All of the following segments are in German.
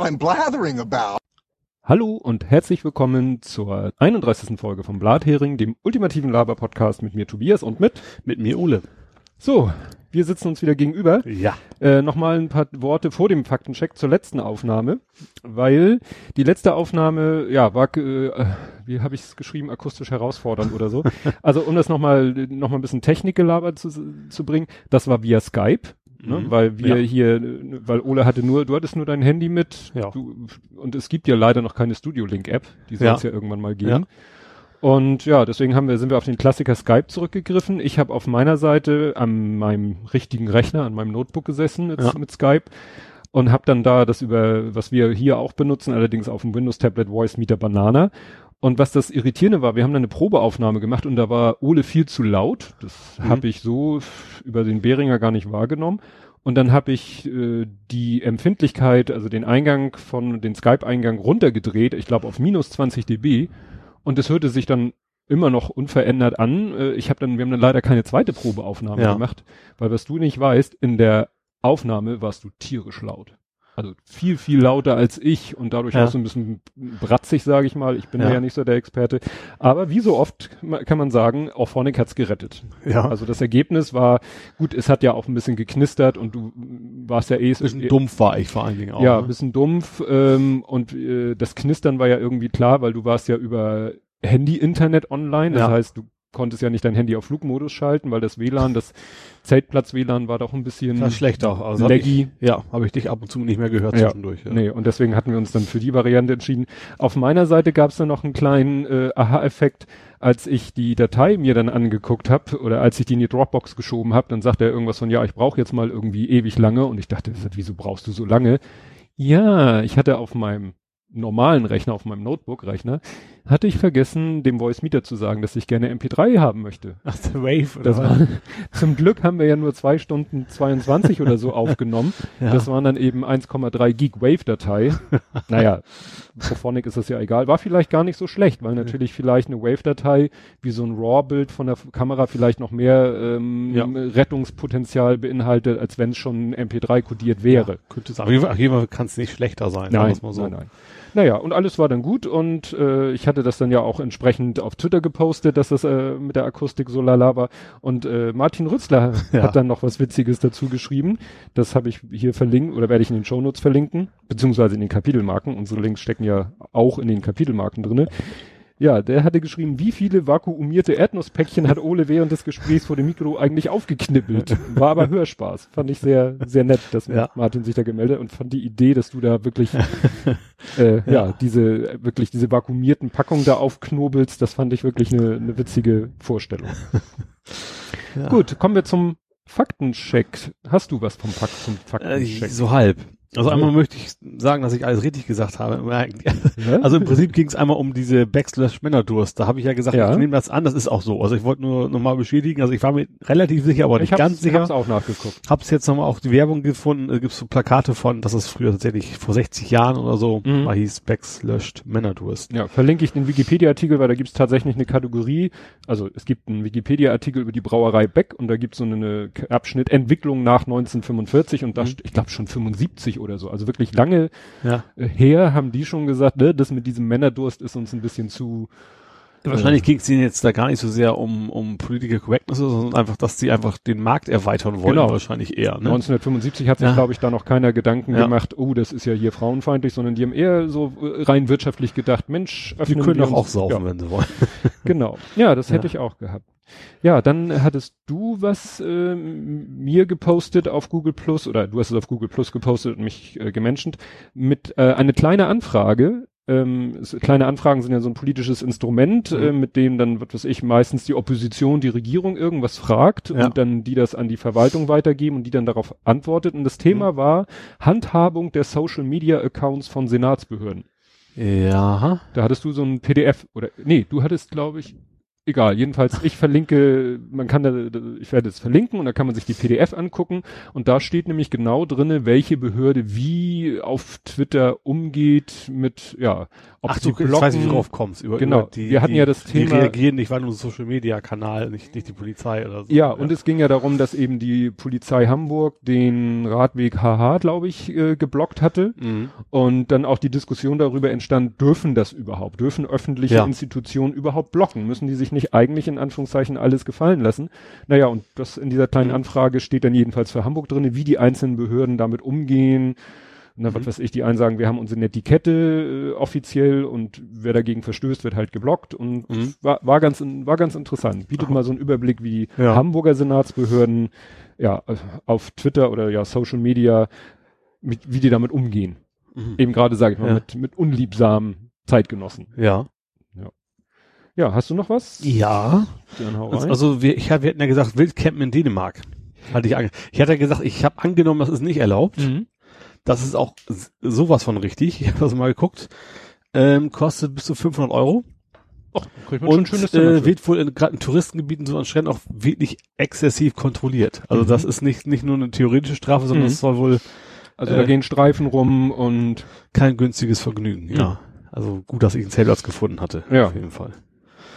what I'm blathering about. Hallo und herzlich willkommen zur 31. Folge vom Blathering, dem ultimativen Laber-Podcast mit mir Tobias und mit Mit mir Ole. So, wir sitzen uns wieder gegenüber. Ja. Äh, Nochmal ein paar Worte vor dem Faktencheck zur letzten Aufnahme, weil die letzte Aufnahme, ja, war, äh, wie habe ich es geschrieben, akustisch herausfordernd oder so. Also um das nochmal noch mal ein bisschen Technikgelaber zu, zu bringen, das war via Skype. Ne, Mhm. weil wir Ja. hier, weil Ole hatte nur, du hattest nur dein Handy mit Ja. du, und es gibt ja leider noch keine Studio Link App, die soll Ja. es ja irgendwann mal Ja. geben. Und ja, deswegen haben wir, sind wir auf den Klassiker Skype zurückgegriffen. Ich habe auf meiner Seite an meinem richtigen Rechner, an meinem Notebook gesessen jetzt Ja. mit Skype und habe dann da das über, was wir hier auch benutzen, allerdings auf dem Windows Tablet Voice Meter Banana. Und was das Irritierende war, wir haben dann eine Probeaufnahme gemacht und da war Ole viel zu laut. Das Mhm. habe ich so über den Behringer gar nicht wahrgenommen. Und dann habe ich äh, die Empfindlichkeit, also den Eingang von den Skype-Eingang runtergedreht, ich glaube auf minus 20 dB. Und es hörte sich dann immer noch unverändert an. Äh, ich habe dann, wir haben dann leider keine zweite Probeaufnahme Ja. gemacht, weil was du nicht weißt, in der Aufnahme warst du tierisch laut. Also viel, viel lauter als ich und dadurch Ja. auch so ein bisschen bratzig, sage ich mal. Ich bin Ja. ja. nicht so der Experte. Aber wie so oft kann man sagen, auch Phonic hat's gerettet. Ja. Also das Ergebnis war, gut, es hat ja auch ein bisschen geknistert und du warst ja eh... bisschen dumpf war ich vor allen Dingen auch. Ja, ein ne? bisschen dumpf ähm, und äh, das Knistern war ja irgendwie klar, weil du warst ja über Handy-Internet online. Das Ja. heißt, du konntest ja nicht dein Handy auf Flugmodus schalten, weil das WLAN, das Zeltplatz-WLAN war doch ein bisschen Das schlecht auch. Also hab laggy. Ich, ja, habe ich dich ab und zu nicht mehr gehört Ja. zwischendurch. Ja. Nee, und deswegen hatten wir uns dann für die Variante entschieden. Auf meiner Seite gab es dann noch einen kleinen äh, Aha-Effekt, als ich die Datei mir dann angeguckt habe oder als ich die in die Dropbox geschoben habe, dann sagte er irgendwas von, ja, ich brauche jetzt mal irgendwie ewig lange und ich dachte, wieso brauchst du so lange? Ja, ich hatte auf meinem normalen Rechner, auf meinem Notebook-Rechner, hatte ich vergessen, dem Voice Meter zu sagen, dass ich gerne MP3 haben möchte. Ach, der Wave oder Das war, zum Glück haben wir ja nur zwei Stunden 22 oder so aufgenommen. Ja. Das waren dann eben 1,3 Gig Wave-Datei. naja, für Phonic ist das ja egal. War vielleicht gar nicht so schlecht, weil natürlich vielleicht eine Wave-Datei wie so ein RAW-Bild von der Kamera vielleicht noch mehr ähm, Ja. Rettungspotenzial beinhaltet, als wenn es schon MP3 kodiert wäre. Ja, könnte sein. Auf jeden Fall, kann es nicht schlechter sein. Nein, so. nein, nein. Naja, und alles war dann gut und äh, ich hatte das dann ja auch entsprechend auf Twitter gepostet, dass das äh, mit der Akustik so lala war. Und äh, Martin Rützler Ja. hat dann noch was Witziges dazu geschrieben. Das habe ich hier verlinkt oder werde ich in den Shownotes verlinken, beziehungsweise in den Kapitelmarken. Unsere Links stecken ja auch in den Kapitelmarken drinne. Ja, der hatte geschrieben, wie viele vakuumierte Erdnusspäckchen hat Ole während des Gesprächs vor dem Mikro eigentlich aufgeknibbelt. War aber Hörspaß. Fand ich sehr, sehr nett, dass Ja. Martin sich da gemeldet und fand die Idee, dass du da wirklich, äh, ja. diese, wirklich diese vakuumierten Packungen da aufknobelst, das fand ich wirklich eine, eine witzige Vorstellung. Ja. Gut, kommen wir zum Faktencheck. Hast du was vom Fakt, zum Äh, Faktencheck? so halb. Also einmal möchte ich sagen, dass ich alles richtig gesagt habe. Also im Prinzip ging es einmal um diese Backslash Männerdurst. Da habe ich ja gesagt, Ja. ich nehme das an, das ist auch so. Also ich wollte nur nochmal beschädigen. Also ich war mir relativ sicher, aber nicht ich ganz sicher. hab's auch nachgeguckt. Hab's jetzt nochmal auch die Werbung gefunden, äh, gibt's so Plakate von, dass es früher tatsächlich vor 60 Jahren oder so Mhm. mal hieß Becks löscht Männerdurst. Ja, verlinke ich den Wikipedia-Artikel, weil da gibt's tatsächlich eine Kategorie, also es gibt einen Wikipedia-Artikel über die Brauerei Beck und da gibt's so eine K- Abschnitt Entwicklung nach 1945 und da, Mhm. ich glaube schon 75 oder so, also wirklich lange Ja. äh, her haben die schon gesagt, ne, das mit diesem Männerdurst ist uns ein bisschen zu, Wahrscheinlich ging es ihnen jetzt da gar nicht so sehr um, um Political Correctness, sondern einfach, dass sie einfach den Markt erweitern wollen, Genau. wahrscheinlich eher. Ne? 1975 hat sich, Ja. glaube ich, da noch keiner Gedanken Ja. gemacht, oh, das ist ja hier frauenfeindlich, sondern die haben eher so äh, rein wirtschaftlich gedacht, Mensch, Die öffnen können wir doch auch saufen, wenn sie wollen. Genau. Ja, das hätte ich auch gehabt. Ja, dann hattest du was ähm, mir gepostet auf Google Plus oder du hast es auf Google Plus gepostet und mich äh, gemenschent mit äh, eine kleine Anfrage. Ähm, es, kleine Anfragen sind ja so ein politisches Instrument, Mhm. äh, mit dem dann, was weiß ich, meistens die Opposition die Regierung irgendwas fragt Ja. und dann die das an die Verwaltung weitergeben und die dann darauf antwortet. Und das Thema war Handhabung der Social Media Accounts von Senatsbehörden. Ja. Da hattest du so ein PDF oder nee, du hattest, glaube ich, egal, jedenfalls, ich verlinke, man kann da, ich werde es verlinken und da kann man sich die PDF angucken und da steht nämlich genau drinne, welche Behörde wie auf Twitter umgeht mit, ja, ob Ach, du, blocken, jetzt weiß ich, worauf kommst. Über, genau, über die, wir hatten die, ja das die Thema. Die reagieren nicht, weil nur Social Media Kanal, nicht, nicht die Polizei oder so. Ja, ja, und es ging ja darum, dass eben die Polizei Hamburg den Radweg HH, glaube ich, äh, geblockt hatte mhm. und dann auch die Diskussion darüber entstand, dürfen das überhaupt? Dürfen öffentliche ja. Institutionen überhaupt blocken? Müssen die sich nicht eigentlich in Anführungszeichen alles gefallen lassen? Naja, und das in dieser kleinen mhm. Anfrage steht dann jedenfalls für Hamburg drinne, wie die einzelnen Behörden damit umgehen na, was mhm. weiß ich, die einen sagen, wir haben unsere Netiquette äh, offiziell und wer dagegen verstößt, wird halt geblockt und mhm. war, war ganz war ganz interessant. Bietet Aha. mal so einen Überblick, wie die ja. Hamburger Senatsbehörden ja auf Twitter oder ja Social Media mit, wie die damit umgehen. Mhm. Eben gerade sage ich mal ja. mit mit unliebsamen Zeitgenossen. Ja. Ja, hast du noch was? Ja. Also, also wir, ich hab, wir hatten ja gesagt, Wildcampen in Dänemark. Hatte ich, ich hatte ja gesagt, ich habe angenommen, das ist nicht erlaubt. Mhm. Das ist auch sowas von richtig. Ich habe das mal geguckt. Ähm, kostet bis zu 500 Euro. Och, und äh, wird wohl in, gerade in Touristengebieten so an Stränden auch wirklich exzessiv kontrolliert. Also mhm. das ist nicht nicht nur eine theoretische Strafe, sondern es mhm. soll wohl also äh, da gehen Streifen rum und kein günstiges Vergnügen. Ja. ja. Also gut, dass ich einen Zeltplatz gefunden hatte. Ja. Auf jeden Fall.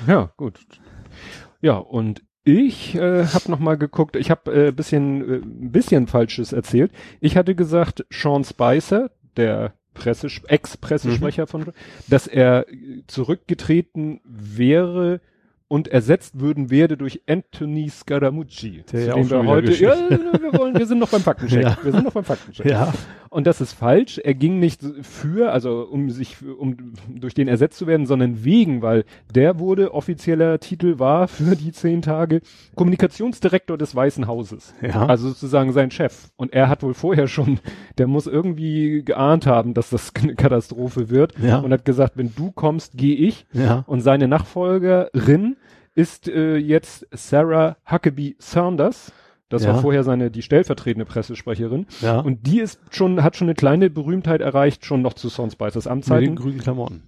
Ja, gut. Ja, und ich äh, habe noch mal geguckt, ich habe äh, bisschen äh, bisschen falsches erzählt. Ich hatte gesagt, Sean Spicer, der Presses Ex-Pressesprecher mhm. von, dass er zurückgetreten wäre und ersetzt würden werde durch Anthony Scaramucci. Der ja auch wir heute, ja, wir wollen, wir sind noch beim Faktencheck. Ja. Wir sind noch beim Faktencheck. Ja. Und das ist falsch. Er ging nicht für, also um sich, um durch den ersetzt zu werden, sondern wegen, weil der wurde offizieller Titel war für die zehn Tage Kommunikationsdirektor des Weißen Hauses. Ja. Also sozusagen sein Chef. Und er hat wohl vorher schon, der muss irgendwie geahnt haben, dass das eine Katastrophe wird. Ja. Und hat gesagt, wenn du kommst, gehe ich. Ja. Und seine Nachfolgerin ist äh, jetzt Sarah Huckabee Saunders. Das ja. war vorher seine, die stellvertretende Pressesprecherin. Ja. Und die ist schon, hat schon eine kleine Berühmtheit erreicht, schon noch zu Soundspicers Amtzeiten. Mit den grünen Klamotten.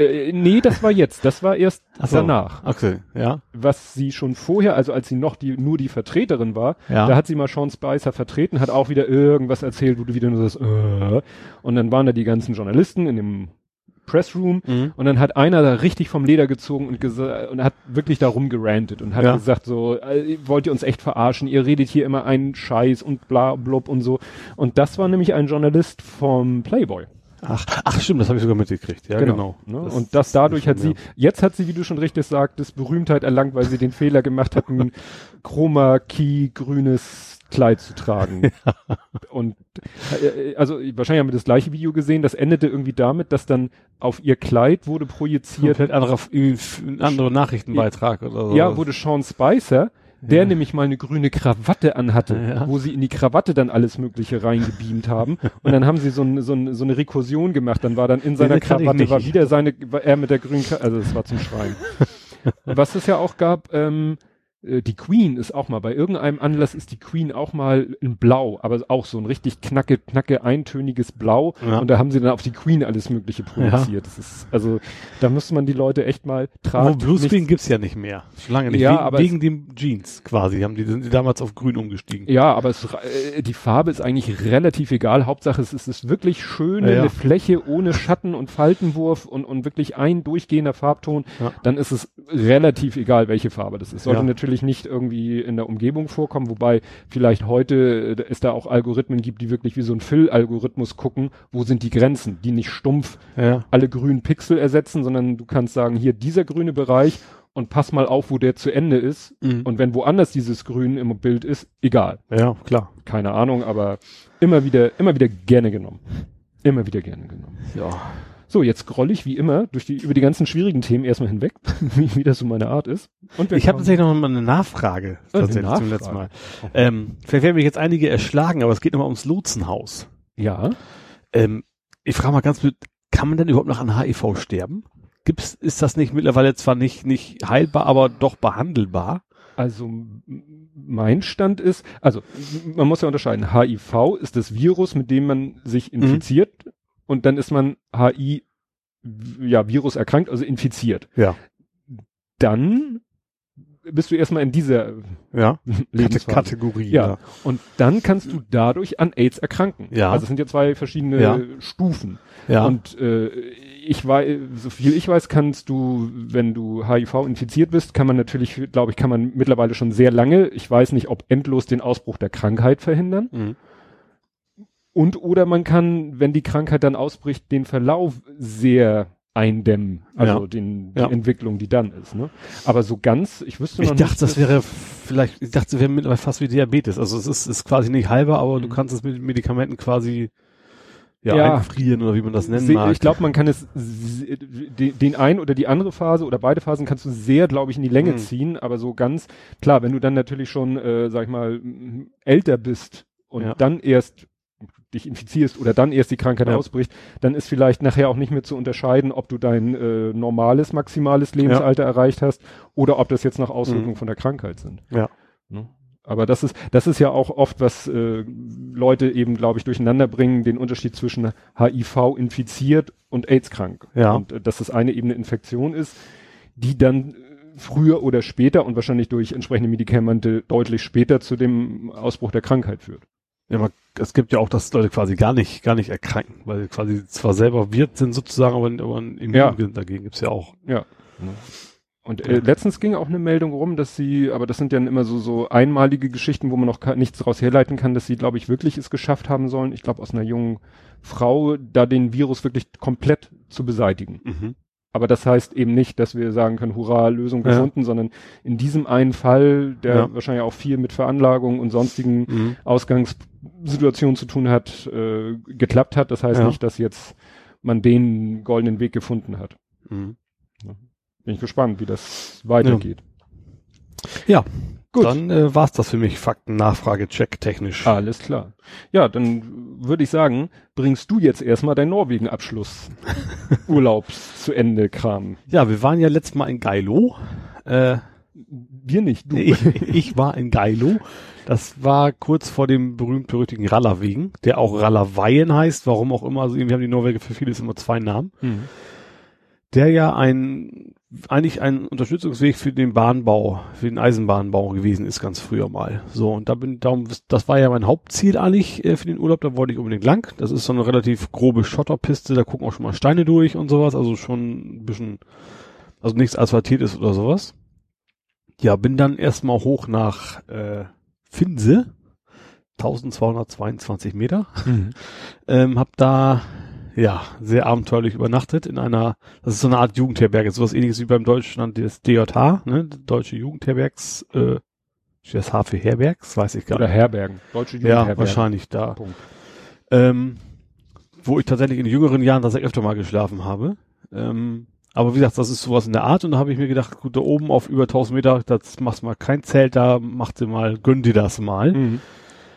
Äh, nee, das war jetzt. Das war erst so. danach. Okay, ja. Was sie schon vorher, also als sie noch die, nur die Vertreterin war, ja. da hat sie mal Sean Spicer vertreten, hat auch wieder irgendwas erzählt, wo du wieder nur sagst, äh. Und dann waren da die ganzen Journalisten in dem Pressroom mhm. und dann hat einer da richtig vom Leder gezogen und, und hat wirklich darum gerantet und hat ja. gesagt so, äh, wollt ihr uns echt verarschen, ihr redet hier immer einen Scheiß und bla blub und so. Und das war nämlich ein Journalist vom Playboy. Ach, ach stimmt, das habe ich sogar mitgekriegt. Ja, genau. genau. Ne? Das, und das dadurch hat sie, jetzt hat sie, wie du schon richtig sagtest, Berühmtheit erlangt, weil sie den Fehler gemacht hat, ein Chroma Key grünes Kleid zu tragen. Ja. Und äh, also wahrscheinlich haben wir das gleiche Video gesehen, das endete irgendwie damit, dass dann auf ihr Kleid wurde projiziert. Komplett anderer, ein anderer Nachrichtenbeitrag oder so. Ja, wurde Sean Spicer, der ja. nämlich mal eine grüne Krawatte anhatte, ja. wo sie in die Krawatte dann alles Mögliche reingebeamt haben. Und dann haben sie so, ein, so, ein, so eine Rekursion gemacht. Dann war dann in seiner Krawatte war wieder seine, war er mit der grünen Krawatte, also es war zum Schreien. Was es ja auch gab, ähm, äh, die Queen ist auch mal, bei irgendeinem Anlass ist die Queen auch mal in Blau, aber auch so ein richtig knacke, knacke, eintöniges Blau. Ja. Und da haben sie dann auf die Queen alles Mögliche projiziert. Ja. Das ist, also, da müsste man die Leute echt mal tragen. Bluescreen gibt's ja nicht mehr. Lange nicht. Ja, wegen, aber wegen dem Jeans quasi. Haben die, sind die damals auf Grün umgestiegen. Ja, aber es, äh, die Farbe ist eigentlich relativ egal. Hauptsache es ist, es ist wirklich schön, ja, eine Fläche ohne Schatten und Faltenwurf und, und wirklich ein durchgehender Farbton. Dann ist es relativ egal, welche Farbe das ist. Sollte natürlich natürlich nicht irgendwie in der Umgebung vorkommen, wobei vielleicht heute äh, es da auch Algorithmen gibt, die wirklich wie so ein Fill-Algorithmus gucken, wo sind die Grenzen, die nicht stumpf ja. alle grünen Pixel ersetzen, sondern du kannst sagen, hier dieser grüne Bereich und pass mal auf, wo der zu Ende ist. Mhm. Und wenn woanders dieses Grün im Bild ist, egal. Ja, klar. Keine Ahnung, aber immer wieder, immer wieder gerne genommen. Immer wieder gerne genommen. Ja. So, jetzt scroll ich wie immer durch die, über die ganzen schwierigen Themen erstmal hinweg, wie, wie das so meine Art ist. Und ich habe tatsächlich noch mal eine Nachfrage, tatsächlich Nachfrage. zum letzten Mal. Ähm, vielleicht werden mich jetzt einige erschlagen, aber es geht nochmal ums Lotsenhaus. Ja. Ähm, ich frage mal ganz blöd, kann man denn überhaupt noch an HIV sterben? Gibt's, ist das nicht mittlerweile zwar nicht, nicht heilbar, aber doch behandelbar? Also mein Stand ist, also man muss ja unterscheiden. HIV ist das Virus, mit dem man sich mhm. infiziert. Mhm und dann ist man HI, ja, Virus erkrankt, also infiziert. Ja. Dann bist du erstmal in dieser ja, Kategorie. Ja. ja. Und dann kannst du dadurch an AIDS erkranken. Ja. Also es sind ja zwei verschiedene ja. Stufen. Ja. Und äh, ich weiß, so viel ich weiß, kannst du, wenn du HIV infiziert bist, kann man natürlich, glaube ich, kann man mittlerweile schon sehr lange, ich weiß nicht, ob endlos den Ausbruch der Krankheit verhindern. Mhm. Und oder man kann, wenn die Krankheit dann ausbricht, den Verlauf sehr eindämmen, also ja. den, die ja. Entwicklung, die dann ist. Ne? Aber so ganz, ich wüsste noch ich dachte, das wäre vielleicht, ich dachte, das wäre mittlerweile fast wie Diabetes. Also es ist, ist quasi nicht halber, aber mhm. du kannst es mit Medikamenten quasi ja, ja, einfrieren oder wie man das nennen Se mag. Ich glaube, man kann es den, den ein oder die andere Phase oder beide Phasen kannst du sehr, glaube ich, in die Länge mhm. ziehen, aber so ganz klar, wenn du dann natürlich schon, äh, sag ich mal, älter bist und ja. dann erst dich infizierst oder dann erst die Krankheit ja. ausbricht, dann ist vielleicht nachher auch nicht mehr zu unterscheiden, ob du dein äh, normales, maximales Lebensalter ja. erreicht hast oder ob das jetzt noch Auswirkungen mhm. von der Krankheit sind. Ja. Ne? Aber das ist, das ist ja auch oft, was äh, Leute eben, glaube ich, durcheinander bringen, den Unterschied zwischen HIV infiziert und AIDS krank. Ja. Und äh, dass das eine eben eine Infektion ist, die dann früher oder später und wahrscheinlich durch entsprechende Medikamente deutlich später zu dem Ausbruch der Krankheit führt. Ja, man, es gibt ja auch, dass Leute quasi gar nicht, gar nicht erkranken, weil quasi zwar selber Wirt sind sozusagen, aber, aber Immun ja. dagegen gibt's ja auch. Ja. Und äh, letztens ging auch eine Meldung rum, dass sie, aber das sind ja immer so, so einmalige Geschichten, wo man noch nichts daraus herleiten kann, dass sie, glaube ich, wirklich es geschafft haben sollen, ich glaube aus einer jungen Frau, da den Virus wirklich komplett zu beseitigen. Mhm. Aber das heißt eben nicht, dass wir sagen können, hurra, Lösung gefunden, ja. sondern in diesem einen Fall, der ja. wahrscheinlich auch viel mit Veranlagung und sonstigen mhm. Ausgangssituationen zu tun hat, äh, geklappt hat. Das heißt ja. nicht, dass jetzt man den goldenen Weg gefunden hat. Mhm. Bin ich gespannt, wie das weitergeht. Ja, Gut. Dann äh, war's das für mich, Fakten, Nachfrage, Check technisch. Alles klar. Ja, dann würde ich sagen, bringst du jetzt erstmal deinen Norwegen-Abschluss Urlaubs zu Ende Kram. Ja, wir waren ja letztes Mal in Geilo. Äh, wir nicht, du. Ich, ich war in Geilo. Das war kurz vor dem berühmt-berüchtigten Rallerwegen, der auch Rallerweien heißt, warum auch immer. Also irgendwie haben die Norweger für vieles immer zwei Namen. Mhm. Der ja ein eigentlich ein Unterstützungsweg für den Bahnbau, für den Eisenbahnbau gewesen ist ganz früher mal. So, und da bin darum, das war ja mein Hauptziel eigentlich äh, für den Urlaub, da wollte ich unbedingt lang. Das ist so eine relativ grobe Schotterpiste, da gucken auch schon mal Steine durch und sowas, also schon ein bisschen, also nichts asphaltiert ist oder sowas. Ja, bin dann erstmal hoch nach äh, Finse, 1222 Meter, mhm. ähm, hab da ja, sehr abenteuerlich übernachtet in einer, das ist so eine Art Jugendherberge, sowas ähnliches wie beim Deutschland das DJH, ne, Deutsche Jugendherbergs, äh, das H für Herbergs, weiß ich gar nicht. Oder Herbergen, Deutsche Jugendherbergen. Ja, wahrscheinlich da. Punkt. Ähm, wo ich tatsächlich in jüngeren Jahren das öfter mal geschlafen habe. Ähm, aber wie gesagt, das ist sowas in der Art und da habe ich mir gedacht, gut, da oben auf über 1000 Meter, das machst mal kein Zelt da, macht sie mal, gönn dir das mal. Mhm.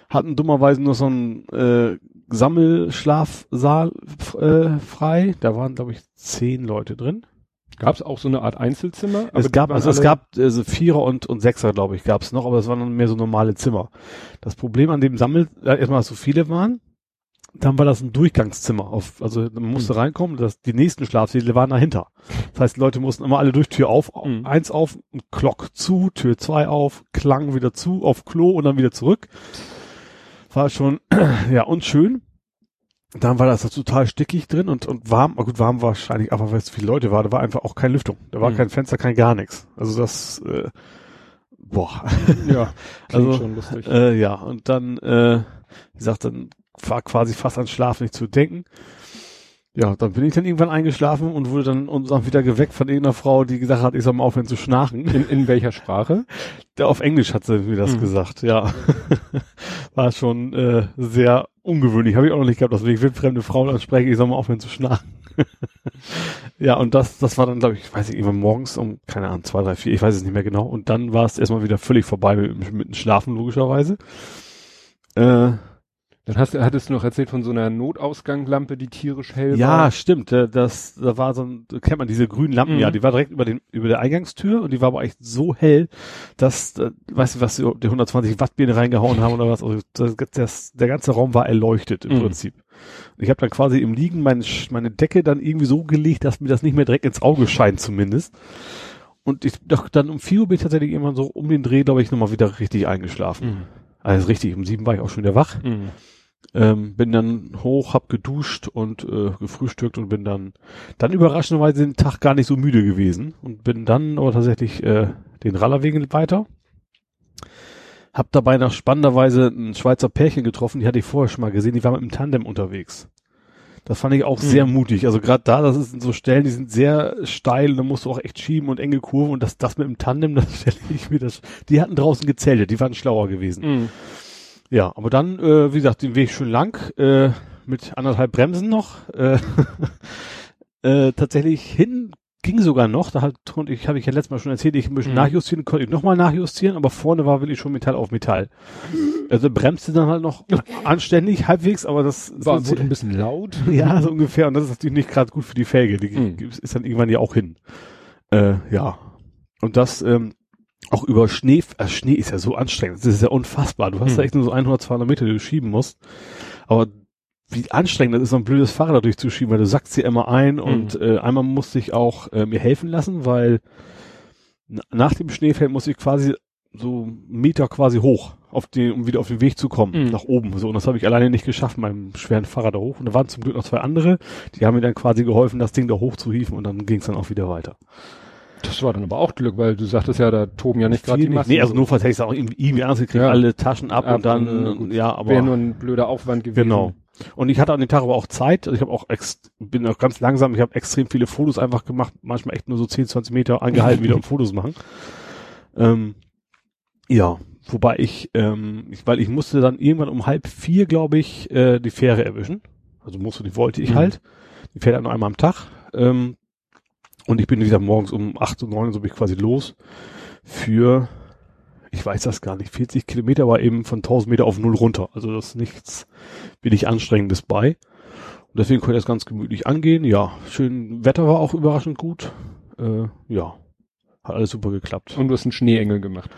Hatten dummerweise nur so ein äh, Sammelschlafsaal äh, frei. Da waren, glaube ich, zehn Leute drin. Gab es auch so eine Art Einzelzimmer? es gab, also es gab also Vierer und, und Sechser, glaube ich, gab es noch, aber es waren dann mehr so normale Zimmer. Das Problem an dem Sammel, äh, erstmal, dass so viele waren, dann war das ein Durchgangszimmer. Auf, also man musste mhm. reinkommen, das, die nächsten Schlafsäle waren dahinter. Das heißt, die Leute mussten immer alle durch Tür auf, mhm. eins auf, Glock zu, Tür zwei auf, Klang wieder zu, auf Klo und dann wieder zurück war schon, ja, unschön. Dann war das total stickig drin und, und warm, gut, warm wahrscheinlich, aber weil es viele Leute war, da war einfach auch keine Lüftung. Da war mhm. kein Fenster, kein gar nichts. Also das, äh, boah. Ja, also, schon lustig. Äh, ja, und dann, äh, wie gesagt, dann war quasi fast an Schlaf nicht zu denken. Ja, dann bin ich dann irgendwann eingeschlafen und wurde dann und dann wieder geweckt von irgendeiner Frau, die gesagt hat, ich soll mal aufhören zu schnarchen. In, in welcher Sprache? Der, auf Englisch hat sie mir das mhm. gesagt, ja. War schon äh, sehr ungewöhnlich. Habe ich auch noch nicht gehabt, dass wenn ich wildfremde Frauen anspreche, ich soll mal aufhören zu schnarchen. ja, und das, das war dann, glaube ich, weiß ich, irgendwann morgens um, keine Ahnung, zwei, drei, vier, ich weiß es nicht mehr genau. Und dann war es erstmal wieder völlig vorbei mit, mit dem Schlafen, logischerweise. Äh, dann hast, hattest du noch erzählt von so einer Notausganglampe, die tierisch hell ja, war. Ja, stimmt. Das, da war so ein, kennt man diese grünen Lampen, mhm. ja, die war direkt über den, über der Eingangstür und die war aber echt so hell, dass, äh, weißt du, was die, die 120 Watt Birne reingehauen haben oder was, also das, das, der ganze Raum war erleuchtet im mhm. Prinzip. Ich habe dann quasi im Liegen meine, meine Decke dann irgendwie so gelegt, dass mir das nicht mehr direkt ins Auge scheint zumindest. und ich doch dann um vier Uhr bin ich tatsächlich irgendwann so um den Dreh, glaube ich, nochmal wieder richtig eingeschlafen. Mhm. Also richtig, um sieben war ich auch schon wieder wach. Mhm. Ähm, bin dann hoch, hab geduscht und äh, gefrühstückt und bin dann dann überraschenderweise den Tag gar nicht so müde gewesen und bin dann aber tatsächlich äh, den Rallerwegen weiter. Hab dabei noch spannenderweise ein Schweizer Pärchen getroffen, die hatte ich vorher schon mal gesehen, die waren mit dem Tandem unterwegs. Das fand ich auch mhm. sehr mutig. Also gerade da, das sind so Stellen, die sind sehr steil, da musst du auch echt schieben und enge Kurven und das, das mit dem Tandem, das stelle ich mir das. Die hatten draußen gezeltet, die waren schlauer gewesen. Mhm. Ja, aber dann, äh, wie gesagt, den Weg schön lang, äh, mit anderthalb Bremsen noch. Äh, äh, tatsächlich hin ging sogar noch, da hat, ich habe ich ja letztes Mal schon erzählt, ich ein bisschen mhm. nachjustieren, konnte ich nochmal nachjustieren, aber vorne war wirklich schon Metall auf Metall. Also bremste dann halt noch anständig, halbwegs, aber das war wurde ein bisschen laut. Ja, so ungefähr. Und das ist natürlich nicht gerade gut für die Felge. Die mhm. ist dann irgendwann ja auch hin. Äh, ja. Und das ähm, auch über Schnee, äh, Schnee ist ja so anstrengend. Das ist ja unfassbar. Du hast mhm. da echt nur so 100, 200 Meter, die du schieben musst. Aber wie anstrengend das ist, so ein blödes Fahrrad da durchzuschieben, weil du sackst sie immer ein mhm. und äh, einmal musste ich auch äh, mir helfen lassen, weil nach dem Schneefeld muss ich quasi so Meter quasi hoch, auf den, um wieder auf den Weg zu kommen, mhm. nach oben. So, und das habe ich alleine nicht geschafft, meinem schweren Fahrrad da hoch. Und da waren zum Glück noch zwei andere, die haben mir dann quasi geholfen, das Ding da hoch zu hieven und dann ging es dann auch wieder weiter. Das war dann aber auch Glück, weil du sagtest ja, da toben ja nicht gerade die Massen. Nee, also nur falls hätte ich auch irgendwie, irgendwie anders gekriegt, ja. alle Taschen ab, ab und dann, und, ja, aber. Wäre nur ein blöder Aufwand gewesen. Genau. Und ich hatte an dem Tag aber auch Zeit. Also ich habe auch ex bin auch ganz langsam. Ich habe extrem viele Fotos einfach gemacht. Manchmal echt nur so 10, 20 Meter angehalten, wieder um Fotos machen. Ähm, ja, wobei ich, ähm, ich, weil ich musste dann irgendwann um halb vier, glaube ich, äh, die Fähre erwischen. Also musste, die wollte ich mhm. halt. Die fährt halt nur einmal am Tag. Ähm, und ich bin wieder morgens um acht und neun so bin ich quasi los für ich weiß das gar nicht, 40 Kilometer, aber eben von 1000 Meter auf null runter. Also das ist nichts wenig Anstrengendes bei. Und deswegen konnte ich das ganz gemütlich angehen. Ja, schön Wetter war auch überraschend gut. Äh, ja, hat alles super geklappt. Und du hast einen Schneeengel gemacht.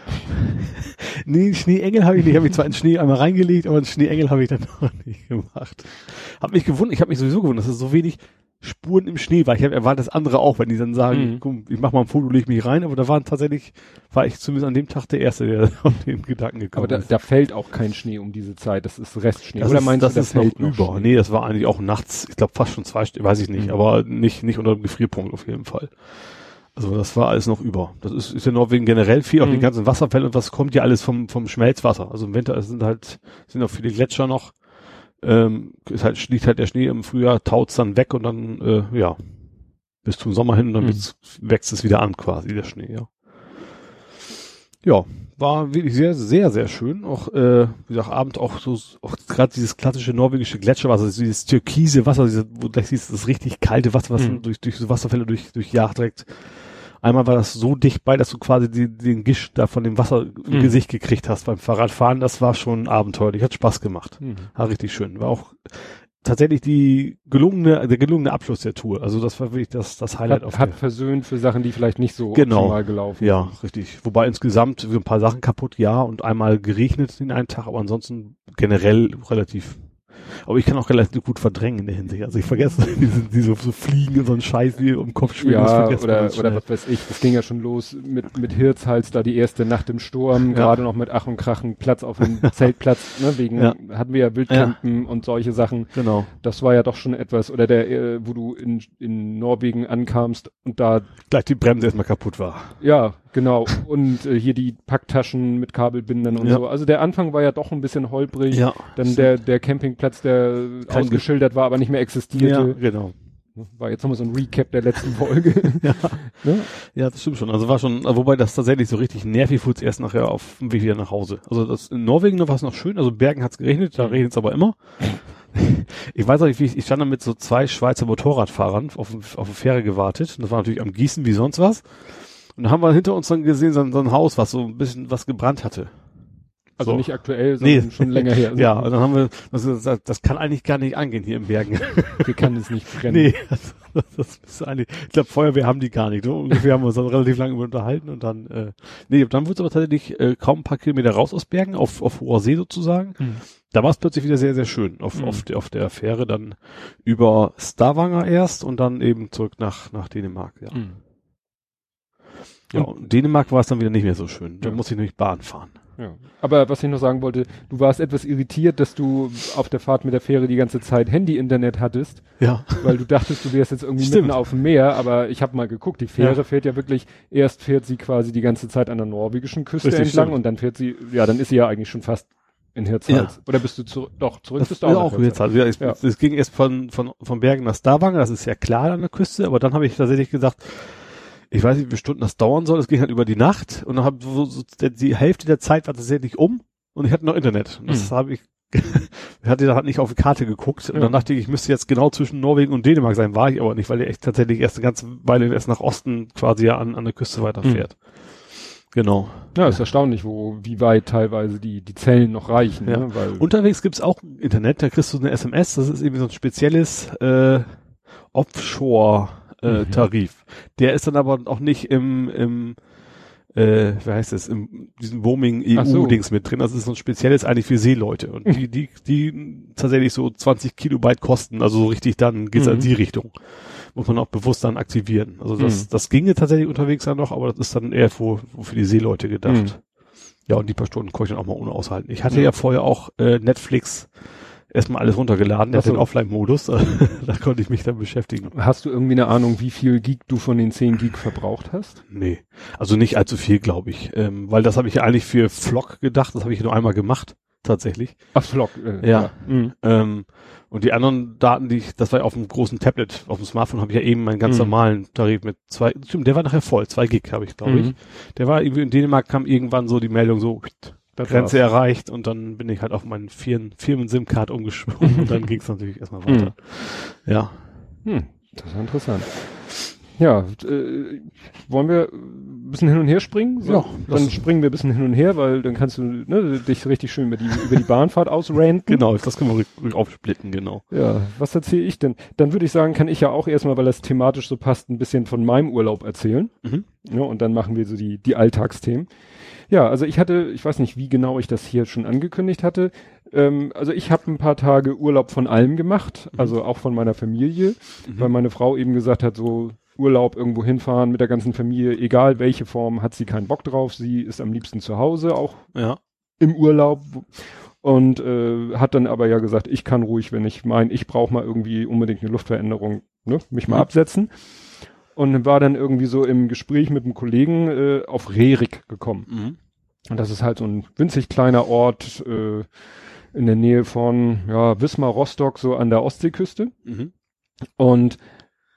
nee, Schneeengel habe ich nicht. Ich habe mich zwar in Schnee einmal reingelegt, aber einen Schneeengel habe ich dann noch nicht gemacht. Hab mich gewundert, ich habe mich sowieso gewundert, dass es so wenig Spuren im Schnee war. Ich habe erwartet das andere auch, wenn die dann sagen, mhm. komm, ich mach mal ein Foto, leg mich rein, aber da waren tatsächlich, war ich zumindest an dem Tag der Erste, der auf den Gedanken gekommen aber da, ist. da fällt auch kein Schnee um diese Zeit, das ist Restschnee. Das Oder ist, meinst das du, ist noch über? Schnee? Nee, das war eigentlich auch nachts, ich glaube fast schon zwei Stunden, weiß ich nicht, mhm. aber nicht, nicht unter dem Gefrierpunkt auf jeden Fall. Also das war alles noch über. Das ist, ist ja Norwegen generell viel, auch mhm. die ganzen Wasserfälle und was kommt ja alles vom, vom Schmelzwasser. Also im Winter sind halt, sind auch viele Gletscher noch ähm, ist halt, liegt halt der Schnee im Frühjahr, taut's dann weg und dann, äh, ja, bis zum Sommer hin und dann mhm. wächst es wieder an quasi, der Schnee, ja. Ja, war wirklich sehr, sehr, sehr schön. Auch, äh, wie gesagt, Abend auch so, auch gerade dieses klassische norwegische Gletscherwasser, dieses türkise Wasser, dieses, wo gleich siehst, das richtig kalte Wasser, was mhm. durch, durch so Wasserfälle durch, durch Jagd direkt Einmal war das so dicht bei, dass du quasi die, den Gisch da von dem Wasser im mhm. Gesicht gekriegt hast beim Fahrradfahren. Das war schon abenteuerlich, hat Spaß gemacht. Mhm. War richtig schön. War auch tatsächlich die gelungene, der gelungene Abschluss der Tour. Also das war wirklich das, das Highlight hat, auf Hat versöhnt für Sachen, die vielleicht nicht so genau. optimal gelaufen Ja, sind. richtig. Wobei insgesamt ein paar Sachen kaputt, ja, und einmal geregnet in einem Tag, aber ansonsten generell relativ aber ich kann auch relativ gut verdrängen in der Hinsicht. Also ich vergesse diese, diese so Fliegen und so ein Scheiß wie um Kopf schwimmen. Ja, oder, oder was weiß ich, das ging ja schon los mit, mit Hirzhals da die erste Nacht im Sturm, ja. gerade noch mit Ach und Krachen, Platz auf dem Zeltplatz, ne, wegen, ja. hatten wir ja Wildcampen ja. und solche Sachen. Genau. Das war ja doch schon etwas, oder der, äh, wo du in, in Norwegen ankamst und da gleich die Bremse erstmal kaputt war. Ja, Genau, und äh, hier die Packtaschen mit Kabelbindern und ja. so. Also der Anfang war ja doch ein bisschen holprig. Ja. Dann der, der Campingplatz, der Kein ausgeschildert war, aber nicht mehr existierte. Ja, genau. War jetzt nochmal so ein Recap der letzten Folge. ja. Ne? ja, das stimmt schon. Also war schon, wobei das tatsächlich so richtig nervig wurde erst nachher auf dem Weg wieder nach Hause. Also das in Norwegen war es noch schön, also Bergen hat's geregnet, da regnet es aber immer. ich weiß auch nicht, wie ich, ich stand da mit so zwei Schweizer Motorradfahrern auf, auf eine Fähre gewartet. Und das war natürlich am Gießen wie sonst was. Und dann haben wir hinter uns dann gesehen, so, so ein Haus, was so ein bisschen was gebrannt hatte. Also so. nicht aktuell, sondern nee. schon länger her. ja, und dann haben wir, das, das, kann eigentlich gar nicht angehen hier im Bergen. Wir kann es nicht brennen. Nee, das, das ist eigentlich, ich glaube Feuerwehr haben die gar nicht. So ungefähr haben wir uns dann relativ lange unterhalten und dann, äh, nee, dann wurde es aber tatsächlich äh, kaum ein paar Kilometer raus aus Bergen, auf, auf hoher See sozusagen. Mhm. Da war es plötzlich wieder sehr, sehr schön. Auf, mhm. auf, der, auf der Fähre dann über Stavanger erst und dann eben zurück nach, nach Dänemark, ja. Mhm. Ja, und Dänemark war es dann wieder nicht mehr so schön. Da ja. musste ich nämlich Bahn fahren. Ja. Aber was ich noch sagen wollte, du warst etwas irritiert, dass du auf der Fahrt mit der Fähre die ganze Zeit Handy-Internet hattest. Ja. Weil du dachtest, du wärst jetzt irgendwie Stimmt. mitten auf dem Meer, aber ich habe mal geguckt, die Fähre ja. fährt ja wirklich, erst fährt sie quasi die ganze Zeit an der norwegischen Küste Richtig entlang stimmt. und dann fährt sie, ja, dann ist sie ja eigentlich schon fast in Hirtshals. Ja. Oder bist du zurück, doch, zurück das bist du auch, auch Hirtshals. Ja, es, ja. es ging erst von, von, von Bergen nach Stavanger, das ist ja klar an der Küste, aber dann habe ich tatsächlich gesagt, ich weiß nicht, wie Stunden das dauern soll. Es ging halt über die Nacht und dann habe so, so, die Hälfte der Zeit war tatsächlich um und ich hatte noch Internet. Und das mhm. habe ich ich hatte da halt nicht auf die Karte geguckt und ja. dann dachte ich, ich müsste jetzt genau zwischen Norwegen und Dänemark sein, war ich aber nicht, weil er echt tatsächlich erst eine ganze Weile erst nach Osten quasi ja an, an der Küste weiterfährt. Mhm. Genau. Ja, ist erstaunlich, wo, wie weit teilweise die, die Zellen noch reichen. Ja. Ne? Weil Unterwegs gibt's auch Internet, da kriegst du eine SMS, das ist irgendwie so ein spezielles äh, Offshore äh, mhm. Tarif. Der ist dann aber auch nicht im, im äh, wie heißt es, in diesem Roaming EU-Dings so. mit drin. Das ist so ein spezielles eigentlich für Seeleute. Und die, die, die tatsächlich so 20 Kilobyte kosten, also so richtig dann geht's mhm. in die Richtung. Muss man auch bewusst dann aktivieren. Also das, mhm. das ginge tatsächlich unterwegs dann noch, aber das ist dann eher für, für die Seeleute gedacht. Mhm. Ja, und die paar Stunden konnte ich dann auch mal ohne aushalten. Ich hatte ja, ja vorher auch äh, Netflix erstmal alles runtergeladen, der hat den Offline-Modus, da konnte ich mich dann beschäftigen. Hast du irgendwie eine Ahnung, wie viel Gig du von den 10 Gig verbraucht hast? Nee, also nicht allzu viel, glaube ich, ähm, weil das habe ich ja eigentlich für Flock gedacht, das habe ich nur einmal gemacht, tatsächlich. Ach, Flock. Äh, ja. ja. Mhm. Ähm, und die anderen Daten, die ich, das war ja auf dem großen Tablet, auf dem Smartphone habe ich ja eben meinen ganz mhm. normalen Tarif mit zwei, stimmt, der war nachher voll, zwei Gig habe ich, glaube mhm. ich. Der war irgendwie in Dänemark kam irgendwann so die Meldung so, das Grenze war's. erreicht und dann bin ich halt auf meinen Firmen-SIM-Card umgeschwungen und dann ging es natürlich erstmal weiter. Hm. Ja. Hm, das ist interessant. Ja, äh, wollen wir ein bisschen hin und her springen? So, ja. Dann springen wir ein bisschen hin und her, weil dann kannst du ne, dich richtig schön über die, über die Bahnfahrt ausranten. Genau, das können wir aufsplitten, genau. Ja, was erzähle ich denn? Dann würde ich sagen, kann ich ja auch erstmal, weil das thematisch so passt, ein bisschen von meinem Urlaub erzählen. Mhm. Ja, und dann machen wir so die, die Alltagsthemen. Ja, also ich hatte, ich weiß nicht, wie genau ich das hier schon angekündigt hatte. Ähm, also ich habe ein paar Tage Urlaub von allem gemacht, mhm. also auch von meiner Familie, mhm. weil meine Frau eben gesagt hat, so Urlaub irgendwo hinfahren mit der ganzen Familie, egal welche Form, hat sie keinen Bock drauf. Sie ist am liebsten zu Hause, auch ja. im Urlaub. Und äh, hat dann aber ja gesagt, ich kann ruhig, wenn ich meine, ich brauche mal irgendwie unbedingt eine Luftveränderung, ne, mich mal mhm. absetzen und war dann irgendwie so im Gespräch mit einem Kollegen äh, auf Rerik gekommen. Mhm. Und das ist halt so ein winzig kleiner Ort äh, in der Nähe von ja, Wismar, Rostock, so an der Ostseeküste. Mhm. Und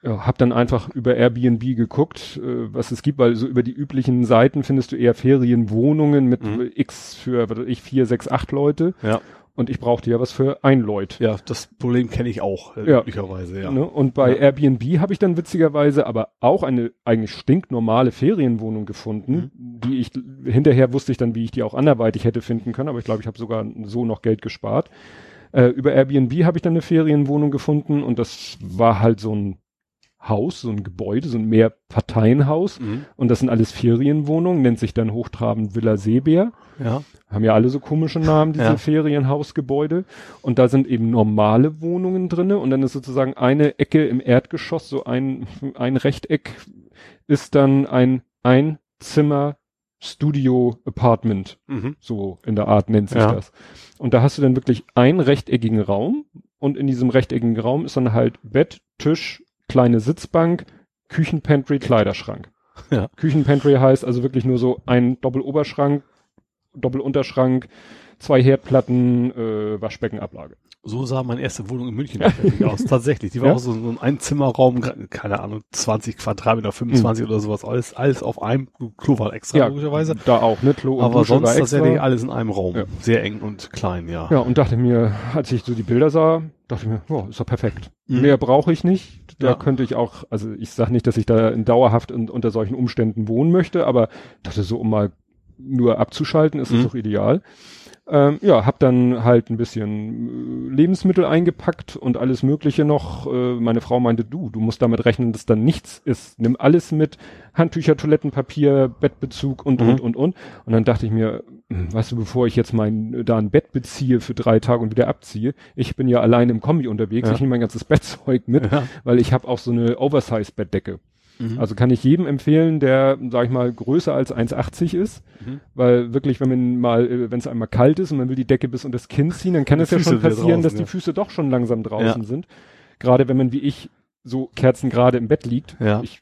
ja, hab dann einfach über Airbnb geguckt, äh, was es gibt, weil so über die üblichen Seiten findest du eher Ferienwohnungen mit mhm. X für, was weiß ich, vier, sechs, acht Leute. Ja. Und ich brauchte ja was für ein Leut. Ja, das Problem kenne ich auch, äh, ja. üblicherweise, ja. Ne? Und bei ja. Airbnb habe ich dann witzigerweise aber auch eine eigentlich stinknormale Ferienwohnung gefunden, mhm. die ich, hinterher wusste ich dann, wie ich die auch anderweitig hätte finden können, aber ich glaube, ich habe sogar so noch Geld gespart. Äh, über Airbnb habe ich dann eine Ferienwohnung gefunden und das war halt so ein Haus, so ein Gebäude, so ein Mehrparteienhaus. Mhm. Und das sind alles Ferienwohnungen, nennt sich dann hochtrabend Villa Seebär. Ja. Haben ja alle so komische Namen, diese ja. Ferienhausgebäude. Und da sind eben normale Wohnungen drinne. Und dann ist sozusagen eine Ecke im Erdgeschoss, so ein, ein Rechteck, ist dann ein Einzimmer Studio Apartment. Mhm. So in der Art nennt sich ja. das. Und da hast du dann wirklich einen rechteckigen Raum. Und in diesem rechteckigen Raum ist dann halt Bett, Tisch, kleine Sitzbank, Küchenpantry, Kleiderschrank. Ja. Küchenpantry heißt also wirklich nur so ein Doppeloberschrank, Doppelunterschrank, zwei Herdplatten, äh, Waschbeckenablage. So sah meine erste Wohnung in München aus, tatsächlich. Die war ja? auch so, so ein Einzimmerraum, keine Ahnung, 20 Quadratmeter, 25 mhm. oder sowas, alles, alles auf einem Klo war extra, ja, logischerweise. Da auch, ne, Klo und Aber Dusche sonst tatsächlich alles in einem Raum. Ja. Sehr eng und klein, ja. Ja, und dachte mir, als ich so die Bilder sah, dachte ich mir, oh, ist doch perfekt. Mhm. Mehr brauche ich nicht. Da ja. könnte ich auch, also ich sage nicht, dass ich da in dauerhaft in, unter solchen Umständen wohnen möchte, aber dachte so, um mal nur abzuschalten, ist es mhm. doch ideal. Ähm, ja, hab dann halt ein bisschen äh, Lebensmittel eingepackt und alles Mögliche noch. Äh, meine Frau meinte, du, du musst damit rechnen, dass dann nichts ist. Nimm alles mit, Handtücher, Toilettenpapier, Bettbezug und, mhm. und, und, und. Und dann dachte ich mir, hm, weißt du, bevor ich jetzt mein, da ein Bett beziehe für drei Tage und wieder abziehe, ich bin ja allein im Kombi unterwegs, ja. ich nehme mein ganzes Bettzeug mit, ja. weil ich habe auch so eine Oversize-Bettdecke. Mhm. Also kann ich jedem empfehlen, der, sag ich mal, größer als 1,80 ist, mhm. weil wirklich, wenn man mal, äh, wenn es einmal kalt ist und man will die Decke bis unter das Kinn ziehen, dann kann es ja schon passieren, draußen, dass ja. die Füße doch schon langsam draußen ja. sind. Gerade wenn man wie ich so kerzengerade im Bett liegt. Ja. Ich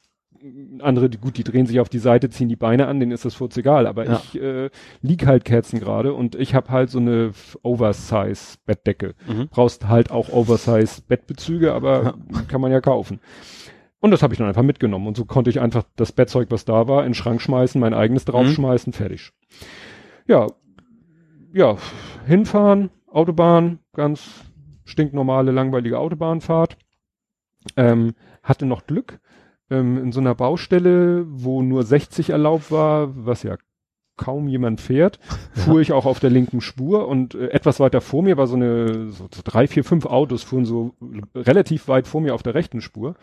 andere, die, gut, die drehen sich auf die Seite, ziehen die Beine an, denen ist das furz egal. Aber ja. ich äh, lieg halt Kerzen gerade und ich habe halt so eine Oversize-Bettdecke. Mhm. Brauchst halt auch Oversize-Bettbezüge, aber ja. kann man ja kaufen. Und das habe ich dann einfach mitgenommen. Und so konnte ich einfach das Bettzeug, was da war, in den Schrank schmeißen, mein eigenes mhm. draufschmeißen, mhm. fertig. Ja, ja, hinfahren, Autobahn, ganz stinknormale, langweilige Autobahnfahrt. Ähm, hatte noch Glück ähm, in so einer Baustelle, wo nur 60 erlaubt war, was ja kaum jemand fährt, fuhr ja. ich auch auf der linken Spur und äh, etwas weiter vor mir war so eine, so, so drei, vier, fünf Autos fuhren so relativ weit vor mir auf der rechten Spur.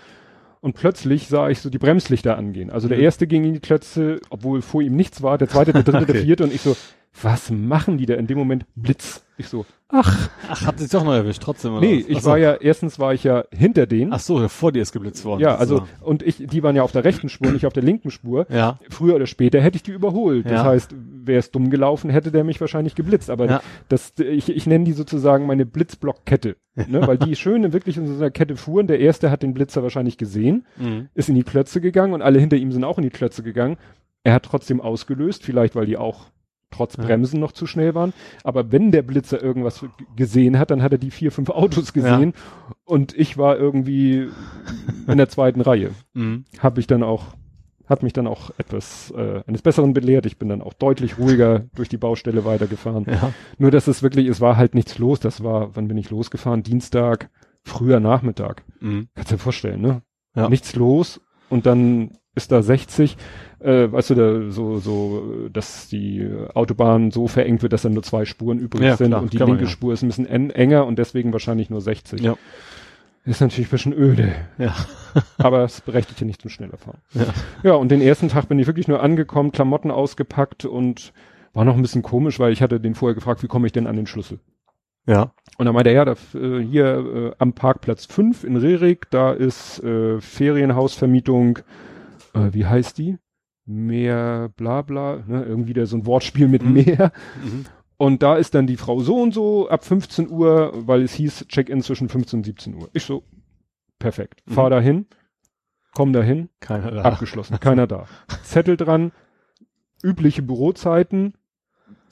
Und plötzlich sah ich so die Bremslichter angehen. Also der mhm. erste ging in die Klötze, obwohl vor ihm nichts war, der zweite, der dritte, okay. der vierte und ich so, was machen die da in dem Moment? Blitz. Ich so, ach. Ach, hat sich doch noch erwischt, trotzdem. Oder nee, was? ich so. war ja, erstens war ich ja hinter denen. Ach so, vor dir ist geblitzt worden. Ja, also, so. und ich, die waren ja auf der rechten Spur, nicht auf der linken Spur. Ja. Früher oder später hätte ich die überholt. Das ja. heißt, wäre es dumm gelaufen, hätte der mich wahrscheinlich geblitzt. Aber ja. das, ich, ich nenne die sozusagen meine Blitzblockkette. Ne, weil die schön wirklich in so einer Kette fuhren. Der erste hat den Blitzer wahrscheinlich gesehen, mhm. ist in die Klötze gegangen und alle hinter ihm sind auch in die Klötze gegangen. Er hat trotzdem ausgelöst, vielleicht weil die auch trotz Bremsen noch zu schnell waren. Aber wenn der Blitzer irgendwas gesehen hat, dann hat er die vier, fünf Autos gesehen ja. und ich war irgendwie in der zweiten Reihe. Mhm. Habe ich dann auch, hat mich dann auch etwas äh, eines Besseren belehrt. Ich bin dann auch deutlich ruhiger durch die Baustelle weitergefahren. Ja. Nur dass es wirklich, es war halt nichts los. Das war, wann bin ich losgefahren? Dienstag, früher Nachmittag. Mhm. Kannst du dir vorstellen, ne? Ja. Nichts los und dann ist da 60 äh, weißt du, da, so, so, dass die Autobahn so verengt wird, dass dann nur zwei Spuren übrig ja, sind klar, und die linke man, ja. Spur ist ein bisschen en enger und deswegen wahrscheinlich nur 60. Ja. Ist natürlich ein bisschen öde. Ja. aber es berechtigt ja nicht zum Schnellerfahren. Ja. ja, und den ersten Tag bin ich wirklich nur angekommen, Klamotten ausgepackt und war noch ein bisschen komisch, weil ich hatte den vorher gefragt, wie komme ich denn an den Schlüssel? Ja. Und dann meinte er, ja, da, äh, hier äh, am Parkplatz 5 in Rerik, da ist äh, Ferienhausvermietung, äh, wie heißt die? mehr bla bla, ne, irgendwie da so ein Wortspiel mit mhm. mehr. Mhm. Und da ist dann die Frau so und so ab 15 Uhr, weil es hieß Check-in zwischen 15 und 17 Uhr. Ich so, perfekt. Mhm. Fahr dahin, komm dahin, keiner da. abgeschlossen, keiner da. Zettel dran, übliche Bürozeiten,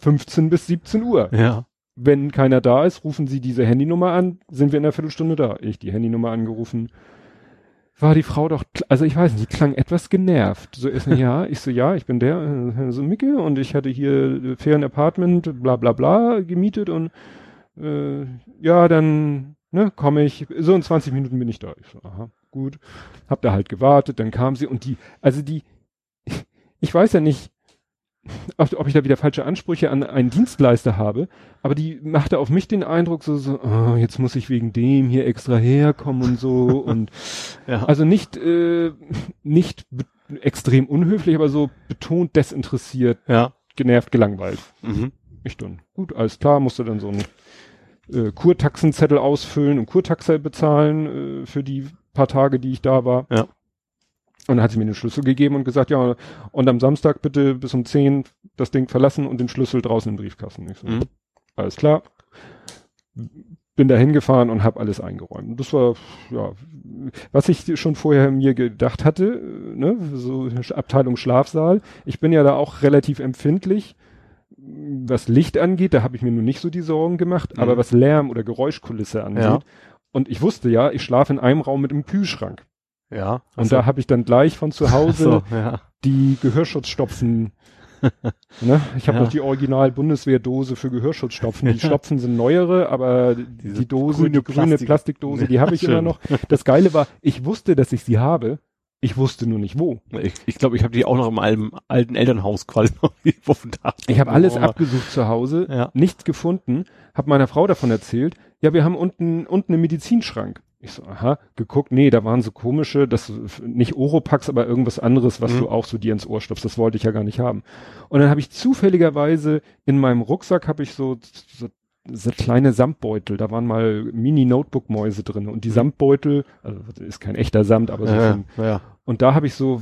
15 bis 17 Uhr. Ja. Wenn keiner da ist, rufen Sie diese Handynummer an, sind wir in einer Viertelstunde da. Ich die Handynummer angerufen, war die Frau doch, also ich weiß nicht, die klang etwas genervt. So ist ja, ich so, ja, ich bin der, äh, so Micke und ich hatte hier äh, fairen Apartment, bla bla bla, gemietet und äh, ja, dann ne, komme ich, so in 20 Minuten bin ich da. Ich so, aha, gut. Hab da halt gewartet, dann kam sie und die, also die, ich weiß ja nicht, ob ich da wieder falsche Ansprüche an einen Dienstleister habe, aber die machte auf mich den Eindruck so, so oh, jetzt muss ich wegen dem hier extra herkommen und so und ja. also nicht äh, nicht extrem unhöflich, aber so betont desinteressiert, ja. genervt, gelangweilt. Mhm. Ich dann gut, alles klar, musste dann so einen äh, Kurtaxenzettel ausfüllen und Kurtaxe bezahlen äh, für die paar Tage, die ich da war. Ja. Und dann hat sie mir den Schlüssel gegeben und gesagt, ja, und am Samstag bitte bis um 10 das Ding verlassen und den Schlüssel draußen im Briefkasten. So, mhm. Alles klar. Bin da hingefahren und habe alles eingeräumt. Das war, ja, was ich schon vorher mir gedacht hatte, ne, so Abteilung Schlafsaal. Ich bin ja da auch relativ empfindlich, was Licht angeht, da habe ich mir nur nicht so die Sorgen gemacht, mhm. aber was Lärm oder Geräuschkulisse angeht. Ja. Und ich wusste ja, ich schlafe in einem Raum mit einem Kühlschrank. Ja. Und so. da habe ich dann gleich von zu Hause so, ja. die Gehörschutzstopfen. ne? Ich habe ja. noch die Original Bundeswehrdose für Gehörschutzstopfen. Die Stopfen sind neuere, aber Diese die Dose, grüne die grüne Plastik Plastikdose, die habe ich immer noch. Das Geile war, ich wusste, dass ich sie habe. Ich wusste nur nicht wo. Ich glaube, ich, glaub, ich habe die auch noch im alten, Elternhaus quasi noch da. Ich habe alles abgesucht zu Hause, ja. nichts gefunden, habe meiner Frau davon erzählt. Ja, wir haben unten unten einen Medizinschrank. Ich so, aha, geguckt, nee, da waren so komische, das nicht Oropax, aber irgendwas anderes, was mhm. du auch so dir ins Ohr stopfst. Das wollte ich ja gar nicht haben. Und dann habe ich zufälligerweise in meinem Rucksack habe ich so, so so kleine Samtbeutel, da waren mal Mini-Notebook-Mäuse drin und die mhm. Samtbeutel, also ist kein echter Samt, aber so ja, ja. Und da habe ich so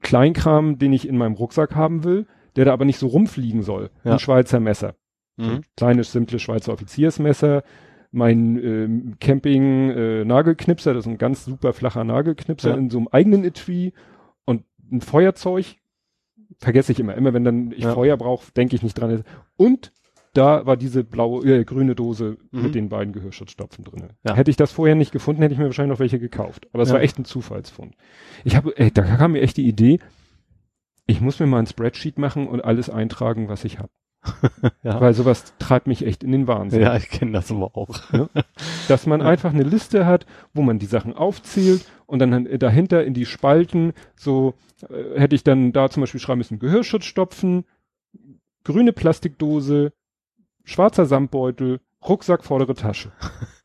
Kleinkram, den ich in meinem Rucksack haben will, der da aber nicht so rumfliegen soll. Ja. Ein Schweizer Messer. Mhm. kleines, simples Schweizer Offiziersmesser. Mein äh, Camping-Nagelknipser, äh, das ist ein ganz super flacher Nagelknipser ja. in so einem eigenen Etui und ein Feuerzeug. Vergesse ich immer. Immer wenn dann ich ja. Feuer brauche, denke ich nicht dran. Und da war diese blaue, äh, grüne Dose mhm. mit den beiden Gehörschutzstopfen drin. Ja. Hätte ich das vorher nicht gefunden, hätte ich mir wahrscheinlich noch welche gekauft. Aber es ja. war echt ein Zufallsfund. Ich habe, ey, da kam mir echt die Idee, ich muss mir mal ein Spreadsheet machen und alles eintragen, was ich habe. ja. Weil sowas treibt mich echt in den Wahnsinn. Ja, ich kenne das aber auch. Ja? Dass man einfach eine Liste hat, wo man die Sachen aufzählt und dann dahinter in die Spalten so äh, hätte ich dann da zum Beispiel schreiben müssen Gehörschutzstopfen, grüne Plastikdose, schwarzer Samtbeutel, Rucksack, vordere Tasche.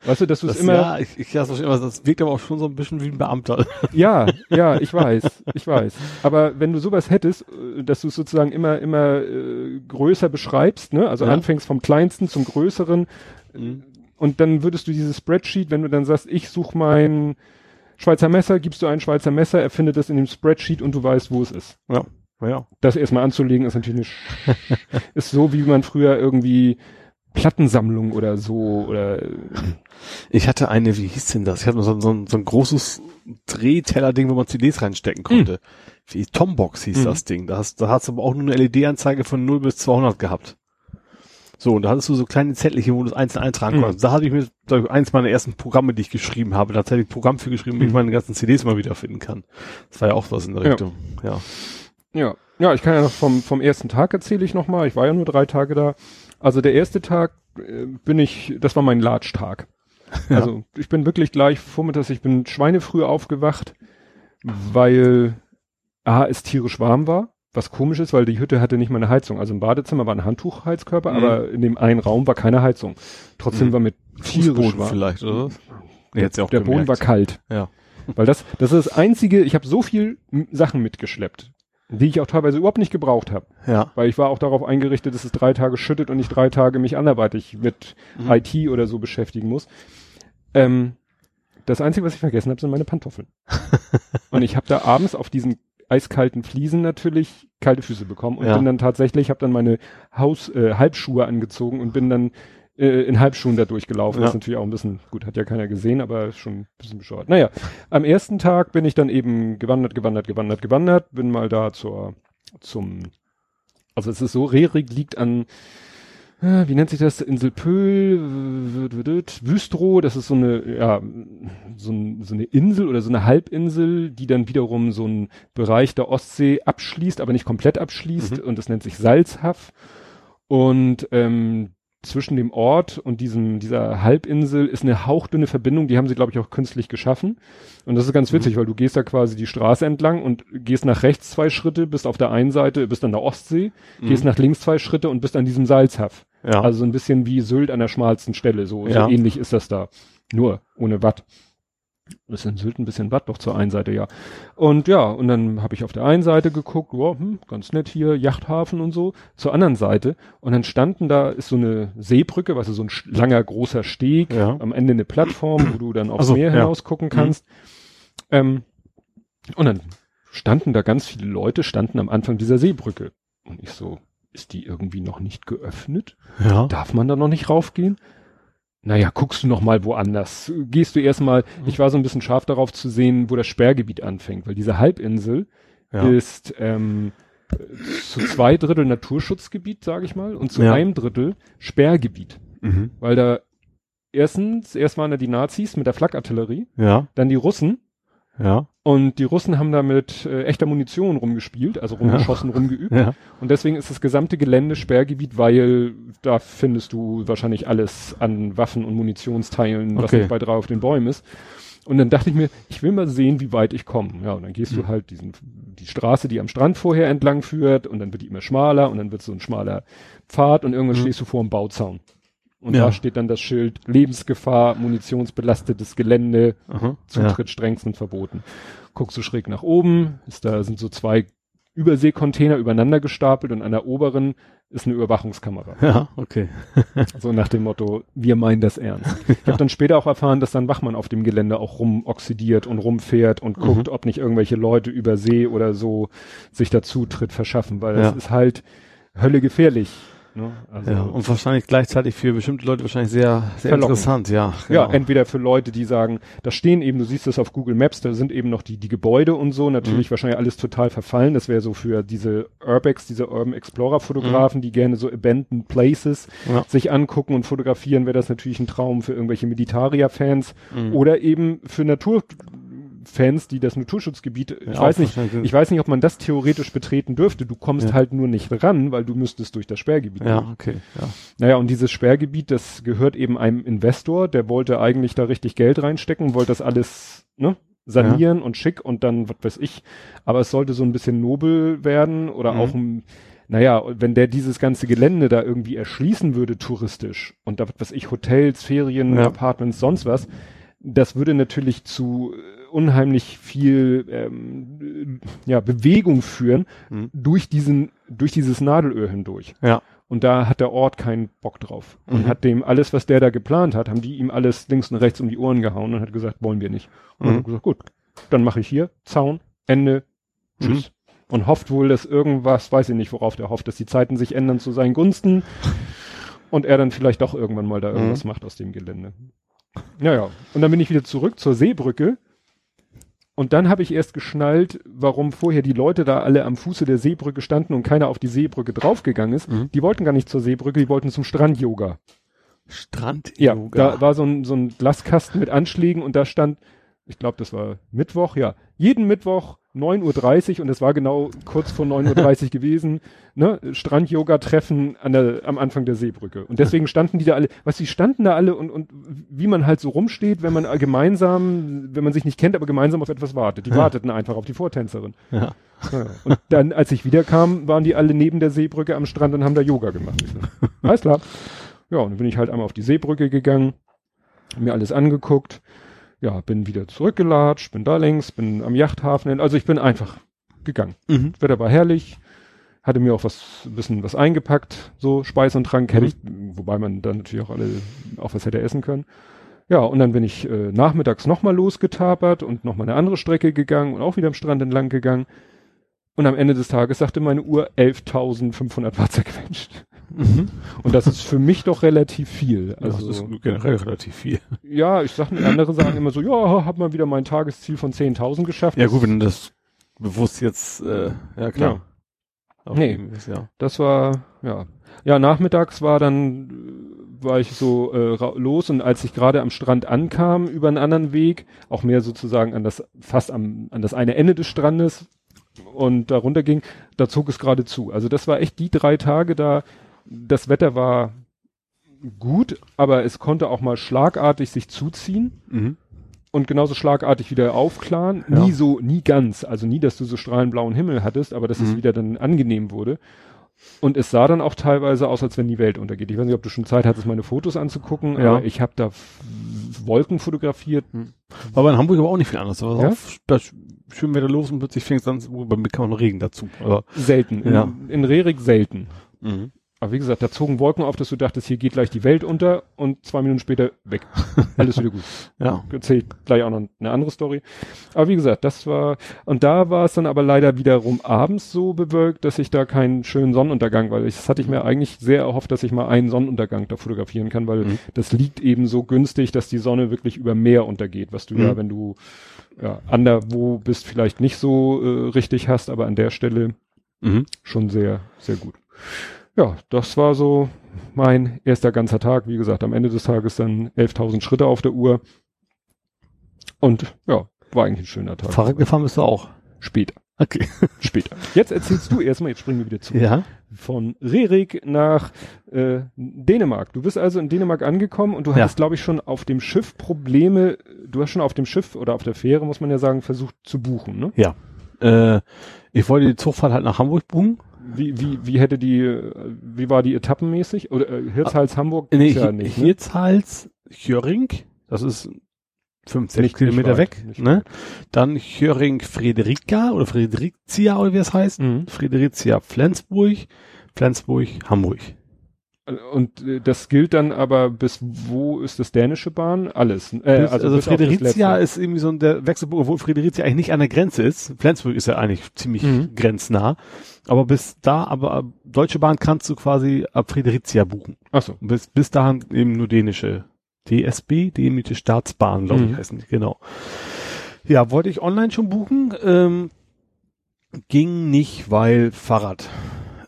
Weißt du, dass du es immer. Ja, ich, ich das immer, das wirkt aber auch schon so ein bisschen wie ein Beamter. Ja, ja, ich weiß, ich weiß. Aber wenn du sowas hättest, äh, dass du es sozusagen immer, immer äh, größer beschreibst, ne? Also ja. anfängst vom kleinsten zum größeren mhm. und dann würdest du dieses Spreadsheet, wenn du dann sagst, ich suche mein Schweizer Messer, gibst du ein Schweizer Messer, er findet es in dem Spreadsheet und du weißt, wo es ist. Ja. Ja. Das erstmal anzulegen ist natürlich ist so, wie man früher irgendwie Plattensammlung oder so oder ich hatte eine, wie hieß denn das? Ich hatte so, so, so ein großes Drehteller-Ding, wo man CDs reinstecken konnte. Hm. Wie Tombox hieß mhm. das Ding. Da hast, da hast du aber auch nur eine LED-Anzeige von 0 bis 200 gehabt. So, und da hattest du so kleine Zettelchen, wo du es einzeln eintragen mhm. konntest. Da hatte ich mir ich, eins meiner ersten Programme, die ich geschrieben habe, tatsächlich ein Programm für geschrieben, wie ich hm. meine ganzen CDs mal wiederfinden kann. Das war ja auch was in der Richtung. Ja. Ja, ja, ja ich kann ja noch vom, vom ersten Tag erzähle ich nochmal. Ich war ja nur drei Tage da. Also der erste Tag äh, bin ich, das war mein Latsch-Tag. Ja. Also ich bin wirklich gleich vormittags, ich bin schweinefrüh aufgewacht, weil A, es tierisch warm war, was komisch ist, weil die Hütte hatte nicht mal eine Heizung. Also im Badezimmer war ein Handtuchheizkörper, mhm. aber in dem einen Raum war keine Heizung. Trotzdem mhm. war mit tierisch warm. vielleicht, oder? Der, der gemerkt. Boden war kalt. Ja. Weil das, das ist das einzige, ich habe so viel Sachen mitgeschleppt die ich auch teilweise überhaupt nicht gebraucht habe. Ja. Weil ich war auch darauf eingerichtet, dass es drei Tage schüttet und ich drei Tage mich anderweitig mit mhm. IT oder so beschäftigen muss. Ähm, das Einzige, was ich vergessen habe, sind meine Pantoffeln. und ich habe da abends auf diesen eiskalten Fliesen natürlich kalte Füße bekommen und ja. bin dann tatsächlich, habe dann meine Haus äh, Halbschuhe angezogen und bin dann äh, in Halbschuhen da durchgelaufen. Ja. Das ist natürlich auch ein bisschen, gut, hat ja keiner gesehen, aber schon ein bisschen bescheuert. Naja, am ersten Tag bin ich dann eben gewandert, gewandert, gewandert, gewandert, bin mal da zur, zum, also es ist so, Rerik liegt an, äh, wie nennt sich das, Insel Pöhl, Wüstrow, das ist so eine, ja, so, ein, so eine Insel oder so eine Halbinsel, die dann wiederum so einen Bereich der Ostsee abschließt, aber nicht komplett abschließt mhm. und das nennt sich Salzhaff. Und ähm, zwischen dem Ort und diesem, dieser Halbinsel ist eine hauchdünne Verbindung, die haben sie, glaube ich, auch künstlich geschaffen. Und das ist ganz mhm. witzig, weil du gehst da quasi die Straße entlang und gehst nach rechts zwei Schritte, bist auf der einen Seite, bist an der Ostsee, mhm. gehst nach links zwei Schritte und bist an diesem Salzhaff. Ja. Also so ein bisschen wie Sylt an der schmalsten Stelle, so, ja. so ähnlich ist das da. Nur ohne Watt. Das in Sylt ein bisschen Watt doch zur einen Seite, ja. Und ja, und dann habe ich auf der einen Seite geguckt, wow, hm, ganz nett hier, Yachthafen und so, zur anderen Seite. Und dann standen da, ist so eine Seebrücke, weißt du, so ein langer, großer Steg, ja. am Ende eine Plattform, wo du dann aufs also, Meer ja. hinaus gucken mhm. kannst. Mhm. Ähm, und dann standen da ganz viele Leute, standen am Anfang dieser Seebrücke. Und ich so, ist die irgendwie noch nicht geöffnet? Ja. Darf man da noch nicht raufgehen? Naja, guckst du noch mal woanders. Gehst du erstmal, mhm. ich war so ein bisschen scharf darauf zu sehen, wo das Sperrgebiet anfängt, weil diese Halbinsel ja. ist ähm, zu zwei Drittel Naturschutzgebiet, sage ich mal, und zu ja. einem Drittel Sperrgebiet. Mhm. Weil da erstens, erst waren da die Nazis mit der Flakartillerie, ja. dann die Russen, ja. Und die Russen haben da mit äh, echter Munition rumgespielt, also rumgeschossen, ja. rumgeübt. Ja. Und deswegen ist das gesamte Gelände Sperrgebiet, weil da findest du wahrscheinlich alles an Waffen und Munitionsteilen, was nicht bei drei auf den Bäumen ist. Und dann dachte ich mir, ich will mal sehen, wie weit ich komme. Ja, und dann gehst mhm. du halt diesen, die Straße, die am Strand vorher entlang führt, und dann wird die immer schmaler, und dann wird so ein schmaler Pfad, und irgendwann mhm. stehst du vor einem Bauzaun. Und ja. da steht dann das Schild Lebensgefahr, munitionsbelastetes Gelände, Aha, Zutritt ja. strengstens verboten. Guckst du schräg nach oben, ist da sind so zwei Überseekontainer übereinander gestapelt und an der oberen ist eine Überwachungskamera. Ja, okay. so nach dem Motto, wir meinen das ernst. Ich habe dann später auch erfahren, dass dann Wachmann auf dem Gelände auch rumoxidiert und rumfährt und guckt, mhm. ob nicht irgendwelche Leute über See oder so sich dazu Tritt verschaffen, weil ja. ist halt Hölle gefährlich. Ne? Also ja, und wahrscheinlich gleichzeitig für bestimmte Leute wahrscheinlich sehr, sehr interessant, ja. Genau. Ja, entweder für Leute, die sagen, da stehen eben, du siehst das auf Google Maps, da sind eben noch die, die Gebäude und so, natürlich mhm. wahrscheinlich alles total verfallen. Das wäre so für diese Urbex, diese Urban Explorer Fotografen, mhm. die gerne so Abandoned Places ja. sich angucken und fotografieren, wäre das natürlich ein Traum für irgendwelche Militaria-Fans mhm. oder eben für Natur Fans, die das Naturschutzgebiet, ja, ich weiß nicht, ich weiß nicht, ob man das theoretisch betreten dürfte. Du kommst ja. halt nur nicht ran, weil du müsstest durch das Sperrgebiet. Ja, okay. Ja. Naja, und dieses Sperrgebiet, das gehört eben einem Investor, der wollte eigentlich da richtig Geld reinstecken, wollte das alles, ne? sanieren ja. und schick und dann, was weiß ich, aber es sollte so ein bisschen nobel werden oder mhm. auch ein, naja, wenn der dieses ganze Gelände da irgendwie erschließen würde touristisch und da, was weiß ich, Hotels, Ferien, ja. Apartments, sonst was, das würde natürlich zu unheimlich viel ähm, ja, Bewegung führen mhm. durch diesen, durch dieses Nadelöhr hindurch. Ja. Und da hat der Ort keinen Bock drauf. Mhm. Und hat dem alles, was der da geplant hat, haben die ihm alles links und rechts um die Ohren gehauen und hat gesagt, wollen wir nicht. Und mhm. hat gesagt, gut, dann mache ich hier, Zaun, Ende, tschüss. Mhm. Und hofft wohl, dass irgendwas, weiß ich nicht, worauf der hofft, dass die Zeiten sich ändern zu seinen Gunsten und er dann vielleicht doch irgendwann mal da irgendwas mhm. macht aus dem Gelände. Naja, und dann bin ich wieder zurück zur Seebrücke und dann habe ich erst geschnallt, warum vorher die Leute da alle am Fuße der Seebrücke standen und keiner auf die Seebrücke draufgegangen ist. Mhm. Die wollten gar nicht zur Seebrücke, die wollten zum Strand-Yoga. Strand-Yoga? Ja, da war so ein, so ein Glaskasten mit Anschlägen und da stand, ich glaube, das war Mittwoch, ja, jeden Mittwoch 9.30 Uhr und es war genau kurz vor 9.30 Uhr gewesen, ne, Strand-Yoga-Treffen an der, am Anfang der Seebrücke. Und deswegen standen die da alle, was die standen da alle und, und wie man halt so rumsteht, wenn man gemeinsam, wenn man sich nicht kennt, aber gemeinsam auf etwas wartet. Die ja. warteten einfach auf die Vortänzerin. Ja. ja. Und dann, als ich wiederkam, waren die alle neben der Seebrücke am Strand und haben da Yoga gemacht. Alles klar. Ja, und dann bin ich halt einmal auf die Seebrücke gegangen, mir alles angeguckt ja, bin wieder zurückgelatscht, bin da längs, bin am Yachthafen, also ich bin einfach gegangen. Mhm. Wetter war herrlich, hatte mir auch was, ein bisschen was eingepackt, so Speis und Trank hätte mhm. ich, wobei man dann natürlich auch alle, auch was hätte essen können. Ja, und dann bin ich äh, nachmittags nochmal losgetapert und nochmal eine andere Strecke gegangen und auch wieder am Strand entlang gegangen. Und am Ende des Tages sagte meine Uhr 11.500 Watt zerquetscht. Mhm. Und das ist für mich doch relativ viel. Also, das ist generell relativ viel. Ja, ich sag, andere sagen immer so, ja, hab mal wieder mein Tagesziel von 10.000 geschafft. Ja gut, wenn du das bewusst jetzt, äh, ja klar. Ja. Nee, ist, ja. das war, ja. Ja, nachmittags war dann, war ich so äh, los und als ich gerade am Strand ankam über einen anderen Weg, auch mehr sozusagen an das, fast am, an das eine Ende des Strandes und da runter ging, da zog es gerade zu. Also das war echt die drei Tage da, das Wetter war gut, aber es konnte auch mal schlagartig sich zuziehen. Mhm. Und genauso schlagartig wieder aufklaren. Ja. Nie so, nie ganz. Also nie, dass du so strahlend blauen Himmel hattest, aber dass mhm. es wieder dann angenehm wurde. Und es sah dann auch teilweise aus, als wenn die Welt untergeht. Ich weiß nicht, ob du schon Zeit hattest, meine Fotos anzugucken, ja. aber ich habe da Wolken fotografiert. War in Hamburg aber auch nicht viel anders. Aber ja? auf, schön wieder los und plötzlich fing es dann, bei mir kam noch Regen dazu. Aber, selten. Ja. In, in Rerik selten. Mhm. Aber wie gesagt, da zogen Wolken auf, dass du dachtest, hier geht gleich die Welt unter und zwei Minuten später weg. Alles wieder gut. ja. Erzählt gleich auch noch eine andere Story. Aber wie gesagt, das war, und da war es dann aber leider wiederum abends so bewölkt, dass ich da keinen schönen Sonnenuntergang, weil ich, das hatte ich mir eigentlich sehr erhofft, dass ich mal einen Sonnenuntergang da fotografieren kann, weil mhm. das liegt eben so günstig, dass die Sonne wirklich über Meer untergeht, was du mhm. ja, wenn du ja, anderwo bist, vielleicht nicht so äh, richtig hast, aber an der Stelle mhm. schon sehr, sehr gut ja, das war so mein erster ganzer Tag. Wie gesagt, am Ende des Tages dann 11.000 Schritte auf der Uhr. Und ja, war eigentlich ein schöner Tag. Fahrrad gefahren bist du auch? Später. Okay. Später. Jetzt erzählst du erstmal, jetzt springen wir wieder zurück. Ja. Von Rerik nach äh, Dänemark. Du bist also in Dänemark angekommen und du ja. hattest, glaube ich, schon auf dem Schiff Probleme, du hast schon auf dem Schiff oder auf der Fähre, muss man ja sagen, versucht zu buchen, ne? Ja. Äh, ich wollte die Zugfahrt halt nach Hamburg buchen wie, wie, wie hätte die, wie war die etappenmäßig? Oder äh, Hirtshals Hamburg? Nee, ja nicht, ne? Hirtshals Jöring, das ist fünf, sechs Kilometer weg. Ne? Dann Höring Friederika oder Friedrichia oder wie es heißt. Mhm. Friedrichia Flensburg, Flensburg, Hamburg. Und äh, das gilt dann aber bis wo ist das dänische Bahn? Alles. Äh, also also Friedrichia ist irgendwie so ein der Wechselburg, obwohl Friedrichia eigentlich nicht an der Grenze ist. Flensburg ist ja eigentlich ziemlich mhm. grenznah. Aber bis da, aber Deutsche Bahn kannst du quasi ab Friedrichia buchen. Ach so. Bis, bis dahin eben nur dänische DSB, dänische Staatsbahn, glaube ich, mhm. heißen die, genau. Ja, wollte ich online schon buchen, ähm, ging nicht, weil Fahrrad.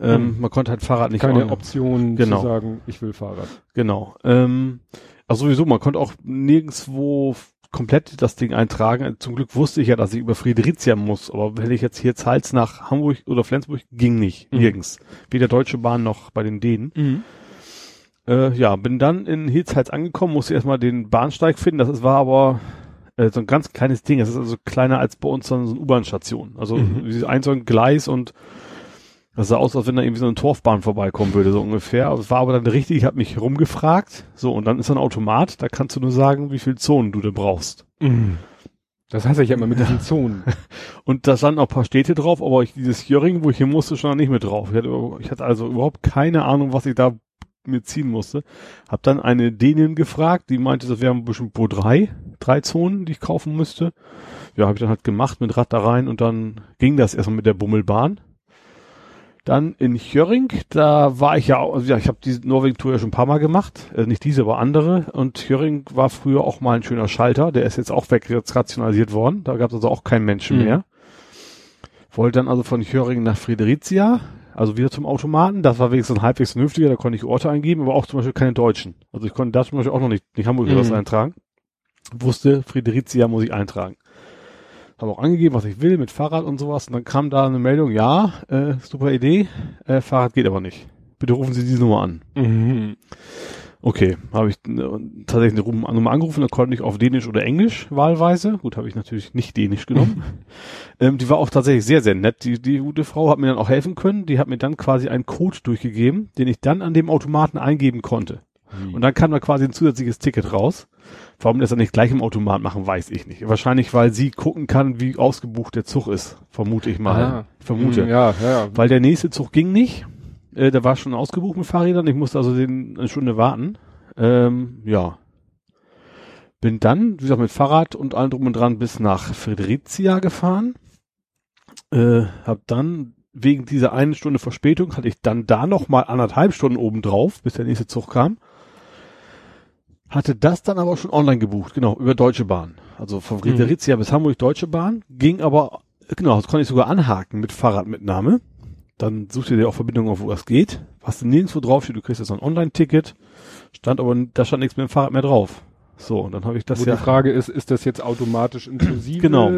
Ähm, mhm. Man konnte halt Fahrrad nicht Keine Option genau. zu sagen, ich will Fahrrad. Genau. Ähm, also sowieso, man konnte auch nirgendswo komplett das Ding eintragen. Zum Glück wusste ich ja, dass ich über Friedrichshain muss, aber wenn ich jetzt hier Zals nach Hamburg oder Flensburg, ging nicht, mhm. nirgends. Weder Deutsche Bahn noch bei den Dänen. Mhm. Äh, ja, bin dann in Hitzhals angekommen, musste erstmal den Bahnsteig finden. Das ist, war aber äh, so ein ganz kleines Ding. Es ist also kleiner als bei uns so eine U-Bahn-Station. Also mhm. ein so ein Gleis und das sah aus, als wenn da irgendwie so eine Torfbahn vorbeikommen würde, so ungefähr. Es war aber dann richtig, ich habe mich rumgefragt. So, und dann ist ein Automat, da kannst du nur sagen, wie viel Zonen du denn brauchst. Mhm. Das hasse ich ja immer mit diesen Zonen. und da standen auch paar Städte drauf, aber ich, dieses Jöring, wo ich hin musste, schon nicht mit drauf. Ich hatte, ich hatte also überhaupt keine Ahnung, was ich da mir ziehen musste. Hab dann eine Dänin gefragt, die meinte, das wären bestimmt wohl drei, drei Zonen, die ich kaufen müsste. Ja, habe ich dann halt gemacht mit Rad da rein und dann ging das erstmal mit der Bummelbahn. Dann in Jöring, da war ich ja, also ja, ich habe diese Norwegen-Tour ja schon ein paar Mal gemacht, äh, nicht diese, aber andere. Und Jöring war früher auch mal ein schöner Schalter, der ist jetzt auch weg, jetzt rationalisiert worden. Da gab es also auch keinen Menschen mhm. mehr. Wollte dann also von Jöring nach Friedericia, also wieder zum Automaten. Das war wenigstens halbwegs vernünftiger, da konnte ich Orte eingeben, aber auch zum Beispiel keine Deutschen. Also ich konnte da zum Beispiel auch noch nicht, nicht Hamburg mhm. was eintragen. Wusste, Friedericia muss ich eintragen. Habe auch angegeben, was ich will, mit Fahrrad und sowas. Und dann kam da eine Meldung, ja, äh, super Idee, äh, Fahrrad geht aber nicht. Bitte rufen Sie diese Nummer an. Mhm. Okay, habe ich äh, tatsächlich eine Nummer angerufen, dann konnte ich auf Dänisch oder Englisch wahlweise. Gut, habe ich natürlich nicht Dänisch genommen. ähm, die war auch tatsächlich sehr, sehr nett. Die, die gute Frau hat mir dann auch helfen können. Die hat mir dann quasi einen Code durchgegeben, den ich dann an dem Automaten eingeben konnte. Mhm. Und dann kam da quasi ein zusätzliches Ticket raus. Warum das dann nicht gleich im Automat machen, weiß ich nicht. Wahrscheinlich, weil sie gucken kann, wie ausgebucht der Zug ist. Vermute ich mal. Ah, Vermute. Mh, ja, ja. Weil der nächste Zug ging nicht. Äh, der war schon ausgebucht mit Fahrrädern. Ich musste also den eine Stunde warten. Ähm, ja. Bin dann, wie gesagt, mit Fahrrad und allem drum und dran bis nach Fredericia gefahren. Äh, hab dann wegen dieser einen Stunde Verspätung hatte ich dann da noch mal anderthalb Stunden oben drauf, bis der nächste Zug kam. Hatte das dann aber schon online gebucht, genau, über Deutsche Bahn. Also von Friedericia mhm. bis Hamburg Deutsche Bahn, ging aber, genau, das konnte ich sogar anhaken mit Fahrradmitnahme. Dann sucht ihr dir auch Verbindungen auf, wo das geht. Was nirgendwo draufsteht, du kriegst jetzt ein Online-Ticket, stand aber, da stand nichts mit dem Fahrrad mehr drauf. So, und dann habe ich das Wo ja. Die Frage ist, ist das jetzt automatisch inklusive? Genau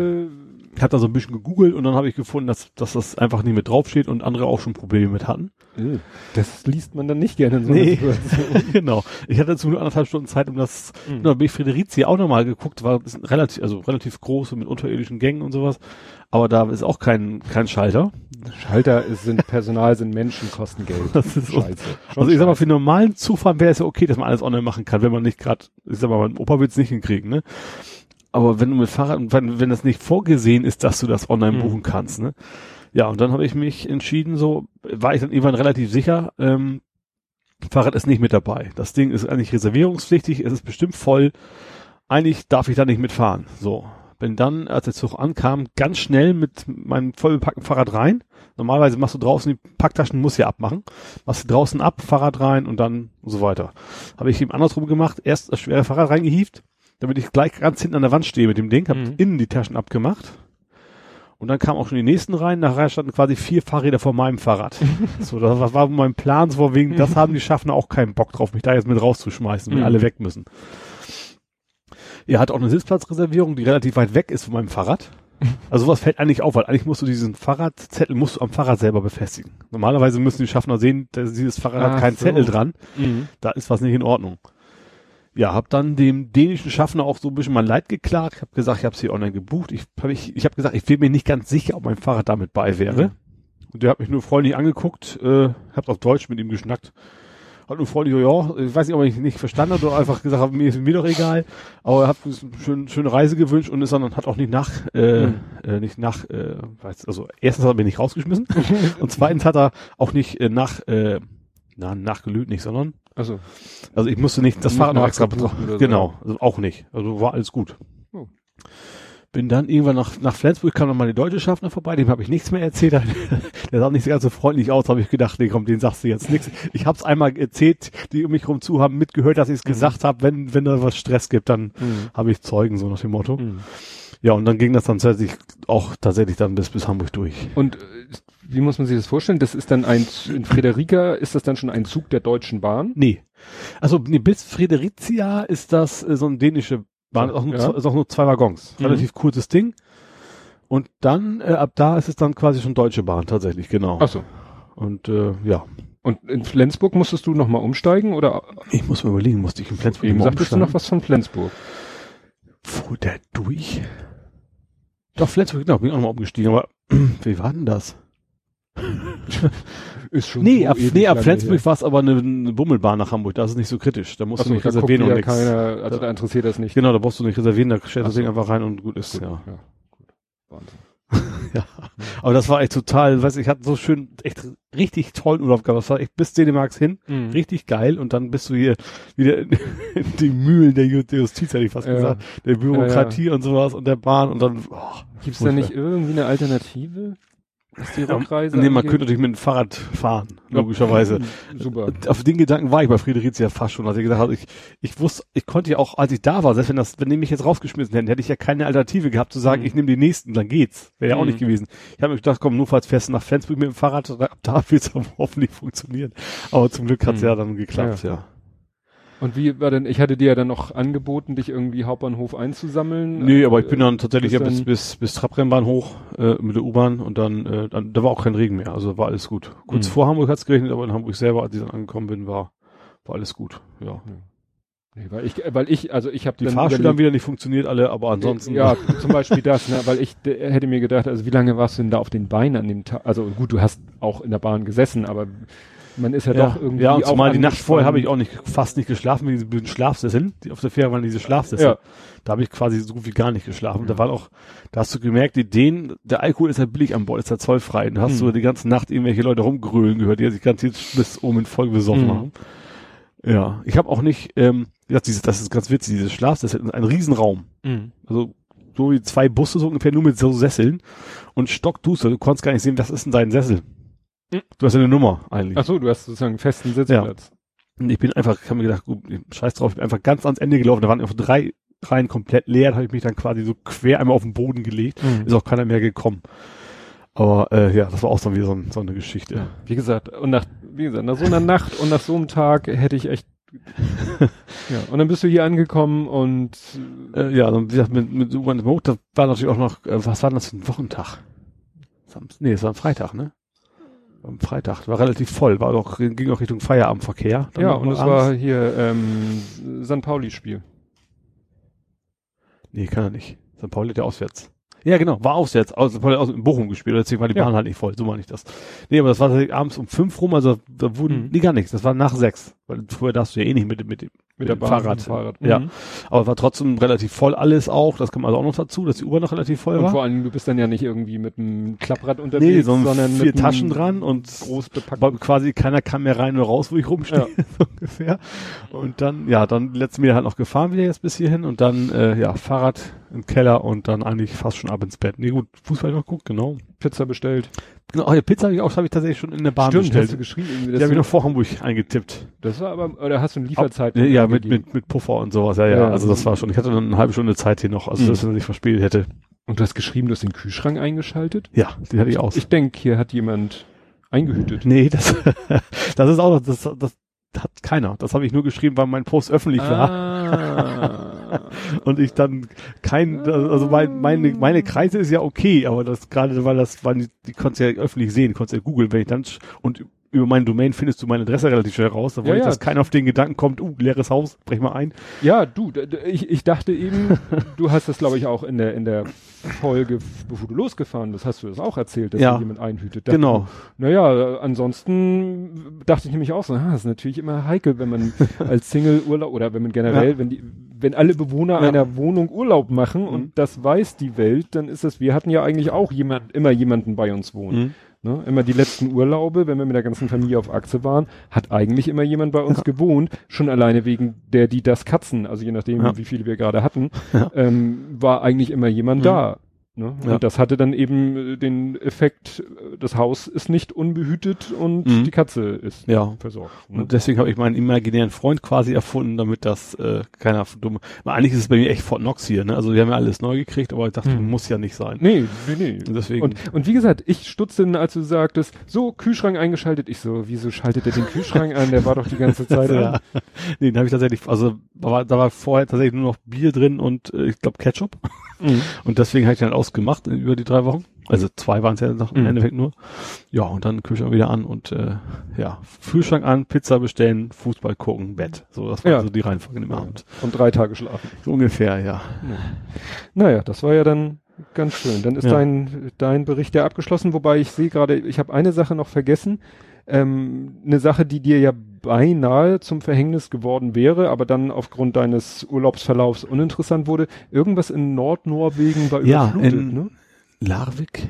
habe da so ein bisschen gegoogelt und dann habe ich gefunden, dass, dass das einfach nicht mit draufsteht und andere auch schon Probleme mit hatten. Äh, das liest man dann nicht gerne in so nee. Genau. Ich hatte dazu nur anderthalb Stunden Zeit, um das, mhm. da bin ich Frederici auch nochmal geguckt, war relativ, also relativ groß und mit unterirdischen Gängen und sowas. Aber da ist auch kein, kein Schalter. Schalter sind Personal, sind Menschen, kosten Geld. Das ist Scheiße. also ich sag mal, für normalen Zufahren wäre es ja okay, dass man alles online machen kann, wenn man nicht gerade, ich sag mal, mein Opa will es nicht hinkriegen, ne? Aber wenn du mit Fahrrad, wenn, wenn das nicht vorgesehen ist, dass du das online mhm. buchen kannst, ne? Ja, und dann habe ich mich entschieden, so war ich dann irgendwann relativ sicher, ähm, Fahrrad ist nicht mit dabei. Das Ding ist eigentlich reservierungspflichtig, es ist bestimmt voll. Eigentlich darf ich da nicht mitfahren. So. Bin dann, als der Zug ankam, ganz schnell mit meinem vollbepackten Fahrrad rein. Normalerweise machst du draußen die Packtaschen, muss ja abmachen. Machst du draußen ab, Fahrrad rein und dann und so weiter. Habe ich eben andersrum gemacht. Erst das schwere Fahrrad reingehievt, damit ich gleich ganz hinten an der Wand stehe mit dem Ding, hab mhm. innen die Taschen abgemacht. Und dann kamen auch schon die nächsten rein. Nachher standen quasi vier Fahrräder vor meinem Fahrrad. so, das war mein Plan, so wegen, das haben die Schaffner auch keinen Bock drauf, mich da jetzt mit rauszuschmeißen, wenn mhm. alle weg müssen. Er hat auch eine Sitzplatzreservierung, die relativ weit weg ist von meinem Fahrrad. Also sowas fällt eigentlich auf, weil eigentlich musst du diesen Fahrradzettel musst du am Fahrrad selber befestigen. Normalerweise müssen die Schaffner sehen, dass dieses Fahrrad Ach hat keinen so. Zettel dran. Mhm. Da ist was nicht in Ordnung ja, habe dann dem dänischen Schaffner auch so ein bisschen mein Leid geklagt. Habe gesagt, ich habe sie online gebucht. Ich habe ich, ich hab gesagt, ich bin mir nicht ganz sicher, ob mein Fahrrad damit bei wäre. Mhm. Und der hat mich nur freundlich angeguckt, äh, hab auf Deutsch mit ihm geschnackt. hat nur freundlich, ja, ich weiß nicht, ob ich nicht verstanden habe oder einfach gesagt habe, mir ist mir doch egal, aber er hat schön, schöne Reise gewünscht und ist dann hat auch nicht nach, äh, mhm. äh nicht nach, äh, weiß, also erstens hat er mich nicht rausgeschmissen und zweitens hat er auch nicht äh, nach, äh, na, nachgelügt nicht, sondern also, also ich musste nicht das Fahrrad noch extra betrachten. Genau, also auch nicht. Also war alles gut. Oh. Bin dann irgendwann nach, nach Flensburg, kam dann mal die deutsche Schaffner vorbei, dem habe ich nichts mehr erzählt. Der sah nicht ganz so freundlich aus, habe ich gedacht, nee komm, den sagst du jetzt nichts. Ich habe es einmal erzählt, die um mich herum zu haben mitgehört, dass ich es mhm. gesagt habe, wenn, wenn da was Stress gibt, dann mhm. habe ich Zeugen, so nach dem Motto. Mhm. Ja, und dann ging das dann tatsächlich auch tatsächlich dann bis, bis Hamburg durch. Und äh, wie muss man sich das vorstellen? Das ist dann ein, in Frederika ist das dann schon ein Zug der Deutschen Bahn? Nee. Also nee, bis Fredericia ist das äh, so ein dänische Bahn, auch nur, ja. ist auch nur zwei Waggons. Mhm. Relativ kurzes Ding. Und dann, äh, ab da ist es dann quasi schon Deutsche Bahn tatsächlich, genau. Ach so. Und äh, ja. Und in Flensburg musstest du nochmal umsteigen oder? Ich muss mir überlegen, musste ich in Flensburg Eben sagtest du noch was von Flensburg. Fuhr der durch? Doch, Flensburg, genau, bin ich auch nochmal umgestiegen, aber wie war denn das? Ist schon nee, so ab, nee, ab Flensburg war es aber eine, eine, Bummelbahn nach Hamburg, da ist es nicht so kritisch. Da musst Achso, du nicht da reservieren und nichts. Keiner, also da interessiert das nicht. Genau, da brauchst du nicht reservieren, da stellst du das Ding einfach rein und gut ist, gut, ja. ja. Gut. Wahnsinn. ja. Aber das war echt total, weiß ich, hatte so schön, echt richtig tollen Urlaub gehabt. Das war echt bis Dänemarks hin, mhm. richtig geil. Und dann bist du hier wieder in, in die Mühlen der Justiz, hätte ich fast ja. gesagt, der Bürokratie ja, ja. und sowas und der Bahn und dann, oh, Gibt's da nicht irgendwie eine Alternative? Was die Rückreise nee, man könnte natürlich mit dem Fahrrad fahren, logischerweise. Super. Auf den Gedanken war ich bei Friederizia fast schon, als ich gesagt habe, ich, ich wusste, ich konnte ja auch, als ich da war, selbst wenn das, wenn die mich jetzt rausgeschmissen hätten, hätte ich ja keine Alternative gehabt zu sagen, mhm. ich nehme den nächsten, dann geht's. Wäre ja auch mhm. nicht gewesen. Ich habe mir gedacht, komm, nur falls fährst du nach Flensburg mit dem Fahrrad, da wird's hoffentlich funktionieren. Aber zum Glück hat's mhm. ja dann geklappt, ja. ja. Und wie war denn, ich hatte dir ja dann noch angeboten, dich irgendwie Hauptbahnhof einzusammeln. Nee, aber ich bin dann tatsächlich ja bis, bis, bis Trabrennbahn hoch äh, mit der U-Bahn und dann, äh, dann, da war auch kein Regen mehr, also war alles gut. Kurz mhm. vor Hamburg hat's gerechnet, aber in Hamburg selber, als ich dann angekommen bin, war, war alles gut, ja. Nee, weil ich, weil ich, also ich habe die Fahrstühle haben wieder nicht funktioniert alle, aber ansonsten. Ja, zum Beispiel das, ne, weil ich hätte mir gedacht, also wie lange warst du denn da auf den Beinen an dem Tag? Also gut, du hast auch in der Bahn gesessen, aber man ist ja, ja doch irgendwie. Ja, und zumal die Nacht vorher habe ich auch nicht fast nicht geschlafen, wegen diesen Schlafsesseln. Die auf der Fähre waren diese Schlafsessel. Ja. Da habe ich quasi so gut wie gar nicht geschlafen. Mhm. Da war auch, da hast du gemerkt, die Ideen, der Alkohol ist ja billig an Bord, ist ja zollfrei. Da hast mhm. du die ganze Nacht irgendwelche Leute rumgrölen gehört, die sich ganz jetzt bis oben in voll besoffen mhm. haben. Ja, ich habe auch nicht, ähm, ja, dieses, das ist ganz witzig, dieses Schlafsessel, ein Riesenraum. Mhm. Also so wie zwei Busse so ungefähr, nur mit so Sesseln und stockduster. Du konntest gar nicht sehen, was ist denn dein Sessel. Du hast ja eine Nummer eigentlich. Ach so, du hast sozusagen einen festen Sitzplatz. Ja. Und ich bin einfach, ich habe mir gedacht, gut, scheiß drauf, ich bin einfach ganz ans Ende gelaufen. Da waren einfach drei Reihen komplett leer. Da habe ich mich dann quasi so quer einmal auf den Boden gelegt. Mhm. Ist auch keiner mehr gekommen. Aber äh, ja, das war auch so wieder so, so eine Geschichte. Ja, wie gesagt, und nach, wie gesagt, nach so einer Nacht und nach so einem Tag hätte ich echt ja, und dann bist du hier angekommen und äh, ja, dann wie gesagt, mit, mit U-Bahn da war natürlich auch noch, äh, was war denn das für ein Wochentag? Samstag, nee, es war ein Freitag, ne? Am Freitag. War relativ voll, war auch, ging auch Richtung Feierabendverkehr. Ja, und es war hier ähm, St. Pauli-Spiel. Nee, kann er nicht. St. Pauli hat ja auswärts. Ja, genau, war auswärts. St. Pauli aus in Bochum gespielt, deswegen war die ja. Bahn halt nicht voll, so meine ich das. Nee, aber das war abends um fünf rum, also da wurden, mhm. nee, gar nichts, das war nach sechs. Weil vorher darfst du ja eh nicht mit, mit, mit, Bahn, Fahrrad. Fahrrad. Ja. Mhm. Aber war trotzdem relativ voll alles auch. Das kam also auch noch dazu, dass die U-Bahn noch relativ voll und war. vor allem, du bist dann ja nicht irgendwie mit einem Klapprad unterwegs, nee, sondern vier Taschen dran und groß bepackt. Quasi keiner kam mehr rein oder raus, wo ich rumstehe, ja. so ungefähr. Und dann, ja, dann letzten Meter halt noch gefahren wieder jetzt bis hierhin und dann, äh, ja, Fahrrad im Keller und dann eigentlich fast schon ab ins Bett. Nee, gut, Fußball noch guckt, genau. Pizza bestellt. Genau, ja, Pizza habe ich auch, habe ich tatsächlich schon in der Bahn Stimmt, bestellt. Hast du geschrieben, irgendwie, die habe ich noch vor Hamburg eingetippt. Das war aber, oder hast du eine Lieferzeit? Ja, mit, mit, mit Puffer und sowas, ja, ja, ja. Also das war schon, ich hatte dann eine halbe Stunde Zeit hier noch, also mhm. dass ich nicht verspätet hätte. Und du hast geschrieben, du hast den Kühlschrank eingeschaltet? Ja, den hatte ich aus. Ich denke, hier hat jemand eingehütet. Nee, das, das ist auch, das, das hat keiner. Das habe ich nur geschrieben, weil mein Post öffentlich ah. war. und ich dann kein, also mein, meine, meine Kreise ist ja okay, aber das gerade, weil das, weil die, die konntest ja öffentlich sehen, konntest ja googeln, wenn ich dann, und über meine Domain findest du meine Adresse relativ schnell raus, da wollte ja, ich, dass keiner auf den Gedanken kommt, uh, leeres Haus, brech mal ein. Ja, du, ich, ich dachte eben, du hast das glaube ich auch in der, in der Folge, bevor du losgefahren bist, hast du das auch erzählt, dass ja, jemand einhütet. Dachte, genau. Naja, ansonsten dachte ich nämlich auch so, ah, das ist natürlich immer heikel, wenn man als Single Urlaub oder wenn man generell, ja. wenn die, wenn alle Bewohner ja. einer Wohnung Urlaub machen mhm. und das weiß die Welt, dann ist es, wir hatten ja eigentlich auch jemand, immer jemanden bei uns wohnen. Mhm. Ne? Immer die letzten Urlaube, wenn wir mit der ganzen Familie auf Achse waren, hat eigentlich immer jemand bei uns ja. gewohnt, schon alleine wegen der, die das Katzen, also je nachdem, ja. wie viele wir gerade hatten, ähm, war eigentlich immer jemand mhm. da. Ne? Ja. Und das hatte dann eben äh, den Effekt, äh, das Haus ist nicht unbehütet und mhm. die Katze ist ja. versorgt. Ne? Und deswegen habe ich meinen imaginären Freund quasi erfunden, damit das äh, keiner dumm. Eigentlich ist es bei mir echt Fort Knox hier, ne? Also wir haben ja alles neu gekriegt, aber ich dachte, mhm. muss ja nicht sein. Nee, nee, nee. Und deswegen. Und, und wie gesagt, ich stutzte, als du sagtest, so, Kühlschrank eingeschaltet. Ich so, wieso schaltet er den Kühlschrank an? Der war doch die ganze Zeit ja. an. Nee, den habe ich tatsächlich, also da war, da war vorher tatsächlich nur noch Bier drin und äh, ich glaube Ketchup. Mhm. Und deswegen habe ich dann ausgemacht über die drei Wochen. Also zwei waren es ja noch im mhm. Endeffekt nur. Ja, und dann Kühlschrank wieder an und äh, ja, Kühlschrank an, Pizza bestellen, Fußball gucken, Bett. So, das war ja. so die Reihenfolge im Abend. Und drei Tage schlafen. So ungefähr, ja. Naja, das war ja dann ganz schön. Dann ist ja. dein, dein Bericht ja abgeschlossen, wobei ich sehe gerade, ich habe eine Sache noch vergessen. Ähm, eine Sache, die dir ja beinahe zum Verhängnis geworden wäre, aber dann aufgrund deines Urlaubsverlaufs uninteressant wurde. Irgendwas in Nordnorwegen war ja, überflutet, in ne? Larvik,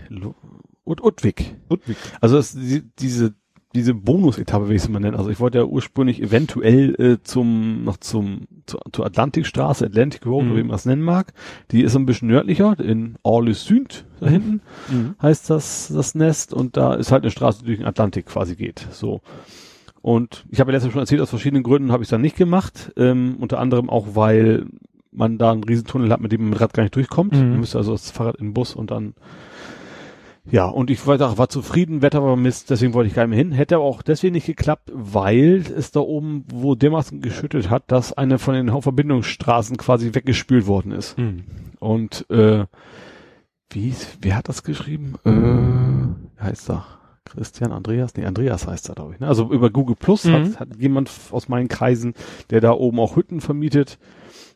und Utwig. Utwig. Also das, die, diese diese Bonus-Etappe, wie ich es mal nennen. Also ich wollte ja ursprünglich eventuell äh, zum noch zum zu, zur Atlantikstraße, Atlantic Road, mhm. oder wie man es nennen mag. Die ist ein bisschen nördlicher, in Orle Süd, da hinten mhm. heißt das das Nest und da ist halt eine Straße, die durch den Atlantik quasi geht. So. Und ich habe ja letztens schon erzählt, aus verschiedenen Gründen habe ich es dann nicht gemacht. Ähm, unter anderem auch, weil man da einen Riesentunnel hat, mit dem man mit Rad gar nicht durchkommt. Mhm. Man müsste also das Fahrrad in den Bus und dann ja, und ich war, war zufrieden, Wetter war Mist, deswegen wollte ich gar nicht mehr hin. Hätte aber auch deswegen nicht geklappt, weil es da oben, wo dermaßen geschüttet hat, dass eine von den Hauptverbindungsstraßen quasi weggespült worden ist. Mhm. Und äh, wie, wer hat das geschrieben? Äh, heißt er? Christian Andreas, nee, Andreas heißt er, glaube ich. Ne? Also über Google Plus mhm. hat, hat jemand aus meinen Kreisen, der da oben auch Hütten vermietet,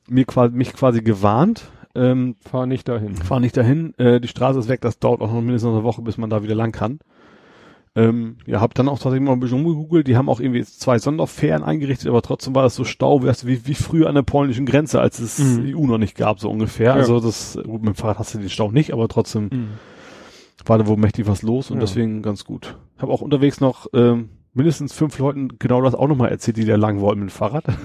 mir quasi, mich quasi gewarnt. Ähm, fahr nicht dahin. Fahr nicht dahin. Äh, die Straße ist weg, das dauert auch noch mindestens eine Woche, bis man da wieder lang kann. Ähm, ja, hab dann auch tatsächlich mal ein bisschen umgegoogelt. Die haben auch irgendwie zwei Sonderfähren eingerichtet, aber trotzdem war das so Stau, wie, wie früher an der polnischen Grenze, als es mhm. EU noch nicht gab, so ungefähr. Ja. Also das, gut, mit dem Fahrrad hast du den Stau nicht, aber trotzdem mhm war da wohl mächtig was los und ja. deswegen ganz gut. Habe auch unterwegs noch ähm, mindestens fünf Leuten genau das auch nochmal erzählt, die da lang wollten mit dem Fahrrad.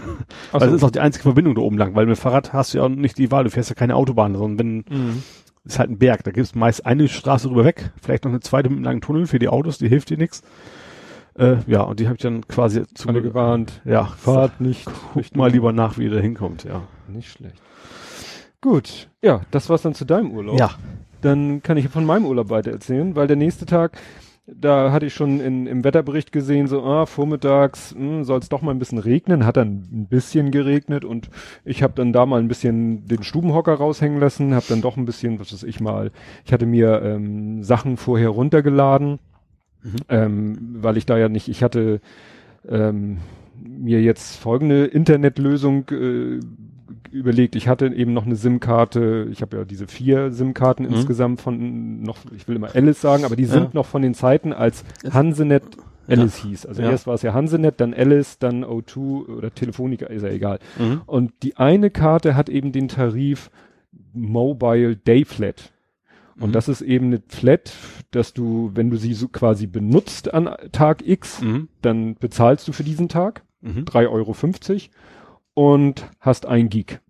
Also so. das ist auch die einzige Verbindung da oben lang, weil mit dem Fahrrad hast du ja auch nicht die Wahl, du fährst ja keine Autobahn, sondern wenn, mhm. ist halt ein Berg, da gibt es meist eine Straße rüber weg, vielleicht noch eine zweite mit einem langen Tunnel für die Autos, die hilft dir nichts. Äh, ja, und die habe ich dann quasi zu mir gewarnt. Ja, fahrt nicht. Guck mal lieber nach, wie ihr da hinkommt, ja. Nicht schlecht. Gut, ja, das war's dann zu deinem Urlaub. Ja dann kann ich von meinem Urlaub weiter erzählen, weil der nächste Tag, da hatte ich schon in, im Wetterbericht gesehen, so, ah, vormittags hm, soll es doch mal ein bisschen regnen, hat dann ein bisschen geregnet und ich habe dann da mal ein bisschen den Stubenhocker raushängen lassen, habe dann doch ein bisschen, was weiß ich mal, ich hatte mir ähm, Sachen vorher runtergeladen, mhm. ähm, weil ich da ja nicht, ich hatte ähm, mir jetzt folgende Internetlösung äh, überlegt, ich hatte eben noch eine SIM-Karte, ich habe ja diese vier SIM-Karten mhm. insgesamt von noch, ich will immer Alice sagen, aber die sind ja. noch von den Zeiten, als Hansenet Alice ja. hieß. Also ja. erst war es ja Hansenet, dann Alice, dann O2 oder Telefonica, ist ja egal. Mhm. Und die eine Karte hat eben den Tarif Mobile Day Flat. Und mhm. das ist eben eine Flat, dass du, wenn du sie so quasi benutzt an Tag X, mhm. dann bezahlst du für diesen Tag mhm. 3,50 Euro und hast ein Gig.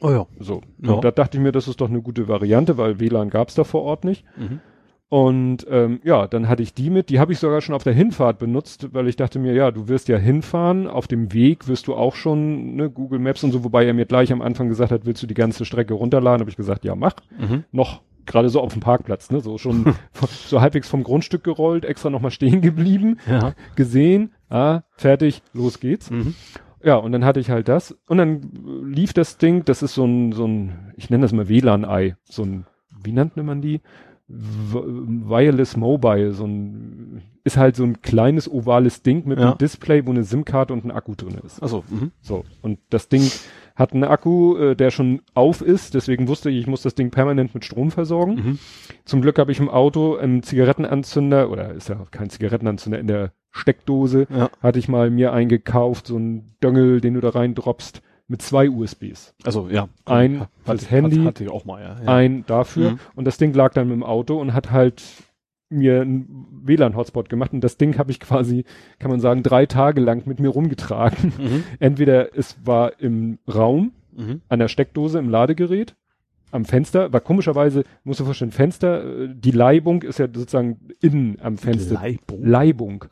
Oh ja. So. Ja. Und da dachte ich mir, das ist doch eine gute Variante, weil WLAN gab's da vor Ort nicht. Mhm. Und ähm, ja, dann hatte ich die mit, die habe ich sogar schon auf der Hinfahrt benutzt, weil ich dachte mir, ja, du wirst ja hinfahren, auf dem Weg wirst du auch schon ne, Google Maps und so, wobei er mir gleich am Anfang gesagt hat, willst du die ganze Strecke runterladen, habe ich gesagt, ja, mach. Mhm. Noch gerade so auf dem Parkplatz, ne, so schon so halbwegs vom Grundstück gerollt, extra nochmal stehen geblieben, ja. gesehen, ah, fertig, los geht's. Mhm. Ja, und dann hatte ich halt das. Und dann lief das Ding, das ist so ein, so ein, ich nenne das mal WLAN-Ei, so ein, wie nannte man die? Wireless Mobile, so ein, ist halt so ein kleines ovales Ding mit ja. einem Display, wo eine SIM-Karte und ein Akku drin ist. Achso, mhm. so. Und das Ding hat einen Akku, äh, der schon auf ist, deswegen wusste ich, ich muss das Ding permanent mit Strom versorgen. Mhm. Zum Glück habe ich im Auto einen Zigarettenanzünder, oder ist ja kein Zigarettenanzünder, in der Steckdose ja. hatte ich mal mir eingekauft, so ein Döngel, den du da rein droppst, mit zwei USBs. Also ja. Ein hat, fürs Handy, hatte ich auch mal, ja, ja. ein dafür mhm. und das Ding lag dann im Auto und hat halt mir einen WLAN-Hotspot gemacht und das Ding habe ich quasi, kann man sagen, drei Tage lang mit mir rumgetragen. Mhm. Entweder es war im Raum, mhm. an der Steckdose, im Ladegerät, am Fenster, war komischerweise, musst du vorstellen, Fenster, äh, die Leibung ist ja sozusagen innen am Fenster. Leibung. Leibung.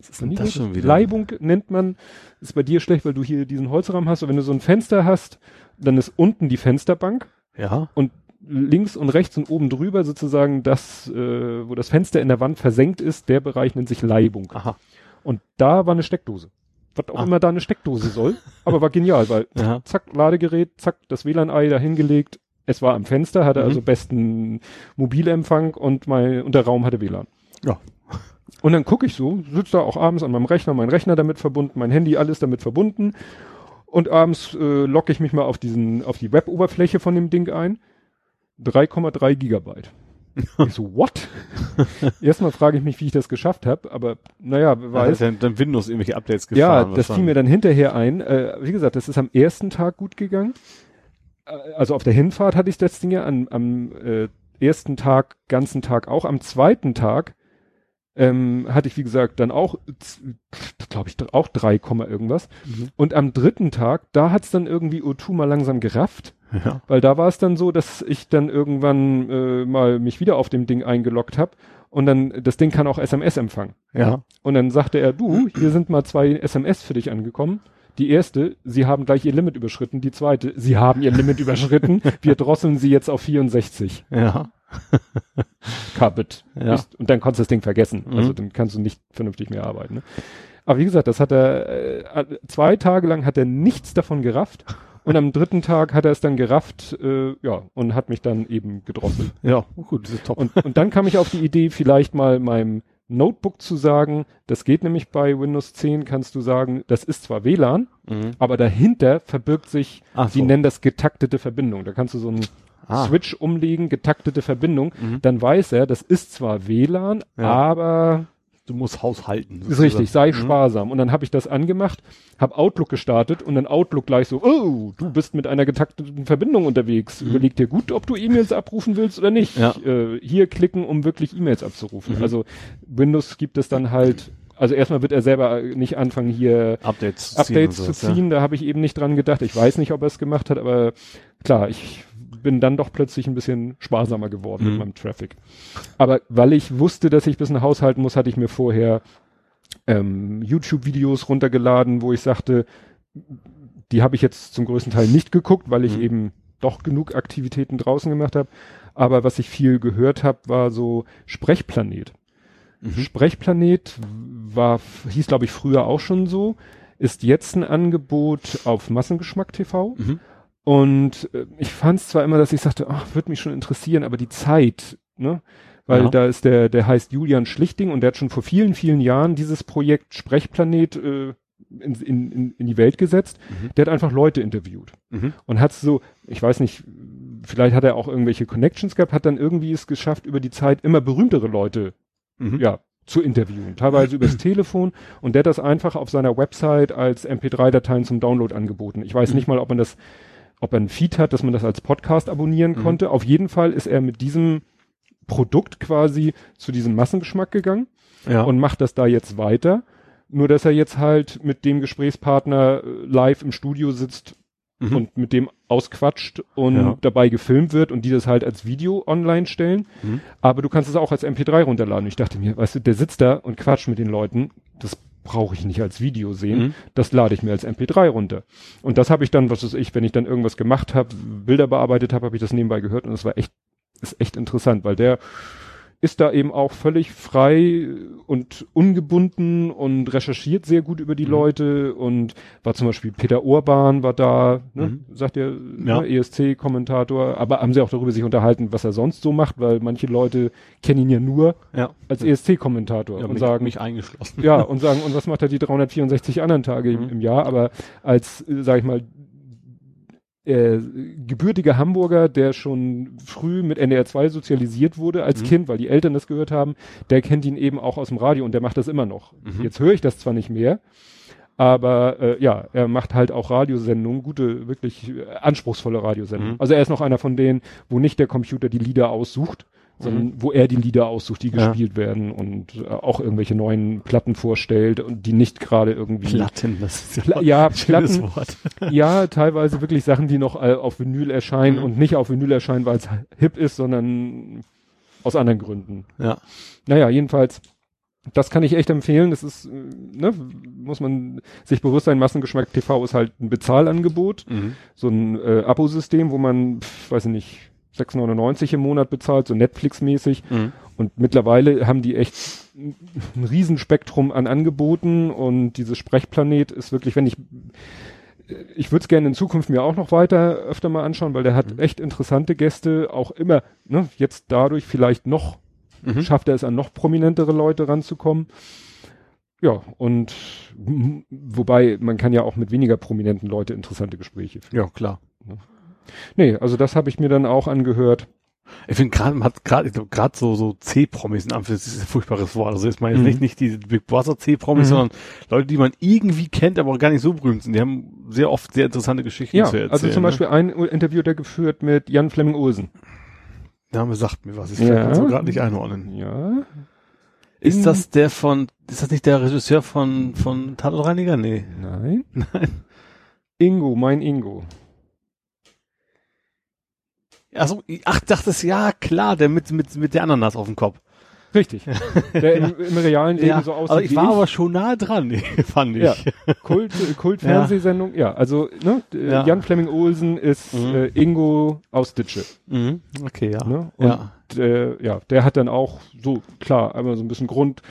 Was ist denn das schon wieder? Leibung nennt man, ist bei dir schlecht, weil du hier diesen Holzrahmen hast. Und wenn du so ein Fenster hast, dann ist unten die Fensterbank. Ja. Und links und rechts und oben drüber sozusagen das, äh, wo das Fenster in der Wand versenkt ist, der Bereich nennt sich Leibung. Aha. Und da war eine Steckdose. Was auch ah. immer da eine Steckdose soll. aber war genial, weil ja. zack, Ladegerät, zack, das WLAN-Ei da hingelegt. Es war am Fenster, hatte mhm. also besten Mobilempfang und mein, und der Raum hatte WLAN. Ja. Und dann gucke ich so, sitze da auch abends an meinem Rechner, mein Rechner damit verbunden, mein Handy, alles damit verbunden. Und abends äh, logge ich mich mal auf diesen, auf die Web-Oberfläche von dem Ding ein. 3,3 Gigabyte. ich so, what? Erstmal frage ich mich, wie ich das geschafft habe, aber naja, weiß. Ja, dann Windows irgendwelche Updates gefahren. Ja, das fiel mir dann hinterher ein. Äh, wie gesagt, das ist am ersten Tag gut gegangen. Äh, also auf der Hinfahrt hatte ich das Ding ja am, am äh, ersten Tag, ganzen Tag auch. Am zweiten Tag ähm, hatte ich, wie gesagt, dann auch, glaube ich, auch drei Komma irgendwas. Mhm. Und am dritten Tag, da hat's dann irgendwie O2 mal langsam gerafft. Ja. Weil da war es dann so, dass ich dann irgendwann äh, mal mich wieder auf dem Ding eingeloggt habe und dann, das Ding kann auch SMS empfangen. Ja. Und dann sagte er, du, hier sind mal zwei SMS für dich angekommen. Die erste, Sie haben gleich Ihr Limit überschritten. Die zweite, Sie haben Ihr Limit überschritten. Wir drosseln Sie jetzt auf 64. Ja. Carpet. Ja. Und dann kannst du das Ding vergessen. Mhm. Also dann kannst du nicht vernünftig mehr arbeiten. Ne? Aber wie gesagt, das hat er, äh, zwei Tage lang hat er nichts davon gerafft. Und am dritten Tag hat er es dann gerafft, äh, ja, und hat mich dann eben gedrosselt. Ja, gut, das ist top. Und, und dann kam ich auf die Idee, vielleicht mal meinem Notebook zu sagen, das geht nämlich bei Windows 10, kannst du sagen, das ist zwar WLAN, mhm. aber dahinter verbirgt sich, Ach die so. nennen das getaktete Verbindung. Da kannst du so einen ah. Switch umlegen, getaktete Verbindung, mhm. dann weiß er, das ist zwar WLAN, ja. aber du musst haushalten. Ist richtig, sei mhm. sparsam. Und dann habe ich das angemacht, habe Outlook gestartet und dann Outlook gleich so, oh, du bist mit einer getakteten Verbindung unterwegs. Mhm. Überleg dir gut, ob du E-Mails abrufen willst oder nicht. Ja. Äh, hier klicken, um wirklich E-Mails abzurufen. Mhm. Also Windows gibt es dann halt also erstmal wird er selber nicht anfangen, hier Updates, Updates zu ziehen. Zu ziehen. Ja. Da habe ich eben nicht dran gedacht. Ich weiß nicht, ob er es gemacht hat, aber klar, ich bin dann doch plötzlich ein bisschen sparsamer geworden mhm. mit meinem Traffic. Aber weil ich wusste, dass ich ein bisschen haushalten muss, hatte ich mir vorher ähm, YouTube-Videos runtergeladen, wo ich sagte, die habe ich jetzt zum größten Teil nicht geguckt, weil ich mhm. eben doch genug Aktivitäten draußen gemacht habe. Aber was ich viel gehört habe, war so Sprechplanet. Mhm. Sprechplanet war, hieß glaube ich früher auch schon so, ist jetzt ein Angebot auf Massengeschmack TV. Mhm. Und äh, ich fand es zwar immer, dass ich sagte, ach, würde mich schon interessieren, aber die Zeit, ne? Weil ja. da ist der, der heißt Julian Schlichting und der hat schon vor vielen, vielen Jahren dieses Projekt Sprechplanet äh, in, in, in die Welt gesetzt. Mhm. Der hat einfach Leute interviewt mhm. und hat so, ich weiß nicht, vielleicht hat er auch irgendwelche Connections gehabt, hat dann irgendwie es geschafft, über die Zeit immer berühmtere Leute, mhm. ja, zu interviewen, teilweise übers Telefon und der hat das einfach auf seiner Website als MP3-Dateien zum Download angeboten. Ich weiß mhm. nicht mal, ob man das ob er ein Feed hat, dass man das als Podcast abonnieren mhm. konnte. Auf jeden Fall ist er mit diesem Produkt quasi zu diesem Massengeschmack gegangen ja. und macht das da jetzt weiter. Nur dass er jetzt halt mit dem Gesprächspartner äh, live im Studio sitzt mhm. und mit dem ausquatscht und ja. dabei gefilmt wird und die das halt als Video online stellen. Mhm. Aber du kannst es auch als MP3 runterladen. Ich dachte mir, weißt du, der sitzt da und quatscht mit den Leuten. Das brauche ich nicht als Video sehen. Mhm. Das lade ich mir als MP3 runter. Und das habe ich dann, was weiß ich, wenn ich dann irgendwas gemacht habe, Bilder bearbeitet habe, habe ich das nebenbei gehört und das war echt, ist echt interessant, weil der, ist da eben auch völlig frei und ungebunden und recherchiert sehr gut über die mhm. Leute und war zum Beispiel Peter Urban war da, ne, mhm. sagt er, ja. ne, ESC-Kommentator, aber haben sie auch darüber sich unterhalten, was er sonst so macht, weil manche Leute kennen ihn ja nur ja. als ESC-Kommentator ja, und mich, sagen, mich eingeschlossen. Ja, und sagen, und was macht er die 364 anderen Tage mhm. im, im Jahr, aber als, sag ich mal, äh, gebürtiger Hamburger, der schon früh mit NDR 2 sozialisiert wurde als mhm. Kind, weil die Eltern das gehört haben, der kennt ihn eben auch aus dem Radio und der macht das immer noch. Mhm. Jetzt höre ich das zwar nicht mehr, aber äh, ja, er macht halt auch Radiosendungen, gute, wirklich äh, anspruchsvolle Radiosendungen. Mhm. Also er ist noch einer von denen, wo nicht der Computer die Lieder aussucht, sondern mhm. wo er die Lieder aussucht, die gespielt ja. werden und äh, auch irgendwelche neuen Platten vorstellt und die nicht gerade irgendwie Platten, das ist ja, ja Platten, Wort. ja teilweise wirklich Sachen, die noch äh, auf Vinyl erscheinen mhm. und nicht auf Vinyl erscheinen, weil es hip ist, sondern aus anderen Gründen. Ja. Naja, jedenfalls das kann ich echt empfehlen. Das ist, äh, ne, muss man sich bewusst sein, Massengeschmack TV ist halt ein Bezahlangebot, mhm. so ein äh, Abosystem, wo man, pf, weiß ich nicht, 6,99 im Monat bezahlt, so Netflix-mäßig. Mhm. Und mittlerweile haben die echt ein Riesenspektrum an Angeboten und dieses Sprechplanet ist wirklich, wenn ich, ich würde es gerne in Zukunft mir auch noch weiter öfter mal anschauen, weil der hat mhm. echt interessante Gäste, auch immer, ne, jetzt dadurch vielleicht noch, mhm. schafft er es an noch prominentere Leute ranzukommen. Ja, und wobei man kann ja auch mit weniger prominenten Leute interessante Gespräche führen. Ja, klar. Nee, also das habe ich mir dann auch angehört. Ich finde gerade, man hat gerade, gerade so, so C-Promis in Anführungszeichen, das ist ein furchtbares Wort. Also ist man jetzt mhm. nicht, nicht die Big Brother C-Promis, mhm. sondern Leute, die man irgendwie kennt, aber gar nicht so berühmt sind. Die haben sehr oft sehr interessante Geschichten ja, zu erzählen. Also zum ne? Beispiel ein Interview, der geführt mit Jan Flemming Olsen. Name sagt mir was, ich ja. kann so gerade nicht einordnen. Ja. Ist In das der von, ist das nicht der Regisseur von, von Tatortreiniger? Nee. Nein. Nein. Ingo, mein Ingo. Also, ach, dachtest ja, klar, der mit, mit, mit der Ananas auf dem Kopf. Richtig. Der im, im realen Leben ja, so aussieht. Aber ich war ich. aber schon nah dran, fand ich. Ja. Kult, Kult Fernsehsendung, ja. ja. Also, ne, ja. Jan Fleming Olsen ist mhm. äh, Ingo aus Ditsche. Mhm. Okay, ja. Ne? Und ja. Äh, ja, der hat dann auch so, klar, einmal so ein bisschen Grund,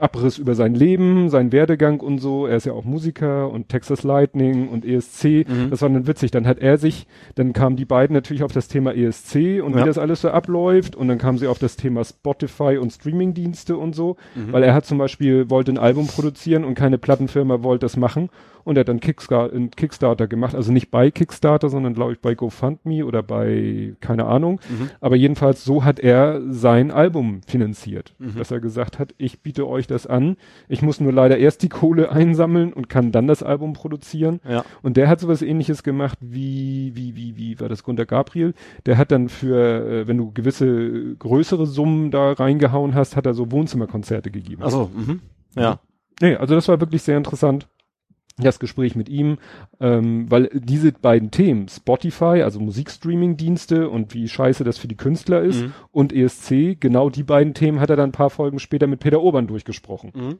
Abriss über sein Leben, seinen Werdegang und so. Er ist ja auch Musiker und Texas Lightning und ESC. Mhm. Das war dann witzig. Dann hat er sich, dann kamen die beiden natürlich auf das Thema ESC und ja. wie das alles so abläuft. Und dann kamen sie auf das Thema Spotify und Streamingdienste und so. Mhm. Weil er hat zum Beispiel, wollte ein Album produzieren und keine Plattenfirma wollte das machen und er hat dann Kickstarter, einen Kickstarter gemacht, also nicht bei Kickstarter, sondern glaube ich bei GoFundMe oder bei, keine Ahnung. Mhm. Aber jedenfalls so hat er sein Album finanziert, mhm. dass er gesagt hat, ich biete euch das an, ich muss nur leider erst die Kohle einsammeln und kann dann das Album produzieren. Ja. Und der hat sowas ähnliches gemacht wie, wie, wie, wie war das Gunter Gabriel? Der hat dann für, äh, wenn du gewisse größere Summen da reingehauen hast, hat er so Wohnzimmerkonzerte gegeben. Also, mhm. ja. Nee, also das war wirklich sehr interessant das Gespräch mit ihm, ähm, weil diese beiden Themen, Spotify, also Musikstreaming-Dienste und wie scheiße das für die Künstler ist mhm. und ESC, genau die beiden Themen hat er dann ein paar Folgen später mit Peter Obern durchgesprochen. Mhm.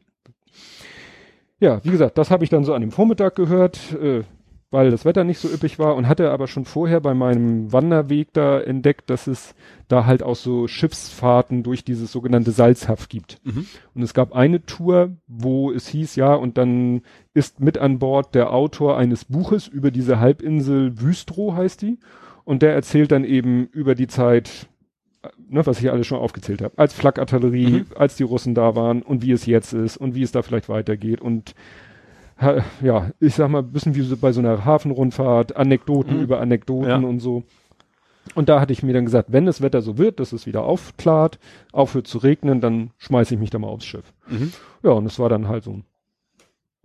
Ja, wie gesagt, das habe ich dann so an dem Vormittag gehört. Äh, weil das Wetter nicht so üppig war und hatte aber schon vorher bei meinem Wanderweg da entdeckt, dass es da halt auch so Schiffsfahrten durch dieses sogenannte Salzhaft gibt. Mhm. Und es gab eine Tour, wo es hieß, ja, und dann ist mit an Bord der Autor eines Buches über diese Halbinsel Wüstrow heißt die. Und der erzählt dann eben über die Zeit, ne, was ich alles schon aufgezählt habe, als Flakartillerie, mhm. als die Russen da waren und wie es jetzt ist und wie es da vielleicht weitergeht und ja, ich sag mal, bisschen wie so bei so einer Hafenrundfahrt, Anekdoten mhm. über Anekdoten ja. und so. Und da hatte ich mir dann gesagt, wenn das Wetter so wird, dass es wieder aufklart, aufhört zu regnen, dann schmeiße ich mich da mal aufs Schiff. Mhm. Ja, und es war dann halt so,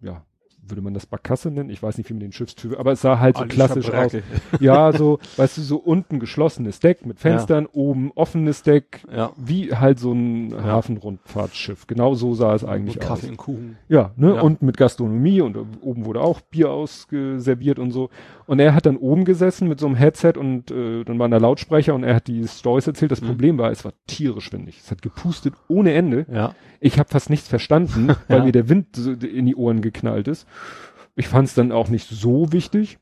ja, würde man das Barkasse nennen? Ich weiß nicht, wie man den Schiffstyp, aber es sah halt so klassisch aus. Ja, so, weißt du, so unten geschlossenes Deck mit Fenstern, ja. oben offenes Deck, ja. wie halt so ein ja. Hafenrundfahrtsschiff. Genau so sah es eigentlich mit aus. Kaffee und Kuchen. Ja, ne, und mit Gastronomie und oben wurde auch Bier ausgeserviert und so. Und er hat dann oben gesessen mit so einem Headset und äh, dann waren da Lautsprecher und er hat die Stories erzählt. Das mhm. Problem war, es war tierisch windig. Es hat gepustet ohne Ende. Ja. Ich habe fast nichts verstanden, weil ja. mir der Wind so in die Ohren geknallt ist. Ich fand es dann auch nicht so wichtig.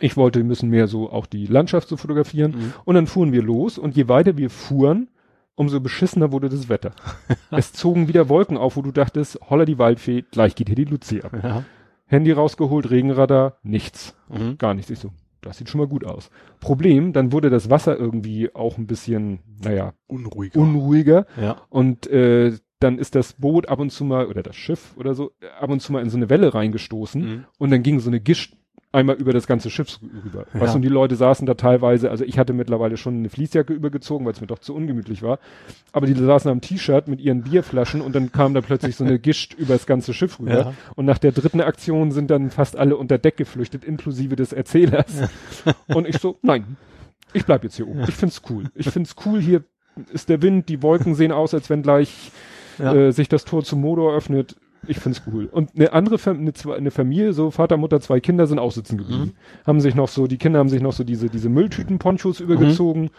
Ich wollte, müssen mehr so auch die Landschaft so fotografieren. Mhm. Und dann fuhren wir los und je weiter wir fuhren, umso beschissener wurde das Wetter. es zogen wieder Wolken auf, wo du dachtest, holla die Waldfee, gleich geht hier die Luzi ab. Ja. Handy rausgeholt, Regenradar, nichts. Mhm. Gar nichts. Ich so, das sieht schon mal gut aus. Problem, dann wurde das Wasser irgendwie auch ein bisschen, naja, unruhiger. Unruhiger. Ja. Und äh, dann ist das Boot ab und zu mal, oder das Schiff oder so, ab und zu mal in so eine Welle reingestoßen mhm. und dann ging so eine Gischt einmal über das ganze Schiff rüber. Ja. Was und die Leute saßen da teilweise, also ich hatte mittlerweile schon eine Fließjacke übergezogen, weil es mir doch zu ungemütlich war. Aber die saßen am T-Shirt mit ihren Bierflaschen und dann kam da plötzlich so eine Gischt über das ganze Schiff rüber. Ja. Und nach der dritten Aktion sind dann fast alle unter Deck geflüchtet, inklusive des Erzählers. Ja. Und ich so, nein, ich bleib jetzt hier oben. Ich find's cool. Ich find's cool, hier ist der Wind, die Wolken sehen aus, als wenn gleich äh, sich das Tor zum Motor öffnet ich find's cool. Und eine andere Fam eine, eine, Familie, so Vater, Mutter, zwei Kinder sind auch sitzen geblieben. Mhm. Haben sich noch so, die Kinder haben sich noch so diese, diese Mülltüten-Ponchos übergezogen. Mhm.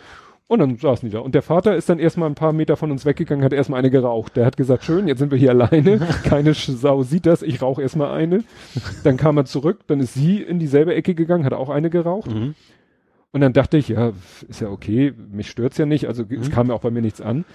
Und dann saßen die da. Und der Vater ist dann erstmal ein paar Meter von uns weggegangen, hat erstmal eine geraucht. Der hat gesagt, schön, jetzt sind wir hier alleine. Keine Sau sieht das, ich rauche erstmal eine. Dann kam er zurück, dann ist sie in dieselbe Ecke gegangen, hat auch eine geraucht. Mhm. Und dann dachte ich, ja, ist ja okay, mich stört's ja nicht, also es mhm. kam ja auch bei mir nichts an.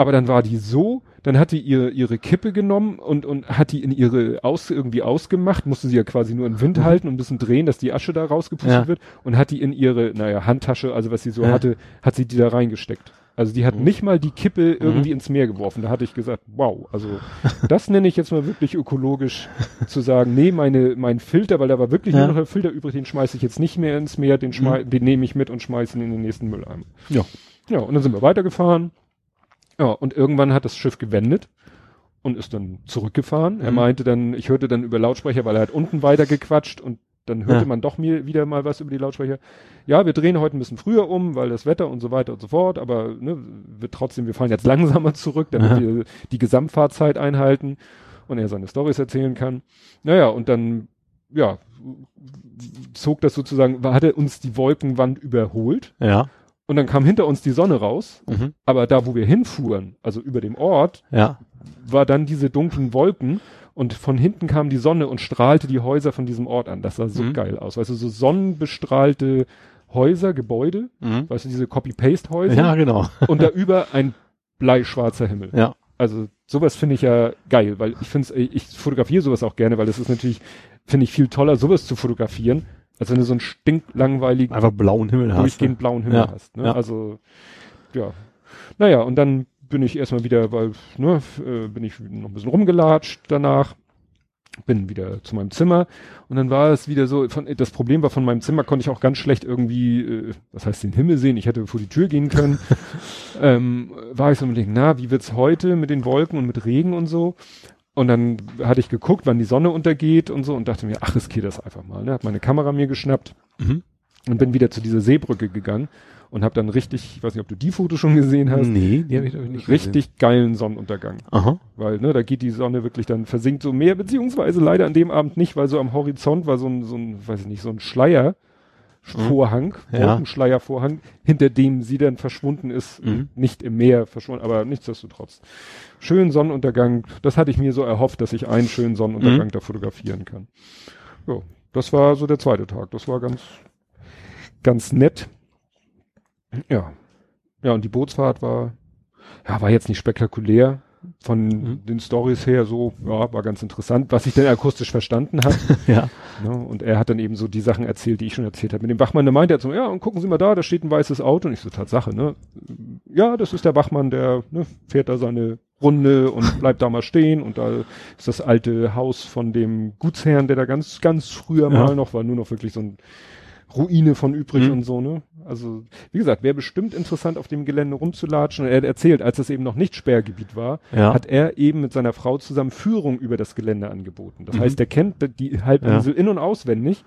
Aber dann war die so, dann hat die ihre, ihre Kippe genommen und, und hat die in ihre aus, irgendwie ausgemacht, musste sie ja quasi nur in Wind mhm. halten und ein bisschen drehen, dass die Asche da rausgepustet ja. wird und hat die in ihre, naja, Handtasche, also was sie so ja. hatte, hat sie die da reingesteckt. Also die hat mhm. nicht mal die Kippe mhm. irgendwie mhm. ins Meer geworfen. Da hatte ich gesagt, wow, also das nenne ich jetzt mal wirklich ökologisch zu sagen, nee, meine, mein Filter, weil da war wirklich ja. nur noch ein Filter übrig, den schmeiße ich jetzt nicht mehr ins Meer, den, mhm. den nehme ich mit und schmeiße ihn in den nächsten Mülleimer. Ja. Ja, und dann sind wir weitergefahren ja, und irgendwann hat das Schiff gewendet und ist dann zurückgefahren. Mhm. Er meinte dann, ich hörte dann über Lautsprecher, weil er hat unten weiter gequatscht und dann hörte ja. man doch mir wieder mal was über die Lautsprecher. Ja, wir drehen heute ein bisschen früher um, weil das Wetter und so weiter und so fort, aber ne, wir trotzdem, wir fahren jetzt langsamer zurück, damit ja. wir die Gesamtfahrzeit einhalten und er seine Stories erzählen kann. Naja, und dann, ja, zog das sozusagen, hat er uns die Wolkenwand überholt. Ja. Und dann kam hinter uns die Sonne raus, mhm. aber da, wo wir hinfuhren, also über dem Ort, ja. war dann diese dunklen Wolken und von hinten kam die Sonne und strahlte die Häuser von diesem Ort an. Das sah so mhm. geil aus. Weißt du, so sonnenbestrahlte Häuser, Gebäude, mhm. weißt du, diese Copy-Paste-Häuser. Ja, genau. und da über ein bleischwarzer Himmel. Ja. Also sowas finde ich ja geil, weil ich finde ich fotografiere sowas auch gerne, weil das ist natürlich, finde ich viel toller, sowas zu fotografieren, als wenn du so einen stinklangweiligen, einfach blauen Himmel hast. Durchgehend ne? blauen Himmel ja. hast. Ne? Ja. Also, ja. Naja, und dann bin ich erstmal wieder, weil, ne, äh, bin ich noch ein bisschen rumgelatscht danach, bin wieder zu meinem Zimmer und dann war es wieder so, von, das Problem war, von meinem Zimmer konnte ich auch ganz schlecht irgendwie, äh, was heißt den Himmel sehen, ich hätte vor die Tür gehen können, ähm, war ich so mit na, wie wird's heute mit den Wolken und mit Regen und so und dann hatte ich geguckt, wann die Sonne untergeht und so und dachte mir, ach, riskier das einfach mal. Ne? Hab meine Kamera mir geschnappt mhm. und bin wieder zu dieser Seebrücke gegangen und habe dann richtig, ich weiß nicht, ob du die Foto schon gesehen hast. Nee, die habe ich nicht Richtig gesehen. geilen Sonnenuntergang. Aha. Weil, ne, da geht die Sonne wirklich dann, versinkt so mehr, beziehungsweise leider an dem Abend nicht, weil so am Horizont war so ein, so ein, weiß ich nicht, so ein Schleier. Vorhang, ja. Schleiervorhang, hinter dem sie dann verschwunden ist, mhm. nicht im Meer verschwunden, aber nichtsdestotrotz. Schönen Sonnenuntergang, das hatte ich mir so erhofft, dass ich einen schönen Sonnenuntergang mhm. da fotografieren kann. Ja, das war so der zweite Tag, das war ganz, ganz nett. Ja. Ja, und die Bootsfahrt war, ja, war jetzt nicht spektakulär, von mhm. den Stories her so, ja, war ganz interessant, was ich denn akustisch verstanden habe. ja. Ne, und er hat dann eben so die Sachen erzählt, die ich schon erzählt habe. Mit dem Wachmann, der meinte er so, ja, und gucken Sie mal da, da steht ein weißes Auto. Und ich so, Tatsache, ne? Ja, das ist der Wachmann, der ne, fährt da seine Runde und bleibt da mal stehen. Und da ist das alte Haus von dem Gutsherrn, der da ganz, ganz früher ja. mal noch war, nur noch wirklich so ein Ruine von übrig mhm. und so, ne? Also, wie gesagt, wäre bestimmt interessant, auf dem Gelände rumzulatschen. er hat erzählt, als es eben noch nicht Sperrgebiet war, ja. hat er eben mit seiner Frau zusammen Führung über das Gelände angeboten. Das mhm. heißt, er kennt die Halbinsel ja. in- und auswendig,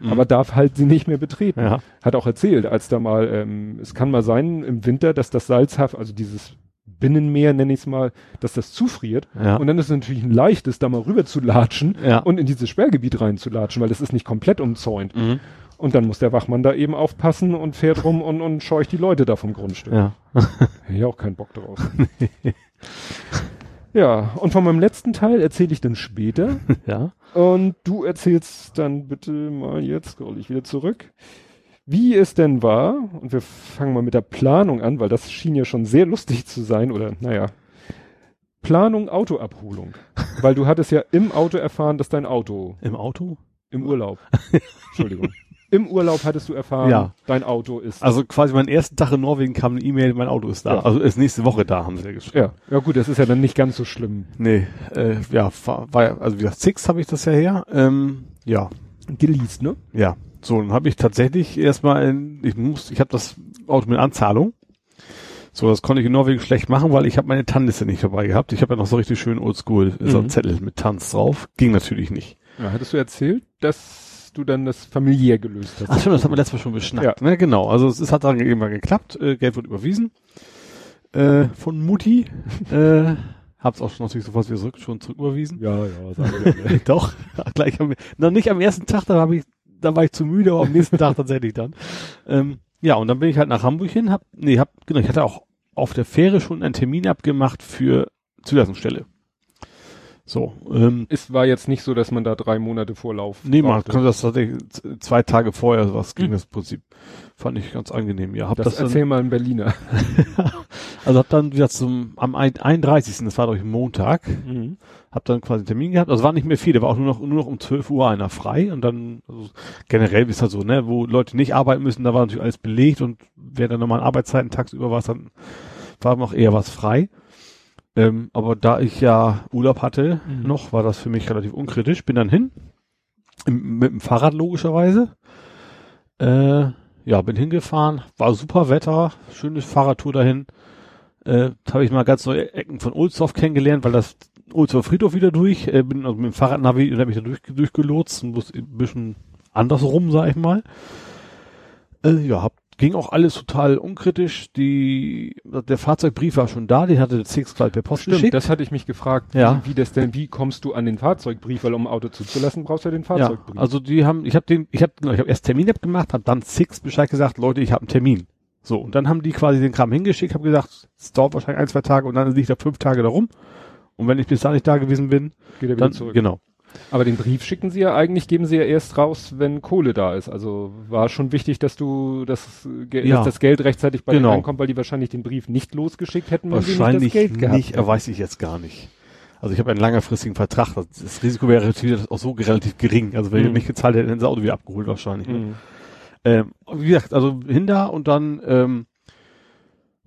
mhm. aber darf halt sie nicht mehr betreten. Ja. Hat auch erzählt, als da mal, ähm, es kann mal sein im Winter, dass das Salzhaft, also dieses Binnenmeer, nenne ich es mal, dass das zufriert. Ja. Und dann ist es natürlich ein leichtes, da mal rüber zu latschen ja. und in dieses Sperrgebiet reinzulatschen, weil das ist nicht komplett umzäunt. Mhm. Und dann muss der Wachmann da eben aufpassen und fährt rum und, und scheucht die Leute da vom Grundstück. Ja. Hätte ich auch keinen Bock drauf. ja, und von meinem letzten Teil erzähle ich dann später. Ja. Und du erzählst dann bitte mal jetzt, scroll ich wieder zurück. wie es denn war, und wir fangen mal mit der Planung an, weil das schien ja schon sehr lustig zu sein, oder naja, Planung Autoabholung. weil du hattest ja im Auto erfahren, dass dein Auto. Im Auto? Im Urlaub. Entschuldigung. Im Urlaub hattest du erfahren, Ja. dein Auto ist. Also quasi meinen ersten Tag in Norwegen kam eine E-Mail, mein Auto ist da. Ja. Also ist nächste Woche da, haben sie ja geschrieben. ja, ja gut, das ist ja dann nicht ganz so schlimm. Nee, äh, ja, war, ja, also wie gesagt, Six habe ich das ja her. Ähm, ja, Geleast, ne? ja. So, dann habe ich tatsächlich erstmal, in, ich muss, ich habe das Auto mit Anzahlung. So, das konnte ich in Norwegen schlecht machen, weil ich habe meine TAN-Liste nicht dabei gehabt. Ich habe ja noch so richtig schön oldschool, so ein Mhm. Zettel mit Tanz drauf. Ging natürlich nicht. Ja, hattest du erzählt, dass du dann das familiär gelöst hast? Ach stimmt, das haben wir letztes Mal schon beschnackt. Ja. Ne, genau. Also es, es hat dann irgendwann geklappt. Äh, Geld wird überwiesen. Äh, von Mutti. äh, hab's auch schon natürlich sofort wieder zurück, schon zurücküberwiesen. Ja, ja, sagen wir. Doch, gleich am, noch nicht am ersten Tag, da habe ich, da war ich zu müde, aber am nächsten Tag tatsächlich dann. Ähm, ja, und dann bin ich halt nach Hamburg hin, hab, nee, hab, genau, ich hatte auch auf der Fähre schon einen Termin abgemacht für Zulassungsstelle. So, ähm, Es war jetzt nicht so, dass man da drei Monate Vorlauf. nee, man brauchte. konnte das tatsächlich zwei Tage vorher, sowas ging Hm. das Prinzip. Fand ich ganz angenehm, ja. Hab Das, das, dann, erzähl mal ein Berliner. also hab dann wieder zum, am ein- 31. das war doch Montag, Mhm. hab dann quasi einen Termin gehabt. Also war nicht mehr viel, da war auch nur noch, nur noch um 12 Uhr einer frei und dann, also generell ist halt so, ne, wo Leute nicht arbeiten müssen, da war natürlich alles belegt und wer dann nochmal Arbeitszeiten tagsüber war, dann war noch eher was frei. Ähm, aber da ich ja Urlaub hatte Mhm. noch, war das für mich relativ unkritisch. Bin dann hin, im, mit dem Fahrrad logischerweise. Äh, ja, bin hingefahren, war super Wetter, schönes Fahrradtour dahin. Äh, habe ich mal ganz neue Ecken von Ohlsdorf kennengelernt, weil das Ohlsdorfer Friedhof wieder durch. Äh, bin also mit dem Fahrradnavi und habe mich da durch, durchgelotst und muss ein bisschen andersrum, sag ich mal. Äh, ja, hab, ging auch alles total unkritisch. Die, der Fahrzeugbrief war schon da, den hatte der Six gleich per Post Stimmt, geschickt. das hatte ich mich gefragt, Ja. wie, wie das denn, wie kommst du an den Fahrzeugbrief, weil um ein Auto zuzulassen, brauchst du ja den Ja, Fahrzeugbrief. also die haben, ich habe den, ich habe, ich habe erst Termin abgemacht, habe dann Six Bescheid gesagt, Leute, ich habe einen Termin. So und dann haben die quasi den Kram hingeschickt, habe gesagt, es dauert wahrscheinlich ein zwei Tage und dann liegt er fünf Tage da rum. Und wenn ich bis da nicht da gewesen bin, Geht er wieder dann zurück. genau. Aber den Brief schicken sie ja eigentlich, geben sie ja erst raus, wenn Kohle da ist. Also war schon wichtig, dass du das, Ja. dass das Geld rechtzeitig bei Genau. denen ankommt, weil die wahrscheinlich den Brief nicht losgeschickt hätten, wenn sie Wahrscheinlich nicht das Geld gehabt nicht, hätten. weiß ich jetzt gar nicht. Also ich habe einen langfristigen Vertrag. Das, Risiko wäre natürlich auch so relativ gering. Also wenn Mhm. ich nicht gezahlt hätte, hätten sie das Auto wieder abgeholt wahrscheinlich. ne? Mhm. Ähm, wie gesagt, also hin da und dann, ähm,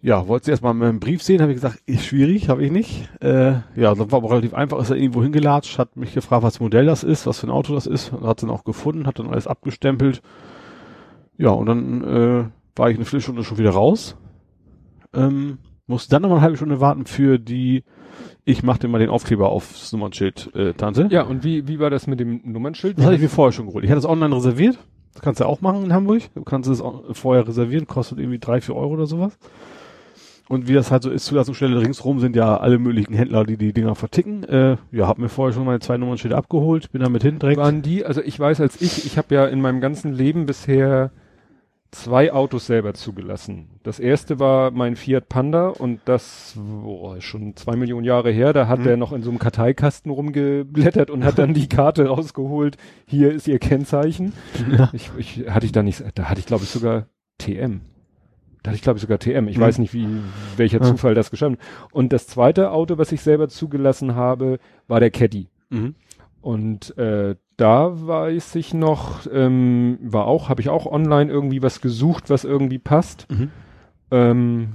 ja, wollte sie erstmal meinen Brief sehen, habe ich gesagt, ist schwierig, habe ich nicht. Äh, ja, dann war aber relativ einfach, ist er irgendwo hingelatscht, hat mich gefragt, was Modell das ist, was für ein Auto das ist, und hat dann auch gefunden, hat dann alles abgestempelt. Ja, und dann äh, war ich eine Viertelstunde schon wieder raus. Ähm, musste dann noch mal eine halbe Stunde warten für die, ich machte mal den Aufkleber aufs Nummernschild, äh, Tante. Ja, und wie, wie war das mit dem Nummernschild? Das hatte ich mir vorher schon geholt. Ich hatte es online reserviert. Das kannst du auch machen in Hamburg. Du kannst es vorher reservieren, kostet irgendwie drei, vier Euro oder sowas. Und wie das halt so ist, Zulassungsstelle ringsrum sind ja alle möglichen Händler, die die Dinger verticken. Äh, ja, hab mir vorher schon meine zwei Nummernschilder abgeholt, bin damit hin direkt. waren die, also ich weiß als ich, ich habe ja in meinem ganzen Leben bisher zwei Autos selber zugelassen. Das erste war mein Fiat Panda und das boah, schon zwei Millionen Jahre her. Da hat Mhm. er noch in so einem Karteikasten rumgeblättert und hat dann die Karte rausgeholt. Hier ist ihr Kennzeichen. Ja. Ich, ich hatte ich da nicht, da hatte ich glaube ich sogar TM. Da hatte ich glaube ich sogar TM. Ich Mhm. weiß nicht, wie welcher Ja. Zufall das geschafft hat. Und das zweite Auto, was ich selber zugelassen habe, war der Caddy. Mhm. Und äh, da weiß ich noch, ähm, war auch, habe ich auch online irgendwie was gesucht, was irgendwie passt. Mhm. Ähm,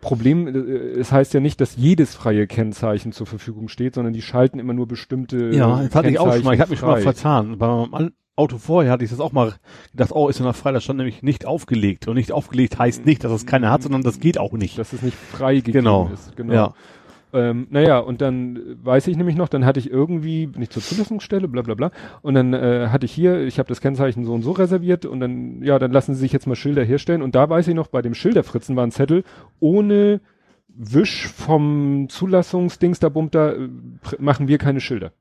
Problem, äh, es heißt ja nicht, dass jedes freie Kennzeichen zur Verfügung steht, sondern die schalten immer nur bestimmte Ja, das hatte ich auch schon mal. Ich habe mich schon mal vertan. Bei meinem Auto vorher hatte ich das auch mal gedacht, oh, ist ja noch frei, da stand nämlich nicht aufgelegt. Und nicht aufgelegt heißt nicht, dass es keiner hat, sondern das geht auch nicht. Dass es nicht frei Genau. ist. Genau. Ja. Ähm, naja, und dann äh, weiß ich nämlich noch, dann hatte ich irgendwie, bin ich zur Zulassungsstelle, bla bla bla, und dann äh, hatte ich hier, ich habe das Kennzeichen so und so reserviert und dann, ja, dann lassen sie sich jetzt mal Schilder herstellen und da weiß ich noch, bei dem Schilderfritzen war ein Zettel ohne Wisch vom Zulassungsdings da Bumter äh, pr- machen wir keine Schilder.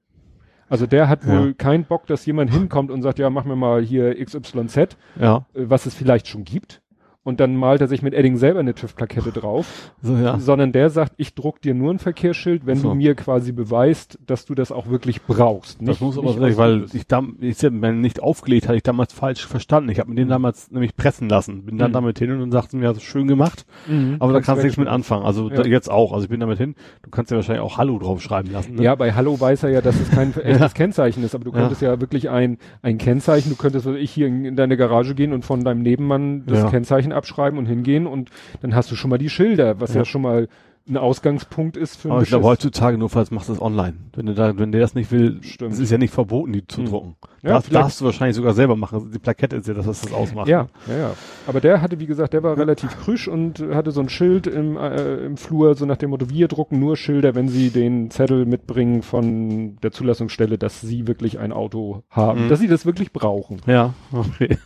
Also der hat wohl Ja. keinen Bock, dass jemand hinkommt und sagt, ja, mach mir mal hier XYZ, Ja. äh, was es vielleicht schon gibt. Und dann malt er sich mit Edding selber eine TÜV-Plakette drauf, so, ja. sondern der sagt, ich druck dir nur ein Verkehrsschild, wenn so. du mir quasi beweist, dass du das auch wirklich brauchst. Nicht, das muss aber sein, weil ich da, ich wenn nicht aufgelegt hatte ich damals falsch verstanden. Ich habe mir den mhm. damals nämlich pressen lassen, bin dann mhm. damit hin und sagten mir, schön gemacht, mhm, aber da kannst du nichts mit anfangen. Also ja. da, jetzt auch. Also ich bin damit hin. Du kannst ja wahrscheinlich auch Hallo drauf schreiben lassen. Ne? Ja, bei Hallo weiß er ja, dass es kein echtes ja. Kennzeichen ist, aber du könntest ja, ja wirklich ein ein Kennzeichen. Du könntest ich hier in, in deine Garage gehen und von deinem Nebenmann das Kennzeichen abschreiben und hingehen gehen und dann hast du schon mal die Schilder, was ja, ja. schon mal ein Ausgangspunkt ist für Aber ich glaube heutzutage nur falls machst du es online. Wenn du da, wenn der das nicht will, Stimmt. es ist ja nicht verboten, die zu hm. drucken. Ja, das darfst du wahrscheinlich sogar selber machen. Die Plakette ist ja das, was das ausmacht. Ja, ja, ja. Aber der hatte, wie gesagt, der war relativ krüsch und hatte so ein Schild im, äh, im Flur, so nach dem Motto, wir drucken nur Schilder, wenn sie den Zettel mitbringen von der Zulassungsstelle, dass sie wirklich ein Auto haben, mhm. dass sie das wirklich brauchen. Ja, okay.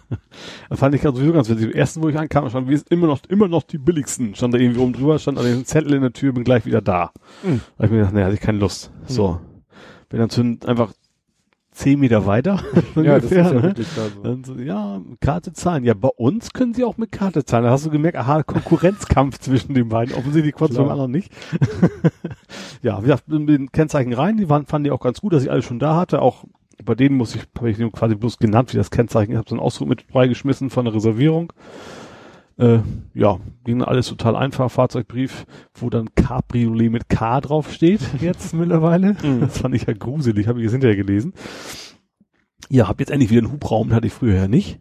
Das fand ich ganz so ganz witzig. Ersten, wo ich ankam, stand, wir sind immer noch, immer noch die billigsten. Stand da irgendwie oben drüber, stand an den Zettel in der Tür, bin gleich wieder da. Mhm. Da hab ich mir gedacht, nee, hatte ich keine Lust. Mhm. So. Bin dann zu, einfach zehn Meter weiter. ja, ungefähr, das ist ja ne? so. Dann so. Ja, Karte zahlen. Ja, bei uns können sie auch mit Karte zahlen. Da hast du gemerkt, aha, Konkurrenzkampf zwischen den beiden. Offensichtlich konnten beim anderen nicht. ja, wie gesagt, mit den Kennzeichen rein, die waren, fanden die auch ganz gut, dass ich alles schon da hatte. Auch bei denen muss ich, habe ich quasi bloß genannt, wie das Kennzeichen, ich habe so einen Ausdruck mit freigeschmissen von der Reservierung. Äh, ja, ging alles total einfach. Fahrzeugbrief, wo dann Cabriolet mit K drauf steht, jetzt mittlerweile. Mhm. Das fand ich ja gruselig, habe ich jetzt hinterher gelesen. Ja, hab jetzt endlich wieder einen Hubraum, hatte ich früher ja nicht.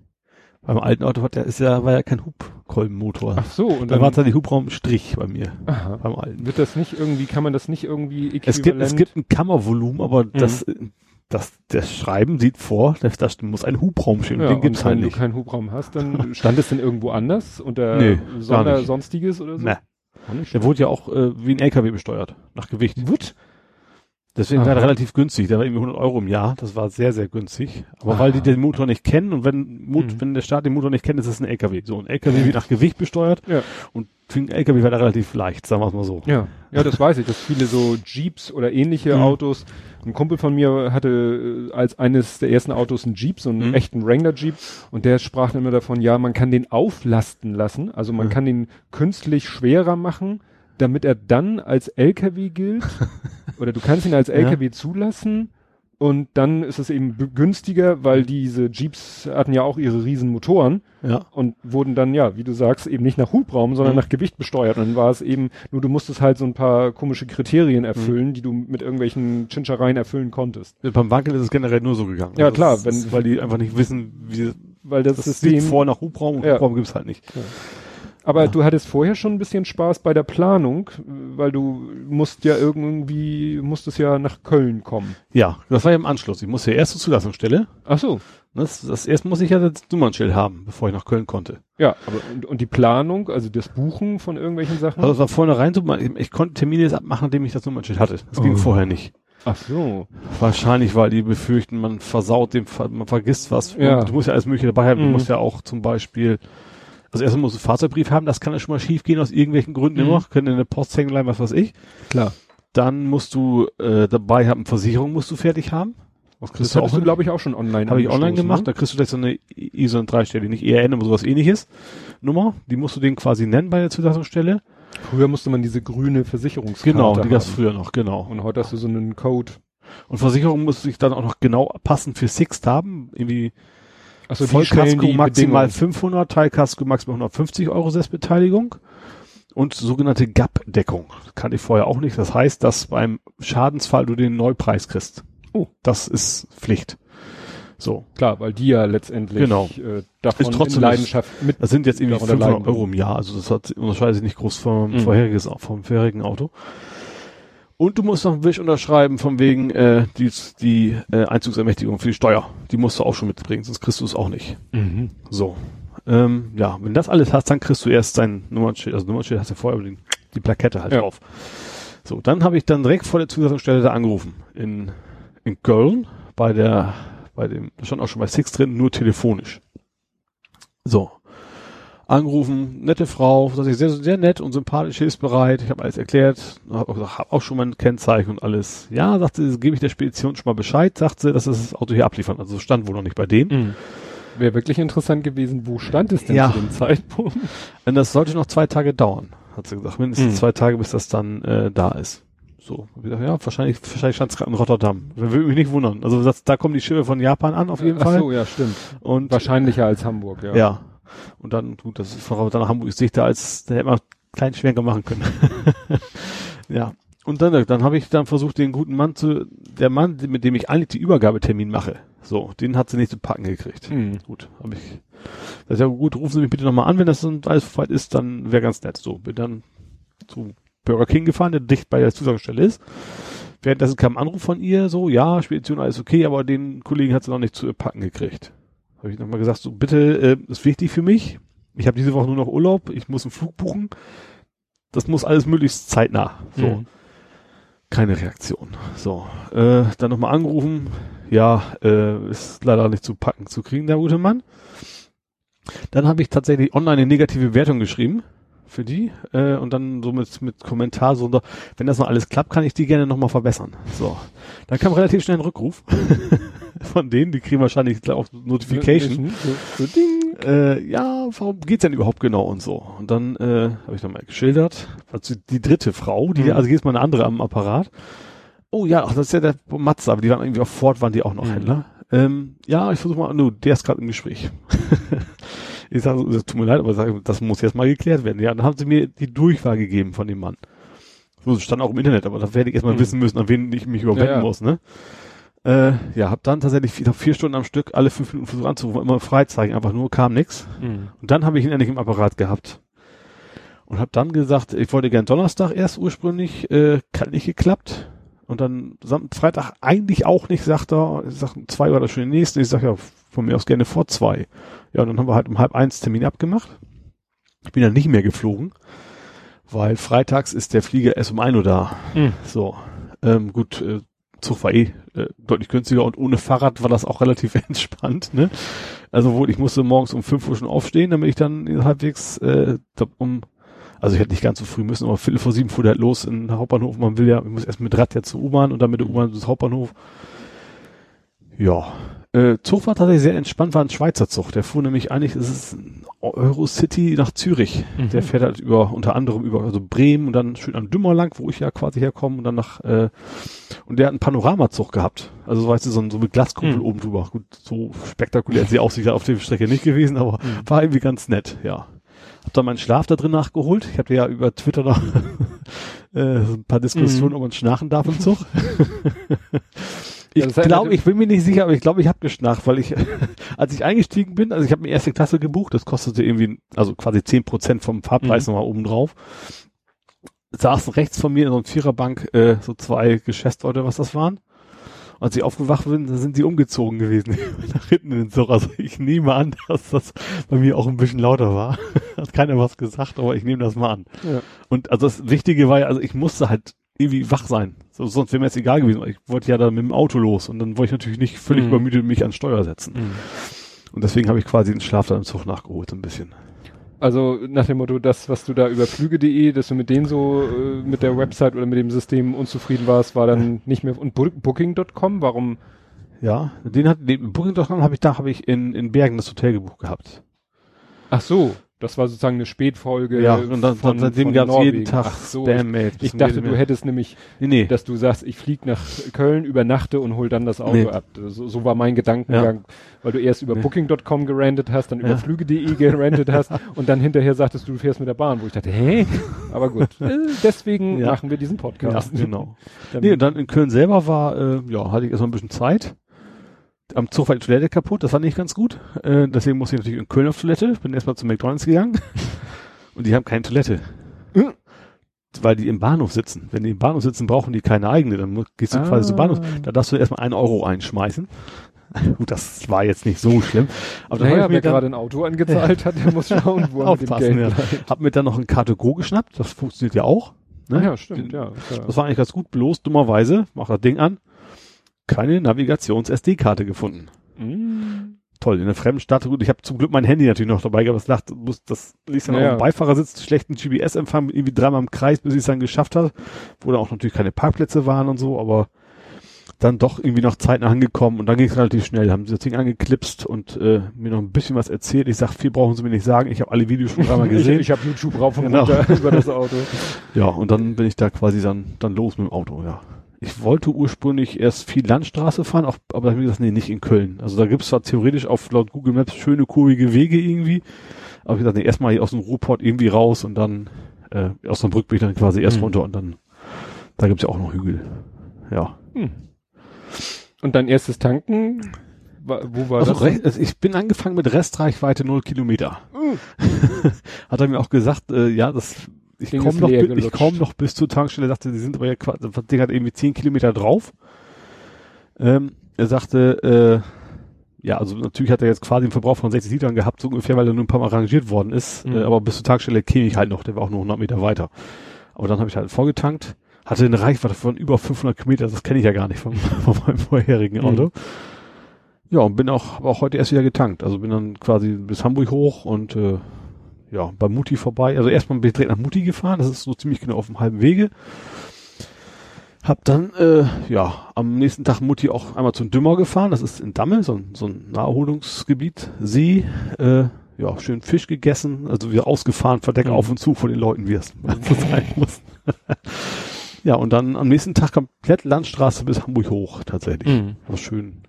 Beim alten Auto war, der ist ja, war ja kein Hubkolbenmotor. Ach so, und dann, dann war es dann die Hubraumstrich bei mir. Aha. Beim alten. Wird das nicht irgendwie, kann man das nicht irgendwie äquivalent? Es gibt, es gibt ein Kammervolumen, aber mhm. das, das, das Schreiben sieht vor, da muss ein Hubraum stehen. Ja, den gibt's halt nicht. Wenn du keinen Hubraum hast, dann stand es denn irgendwo anders unter nee, Sonder sonstiges oder so? Nee. Der wurde ja auch äh, wie ein LKW besteuert, nach Gewicht. Wird? Deswegen Aha. war er relativ günstig. Der war irgendwie 100 Euro im Jahr. Das war sehr, sehr günstig. Aber Aha. weil die den Motor nicht kennen und wenn, Mot mhm. wenn der Staat den Motor nicht kennt, ist es ein LKW. So ein LKW wird nach Gewicht besteuert. Ja. Und für einen LKW war der relativ leicht, sagen wir es mal so. Ja, ja, das weiß ich, dass viele so Jeeps oder ähnliche mhm. Autos. Ein Kumpel von mir hatte äh, als eines der ersten Autos einen Jeep, so einen mhm. echten Wrangler Jeep, und der sprach immer davon, ja, man kann den auflasten lassen, also man mhm. kann den künstlich schwerer machen, damit er dann als LKW gilt. oder du kannst ihn als LKW ja. zulassen und dann ist es eben günstiger, weil diese Jeeps hatten ja auch ihre riesen Motoren ja. und wurden dann, ja, wie du sagst, eben nicht nach Hubraum, sondern mhm. nach Gewicht besteuert. Und dann war es eben, nur du musstest halt so ein paar komische Kriterien erfüllen, mhm. die du mit irgendwelchen Chinchereien erfüllen konntest. Ja, beim Wackel ist es generell nur so gegangen. Ja, also klar, wenn, weil die einfach nicht wissen, wie, weil das, das System vor nach Hubraum und ja. Hubraum gibt's halt nicht. Ja. Aber ja. du hattest vorher schon ein bisschen Spaß bei der Planung, weil du musst ja irgendwie, musstest ja nach Köln kommen. Ja, das war ja im Anschluss. Ich musste ja erst zur Zulassungsstelle. Ach so. Das, das erst muss ich ja das Nummernschild haben, bevor ich nach Köln konnte. Ja, aber und, und die Planung, also das Buchen von irgendwelchen Sachen? Also es war vornherein so, ich, ich konnte Termine jetzt abmachen, nachdem ich das Nummernschild hatte. Das oh. ging vorher nicht. Ach so. Wahrscheinlich, weil die befürchten, man versaut dem, man vergisst was. Ja. Du musst ja alles mögliche dabei haben. Mhm. Du musst ja auch zum Beispiel also erstmal muss ein Fahrzeugbrief haben, das kann ja schon mal schief gehen aus irgendwelchen Gründen mhm. immer, können in der Post hängen bleiben, was weiß ich. Klar. Dann musst du äh, dabei haben, Versicherung musst du fertig haben. Was kriegst das du auch, glaube ich, auch schon online. Habe ich online gemacht, ne? da kriegst du gleich so eine ISO 3 Stelle, nicht ERN, aber sowas ähnliches. Nummer, die musst du den quasi nennen bei der Zulassungsstelle. Früher musste man diese grüne Versicherungskarte Genau, die gab's früher noch, genau. Und heute hast du so einen Code. Und Versicherung musst du dich dann auch noch genau passend für Sixt haben, irgendwie also Vollkasko maximal 500, Teilkasko maximal 150 Euro Selbstbeteiligung und sogenannte GAP-Deckung. Kannte ich vorher auch nicht. Das heißt, dass beim Schadensfall du den Neupreis kriegst. Oh. Das ist Pflicht. So. Klar, weil die ja letztendlich genau. äh, davon ist trotzdem Leidenschaft mit. Das sind jetzt irgendwie 500 Euro im Jahr. Also das hat, unterscheidet sich nicht groß vom, mhm. vorheriges, vom vorherigen Auto. Und du musst noch einen Wisch unterschreiben von wegen äh, die, die äh, Einzugsermächtigung für die Steuer. Die musst du auch schon mitbringen, sonst kriegst du es auch nicht. Mhm. So. Ähm, ja, wenn das alles hast, dann kriegst du erst dein Nummernschild. Also Nummernschild hast du vorher die, die Plakette halt ja. drauf. So, dann habe ich dann direkt vor der Zulassungsstelle da angerufen. In, in Köln bei der, bei dem, da stand auch schon bei Six drin, nur telefonisch. So angerufen, nette Frau, sehr, sehr nett und sympathisch, hilfsbereit. Ich habe alles erklärt, habe auch gesagt, hab auch schon mein Kennzeichen und alles. Ja, sagte sie, gebe ich der Spedition schon mal Bescheid, sagt sie, dass sie das Auto hier abliefern. Also stand wohl noch nicht bei denen. Mhm. Wäre wirklich interessant gewesen, wo stand es denn Ja. zu dem Zeitpunkt? Und das sollte noch zwei Tage dauern, hat sie gesagt. Mindestens Mhm. zwei Tage, bis das dann äh, da ist. So, ja, wahrscheinlich, wahrscheinlich stand es gerade in Rotterdam. Würde mich nicht wundern. Also das, da kommen die Schiffe von Japan an, auf jeden Ach Fall. so, ja, stimmt. Und Wahrscheinlicher als Hamburg, ja. ja. Und dann, gut, das ist von Rotterdam nach Hamburg, sehe da als, da hätte man einen kleinen Schwenker machen können. ja. Und dann, dann habe ich dann versucht, den guten Mann zu, der Mann, mit dem ich eigentlich die Übergabetermin mache, so, den hat sie nicht zu packen gekriegt. Mhm. Gut, habe ich. Das ist ja gut, rufen Sie mich bitte nochmal an, wenn das dann alles soweit ist, dann wäre ganz nett. So, bin dann zu Burger King gefahren, der dicht bei der Zusagenstelle ist. Währenddessen kam ein Anruf von ihr, so, ja, Spedition, alles okay, aber den Kollegen hat sie noch nicht zu packen gekriegt. Habe ich nochmal gesagt, so, bitte, äh, ist wichtig für mich. Ich habe diese Woche nur noch Urlaub, ich muss einen Flug buchen. Das muss alles möglichst zeitnah. So. Mhm. Keine Reaktion. So, äh, dann nochmal angerufen. Ja, äh, ist leider nicht zu packen zu kriegen, der gute Mann. Dann habe ich tatsächlich online eine negative Wertung geschrieben für die äh, und dann so mit, mit Kommentar so, unter, wenn das noch alles klappt, kann ich die gerne nochmal verbessern. So, dann kam relativ schnell ein Rückruf von denen, die kriegen wahrscheinlich auch Notification. So, so Ding. Äh, ja, warum geht's denn überhaupt genau und so? Und dann äh, habe ich nochmal geschildert, also die dritte Frau, die, Mhm. also jetzt mal eine andere am Apparat. Oh ja, ach, das ist ja der Matze, aber die waren irgendwie auf Ford, waren die auch noch Mhm. Händler. Ähm, ja, ich versuche mal, no, der ist gerade im Gespräch. ich sage, das tut mir leid, aber sag, das muss jetzt mal geklärt werden. Ja, dann haben sie mir die Durchwahl gegeben von dem Mann. So, stand auch im Internet, aber da werde ich erstmal Mhm. wissen müssen, an wen ich mich überwenden Ja, ja. muss, ne? Äh, ja, hab dann tatsächlich vier, vier Stunden am Stück alle fünf Minuten versucht anzurufen, immer freizeigen, einfach nur kam nix. Mhm. Und dann habe ich ihn endlich im Apparat gehabt. Und habe dann gesagt, ich wollte gern Donnerstag erst ursprünglich, äh, hat nicht geklappt. Und dann Freitag eigentlich auch nicht, sagt er, ich sag, zwei war das schon die nächste. Ich sag ja, von mir aus gerne vor zwei. Ja, und dann haben wir halt um halb eins Termin abgemacht. Ich bin dann nicht mehr geflogen, weil freitags ist der Flieger erst um ein Uhr da. Mhm. So, ähm, gut, äh, Zug war eh äh, deutlich günstiger und ohne Fahrrad war das auch relativ entspannt. Ne? Also wohl, ich musste morgens um 5 Uhr schon aufstehen, damit ich dann halbwegs äh, um, also ich hätte nicht ganz so früh müssen, aber Viertel vor sieben fuhr der halt los in den Hauptbahnhof. Man will ja, ich muss erst mit Rad ja zur U-Bahn und dann mit der U-Bahn bis Hauptbahnhof. Ja, äh, Zug war tatsächlich sehr entspannt, war ein Schweizer Zug. Der fuhr nämlich eigentlich, es ist Eurocity nach Zürich. Mhm. Der fährt halt über, unter anderem über also Bremen und dann schön am Dümmer lang, wo ich ja quasi herkomme und dann nach, äh, und der hat einen Panoramazug gehabt. Also weißt du, so, ein, so mit Glaskuppel Mhm. oben drüber. Gut, so spektakulär ist die Aussicht auf der Strecke nicht gewesen, aber Mhm. war irgendwie ganz nett, ja. Hab dann meinen Schlaf da drin nachgeholt. Ich hatte ja über Twitter noch äh, ein paar Diskussionen, Mhm. ob man schnarchen darf im Zug. ich Ja, glaube, ich bin mir nicht sicher, aber ich glaube, ich habe geschnarcht, weil ich, als ich eingestiegen bin, also ich habe mir erste Klasse gebucht, das kostete irgendwie, also quasi zehn Prozent vom Fahrpreis Mhm. nochmal oben drauf. Saßen rechts von mir in so einer Viererbank äh, so zwei Geschäftsleute, was das waren. Als ich aufgewacht bin, sind die umgezogen gewesen, nach hinten in den Zug. Also ich nehme an, dass das bei mir auch ein bisschen lauter war. Hat keiner was gesagt, aber ich nehme das mal an. Ja. Und also das Wichtige war ja, also ich musste halt irgendwie wach sein. So, sonst wäre mir jetzt egal gewesen. Ich wollte ja dann mit dem Auto los und dann wollte ich natürlich nicht völlig Mhm. übermüdet mich ans Steuer setzen. Mhm. Und deswegen habe ich quasi den Schlaf dann im Zug nachgeholt, ein bisschen. Also nach dem Motto, das, was du da über Flüge.de, dass du mit denen so äh, mit der Website oder mit dem System unzufrieden warst, war dann nicht mehr und Booking.com, warum? Ja, den hat, den Booking.com habe ich, da habe ich in, in Bergen das Hotel gebucht gehabt. Ach so, das war sozusagen eine Spätfolge. ja, und dann, von, seitdem gab es jeden. Tag Ach so, Spam-Mails. ich, ich dachte, du hättest nämlich, Nee, nee. dass du sagst, ich flieg nach Köln, übernachte und hol dann das Auto Nee. ab. So, so war mein Gedankengang, weil du erst über. Booking.com gerantet hast, dann über Ja. Flüge.de gerantet hast und dann hinterher sagtest du, du fährst mit der Bahn, wo ich dachte, hä? Aber gut, äh, deswegen Ja. machen wir diesen ja, Podcast. genau. Dann- Nee, dann in Köln selber war, äh, ja, hatte ich erstmal ein bisschen Zeit. Am Zug war die Toilette kaputt, das war nicht ganz gut. Äh, deswegen musste ich natürlich in Köln auf Toilette. Bin erstmal zu McDonalds gegangen. Und die haben keine Toilette. Hm. Weil die im Bahnhof sitzen. Wenn die im Bahnhof sitzen, brauchen die keine eigene. Dann gehst du quasi zum Ah. Bahnhof. Da darfst du erstmal einen Euro einschmeißen. Gut, das war jetzt nicht so schlimm. Aber naja, wer mir gerade ein Auto angezahlt hat, der muss schauen, wo er mit dem Aufpassen, Geld ja. bleibt. hab mir dann noch ein Karte Go geschnappt. Das funktioniert ja auch. Ne? Ah ja, stimmt, ja. ja. Das war eigentlich ganz gut. Bloß dummerweise, mach das Ding an, keine Navigations-SD-Karte gefunden. Mm. Toll, in der fremden Stadt. Gut, ich habe zum Glück mein Handy natürlich noch dabei gehabt. Das, lacht, muss, das ließ dann Naja. auf dem Beifahrersitz, schlechten GPS-Empfang, irgendwie dreimal im Kreis, bis ich es dann geschafft habe. Wo dann auch natürlich keine Parkplätze waren und so, aber dann doch irgendwie noch zeitnah angekommen und dann ging es relativ schnell. Haben sie das Ding angeklipst und äh, mir noch ein bisschen was erzählt. Ich sag, viel brauchen sie mir nicht sagen. Ich habe alle Videos schon dreimal gesehen. ich ich habe YouTube rauf und genau. runter über das Auto. Ja, und dann bin ich da quasi dann, dann los mit dem Auto, ja. Ich wollte ursprünglich erst viel Landstraße fahren, auch, aber da habe ich gesagt, nee, nicht in Köln. Also da gibt's zwar theoretisch auf laut Google Maps schöne, kurvige Wege irgendwie, aber ich gesagt, nee, erstmal hier aus dem Ruhrport irgendwie raus und dann äh, aus dem Brück bin ich dann quasi erst hm. runter und dann, da gibt's ja auch noch Hügel. Ja. Hm. Und dein erstes Tanken, wo war also das? Also ich bin angefangen mit Restreichweite null Kilometer. Uh. Hat er mir auch gesagt, äh, ja, das ich komme noch, ich komm noch bis zur Tankstelle, er sagte, die sind aber ja quasi, das Ding hat irgendwie zehn Kilometer drauf. Ähm, er sagte, äh, ja, also natürlich hat er jetzt quasi einen Verbrauch von 60 Litern gehabt, so ungefähr, weil er nur ein paar Mal rangiert worden ist. Mhm. Äh, aber bis zur Tankstelle käme ich halt noch, der war auch nur 100 Meter weiter. Aber dann habe ich halt vorgetankt, hatte eine Reichweite von über 500 Kilometer, das kenne ich ja gar nicht von, von meinem vorherigen Auto. Mhm. Ja, und bin auch, auch heute erst wieder getankt. Also bin dann quasi bis Hamburg hoch und äh, ja, bei Mutti vorbei. Also erstmal bin ich direkt nach Mutti gefahren, das ist so ziemlich genau auf dem halben Wege. Hab dann, äh, ja, am nächsten Tag Mutti auch einmal zum Dümmer gefahren, das ist in Damme, so ein, so ein Naherholungsgebiet, See, äh, ja, schön Fisch gegessen, also wieder ausgefahren, Verdeck mhm. auf und zu vor den Leuten, wie es sein muss. ja, und dann am nächsten Tag komplett Landstraße bis Hamburg hoch, tatsächlich. Mhm. War schön,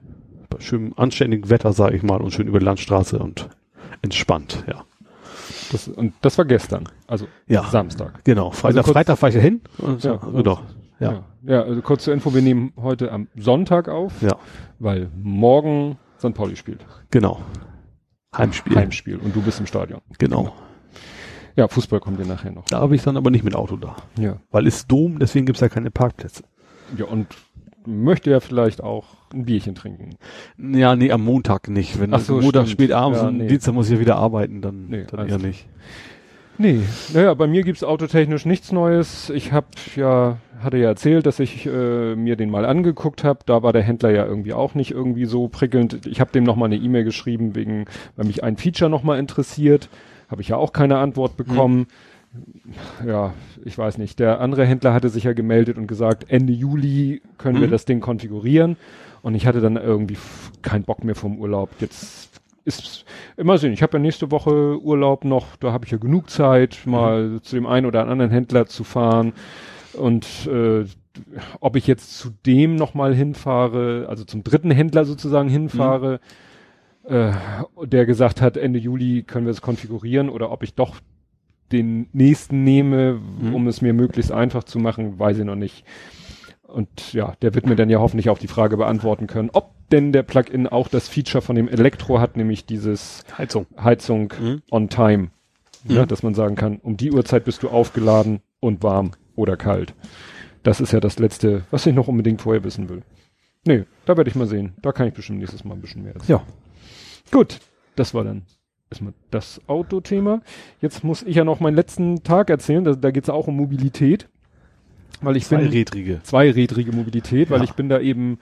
bei schönem anständigen Wetter, sage ich mal, und schön über die Landstraße und entspannt, ja. Das, und das war gestern, also ja, Samstag. Genau, Freitag, also Freitag fahre ich ja hin. Und ja, doch. Ja. ja. ja, also kurz zur Info, wir nehmen heute am Sonntag auf, ja. weil morgen St. Pauli spielt. Genau. Heimspiel. Heimspiel und du bist im Stadion. Genau. genau. Ja, Fußball kommt ja nachher noch. Da habe ich dann aber nicht mit Auto da. Ja. Weil es Dom, deswegen gibt's ja keine Parkplätze. Ja, und möchte ja vielleicht auch ein Bierchen trinken. Ja, nee, am Montag nicht. Wenn Ach so, Montag stimmt. spät abends ja, und nee. Dienstag muss ich ja wieder arbeiten, dann, nee, dann eher nicht. Nee, naja, bei mir gibt's autotechnisch nichts Neues. Ich habe ja, hatte ja erzählt, dass ich äh, mir den mal angeguckt habe. Da war der Händler ja irgendwie auch nicht irgendwie so prickelnd. Ich habe dem nochmal eine E-Mail geschrieben, wegen, weil mich ein Feature nochmal interessiert. Habe ich ja auch keine Antwort bekommen. Hm. Ja, ich weiß nicht. Der andere Händler hatte sich ja gemeldet und gesagt, Ende Juli können hm. wir das Ding konfigurieren. Und ich hatte dann irgendwie keinen Bock mehr vom Urlaub. Jetzt ist immer sehen. Ich habe ja nächste Woche Urlaub noch, da habe ich ja genug Zeit, mal mhm. zu dem einen oder anderen Händler zu fahren. Und äh, ob ich jetzt zu dem nochmal hinfahre, also zum dritten Händler sozusagen hinfahre, mhm. äh, der gesagt hat, Ende Juli können wir es konfigurieren, oder ob ich doch den nächsten nehme, mhm. um es mir möglichst einfach zu machen, weiß ich noch nicht. Und ja, der wird mir dann ja hoffentlich auch die Frage beantworten können, ob denn der Plugin auch das Feature von dem Elektro hat, nämlich dieses Heizung, Heizung mhm. on time. Mhm. Ja, dass man sagen kann, um die Uhrzeit bist du aufgeladen und warm oder kalt. Das ist ja das Letzte, was ich noch unbedingt vorher wissen will. Nee, da werde ich mal sehen. Da kann ich bestimmt nächstes Mal ein bisschen mehr erzählen. Ja. Gut, das war dann erstmal das Autothema. Jetzt muss ich ja noch meinen letzten Tag erzählen. Da, da geht es auch um Mobilität weil ich Zweirädrige. bin zweirädrige Mobilität, weil ja. ich bin da eben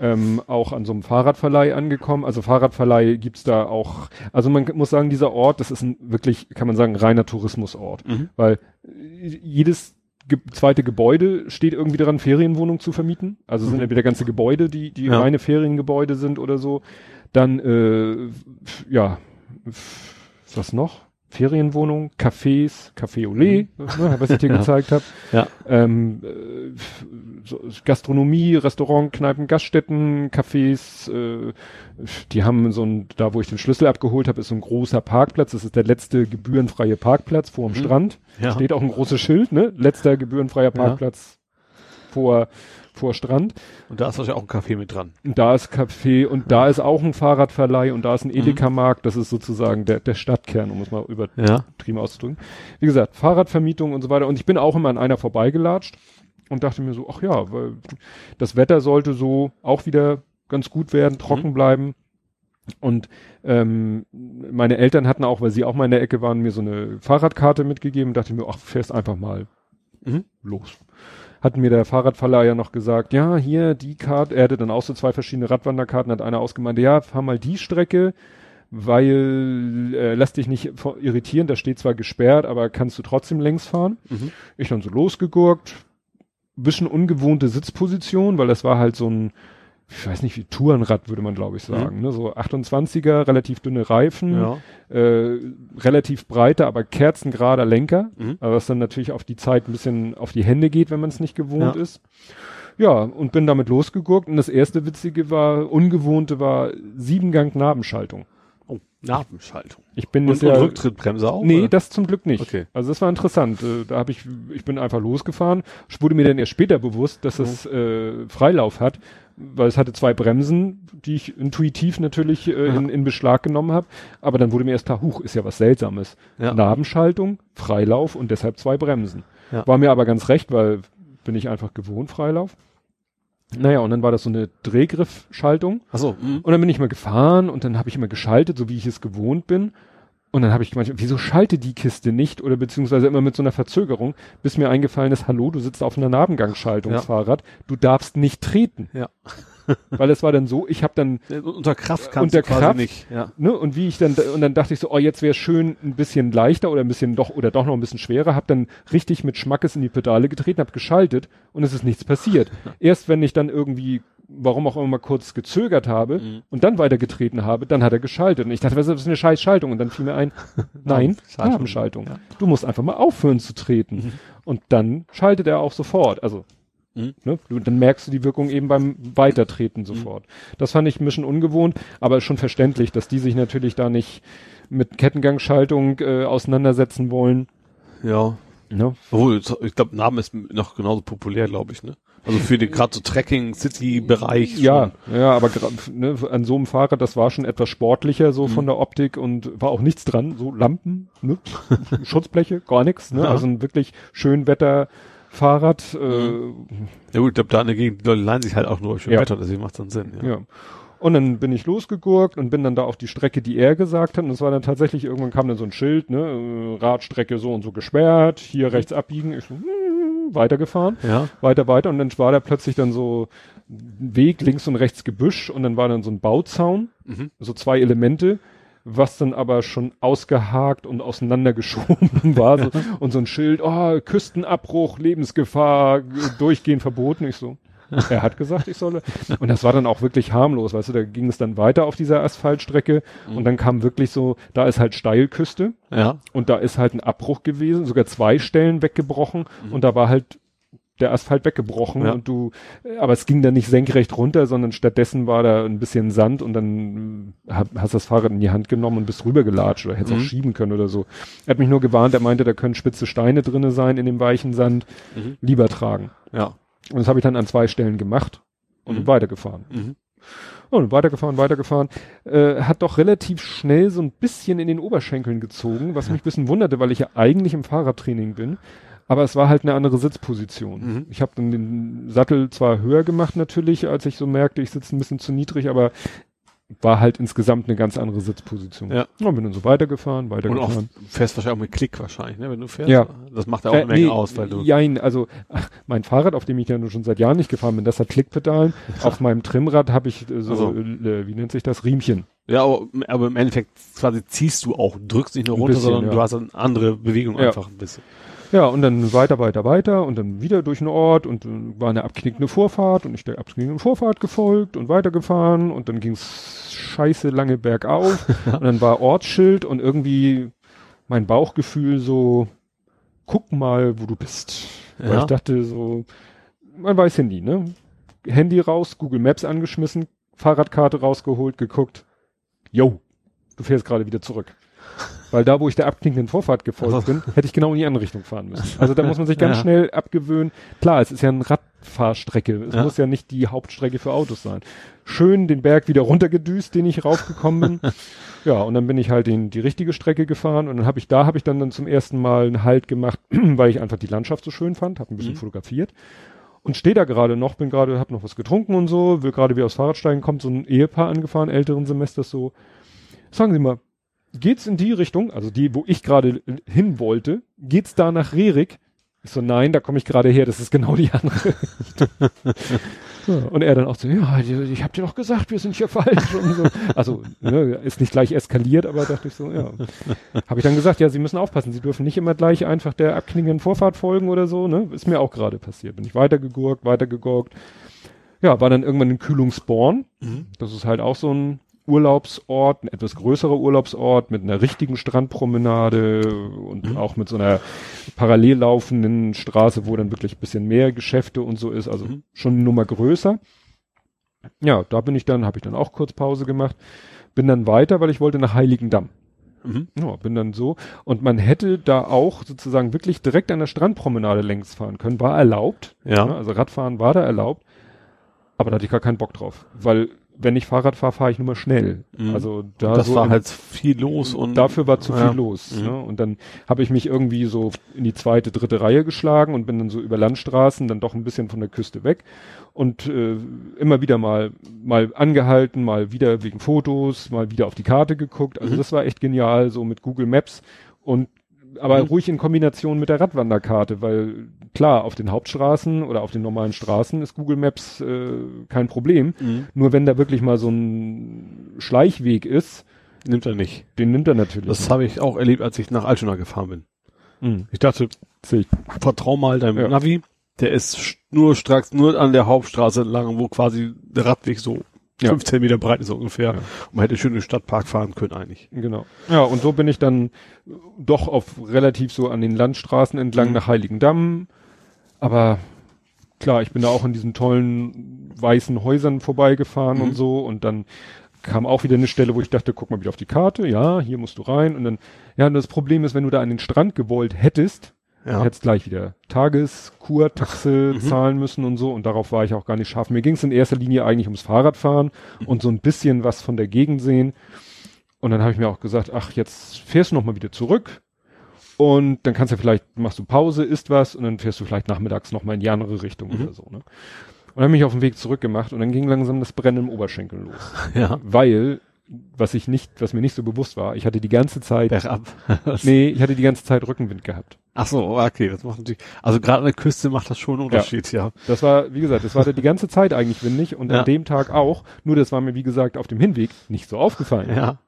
ähm, auch an so einem Fahrradverleih angekommen. Also Fahrradverleih gibt's da auch, also man muss sagen, dieser Ort, das ist ein wirklich, kann man sagen, reiner Tourismusort. Mhm. Weil jedes ge zweite Gebäude steht irgendwie daran, Ferienwohnungen zu vermieten. Also mhm. sind entweder ganze Gebäude, die, die ja. reine Feriengebäude sind oder so. Dann, äh, ja, was noch? Ferienwohnung, Cafés, Café Olé, mhm. ne, was ich dir ja. gezeigt habe. Ja. Ähm, äh, so Gastronomie, Restaurant, Kneipen, Gaststätten, Cafés, äh, die haben so ein, da wo ich den Schlüssel abgeholt habe, ist so ein großer Parkplatz. Das ist der letzte gebührenfreie Parkplatz vor dem mhm. Strand. Ja. Steht auch ein großes Schild, ne? Letzter gebührenfreier Parkplatz vor vor Strand. Und da ist wahrscheinlich auch ein Café mit dran. Und da ist Café und da ist auch ein Fahrradverleih und da ist ein mhm. Edeka-Markt. Das ist sozusagen der, der Stadtkern, um es mal übertrieben ja. auszudrücken. Wie gesagt, Fahrradvermietung und so weiter. Und ich bin auch immer an einer vorbeigelatscht und dachte mir so, ach ja, weil das Wetter sollte so auch wieder ganz gut werden, trocken mhm. bleiben. Und ähm, meine Eltern hatten auch, weil sie auch mal in der Ecke waren, mir so eine Fahrradkarte mitgegeben und dachte mir, ach, fährst einfach mal mhm. los hat mir der Fahrradverleiher noch gesagt, ja, hier die Karte, er hatte dann auch so zwei verschiedene Radwanderkarten, hat einer ausgemeint, ja, fahr mal die Strecke, weil äh, lass dich nicht irritieren, da steht zwar gesperrt, aber kannst du trotzdem längs fahren. Mhm. Ich dann so losgegurkt, bisschen ungewohnte Sitzposition, weil das war halt so ein, ich weiß nicht wie Tourenrad würde man glaube ich mhm. sagen, mhm. ne? so 28er, relativ dünne Reifen, ja. äh, relativ breiter, aber kerzengerader Lenker, mhm. aber was dann natürlich auf die Zeit ein bisschen auf die Hände geht, wenn man es nicht gewohnt ja. ist. Ja, und bin damit losgegurkt und das erste Witzige war, ungewohnte war Siebengang Nabenschaltung. Oh, Nabenschaltung. Ich bin und, und ja, Rücktrittbremse auch? Nee, oder? das zum Glück nicht. Okay. Also das war interessant. Äh, da habe ich, ich bin einfach losgefahren. Ich wurde mir dann erst später bewusst, dass es mhm. äh, Freilauf hat, weil es hatte zwei Bremsen, die ich intuitiv natürlich äh, in, in Beschlag genommen habe. Aber dann wurde mir erst klar, huch, ist ja was Seltsames. Ja. Nabenschaltung, Freilauf und deshalb zwei Bremsen. Ja. War mir aber ganz recht, weil bin ich einfach gewohnt, Freilauf. Naja, und dann war das so eine Drehgriffschaltung. Ach so. Mh. Und dann bin ich mal gefahren und dann habe ich immer geschaltet, so wie ich es gewohnt bin. Und dann habe ich gemeint, wieso schalte die Kiste nicht oder beziehungsweise immer mit so einer Verzögerung, bis mir eingefallen ist, hallo, du sitzt auf einer Nabengangschaltung, ja. Du darfst nicht treten. Ja. Weil es war dann so, ich habe dann unter Kraft kannst unter Kraft, nicht, ja. ne, und wie ich dann und dann dachte ich so, oh, jetzt wäre schön ein bisschen leichter oder ein bisschen doch oder doch noch ein bisschen schwerer, habe dann richtig mit Schmackes in die Pedale getreten, habe geschaltet und es ist nichts passiert. Erst wenn ich dann irgendwie warum auch immer mal kurz gezögert habe mhm. und dann weitergetreten habe, dann hat er geschaltet. Und ich dachte, was ist das eine scheiß Schaltung? Und dann fiel mir ein, nein, Nabenschaltung. Ja. Du musst einfach mal aufhören zu treten. Mhm. Und dann schaltet er auch sofort. Also Mhm. Ne? Dann merkst du die Wirkung eben beim Weitertreten mhm. sofort. Das fand ich ein bisschen ungewohnt, aber schon verständlich, dass die sich natürlich da nicht mit Kettengangschaltung äh, auseinandersetzen wollen. Ja. Ne? Obwohl, ich glaube, Namen ist noch genauso populär, glaube ich, ne? Also für den gerade so Trekking City Bereich. Ja, ja, aber ne, an so einem Fahrrad, das war schon etwas sportlicher so mhm. von der Optik und war auch nichts dran, so Lampen, ne? Schutzbleche, gar nichts, ne? Ja. Also ein wirklich schön Wetter Fahrrad. Äh, mhm. ja gut, ich glaube, da in der Gegend, die Leute leihen sich halt auch nur schön ja. Wetter, deswegen macht dann Sinn. Ja. ja. Und dann bin ich losgegurkt und bin dann da auf die Strecke, die er gesagt hat. Und es war dann tatsächlich, irgendwann kam dann so ein Schild, ne, Radstrecke so und so gesperrt, hier rechts abbiegen. Ich so, hm, weitergefahren, ja. weiter, weiter. Und dann war da plötzlich dann so Weg, links und rechts Gebüsch und dann war dann so ein Bauzaun, mhm. so zwei Elemente was dann aber schon ausgehakt und auseinandergeschoben war. So, und so ein Schild, oh, Küstenabbruch, Lebensgefahr, durchgehend verboten. Ich so, er hat gesagt, ich solle. Und das war dann auch wirklich harmlos, weißt du, da ging es dann weiter auf dieser Asphaltstrecke mhm. und dann kam wirklich so, da ist halt Steilküste ja. und da ist halt ein Abbruch gewesen, sogar zwei Stellen weggebrochen mhm. und da war halt der Asphalt weggebrochen ja. und du, aber es ging dann nicht senkrecht runter, sondern stattdessen war da ein bisschen Sand und dann äh, hast das Fahrrad in die Hand genommen und bist rübergelatscht oder hättest mhm. auch schieben können oder so. Er hat mich nur gewarnt, er meinte, da können spitze Steine drinne sein in dem weichen Sand, mhm. lieber tragen. Ja. Und das habe ich dann an zwei Stellen gemacht und mhm. weitergefahren. Mhm. Und weitergefahren, weitergefahren, äh, hat doch relativ schnell so ein bisschen in den Oberschenkeln gezogen, was mich ein bisschen wunderte, weil ich ja eigentlich im Fahrradtraining bin. Aber es war halt eine andere Sitzposition. Mhm. Ich habe dann den Sattel zwar höher gemacht natürlich, als ich so merkte, ich sitze ein bisschen zu niedrig, aber war halt insgesamt eine ganz andere Sitzposition. Ja. Und bin dann so weitergefahren, weitergefahren. Und auch, fährst wahrscheinlich auch mit Klick wahrscheinlich, ne, wenn du fährst. Ja. Das macht ja auch äh, eine Menge nee, aus, weil du. Jein, also ach, mein Fahrrad, auf dem ich ja nur schon seit Jahren nicht gefahren bin, das hat Klickpedalen. auf meinem Trimmrad habe ich äh, so, also. äh, wie nennt sich das, Riemchen. Ja, aber, aber, im Endeffekt quasi ziehst du auch, drückst nicht nur runter, bisschen, sondern ja. du hast eine andere Bewegung ja. einfach ein bisschen. Ja, und dann weiter, weiter, weiter und dann wieder durch den Ort und dann war eine abknickende Vorfahrt und ich der abknickenden Vorfahrt gefolgt und weitergefahren und dann ging's scheiße lange bergauf und dann war Ortsschild und irgendwie mein Bauchgefühl so, guck mal, wo du bist. Ja. Weil ich dachte so, man weiß ja nie, ne? Handy raus, Google Maps angeschmissen, Fahrradkarte rausgeholt, geguckt, yo, du fährst gerade wieder zurück. Weil da, wo ich der abknickenden Vorfahrt gefolgt also. bin, hätte ich genau in die andere Richtung fahren müssen. Also da muss man sich ganz ja. schnell abgewöhnen. Klar, es ist ja eine Radfahrstrecke. Es ja. muss ja nicht die Hauptstrecke für Autos sein. Schön den Berg wieder runtergedüst, den ich raufgekommen bin. ja, und dann bin ich halt in die richtige Strecke gefahren und dann habe ich da habe ich dann, dann zum ersten Mal einen Halt gemacht, weil ich einfach die Landschaft so schön fand, habe ein bisschen mhm. fotografiert und stehe da gerade noch, bin gerade, habe noch was getrunken und so, will gerade wieder aufs Fahrrad steigen, kommt so ein Ehepaar angefahren, älteren Semesters so. Sagen Sie mal, geht's in die Richtung, also die, wo ich gerade hin wollte, geht's da nach Rerik? Ich so, nein, da komme ich gerade her, das ist genau die andere. und er dann auch so, ja, ich hab dir doch gesagt, wir sind hier falsch so. Also, ne, ist nicht gleich eskaliert, aber dachte ich so, ja. Habe ich dann gesagt, ja, Sie müssen aufpassen, Sie dürfen nicht immer gleich einfach der abklingenden Vorfahrt folgen oder so, ne? Ist mir auch gerade passiert. Bin ich weitergegurkt, weitergegurkt. Ja, war dann irgendwann in Kühlungsborn. Mhm. Das ist halt auch so ein Urlaubsort, ein etwas größerer Urlaubsort mit einer richtigen Strandpromenade und mhm. auch mit so einer parallel laufenden Straße, wo dann wirklich ein bisschen mehr Geschäfte und so ist, also mhm. schon eine Nummer größer. Ja, da bin ich dann, habe ich dann auch kurz Pause gemacht, bin dann weiter, weil ich wollte nach Heiligendamm. Mhm. Ja, bin dann so. Und man hätte da auch sozusagen wirklich direkt an der Strandpromenade längs fahren können. War erlaubt. Ja. Also Radfahren war da erlaubt. Aber da hatte ich gar keinen Bock drauf. Weil wenn ich Fahrrad fahre, fahre ich nur mal schnell. Mhm. Also da das so war halt viel los und dafür war zu ja. viel los. Mhm. Ne? Und dann habe ich mich irgendwie so in die zweite, dritte Reihe geschlagen und bin dann so über Landstraßen dann doch ein bisschen von der Küste weg und äh, immer wieder mal mal angehalten, mal wieder wegen Fotos, mal wieder auf die Karte geguckt. Also mhm. das war echt genial, so mit Google Maps und aber mhm. ruhig in Kombination mit der Radwanderkarte, weil klar, auf den Hauptstraßen oder auf den normalen Straßen ist Google Maps äh, kein Problem. Mhm. Nur wenn da wirklich mal so ein Schleichweg ist, nimmt er nicht. Den nimmt er natürlich. Das habe ich auch erlebt, als ich nach Altona gefahren bin. Mhm. Ich dachte, ich vertrau mal deinem ja. Navi. Der ist nur stracks nur an der Hauptstraße lang, wo quasi der Radweg so ja. 15 Meter breit ist ungefähr. Ja. Und man hätte schön in den Stadtpark fahren können eigentlich. Genau. Ja, und so bin ich dann doch auf relativ so an den Landstraßen entlang mhm. nach Heiligendamm. Aber klar, ich bin da auch in diesen tollen weißen Häusern vorbeigefahren mhm. und so und dann kam auch wieder eine Stelle, wo ich dachte, guck mal wieder auf die Karte, ja, hier musst du rein und dann, ja, und das Problem ist, wenn du da an den Strand gewollt hättest, ja. Hätte gleich wieder Tageskurtaxe mhm. zahlen müssen und so. Und darauf war ich auch gar nicht scharf. Mir ging es in erster Linie eigentlich ums Fahrradfahren mhm. und so ein bisschen was von der Gegend sehen. Und dann habe ich mir auch gesagt, ach, jetzt fährst du noch mal wieder zurück. Und dann kannst du vielleicht, machst du Pause, isst was und dann fährst du vielleicht nachmittags noch mal in die andere Richtung mhm. oder so. Ne? Und dann habe ich mich auf den Weg zurückgemacht und dann ging langsam das Brennen im Oberschenkel los. Ja. Weil was ich nicht, was mir nicht so bewusst war, ich hatte die ganze Zeit, Bergab. nee, ich hatte die ganze Zeit Rückenwind gehabt. Ach so, okay, das macht natürlich, also gerade an der Küste macht das schon einen Unterschied, ja. ja. Das war, wie gesagt, das war die ganze Zeit eigentlich windig und ja. an dem Tag auch, nur das war mir, wie gesagt, auf dem Hinweg nicht so aufgefallen. Ja.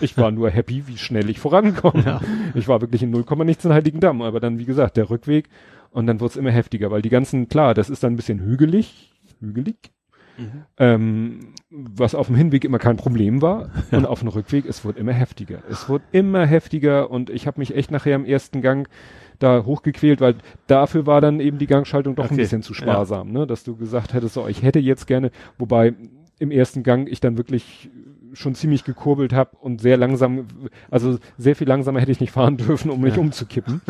Ich war nur happy, wie schnell ich vorankomme. Ja. Ich war wirklich in 0, nichts in Heiligen Damm, aber dann, wie gesagt, der Rückweg und dann wurde es immer heftiger, weil die ganzen, klar, das ist dann ein bisschen hügelig, hügelig, Mhm. Ähm, was auf dem Hinweg immer kein Problem war. Und auf dem Rückweg, es wurde immer heftiger. Es wurde immer heftiger und ich habe mich echt nachher im ersten Gang da hochgequält, weil dafür war dann eben die Gangschaltung doch okay. ein bisschen zu sparsam, ja. ne? Dass du gesagt hättest, so, ich hätte jetzt gerne, wobei im ersten Gang ich dann wirklich schon ziemlich gekurbelt habe und sehr langsam, also sehr viel langsamer hätte ich nicht fahren dürfen, um mich ja. umzukippen.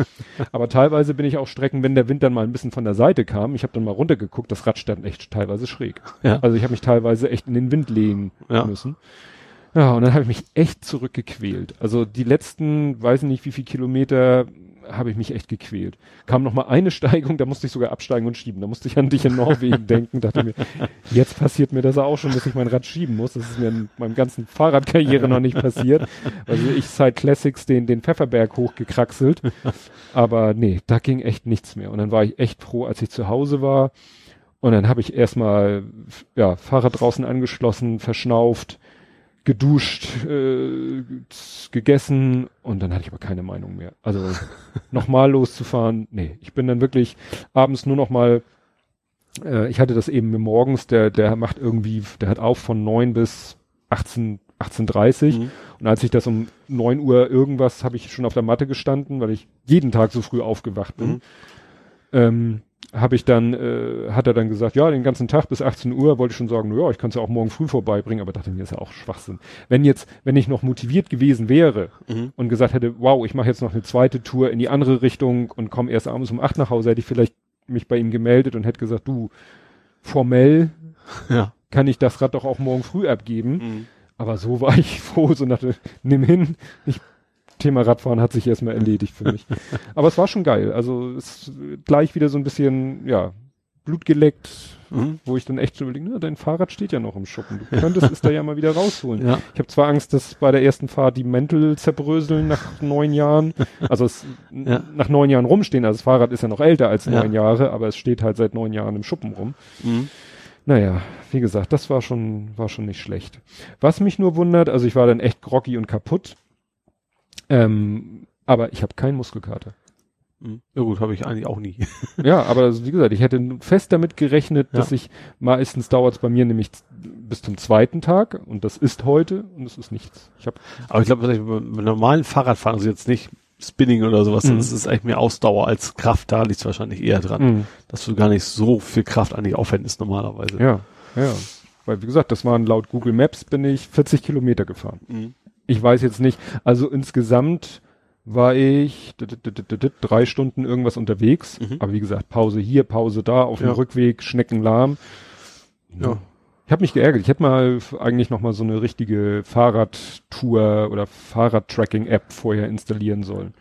Aber teilweise bin ich auch Strecken, wenn der Wind dann mal ein bisschen von der Seite kam, ich habe dann mal runtergeguckt, das Rad stand echt teilweise schräg. Ja. Also ich habe mich teilweise echt in den Wind legen ja. müssen. Ja, und dann habe ich mich echt zurückgequält. Also die letzten, weiß nicht wie viel Kilometer, habe ich mich echt gequält. Kam noch mal eine Steigung, da musste ich sogar absteigen und schieben. Da musste ich an dich in Norwegen denken, dachte mir, jetzt passiert mir das auch schon, dass ich mein Rad schieben muss. Das ist mir in meinem ganzen Fahrradkarriere noch nicht passiert. Also ich seit Classics den, den Pfefferberg hochgekraxelt. Aber nee, da ging echt nichts mehr. Und dann war ich echt froh, als ich zu Hause war. Und dann habe ich erstmal, ja, Fahrrad draußen angeschlossen, verschnauft, geduscht, äh, gegessen und dann hatte ich aber keine Meinung mehr. Also nochmal loszufahren, nee, ich bin dann wirklich abends nur noch mal, äh, ich hatte das eben morgens, der, der macht irgendwie, der hat auf von neun bis 18, 18.30 mhm. und als ich das um neun Uhr irgendwas, habe ich schon auf der Matte gestanden, weil ich jeden Tag so früh aufgewacht bin. Mhm. Ähm, habe ich dann, äh, hat er dann gesagt, ja, den ganzen Tag bis 18 Uhr wollte ich schon sagen, ja, ich kann es ja auch morgen früh vorbeibringen, aber dachte mir, ist ja auch Schwachsinn. Wenn jetzt, wenn ich noch motiviert gewesen wäre mhm. und gesagt hätte, wow, ich mache jetzt noch eine zweite Tour in die andere Richtung und komme erst abends um acht nach Hause, hätte ich vielleicht mich bei ihm gemeldet und hätte gesagt, du, formell ja. kann ich das Rad doch auch morgen früh abgeben. Mhm. Aber so war ich froh, so nach, nimm hin, ich Thema Radfahren hat sich erstmal erledigt für mich. Aber es war schon geil. Also es gleich wieder so ein bisschen, ja, Blut geleckt, mhm. wo ich dann echt so überlege, na, dein Fahrrad steht ja noch im Schuppen. Du könntest es da ja mal wieder rausholen. Ja. Ich habe zwar Angst, dass bei der ersten Fahrt die Mäntel zerbröseln nach neun Jahren, also es ja. nach neun Jahren rumstehen. Also das Fahrrad ist ja noch älter als neun Jahre, aber es steht halt seit neun Jahren im Schuppen rum. Mhm. Naja, wie gesagt, das war schon, war schon nicht schlecht. Was mich nur wundert, also ich war dann echt groggy und kaputt. Ähm, aber ich habe keinen Muskelkater. Hm. Ja gut, habe ich eigentlich auch nie. ja, aber also, wie gesagt, ich hätte fest damit gerechnet, ja. dass ich meistens dauert es bei mir nämlich bis zum zweiten Tag und das ist heute und es ist nichts. Ich hab aber ich glaube, beim normalen Fahrradfahren, also jetzt nicht Spinning oder sowas, mhm. das ist eigentlich mehr Ausdauer als Kraft, da liegt es wahrscheinlich eher dran, mhm. dass du gar nicht so viel Kraft eigentlich aufwendest normalerweise. Ja, ja. Weil wie gesagt, das waren laut Google Maps bin ich 40 Kilometer gefahren. Mhm. Ich weiß jetzt nicht, also insgesamt war ich drei Stunden irgendwas unterwegs. Mhm. Aber wie gesagt, Pause hier, Pause da, auf dem Rückweg, Schneckenlahm. Ja. Ich habe mich geärgert. Ich hätte mal eigentlich noch mal so eine richtige Fahrradtour oder Fahrradtracking-App vorher installieren sollen.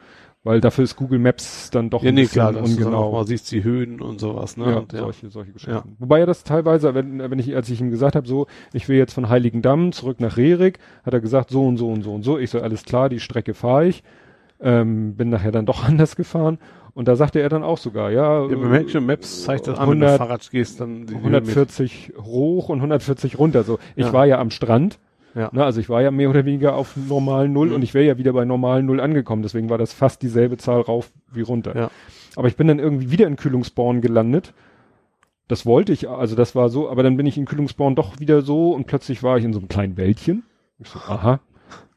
Weil dafür ist Google Maps dann doch ja, ein nee, bisschen klar, ungenau. Man sieht die Höhen und sowas, ne? Ja, und, ja. solche, solche Geschichten. Ja. Wobei er das teilweise, wenn, wenn ich, als ich ihm gesagt habe, so, ich will jetzt von Heiligendamm zurück nach Rerik, hat er gesagt, so und so und so und so. Ich so, alles klar, die Strecke fahre ich. Ähm, bin nachher dann doch anders gefahren. Und da sagte er dann auch sogar, ja. ja Menschen Maps zeigt das an, wenn du Fahrrad gehst, dann 140 hoch und 140 runter. So, ich ja. war ja am Strand. Ja. Ne, also ich war ja mehr oder weniger auf normalen Null mhm. und ich wäre ja wieder bei normalen Null angekommen. Deswegen war das fast dieselbe Zahl rauf wie runter. Ja. Aber ich bin dann irgendwie wieder in Kühlungsborn gelandet. Das wollte ich, also das war so, aber dann bin ich in Kühlungsborn doch wieder so und plötzlich war ich in so einem kleinen Wäldchen. Ich so, aha,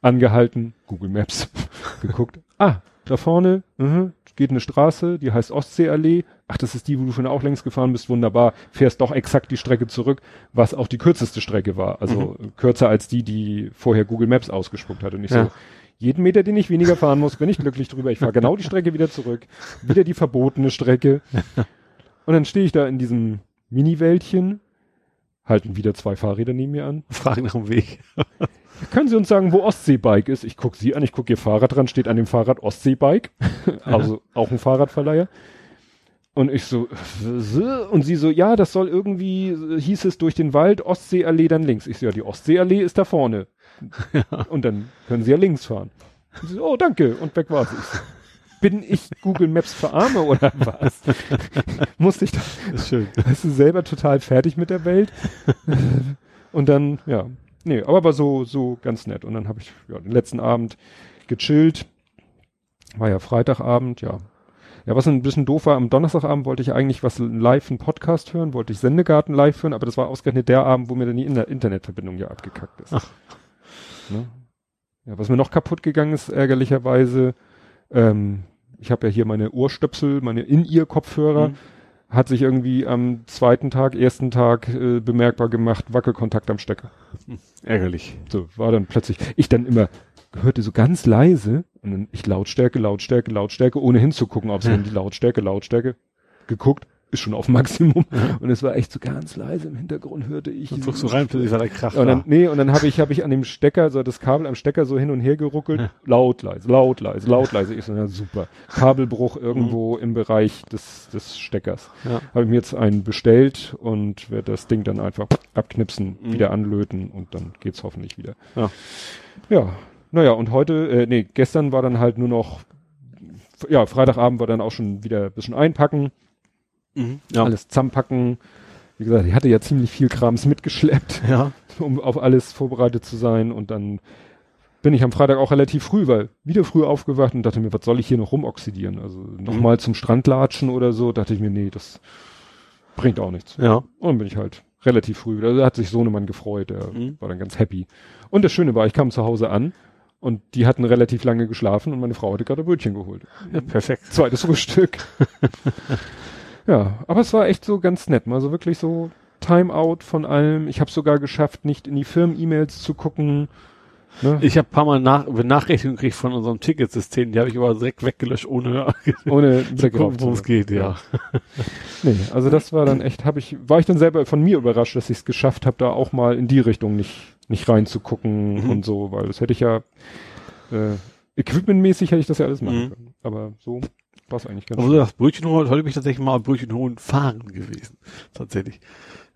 angehalten, Google Maps geguckt. Ah, da vorne mh, geht eine Straße, die heißt Ostseeallee. Ach, das ist die, wo du schon auch längst gefahren bist. Wunderbar. Fährst doch exakt die Strecke zurück, was auch die kürzeste Strecke war. Also mhm. kürzer als die, die vorher Google Maps ausgespuckt hat. Und ich ja. so, jeden Meter, den ich weniger fahren muss, bin ich glücklich drüber. Ich fahre genau die Strecke wieder zurück. Wieder die verbotene Strecke. Und dann stehe ich da in diesem Mini-Wäldchen, halten wieder zwei Fahrräder neben mir an. Fragen nach dem Weg. Können Sie uns sagen, wo Ostseebike ist? Ich gucke Sie an, ich gucke Ihr Fahrrad dran, steht an dem Fahrrad Ostseebike. also auch ein Fahrradverleiher. Und ich so, und sie so, ja, das soll irgendwie, hieß es durch den Wald, Ostseeallee dann links. Ich so, ja, die Ostseeallee ist da vorne. Ja. Und dann können sie ja links fahren. Und sie so, oh, danke. Und weg war sie. So, bin ich Google Maps verarme oder was? Musste ich da, das ist schön. Weißt du, selber total fertig mit der Welt. Und dann, ja, Nee, aber war so, so ganz nett. Und dann habe ich ja, den letzten Abend gechillt. War ja Freitagabend, ja. Ja, was ein bisschen doof war, am Donnerstagabend wollte ich eigentlich was live, einen Podcast hören, wollte ich Sendegarten live hören, aber das war ausgerechnet der Abend, wo mir dann die Internetverbindung ja abgekackt ist. Ne? Ja, was mir noch kaputt gegangen ist, ärgerlicherweise, ähm, ich habe ja hier meine Ohrstöpsel, meine In-Ear-Kopfhörer. Mhm hat sich irgendwie am zweiten Tag, ersten Tag äh, bemerkbar gemacht, Wackelkontakt am Stecker. Hm, ärgerlich. So, war dann plötzlich, ich dann immer hörte so ganz leise und dann ich Lautstärke, Lautstärke, Lautstärke, ohne hinzugucken, ja. die Lautstärke, Lautstärke geguckt, ist schon auf Maximum. Ja. Und es war echt so ganz leise im Hintergrund hörte ich. Und so rein, plötzlich war der Kraft. Und dann, nee, und dann habe ich, habe ich an dem Stecker, so das Kabel am Stecker so hin und her geruckelt. Ja. Laut, leise, laut, leise, laut, leise. Ich so, ja, super. Kabelbruch irgendwo mhm. im Bereich des, des Steckers. Ja. Habe ich mir jetzt einen bestellt und werde das Ding dann einfach abknipsen, mhm. wieder anlöten und dann geht's hoffentlich wieder. Ja. Ja. Naja, und heute, äh, nee, gestern war dann halt nur noch, ja, Freitagabend war dann auch schon wieder ein bisschen einpacken Mhm, ja. Alles zusammenpacken. Wie gesagt, ich hatte ja ziemlich viel Krams mitgeschleppt, ja. um auf alles vorbereitet zu sein. Und dann bin ich am Freitag auch relativ früh, weil wieder früh aufgewacht und dachte mir, was soll ich hier noch rumoxidieren? Also nochmal mhm. zum Strand latschen oder so, dachte ich mir, nee, das bringt auch nichts. Ja. Und dann bin ich halt relativ früh wieder. Also hat sich Sohnemann gefreut, der mhm. war dann ganz happy. Und das Schöne war, ich kam zu Hause an und die hatten relativ lange geschlafen und meine Frau hatte gerade Brötchen geholt. Ja, perfekt. Zweites Frühstück. Ja, aber es war echt so ganz nett, mal so wirklich so Timeout von allem. Ich habe sogar geschafft, nicht in die Firmen-E-Mails zu gucken. Ne? Ich habe paar Mal nach, Benachrichtigungen gekriegt von unserem Ticketsystem, die habe ich aber direkt weggelöscht, ohne, ohne zu gucken, worum es geht, ja. ja. nee, also das war dann echt, habe ich, war ich dann selber von mir überrascht, dass ich es geschafft habe, da auch mal in die Richtung nicht, nicht reinzugucken mhm. und so, weil das hätte ich ja äh, equipmentmäßig hätte ich das ja alles machen mhm. können. Aber so Spaß eigentlich ganz. Aber sagst Brötchen holen, heute bin ich tatsächlich mal Brötchen holen fahren gewesen. Tatsächlich.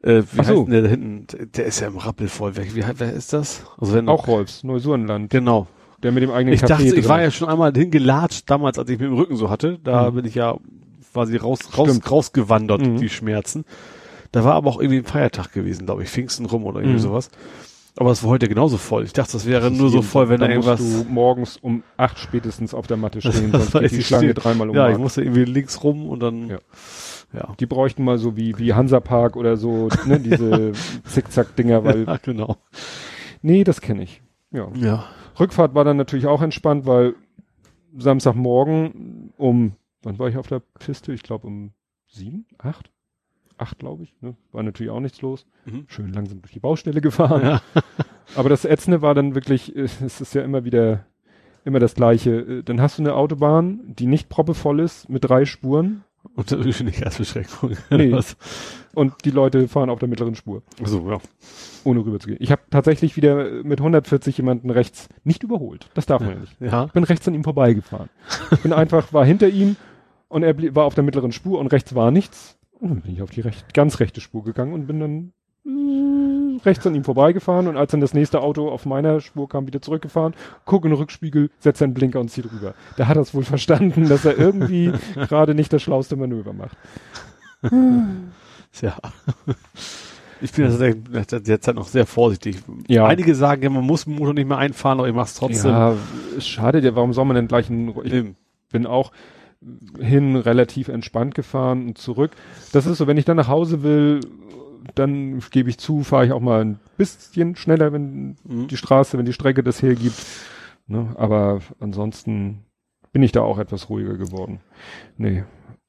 Äh, wie Ach so. heißt der da hinten? Der ist ja im Rappel voll weg. Wie wer ist das? Also wenn Auch Rolfs, Neusurnland. Genau. Der mit dem eigenen Ich Café dachte, drin. ich war ja schon einmal hingelatscht damals, als ich mit dem Rücken so hatte. Da mhm. bin ich ja quasi raus, raus, rausgewandert, mhm. die Schmerzen. Da war aber auch irgendwie ein Feiertag gewesen, glaube ich, Pfingsten rum oder irgendwie mhm. sowas. Aber es war heute genauso voll. Ich dachte, das wäre das nur so voll, wenn da irgendwas. Musst du morgens um acht spätestens auf der Matte stehen, sonst geht die Schlange dreimal um. Ja, ich musste irgendwie links rum und dann. Ja. ja. Die bräuchten mal so wie, wie Hansapark oder so, ne, diese Zickzack-Dinger, weil. Ja, genau. Nee, das kenne ich. Ja. ja. Rückfahrt war dann natürlich auch entspannt, weil Samstagmorgen um, wann war ich auf der Piste? Ich glaube um sieben, acht? Acht, glaube ich. Ne? War natürlich auch nichts los. Mhm. Schön langsam durch die Baustelle gefahren. Ja. Aber das Ätzende war dann wirklich, äh, es ist ja immer wieder, immer das Gleiche. Äh, dann hast du eine Autobahn, die nicht proppevoll ist, mit drei Spuren. Und das ist nicht Geschwindigkeitsbeschränkung. Nee. Und die Leute fahren auf der mittleren Spur. So, ja. Ohne rüberzugehen. Ich habe tatsächlich wieder mit 140 jemanden rechts nicht überholt. Das darf man ja nicht. Ja. Ich bin rechts an ihm vorbeigefahren. bin einfach, war hinter ihm und er war auf der mittleren Spur und rechts war nichts. Und dann bin ich auf die recht, ganz rechte Spur gegangen und bin dann äh, rechts an ihm vorbeigefahren und als dann das nächste Auto auf meiner Spur kam, wieder zurückgefahren, gucke in den Rückspiegel, setzt seinen Blinker und zieht rüber. Da hat er es wohl verstanden, dass er irgendwie gerade nicht das schlauste Manöver macht. ja. Ich bin also derzeit noch sehr vorsichtig. Ja. Einige sagen ja, man muss den Motor nicht mehr einfahren, aber ich mach's trotzdem. Ja, schade dir, warum soll man denn gleich einen, ich bin auch, hin relativ entspannt gefahren und zurück. Das ist so, wenn ich dann nach Hause will, dann gebe ich zu, fahre ich auch mal ein bisschen schneller, wenn mhm. die Straße, wenn die Strecke das hergibt. Ne? Aber ansonsten bin ich da auch etwas ruhiger geworden. Nee.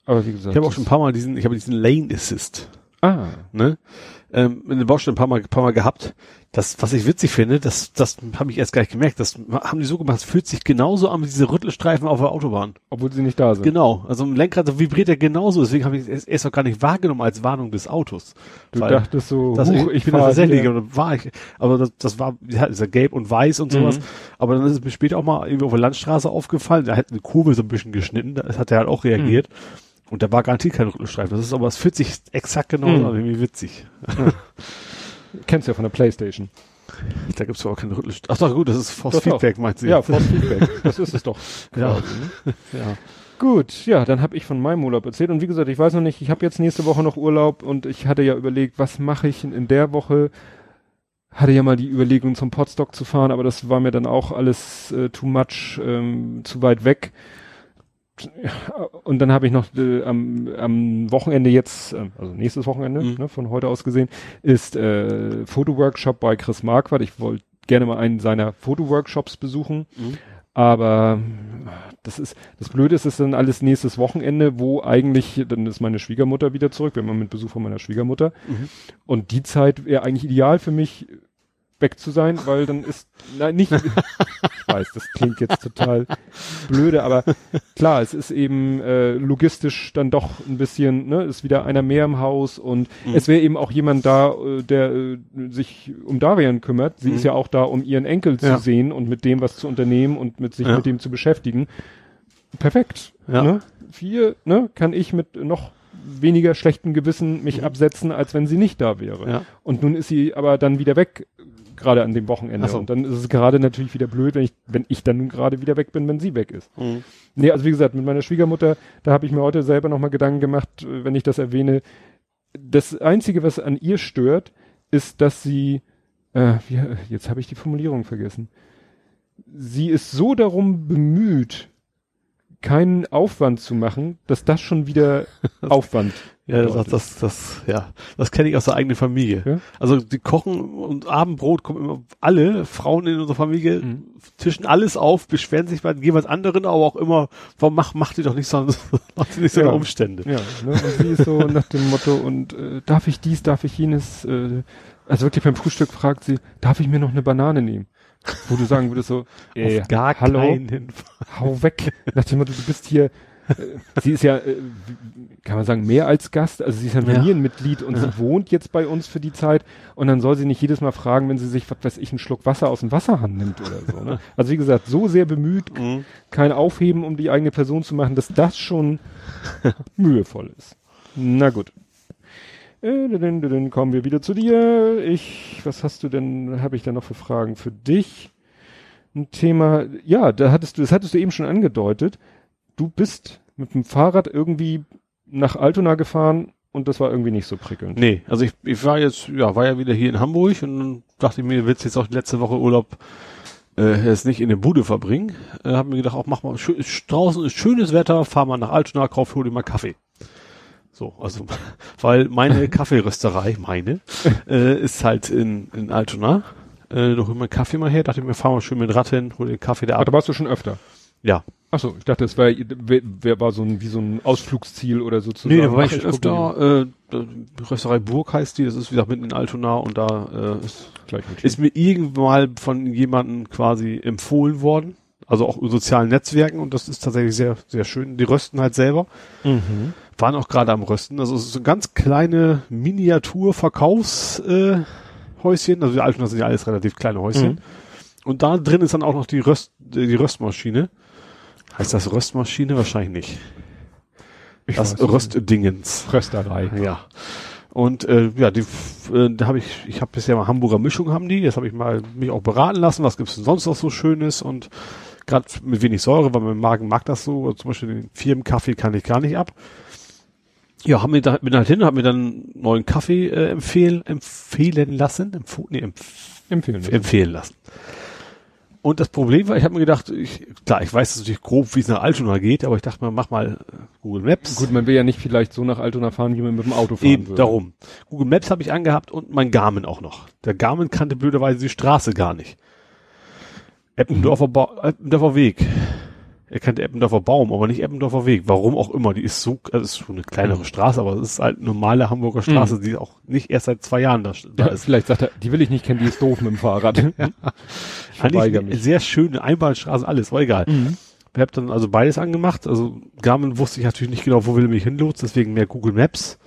Aber wie gesagt. Ich habe auch schon ein paar Mal diesen, ich habe diesen Lane Assist. Ah. Ne? Ähm, in der Baustelle ein paar Mal, ein paar Mal gehabt. Das, was ich witzig finde, das, das habe ich erst gar nicht gemerkt. Das haben die so gemacht, es fühlt sich genauso an wie diese Rüttelstreifen auf der Autobahn. Obwohl sie nicht da sind. Genau. Also im Lenkrad vibriert er genauso, deswegen habe ich es erst auch gar nicht wahrgenommen als Warnung des Autos. Du dachtest so, das, huch, ich, ich bin tatsächlich, aber war ich, aber das, das war, ja, ist ja gelb und weiß und sowas. Mhm. Aber dann ist es mir später auch mal irgendwie auf der Landstraße aufgefallen, da hat eine Kurve so ein bisschen geschnitten, da hat er halt auch reagiert. Mhm. Und da war garantiert kein Rüttelstreifen. Das ist aber, es fühlt sich exakt genau mhm. an, irgendwie witzig. Ja. Kennst du ja von der Playstation. Da gibt's aber keine Rüttelstreifen. Ach doch, gut, das ist Force Feedback, meinst du? Ja, Force Feedback. Das ist es doch. Ja. Ne? ja. Gut, ja, dann habe ich von meinem Urlaub erzählt und wie gesagt, ich weiß noch nicht, ich habe jetzt nächste Woche noch Urlaub und ich hatte ja überlegt, was mache ich in, in der Woche? Hatte ja mal die Überlegung zum Podstock zu fahren, aber das war mir dann auch alles äh, too much, ähm, zu weit weg und dann habe ich noch äh, am, am Wochenende jetzt, äh, also nächstes Wochenende, mhm. ne, von heute aus gesehen, ist äh, Fotoworkshop bei Chris Marquardt. Ich wollte gerne mal einen seiner Fotoworkshops besuchen. Mhm. Aber das ist, das Blöde ist, es ist dann alles nächstes Wochenende, wo eigentlich, dann ist meine Schwiegermutter wieder zurück, wenn man mit Besuch von meiner Schwiegermutter. Mhm. Und die Zeit wäre eigentlich ideal für mich, weg zu sein, weil dann ist, nein, nicht, ich weiß, das klingt jetzt total blöde, aber klar, es ist eben äh, logistisch dann doch ein bisschen, ne, ist wieder einer mehr im Haus und mhm. es wäre eben auch jemand da, äh, der äh, sich um Darian kümmert. Sie mhm. ist ja auch da, um ihren Enkel zu ja. sehen und mit dem was zu unternehmen und mit sich ja. mit dem zu beschäftigen. Perfekt. Ja. Ne? Vier, ne, kann ich mit noch weniger schlechten Gewissen mich mhm. absetzen, als wenn sie nicht da wäre. Ja. Und nun ist sie aber dann wieder weg gerade an dem Wochenende. So. Und dann ist es gerade natürlich wieder blöd, wenn ich, wenn ich dann gerade wieder weg bin, wenn sie weg ist. Mhm. Nee, also wie gesagt, mit meiner Schwiegermutter, da habe ich mir heute selber nochmal Gedanken gemacht, äh, wenn ich das erwähne. Das Einzige, was an ihr stört, ist, dass sie, äh, wie, jetzt habe ich die Formulierung vergessen. Sie ist so darum bemüht, keinen Aufwand zu machen, dass das schon wieder Aufwand ja, das, das, das, ja, das kenne ich aus der eigenen Familie. Ja? Also die kochen und Abendbrot kommen immer alle Frauen in unserer Familie, mhm. tischen alles auf, beschweren sich bei jeweils anderen, aber auch immer, warum mach, macht ihr doch nicht so, macht ihr nicht so ja. Umstände. Ja, ne? und sie ist so nach dem Motto, und äh, darf ich dies, darf ich jenes, äh, also wirklich beim Frühstück fragt sie, darf ich mir noch eine Banane nehmen? Wo du sagen würdest so, ey, Auf gar hallo, keinen hau weg. Nach dem Motto, du bist hier äh, sie ist ja, äh, kann man sagen, mehr als Gast. Also sie ist ja ein Familienmitglied und ja. sie wohnt jetzt bei uns für die Zeit. Und dann soll sie nicht jedes Mal fragen, wenn sie sich, was weiß ich, einen Schluck Wasser aus dem Wasserhahn nimmt oder so. Ne? Also wie gesagt, so sehr bemüht, mhm. kein Aufheben, um die eigene Person zu machen, dass das schon mühevoll ist. Na gut. Äh, dann kommen wir wieder zu dir. Ich, was hast du denn, habe ich da noch für Fragen für dich? Ein Thema, ja, da hattest du, das hattest du eben schon angedeutet du bist mit dem Fahrrad irgendwie nach Altona gefahren und das war irgendwie nicht so prickelnd. Nee, also ich, ich war jetzt, ja, war ja wieder hier in Hamburg und dann dachte ich mir, willst jetzt auch die letzte Woche Urlaub äh, jetzt nicht in der Bude verbringen. Äh, hab mir gedacht, auch mach mal, schön, draußen ist schönes Wetter, fahr mal nach Altona, kauf, hol dir mal Kaffee. So, also, weil meine Kaffeerösterei, meine, äh, ist halt in, in Altona. Äh, noch immer Kaffee mal her, dachte ich mir, fahr mal schön mit Rad hin, hol den Kaffee da ab. Aber da warst du schon öfter? Ja. Achso, ich dachte, es wäre wär, war so ein, wie so ein Ausflugsziel oder so zu Nee, da war ich öfter, äh, Rösterei Burg heißt die, das ist wieder mitten in Altona und da äh, ist, Gleich ist mir irgendwann mal von jemandem quasi empfohlen worden. Also auch in sozialen Netzwerken und das ist tatsächlich sehr, sehr schön. Die rösten halt selber. Mhm. Waren auch gerade am Rösten. Also es ist so ein ganz kleine Miniatur-Verkaufshäuschen. Äh, also die Altona sind ja alles relativ kleine Häuschen. Mhm. Und da drin ist dann auch noch die Röst, die Röstmaschine. Heißt das Röstmaschine? Wahrscheinlich nicht. Ich das Röstdingens. Rösterei. Ja. Und äh, ja, die äh, da habe ich, ich habe bisher mal Hamburger Mischung haben die. Jetzt habe ich mal mich auch beraten lassen, was gibt's denn sonst noch so Schönes und gerade mit wenig Säure, weil mein Magen mag das so. Zum Beispiel den Firmenkaffee kann ich gar nicht ab. Ja, haben mir da bin halt hin, habe mir dann neuen Kaffee äh, empfehlen empfehlen lassen, empf nee, empf empfehlen lassen. empfehlen lassen. Und das Problem war, ich habe mir gedacht, ich, klar, ich weiß natürlich grob, wie es nach Altona geht, aber ich dachte mir, mach mal Google Maps. Gut, man will ja nicht vielleicht so nach Altona fahren, wie man mit dem Auto fahren Eben, würde. darum. Google Maps habe ich angehabt und mein Garmin auch noch. Der Garmin kannte blöderweise die Straße gar nicht. Eppendorfer, ba Eppendorfer Weg. Er kannte Eppendorfer Baum, aber nicht Eppendorfer Weg. Warum auch immer. Die ist so, also ist schon eine kleinere mhm. Straße, aber es ist halt eine normale Hamburger Straße, mhm. die auch nicht erst seit zwei Jahren da, da ja, ist. Vielleicht sagt er, die will ich nicht kennen, die ist doof mit dem Fahrrad. ja. Eigentlich eine sehr schöne Einbahnstraße, alles, war egal. Mhm. Ich habe dann also beides angemacht. Also Garmin wusste ich natürlich nicht genau, wo will er mich hinlotsen, deswegen mehr Google Maps.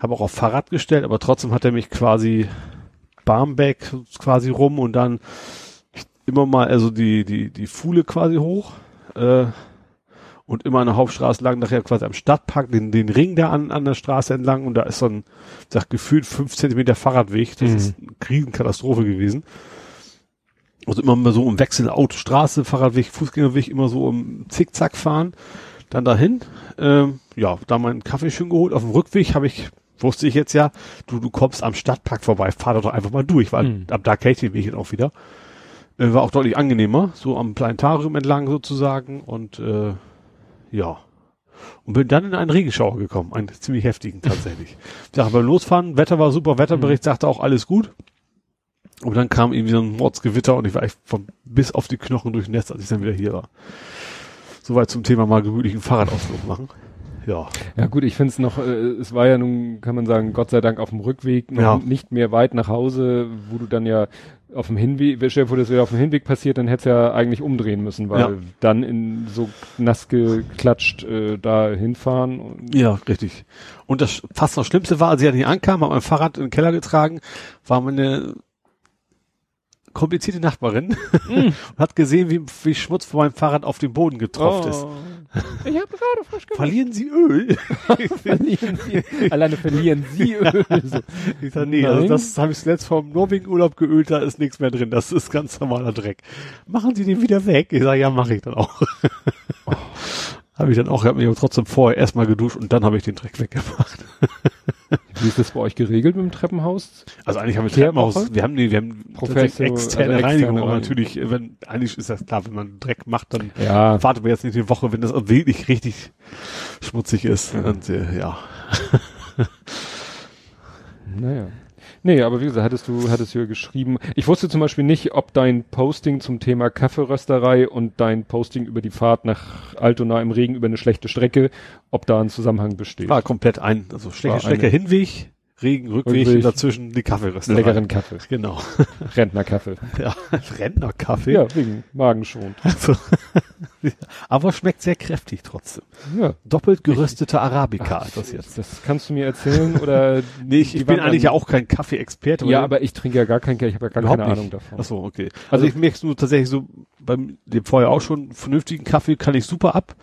Habe auch auf Fahrrad gestellt, aber trotzdem hat er mich quasi Barmbek quasi rum und dann immer mal also die die die Fuhle quasi hoch äh, und immer an der Hauptstraße lang nachher quasi am Stadtpark den, den Ring da an, an der Straße entlang und da ist so ein, sag gefühlt fünf Zentimeter Fahrradweg. Das mhm. ist eine Riesenkatastrophe gewesen. Also immer mal so im Wechsel Autostraße, Fahrradweg, Fußgängerweg, immer so im Zickzack fahren. Dann dahin, ähm, ja, da meinen Kaffee schön geholt. Auf dem Rückweg habe ich, wusste ich jetzt ja, du, du kommst am Stadtpark vorbei, fahr doch einfach mal durch, weil mhm. ab da kenne ich den Weg auch wieder. Äh, war auch deutlich angenehmer, so am Planetarium entlang sozusagen und äh, ja. Und bin dann in einen Regenschauer gekommen, einen ziemlich heftigen tatsächlich. ich sag, beim Losfahren, Wetter war super, Wetterbericht mhm. sagte auch alles gut. Und dann kam irgendwie so ein Mordsgewitter und ich war echt von bis auf die Knochen durchnässt, als ich dann wieder hier war. Soweit zum Thema mal gemütlichen Fahrradausflug machen. Ja. Ja gut, ich finde es noch, äh, es war ja nun, kann man sagen, Gott sei Dank auf dem Rückweg noch ja. nicht mehr weit nach Hause, wo du dann ja auf dem Hinweg, stell dir vor, das wäre auf dem Hinweg passiert, dann hätte es ja eigentlich umdrehen müssen, weil ja. dann in so nass geklatscht äh, da hinfahren. ja, richtig. Und das fast noch Schlimmste war, als ich nicht ankam, habe mein Fahrrad in den Keller getragen, war meine komplizierte Nachbarin mm. und hat gesehen, wie, wie Schmutz von meinem Fahrrad auf den Boden getropft oh. ist. Ich habe gerade frisch gemacht. Verlieren Sie Öl? verlieren Sie, alleine verlieren Sie Öl. So. Ich sag, nee, also das habe ich zuletzt vom Norwegen-Urlaub geölt, da ist nichts mehr drin. Das ist ganz normaler Dreck. Machen Sie den wieder weg? Ich sage, ja, mache ich dann auch. oh. Habe ich dann auch, ich habe mich aber trotzdem vorher erstmal geduscht und dann habe ich den Dreck weggemacht. Wie ist das bei euch geregelt mit dem Treppenhaus? Also eigentlich haben wir Treppenhaus, wir haben nee, wir haben Professor, externe also Reinigung, aber natürlich, wenn, eigentlich ist das klar, wenn man Dreck macht, dann ja. wartet man jetzt nicht die Woche, wenn das wirklich richtig schmutzig ist. Ja. Und, äh, ja. naja. Nee, aber wie gesagt, hattest du, hattest du ja geschrieben. Ich wusste zum Beispiel nicht, ob dein Posting zum Thema Kaffeerösterei und dein Posting über die Fahrt nach Altona im Regen über eine schlechte Strecke, ob da ein Zusammenhang besteht. War komplett ein, also schlechte Strecke, Hinweg, Regen, Rückweg, Rückweg. dazwischen die Kaffeerösterei. Leckeren Kaffee. Genau. Rentnerkaffee. Ja, Rentnerkaffee? Ja, wegen Magenschonend. Also, aber schmeckt sehr kräftig trotzdem. Ja. Doppelt geröstete Arabica Ach, das jetzt. Das kannst du mir erzählen oder? nee, ich, ich bin eigentlich ja auch kein Kaffee-Experte. Ja, aber ich trinke ja gar keinen Kaffee, ich habe ja gar keine nicht. Ahnung davon. Ach so, okay. Also, also ich merke nur tatsächlich so beim dem vorher auch schon vernünftigen Kaffee kann ich super ab.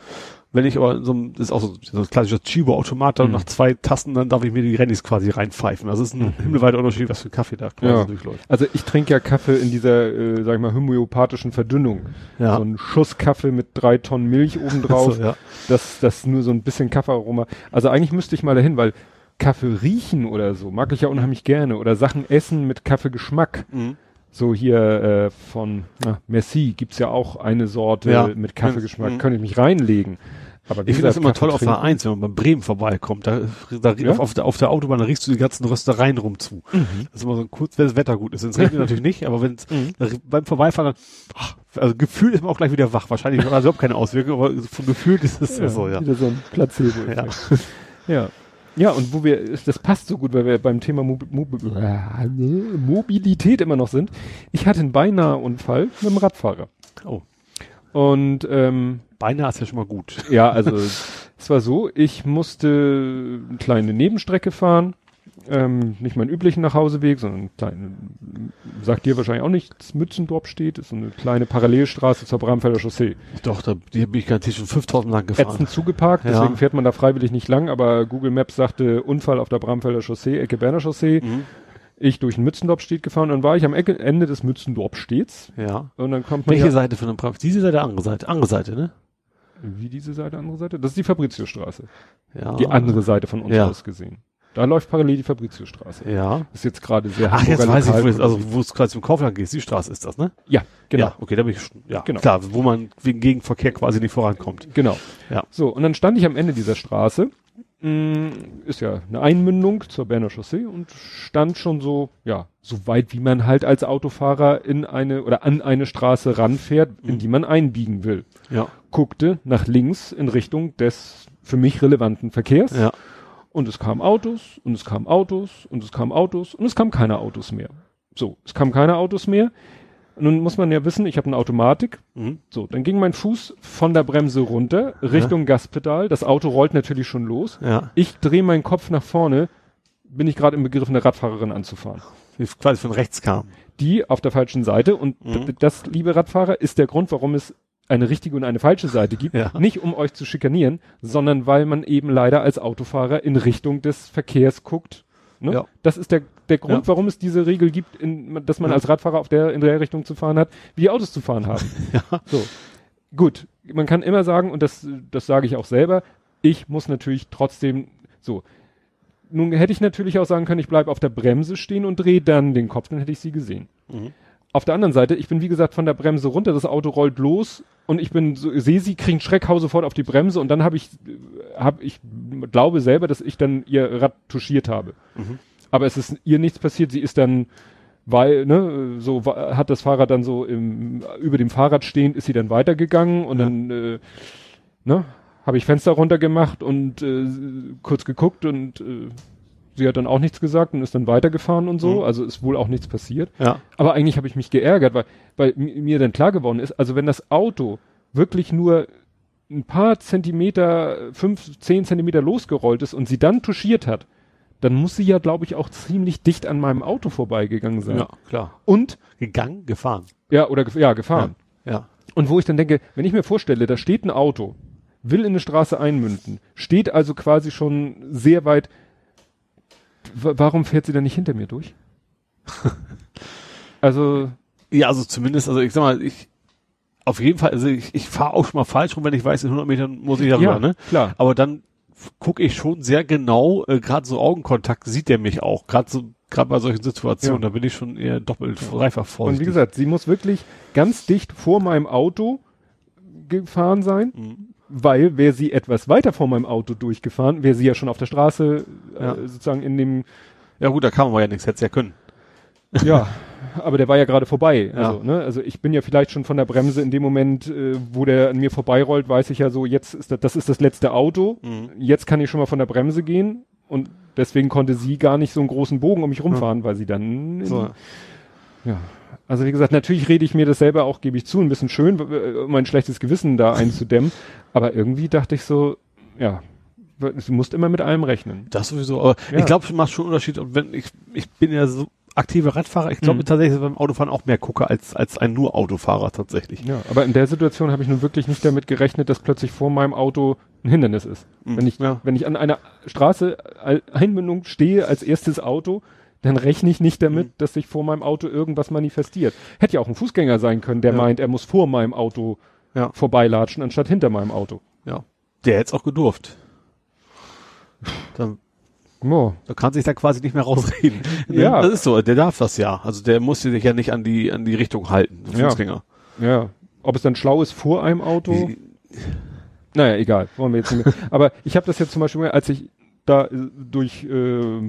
Wenn ich aber so ein, das ist auch so, so ein klassischer Chibo-Automat, dann mhm. nach zwei Tasten, dann darf ich mir die Rennis quasi reinpfeifen. Also es ist ein mhm. himmelweiter Unterschied, was für Kaffee da quasi ja. durchläuft. Also ich trinke ja Kaffee in dieser, äh, sag ich mal, homöopathischen Verdünnung. Ja. So ein Schuss Kaffee mit drei Tonnen Milch obendrauf. so, ja. Das, das nur so ein bisschen Kaffeearoma. Also eigentlich müsste ich mal dahin, weil Kaffee riechen oder so, mag ich ja unheimlich gerne. Oder Sachen essen mit Kaffeegeschmack. Mhm. So hier äh, von na, Merci gibt's ja auch eine Sorte ja. mit Kaffeegeschmack. Mhm. Könnte ich mich reinlegen. Aber ich finde das immer toll auf der 1, wenn man bei Bremen vorbeikommt. Da, da ja? auf, auf, der, auf der Autobahn da riechst du die ganzen Röstereien rum zu. Mhm. Das ist immer so kurz, wenn das Wetter gut ist. Es regnet natürlich nicht, aber wenn mhm. beim Vorbeifahren, ach, also Gefühl ist man auch gleich wieder wach. Wahrscheinlich hat überhaupt keine Auswirkung, aber vom Gefühl ist es ja, so, ja. Wieder so ein Placebo. Ja. ja. Ja, und wo wir, das passt so gut, weil wir beim Thema Mob Mob äh, Mobilität immer noch sind. Ich hatte einen beinahe Unfall mit einem Radfahrer. Oh. Und ähm, beinahe ist ja schon mal gut. Ja, also es war so, ich musste eine kleine Nebenstrecke fahren ähm, nicht meinen üblichen Nachhauseweg, sondern kleine, sagt dir wahrscheinlich auch nicht, dass Mützendorf steht, ist so eine kleine Parallelstraße zur Bramfelder Chaussee. Doch, da die bin ich garantiert schon 5000 lang gefahren. Ätzend zugeparkt, ja. deswegen fährt man da freiwillig nicht lang, aber Google Maps sagte Unfall auf der Bramfelder Chaussee, Ecke Berner Chaussee. Mhm. Ich durch den Mützendorf steht gefahren, dann war ich am Ecke, Ende des Mützendorf stets. Ja. Und dann kommt man Welche ja, Seite von dem Bramfelder? Diese Seite, andere Seite, andere Seite, ne? Wie diese Seite, andere Seite? Das ist die Fabriziostraße. Ja. Die andere Seite von uns ja. aus gesehen. Da läuft parallel die Fabriziostraße. Ja. Ist jetzt gerade sehr Ach, jetzt weiß ich, wo also wo es quasi zum Kaufland geht. Die Straße ist das, ne? Ja, genau. Ja, okay, da bin ich schon, ja, genau. klar, wo man wegen Gegenverkehr quasi nicht vorankommt. Genau. Ja. So, und dann stand ich am Ende dieser Straße, mh, mm, ist ja eine Einmündung zur Berner Chaussee und stand schon so, ja, so weit wie man halt als Autofahrer in eine oder an eine Straße ranfährt, in mhm. die man einbiegen will. Ja. Guckte nach links in Richtung des für mich relevanten Verkehrs. Ja und es kamen Autos und es kamen Autos und es kamen Autos und es kamen keine Autos mehr. So, es kamen keine Autos mehr. Nun muss man ja wissen, ich habe eine Automatik. Mhm. So, dann ging mein Fuß von der Bremse runter Richtung ja. Gaspedal. Das Auto rollt natürlich schon los. Ja. Ich drehe meinen Kopf nach vorne. Bin ich gerade im Begriff, eine Radfahrerin anzufahren. Die quasi von rechts kam. Die auf der falschen Seite. Und mhm. das, liebe Radfahrer, ist der Grund, warum es eine richtige und eine falsche Seite gibt, ja. nicht um euch zu schikanieren, sondern weil man eben leider als Autofahrer in Richtung des Verkehrs guckt. Ne? Ja. Das ist der, der Grund, ja. warum es diese Regel gibt, in, dass man als Radfahrer auf der, in der Richtung zu fahren hat, wie Autos zu fahren haben. ja. So. Gut. Man kann immer sagen, und das, das sage ich auch selber, ich muss natürlich trotzdem so. Nun hätte ich natürlich auch sagen können, ich bleibe auf der Bremse stehen und drehe dann den Kopf, dann hätte ich sie gesehen. Mhm. Auf der anderen Seite, ich bin wie gesagt von der Bremse runter, das Auto rollt los und ich bin so, sehe sie, kriegen Schreck, hau sofort auf die Bremse und dann habe ich, habe ich glaube selber, dass ich dann ihr Rad touchiert habe. Mhm. Aber es ist ihr nichts passiert. Sie ist dann, weil ne, so hat das Fahrrad dann so im, über dem Fahrrad stehend, ist sie dann weitergegangen und ja. dann äh, ne, habe ich Fenster runtergemacht und äh, kurz geguckt und äh, sie hat dann auch nichts gesagt und ist dann weitergefahren und so. Mhm. Also ist wohl auch nichts passiert. Ja. Aber eigentlich habe ich mich geärgert, weil, weil mir dann klar geworden ist, also wenn das Auto wirklich nur ein paar Zentimeter, fünf, zehn Zentimeter losgerollt ist und sie dann touchiert hat, dann muss sie ja, glaube ich, auch ziemlich dicht an meinem Auto vorbeigegangen sein. Ja, klar. Und gegangen, gefahren. Ja, oder ja, gefahren. Ja. ja. Und wo ich dann denke, wenn ich mir vorstelle, da steht ein Auto, will in eine Straße einmünden, steht also quasi schon sehr weit, warum fährt sie dann nicht hinter mir durch? also. Ja, also zumindest, also ich sag mal, ich, auf jeden Fall, also ich, ich fahre auch schon mal falsch rum, wenn ich weiß, in 100 Metern muss ich darüber, ja, ne? klar. Aber dann gucke ich schon sehr genau, äh, gerade so Augenkontakt sieht der mich auch, gerade so gerade bei solchen Situationen, ja. da bin ich schon eher doppelt dreifach vorsichtig. Und wie gesagt, sie muss wirklich ganz dicht vor meinem Auto gefahren sein. Mhm weil wäre sie etwas weiter vor meinem Auto durchgefahren, wäre sie ja schon auf der Straße äh, ja. sozusagen in dem. Ja gut, da kann man ja nichts, hätte ja können. Ja, aber der war ja gerade vorbei. Also, ja. ne, also ich bin ja vielleicht schon von der Bremse in dem Moment, äh, wo der an mir vorbeirollt, weiß ich ja so, jetzt ist das, das ist das letzte Auto. Mhm. Jetzt kann ich schon mal von der Bremse gehen und deswegen konnte sie gar nicht so einen großen Bogen um mich rumfahren, ja. weil sie dann so. ja, also wie gesagt, natürlich rede ich mir das selber auch, gebe ich zu, ein bisschen schön, um ein schlechtes Gewissen da einzudämmen. Aber irgendwie dachte ich so, ja, du musst immer mit allem rechnen. Das sowieso, aber ja. ich glaube, es macht schon einen Unterschied. Und wenn ich, ich bin ja so aktiver Radfahrer, ich glaube mhm. tatsächlich, dass ich beim Autofahren auch mehr gucke als, als ein nur Autofahrer tatsächlich. Ja, aber in der Situation habe ich nun wirklich nicht damit gerechnet, dass plötzlich vor meinem Auto ein Hindernis ist. Mhm. Wenn ich, ja. wenn ich an einer Straße Einmündung stehe als erstes Auto, dann rechne ich nicht damit, mhm. dass sich vor meinem Auto irgendwas manifestiert. Hätte ja auch ein Fußgänger sein können, der ja. meint, er muss vor meinem Auto ja. vorbeilatschen, anstatt hinter meinem Auto. Ja. Der hätte es auch gedurft. Dann Oh. Da kann sich da quasi nicht mehr rausreden. ja. Das ist so, der darf das ja. Also der muss sich ja nicht an die, an die Richtung halten, Fußgänger. Ja. ja. Ob es dann schlau ist vor einem Auto? naja, egal. Wollen wir jetzt nicht mehr. Aber ich habe das jetzt zum Beispiel, als ich da äh, durch äh,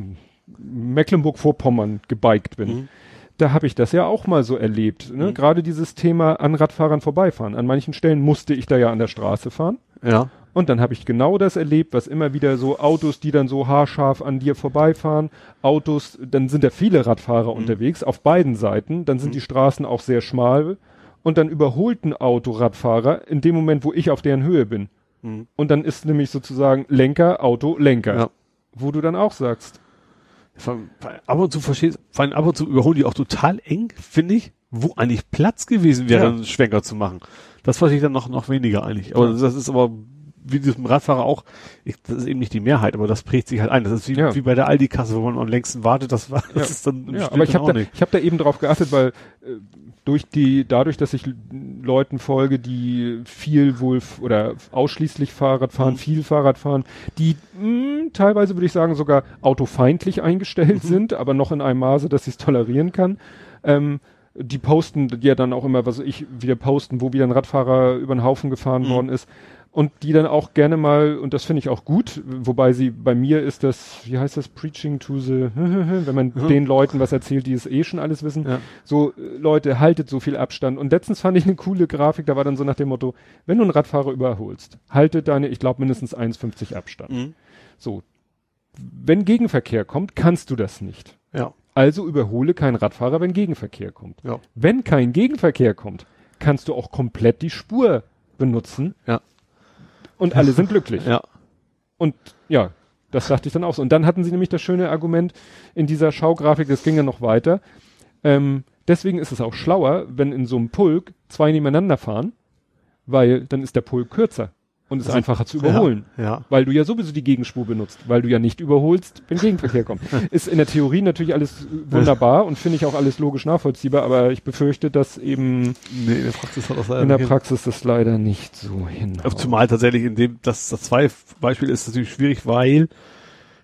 Mecklenburg-Vorpommern gebiked bin. Mhm. Da habe ich das ja auch mal so erlebt. Ne? Mhm. Gerade dieses Thema an Radfahrern vorbeifahren. An manchen Stellen musste ich da ja an der Straße fahren. Ja. Und dann habe ich genau das erlebt, was immer wieder so Autos, die dann so haarscharf an dir vorbeifahren, Autos, dann sind ja viele Radfahrer mhm. unterwegs auf beiden Seiten, dann sind mhm. die Straßen auch sehr schmal und dann überholt ein Auto Radfahrer in dem Moment, wo ich auf deren Höhe bin. Mhm. Und dann ist nämlich sozusagen Lenker, Auto, Lenker. Ja. Wo du dann auch sagst. Ab und zu verstehst, vor allem ab und zu überholen die auch total eng, finde ich, wo eigentlich Platz gewesen wäre, ja. einen Schwenker zu machen. Das verstehe ich dann noch, noch weniger eigentlich. Aber ja. das ist aber wie diesem Radfahrer auch, ich, das ist eben nicht die Mehrheit, aber das prägt sich halt ein. Das ist wie, ja. wie bei der Aldi-Kasse, wo man am längsten wartet, das war, das ist dann ja, aber ich habe da, ich hab da eben drauf geachtet, weil äh, durch die, dadurch, dass ich Leuten folge, die viel wohl oder ausschließlich Fahrrad fahren, mhm. viel Fahrrad fahren, die mh, hm, teilweise würde ich sagen sogar autofeindlich eingestellt mhm. sind, aber noch in einem Maße, dass ich es tolerieren kann. Ähm, die posten ja dann auch immer, was ich wieder posten, wo wieder ein Radfahrer über den Haufen gefahren mhm. worden ist und die dann auch gerne mal, und das finde ich auch gut, wobei sie bei mir ist das, wie heißt das, Preaching to the, wenn man mhm. den Leuten was erzählt, die es eh schon alles wissen, ja. so Leute, haltet so viel Abstand. Und letztens fand ich eine coole Grafik, da war dann so nach dem Motto, wenn du einen Radfahrer überholst, halte deine, ich glaube, mindestens 1,50 Abstand. Mhm. So. Wenn Gegenverkehr kommt, kannst du das nicht. Ja. Also überhole keinen Radfahrer, wenn Gegenverkehr kommt. Ja. Wenn kein Gegenverkehr kommt, kannst du auch komplett die Spur benutzen. Ja und alle sind glücklich. Ja. Und ja, das dachte ich dann auch so. Und dann hatten sie nämlich das schöne Argument in dieser Schaugrafik, das ging ja noch weiter. Ähm, deswegen ist es auch schlauer, wenn in so einem Pulk zwei nebeneinander fahren, weil dann ist der Pulk kürzer und ist also, einfacher zu überholen. Ja, ja. Weil du ja sowieso die Gegenspur benutzt, weil du ja nicht überholst, wenn Gegenverkehr kommt. ist in der Theorie natürlich alles wunderbar und finde ich auch alles logisch nachvollziehbar, aber ich befürchte, dass eben nee, in der Praxis, hat das in der Praxis das leider nicht so hin. Zumal tatsächlich in dem, das, das zwei Beispiel ist natürlich schwierig, weil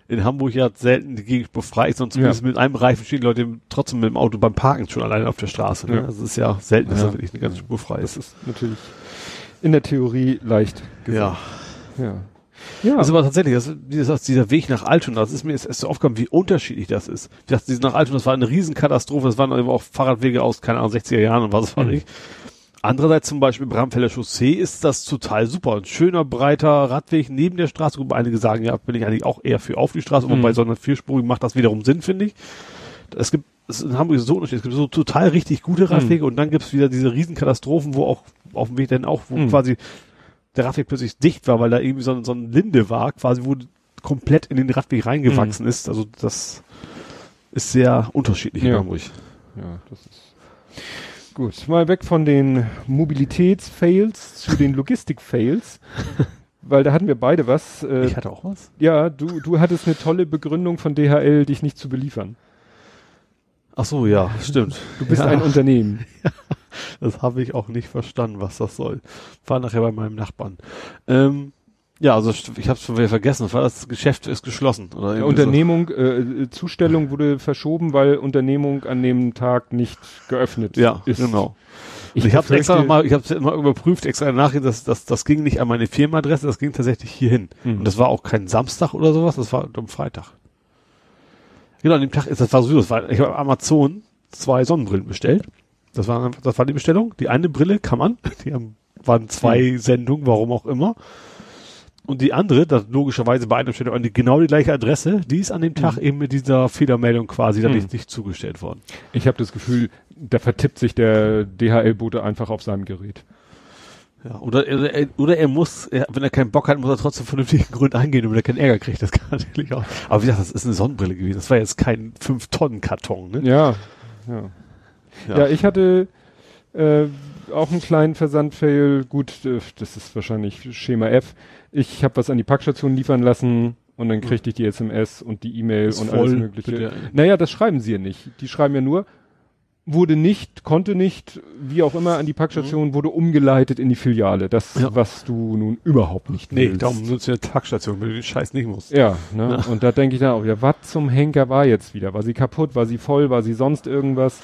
in Hamburg ja selten die Gegenspur frei ist, sondern zumindest ja. mit einem Reifen stehen Leute trotzdem mit dem Auto beim Parken schon alleine auf der Straße. Ne? Ja. Also es ist ja selten, dass ja. da wirklich eine ganze Spur frei ist. Das ist natürlich in der Theorie leicht gesagt. Ja. Ja. Ja. Das ist aber tatsächlich, das, wie gesagt, dieser Weg nach Altona, das ist mir jetzt erst so aufgekommen, wie unterschiedlich das ist. Gesagt, diese nach Altona, das war eine Riesenkatastrophe, das waren aber auch Fahrradwege aus, keine Ahnung, 60er Jahren und was weiß mhm. ich. Andererseits zum Beispiel Bramfelder Chaussee ist das total super. Ein schöner, breiter Radweg neben der Straße. Einige sagen, ja, bin ich eigentlich auch eher für auf die Straße, mhm. wobei so eine vierspurige macht das wiederum Sinn, finde ich. Es gibt, es in Hamburg ist so unterschiedlich. Es gibt so total richtig gute Radwege mhm. und dann gibt es wieder diese Riesenkatastrophen, wo auch auf dem Weg dann auch, wo mhm. quasi der Radweg plötzlich dicht war, weil da irgendwie so, so ein Linde war, quasi wo komplett in den Radweg reingewachsen mhm. ist. Also das ist sehr unterschiedlich ja. in Ja, das ist gut. Mal weg von den Mobilitätsfails zu den Logistik-Fails. weil da hatten wir beide was. Äh, ich hatte auch was? Ja, du, du hattest eine tolle Begründung von DHL, dich nicht zu beliefern. Ach so, ja, stimmt. Du bist ja. ein Unternehmen. das habe ich auch nicht verstanden, was das soll. War nachher bei meinem Nachbarn. Ähm, ja, also ich habe es schon wieder vergessen. Das Geschäft ist geschlossen. Oder ja, Unternehmung, so. äh, Zustellung wurde verschoben, weil Unternehmung an dem Tag nicht geöffnet ja, ist. Ja, genau. Ich, ich habe extra noch mal, ich habe es mal überprüft, extra nachher, dass das, das ging nicht an meine Firmenadresse, das ging tatsächlich hierhin. Mhm. Und das war auch kein Samstag oder sowas, das war am Freitag. Genau, an dem Tag ist das war so, das war, ich habe Amazon zwei Sonnenbrillen bestellt. Das war, das war die Bestellung. Die eine Brille kann man, die haben, waren zwei mhm. Sendungen, warum auch immer. Und die andere, das logischerweise bei einer Bestellung genau die gleiche Adresse, die ist an dem Tag mhm. eben mit dieser Fehlermeldung quasi dann mhm. nicht, nicht zugestellt worden. Ich habe das Gefühl, da vertippt sich der DHL-Bote einfach auf seinem Gerät. Ja, oder, er, oder er muss, er, wenn er keinen Bock hat, muss er trotzdem vernünftigen Grund eingehen, damit er keinen Ärger kriegt. Das kann natürlich auch. Aber wie gesagt, das ist eine Sonnenbrille gewesen. Das war jetzt kein 5-Tonnen-Karton, ne? Ja, ja. Ja, ja ich hatte äh, auch einen kleinen Versandfail. Gut, äh, das ist wahrscheinlich Schema F. Ich habe was an die Packstation liefern lassen und dann kriegte ich die SMS und die E-Mail und alles mögliche. Bitte. Naja, das schreiben sie ja nicht. Die schreiben ja nur, wurde nicht, konnte nicht, wie auch immer, an die Packstation, mhm. wurde umgeleitet in die Filiale. Das, ja. was du nun überhaupt nicht willst. Nee, darum nutzt du eine Packstation, wenn du den Scheiß nicht musst. Ja, ne? Ja. Und da denke ich dann auch, ja, was zum Henker war jetzt wieder? War sie kaputt? War sie voll? War sie sonst irgendwas?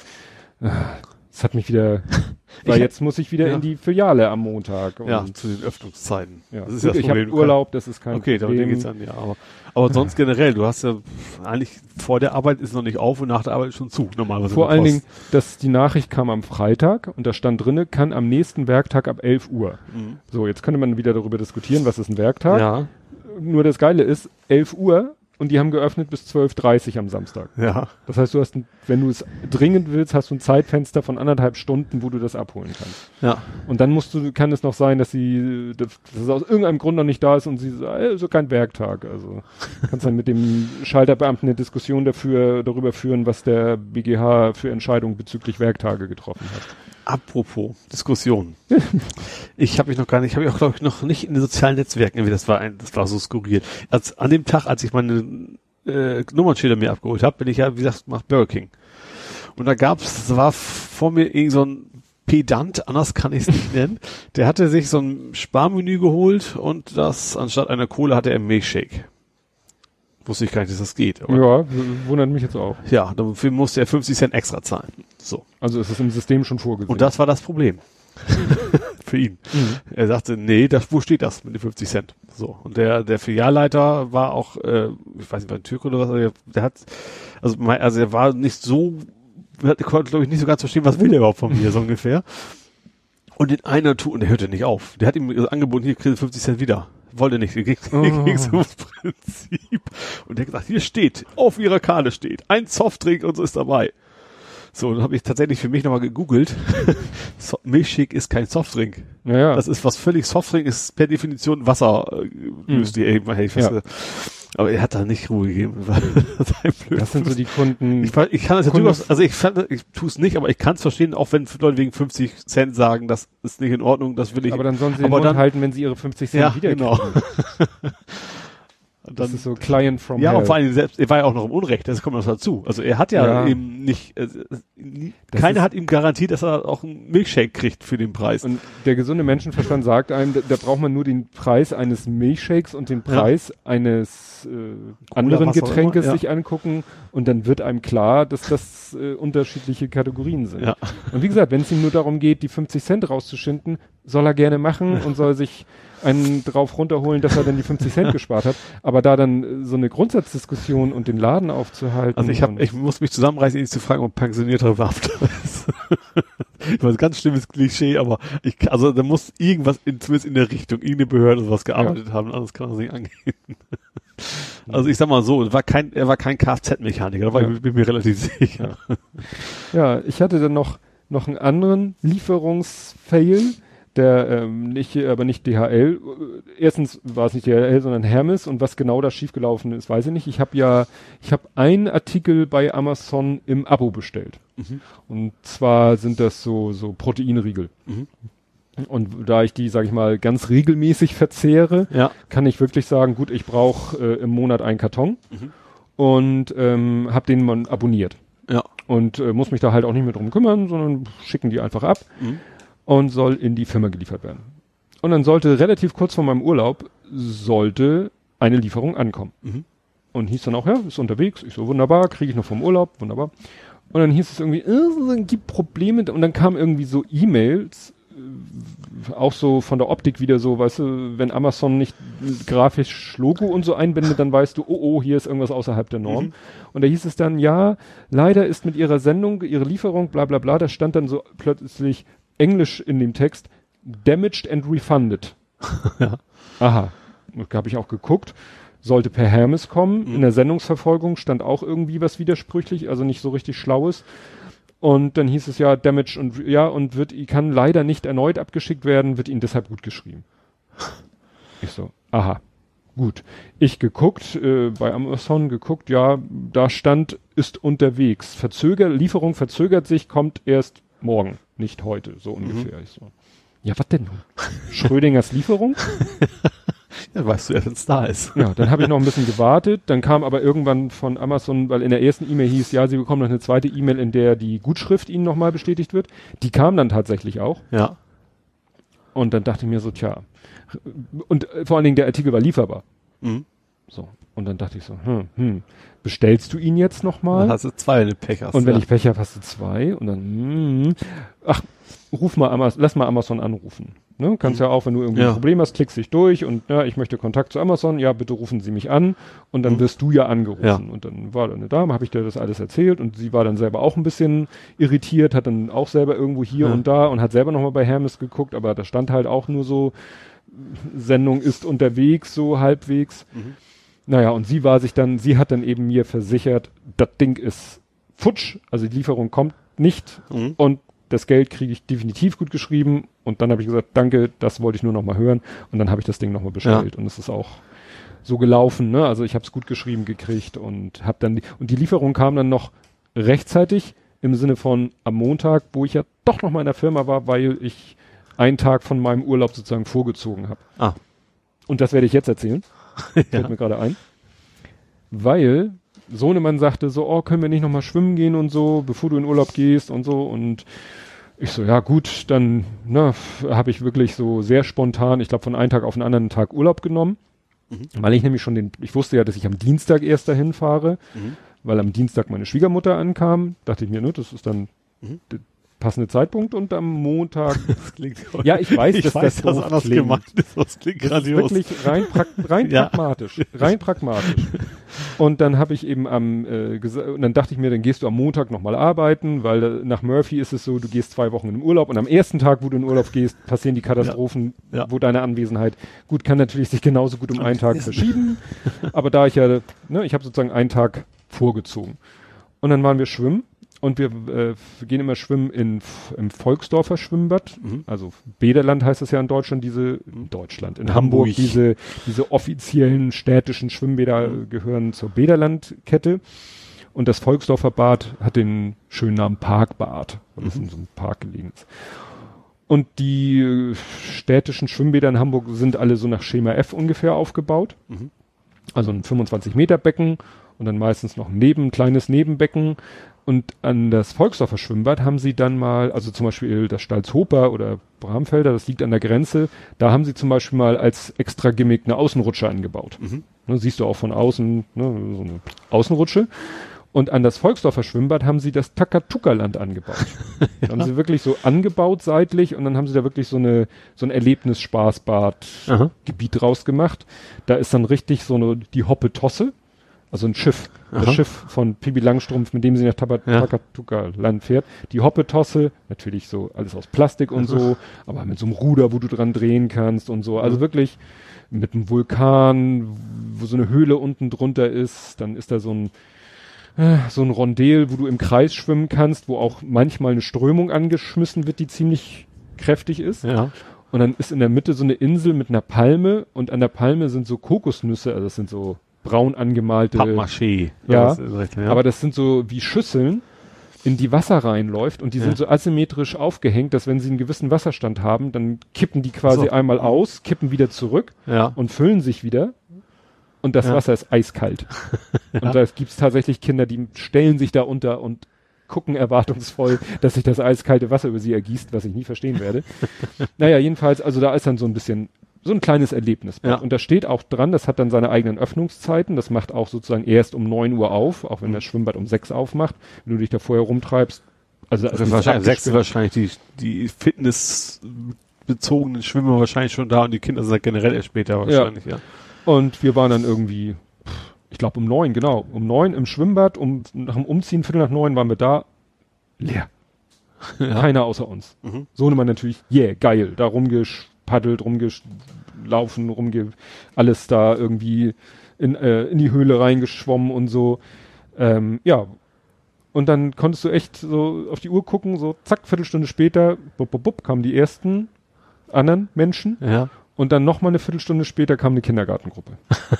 Das hat mich wieder, weil jetzt muss ich wieder ja. in die Filiale am Montag. ja, zu den Öffnungszeiten. Ja. Das ist Gut, das ich habe Urlaub, das ist kein okay, Problem. Okay, geht's an, ja. Aber, aber sonst generell, du hast ja eigentlich vor der Arbeit ist noch nicht auf und nach der Arbeit ist schon zu, normalerweise. Vor allen Dingen, dass die Nachricht kam am Freitag und da stand drinne, kann am nächsten Werktag ab 11 Uhr. Mhm. So, jetzt könnte man wieder darüber diskutieren, was ist ein Werktag. Ja. Nur das Geile ist, 11 Uhr und die haben geöffnet bis 12.30 am Samstag. Ja. Das heißt, du hast, ein, wenn du es dringend willst, hast du ein Zeitfenster von anderthalb Stunden, wo du das abholen kannst. Ja. Und dann musst du, kann es noch sein, dass sie, dass es aus irgendeinem Grund noch nicht da ist und sie sagt, äh, so kein Werktag. Also kannst dann mit dem Schalterbeamten eine Diskussion dafür, darüber führen, was der BGH für Entscheidungen bezüglich Werktage getroffen hat. Apropos Diskussion. ich habe mich noch gar nicht, ich habe ich auch glaube ich noch nicht in den sozialen Netzwerken, irgendwie das war ein, das war so skurril. Als an dem Tag, als ich meine äh, Nummernschilder mir abgeholt habe, bin ich ja wie gesagt nach Burger King. Und da gab's, es war vor mir irgend so ein Pedant, anders kann ich es nicht nennen. Der hatte sich so ein Sparmenü geholt und das anstatt einer Kohle hatte er Milchshake. Wusste ich gar nicht, dass das geht. ja, wundert mich jetzt auch. Ja, dafür musste er 50 Cent extra zahlen. So. Also ist es im System schon vorgesehen. Und das war das Problem. Für ihn. Mhm. Er sagte, nee, das, wo steht das mit den 50 Cent? So. Und der, der Filialleiter war auch, äh, ich weiß nicht, war ein Türk oder was, der, der hat, also, mein, also er war nicht so, er konnte, glaube ich, nicht so ganz verstehen, was will der überhaupt von mir, so ungefähr. Und in einer Tour, und der hörte nicht auf. Der hat ihm angeboten, hier kriegst du 50 Cent wieder wollte nicht, ging, oh. ging so Prinzip. Und der gesagt, hier steht, auf ihrer Karte steht, ein Softdrink und so ist dabei. So, dann habe ich tatsächlich für mich nochmal gegoogelt. so, Milchshake ist kein Softdrink. Ja, ja. Das ist was völlig Softdrink ist per Definition Wasser äh, mhm. die eben. Hey, ja. Aber er hat da nicht Ruhe gegeben. das sind so die Kunden. Ich, ich kann das ja durchaus, also ich, ich tue es nicht, aber ich kann es verstehen, auch wenn Leute wegen 50 Cent sagen, das ist nicht in Ordnung, das will ich. Aber dann sollen sie den Mund halten, wenn sie ihre 50 Cent ja, wieder genau. Und das ist so Client from Ja, hell. und vor allem selbst, er war ja auch noch im Unrecht, das kommt noch dazu. Also er hat ja, ja. eben nicht, äh, keiner hat ihm garantiert, dass er auch einen Milchshake kriegt für den Preis. Und der gesunde Menschenverstand sagt einem, da, da braucht man nur den Preis eines Milchshakes und den Preis ja. eines äh, anderen Getränkes ja. sich angucken und dann wird einem klar, dass das äh, unterschiedliche Kategorien sind. Ja. Und wie gesagt, wenn es ihm nur darum geht, die 50 Cent rauszuschinden, soll er gerne machen und soll sich einen drauf runterholen, dass er dann die 50 Cent gespart hat. Aber da dann äh, so eine Grundsatzdiskussion und den Laden aufzuhalten. Also ich hab, ich muss mich zusammenreißen, ihn zu fragen, ob pensionierter Waft ist. ich weiß, ganz schlimmes Klischee, aber ich, also da muss irgendwas in, zumindest in der Richtung, irgendeine Behörde sowas gearbeitet ja. haben, anders kann das nicht angehen. Also ich sag mal so, war kein, er war kein Kfz-Mechaniker, da war ja. ich bin mir relativ sicher. Ja, ich hatte dann noch, noch einen anderen Lieferungsfail der ähm, nicht, aber nicht DHL. Erstens war es nicht DHL, sondern Hermes und was genau da schiefgelaufen ist, weiß ich nicht. Ich habe ja, ich habe einen Artikel bei Amazon im Abo bestellt. Mhm. Und zwar sind das so so Proteinriegel. Mhm. Und da ich die, sage ich mal, ganz regelmäßig verzehre, ja. kann ich wirklich sagen, gut, ich brauche äh, im Monat einen Karton mhm. und ähm, habe den mal abonniert. Ja. Und äh, muss mich da halt auch nicht mehr drum kümmern, sondern schicken die einfach ab. Mhm und soll in die Firma geliefert werden. Und dann sollte relativ kurz vor meinem Urlaub sollte eine Lieferung ankommen. Mhm. Und hieß dann auch, ja, ist unterwegs. Ich so, wunderbar, kriege ich noch vom Urlaub, wunderbar. Und dann hieß es irgendwie, äh, gibt Probleme. Und dann kamen irgendwie so E-Mails, äh, auch so von der Optik wieder so, weißt du, wenn Amazon nicht grafisch Logo und so einbindet, dann weißt du, oh, oh, hier ist irgendwas außerhalb der Norm. Mhm. Und da hieß es dann, ja, leider ist mit ihrer Sendung, ihre Lieferung, bla bla bla, da stand dann so plötzlich Englisch in dem Text, damaged and refunded. ja. Aha. Habe ich auch geguckt. Sollte per Hermes kommen. Mhm. In der Sendungsverfolgung stand auch irgendwie was widersprüchlich, also nicht so richtig Schlaues. Und dann hieß es ja, damaged und ja, und wird, kann leider nicht erneut abgeschickt werden, wird ihnen deshalb gut geschrieben. Ich so, aha. Gut. Ich geguckt, äh, bei Amazon geguckt, ja, da stand, ist unterwegs. Verzögert, Lieferung verzögert sich, kommt erst morgen nicht heute, so mhm. ungefähr. Mhm. Ich so, ja, was denn nun? Schrödingers Lieferung? Ja, weißt du, wenn es da ist. Ja, dann habe ich noch ein bisschen gewartet. Dann kam aber irgendwann von Amazon, weil in der ersten E-Mail hieß, ja, sie bekommen noch eine zweite E-Mail, in der die Gutschrift ihnen nochmal bestätigt wird. Die kam dann tatsächlich auch. Ja. Und dann dachte ich mir so, tja. Und äh, vor allen Dingen der Artikel war lieferbar. Mhm. So. Und dann dachte ich so, hm, hm, bestellst du ihn jetzt nochmal? Dann hast du zwei, wenn du Pech hast. Und wenn ja. ich Pech habe, hast du zwei. Und dann, hm, ach, ruf mal Amazon, lass mal Amazon anrufen. Ne? Kannst mhm. ja auch, wenn du irgendwie ja. ein Problem hast, klickst dich durch und ja, ich möchte Kontakt zu Amazon, ja, bitte rufen Sie mich an und dann mhm. wirst du ja angerufen. Ja. Und dann war da eine Dame, habe ich dir das alles erzählt und sie war dann selber auch ein bisschen irritiert, hat dann auch selber irgendwo hier und da und hat selber nochmal bei Hermes geguckt, aber da stand halt auch nur so, Sendung ist unterwegs, so halbwegs. Mhm. Naja, und sie war sich dann, sie hat dann eben mir versichert, das Ding ist futsch, also die Lieferung kommt nicht mhm. und das Geld kriege ich definitiv gut geschrieben und dann habe ich gesagt, danke, das wollte ich nur noch mal hören und dann habe ich das Ding noch mal bestellt ja. und es ist auch so gelaufen, ne? Also ich habe es gut geschrieben gekriegt und habe dann die, und die Lieferung kam dann noch rechtzeitig im Sinne von am Montag, wo ich ja doch noch mal in der Firma war, weil ich einen Tag von meinem Urlaub sozusagen vorgezogen habe. Ah. Und das werde ich jetzt erzählen. ja. Fällt mir gerade ein. Weil Sohnemann sagte so, oh, können wir nicht noch mal schwimmen gehen und so, bevor du in Urlaub gehst und so und ich so, ja gut, dann ne, habe ich wirklich so sehr spontan, ich glaube von einem Tag auf den anderen Tag Urlaub genommen, mhm. weil ich nämlich schon den, ich wusste ja, dass ich am Dienstag erst dahin fahre, mhm. weil am Dienstag meine Schwiegermutter ankam, dachte ich mir, ne, das ist dann mhm passende Zeitpunkt und am Montag. Das klingt ja, ich weiß, ich dass weiß, das anders klingt. gemeint ist. Das klingt das grandios. Ist wirklich rein, pra rein ja. pragmatisch, rein pragmatisch. Und dann habe ich eben am äh, und dann dachte ich mir, dann gehst du am Montag nochmal arbeiten, weil äh, nach Murphy ist es so, du gehst zwei Wochen in den Urlaub und am ersten Tag, wo du in Urlaub gehst, passieren die Katastrophen, ja. Ja. wo deine Anwesenheit gut kann natürlich sich genauso gut um einen Tag verschieben. aber da ich ja, ne, ich habe sozusagen einen Tag vorgezogen. Und dann waren wir schwimmen und wir, äh, wir gehen immer schwimmen in, im Volksdorfer Schwimmbad. Mhm. Also Bederland heißt es ja in Deutschland, diese, in Deutschland, in Hamburg, Hamburg diese, diese offiziellen städtischen Schwimmbäder mhm. gehören zur Bederlandkette. Und das Volksdorfer Bad hat den schönen Namen Parkbad, weil es mhm. in so einem Park gelegen ist. Und die äh, städtischen Schwimmbäder in Hamburg sind alle so nach Schema F ungefähr aufgebaut. Mhm. Also ein 25 Meter Becken und dann meistens noch ein Neben, kleines Nebenbecken und an das Volksdorfer Schwimmbad haben sie dann mal, also zum Beispiel das Stalzhoper oder Bramfelder, das liegt an der Grenze, da haben sie zum Beispiel mal als extra Gimmick eine Außenrutsche angebaut. Mhm. Ne, siehst du auch von außen, ne, so eine Außenrutsche. Und an das Volksdorfer Schwimmbad haben sie das Takatuka-Land angebaut. ja. haben sie wirklich so angebaut seitlich und dann haben sie da wirklich so eine, so ein Erlebnis-Spaßbad-Gebiet draus gemacht. Da ist dann richtig so eine, die Hoppe-Tosse also ein Schiff, Aha. das Schiff von Pibi Langstrumpf, mit dem sie nach Takatuka ja. Land fährt. Die Hoppetosse, natürlich so alles aus Plastik und so, aber mit so einem Ruder, wo du dran drehen kannst und so. Also mhm. wirklich mit einem Vulkan, wo so eine Höhle unten drunter ist, dann ist da so ein äh, so ein Rondel, wo du im Kreis schwimmen kannst, wo auch manchmal eine Strömung angeschmissen wird, die ziemlich kräftig ist. Ja. Und dann ist in der Mitte so eine Insel mit einer Palme und an der Palme sind so Kokosnüsse, also das sind so braun angemalte. Pappmaché. Ja, ja, aber das sind so wie Schüsseln, in die Wasser reinläuft und die ja. sind so asymmetrisch aufgehängt, dass wenn sie einen gewissen Wasserstand haben, dann kippen die quasi so. einmal aus, kippen wieder zurück ja. und füllen sich wieder. Und das. Wasser ist eiskalt. Und da gibt es tatsächlich Kinder, die stellen sich da unter und gucken erwartungsvoll, dass sich das eiskalte Wasser über sie ergießt, was ich nie verstehen werde. naja, jedenfalls, also da ist dann so ein bisschen so ein kleines Erlebnis. Ja. Und da steht auch dran, das hat dann seine eigenen Öffnungszeiten. Das macht auch sozusagen erst um neun Uhr auf, auch wenn mhm. das Schwimmbad um sechs aufmacht. Wenn du dich da vorher rumtreibst. Also, also wahrscheinlich sechs wahrscheinlich die, die fitnessbezogenen Schwimmer wahrscheinlich schon da und die Kinder sind generell erst später wahrscheinlich, ja. ja. Und wir waren dann irgendwie, ich glaube um neun, genau, um neun im Schwimmbad, um nach dem Umziehen, Viertel nach neun waren wir da, leer. Ja. Keiner außer uns. Mhm. Sohnemann natürlich, yeah, geil, da rumgesch rumgepaddelt, rumgelaufen, rumge alles da irgendwie in, äh, in die Höhle reingeschwommen und so. Ähm, ja. Und dann konntest du echt so auf die Uhr gucken, so zack, Viertelstunde später, bup, bup, bup, kamen die ersten anderen Menschen. Ja. Und dann noch mal eine Viertelstunde später kam eine Kindergartengruppe.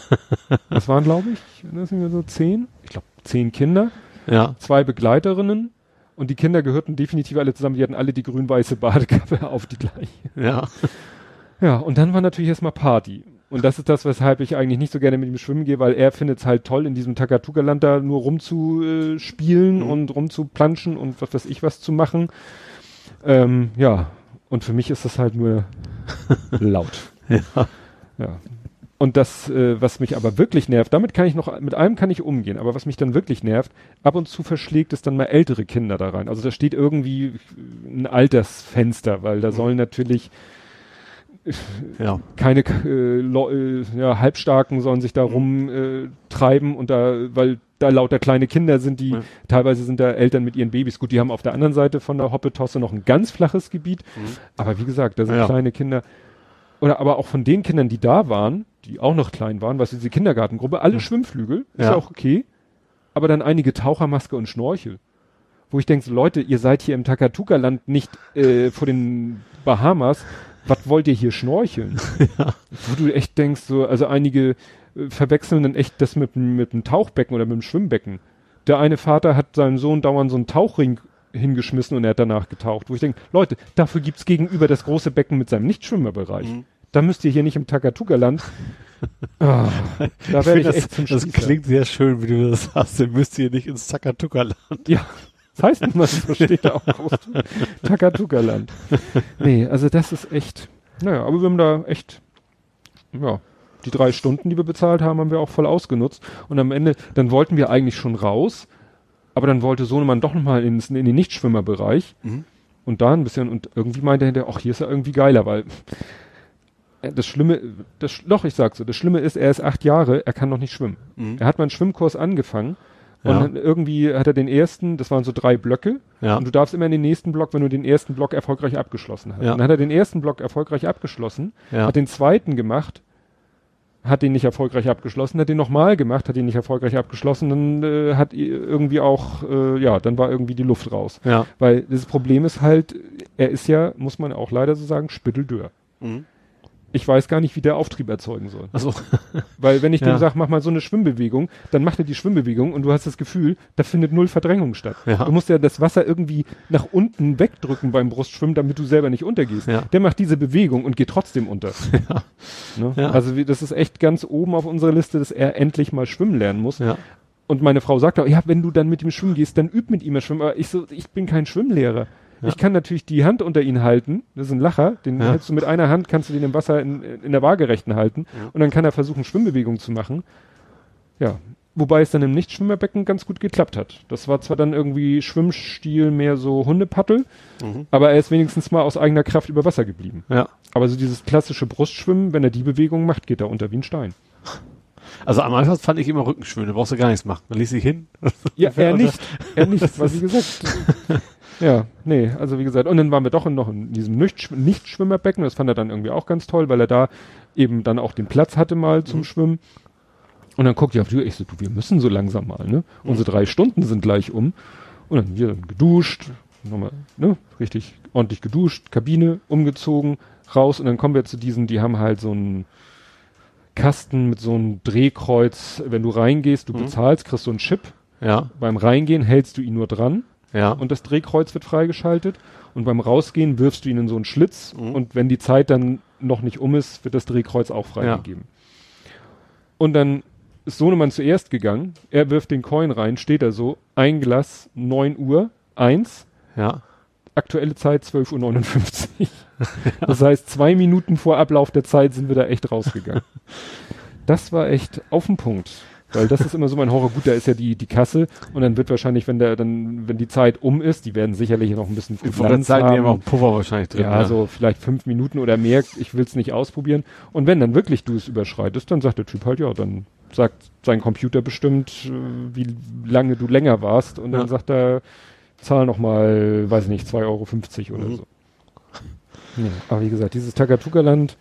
das waren, glaube ich, das sind wir so zehn, ich glaube zehn Kinder, ja. zwei Begleiterinnen und die Kinder gehörten definitiv alle zusammen, die hatten alle die grün-weiße Badekappe auf die gleiche. Ja. Ja, und dann war natürlich erstmal Party. Und das ist das, weshalb ich eigentlich nicht so gerne mit ihm schwimmen gehe, weil er findet es halt toll, in diesem Takatuka-Land da nur rumzuspielen mhm. und rumzuplanschen und was weiß ich was zu machen. Ähm, ja, und für mich ist das halt nur laut. Ja. ja. Und das, äh, was mich aber wirklich nervt, damit kann ich noch, mit allem kann ich umgehen, aber was mich dann wirklich nervt, ab und zu verschlägt es dann mal ältere Kinder da rein. Also da steht irgendwie ein Altersfenster, weil da mhm. sollen natürlich ja. keine äh, äh, ja, Halbstarken sollen sich da rumtreiben äh, treiben und da, weil da lauter kleine Kinder sind, die ja. teilweise sind da Eltern mit ihren Babys. Gut, die haben auf der anderen Seite von der Hoppetosse noch ein ganz flaches Gebiet, mhm. aber wie gesagt, da sind kleine Kinder oder aber auch von den Kindern, die da waren, die auch noch klein waren, was diese Kindergartengruppe, alle mhm. Schwimmflügel, ist ja auch okay, aber dann einige Tauchermaske und Schnorchel. Wo ich denke, so, Leute, ihr seid hier im Takatuka-Land nicht äh, vor den Bahamas, was wollt ihr hier schnorcheln? ja. Wo du echt denkst, so, also einige äh, verwechseln dann echt das mit, mit einem Tauchbecken oder mit einem Schwimmbecken. Der eine Vater hat seinem Sohn dauernd so einen Tauchring hingeschmissen und er hat danach getaucht. Wo ich denke, Leute, dafür gibt's gegenüber das große Becken mit seinem Nichtschwimmerbereich. Mhm. Da müsst ihr hier nicht im Takatuka-Land. oh, da werde ich, ich echt das, Das klingt sehr schön, wie du das sagst. Ihr müsst hier nicht ins Takatuka-Land. Ja. Das heißt nicht mal, so steht da auch groß. Takatuka-Land. Nee, also das ist echt, naja, aber wir haben da echt, ja, die drei Stunden, die wir bezahlt haben, haben wir auch voll ausgenutzt. Und am Ende, dann wollten wir eigentlich schon raus, aber dann wollte Sohnemann doch nochmal ins, in den Nichtschwimmerbereich. Mhm. Und da ein bisschen, und irgendwie meinte er hinterher, ach, hier ist er irgendwie geiler, weil das Schlimme, das, doch, ich sag so, das Schlimme ist, er ist acht Jahre, er kann noch nicht schwimmen. Mhm. Er hat mal einen Schwimmkurs angefangen und ja. irgendwie hat er den ersten, das waren so drei Blöcke. Ja. Und du darfst immer in den nächsten Block, wenn du den ersten Block erfolgreich abgeschlossen hast. Ja. Und dann hat er den ersten Block erfolgreich abgeschlossen, ja. hat den zweiten gemacht, hat den nicht erfolgreich abgeschlossen, hat den nochmal gemacht, hat den nicht erfolgreich abgeschlossen, dann äh, hat irgendwie auch, äh, ja, dann war irgendwie die Luft raus. Ja. Weil das Problem ist halt, er ist ja, muss man auch leider so sagen, spitteldür. Mhm ich weiß gar nicht, wie der Auftrieb erzeugen soll. Also, Weil wenn ich ja. dem sage, mach mal so eine Schwimmbewegung, dann macht er die Schwimmbewegung und du hast das Gefühl, da findet null Verdrängung statt. Ja. Du musst ja das Wasser irgendwie nach unten wegdrücken beim Brustschwimmen, damit du selber nicht untergehst. Ja. Der macht diese Bewegung und geht trotzdem unter. Ja. Ne? Also wie, das ist echt ganz oben auf unserer Liste, dass er endlich mal schwimmen lernen muss. Und meine Frau sagt auch, ja, wenn du dann mit ihm schwimmen gehst, dann üb mit ihm mal schwimmen. Aber ich so, ich bin kein Schwimmlehrer. Ja. Ich kann natürlich die Hand unter ihn halten. Das ist ein Lacher. Den ja. hältst du mit einer Hand, kannst du den im Wasser in, in der Waagerechten halten. Ja. Und dann kann er versuchen, Schwimmbewegungen zu machen. Ja. Wobei es dann im Nichtschwimmerbecken ganz gut geklappt hat. Das war zwar dann irgendwie Schwimmstil mehr so Hundepaddel, mhm. aber er ist wenigstens mal aus eigener Kraft über Wasser geblieben. Ja. Aber so dieses klassische Brustschwimmen, wenn er die Bewegung macht, geht er unter wie ein Stein. Also am Anfang fand ich immer Rückenschwimmen, da brauchst du gar nichts machen. Dann ließ sich hin. Ja, er nicht. Er nicht, weil wie gesagt, Ja, nee, also wie gesagt, und dann waren wir doch noch in diesem Nichtschwimmerbecken, das fand er dann irgendwie auch ganz toll, weil er da eben dann auch den Platz hatte mal zum mhm. Schwimmen. Und dann guckt er auf die Uhr, ich so, du, wir müssen so langsam mal, ne? Mhm. Unsere drei Stunden sind gleich um. Und dann wir geduscht, nochmal, ne, richtig ordentlich geduscht, Kabine umgezogen, raus und dann kommen wir zu diesen, die haben halt so einen Kasten mit so einem Drehkreuz, wenn du reingehst, du mhm. bezahlst, kriegst so einen Chip. Ja. Beim Reingehen hältst du ihn nur dran. Ja. Und das Drehkreuz wird freigeschaltet. Und beim Rausgehen wirfst du ihn in so einen Schlitz. Mhm. Und wenn die Zeit dann noch nicht um ist, wird das Drehkreuz auch freigegeben. Ja. Und dann ist Sohnemann zuerst gegangen. Er wirft den Coin rein, steht da so. Ein Glas, 9 Uhr, 1. Ja. Aktuelle Zeit 12.59 Uhr. ja. Das heißt, zwei Minuten vor Ablauf der Zeit sind wir da echt rausgegangen. das war echt auf den Punkt. Weil das ist immer so mein Horror. Gut, da ist ja die, die Kasse und dann wird wahrscheinlich, wenn der, dann, wenn die Zeit um ist, die werden sicherlich noch ein bisschen Vor der Zeit haben. auch Puffer wahrscheinlich drin. Ja, ja, so vielleicht fünf Minuten oder mehr. Ich will es nicht ausprobieren. Und wenn dann wirklich du es überschreitest, dann sagt der Typ halt, ja, dann sagt sein Computer bestimmt, äh, wie lange du länger warst und dann ja. sagt er, zahl noch mal, weiß ich nicht, 2,50 Euro oder mhm. so. Ja, aber wie gesagt, dieses Takatuka-Land,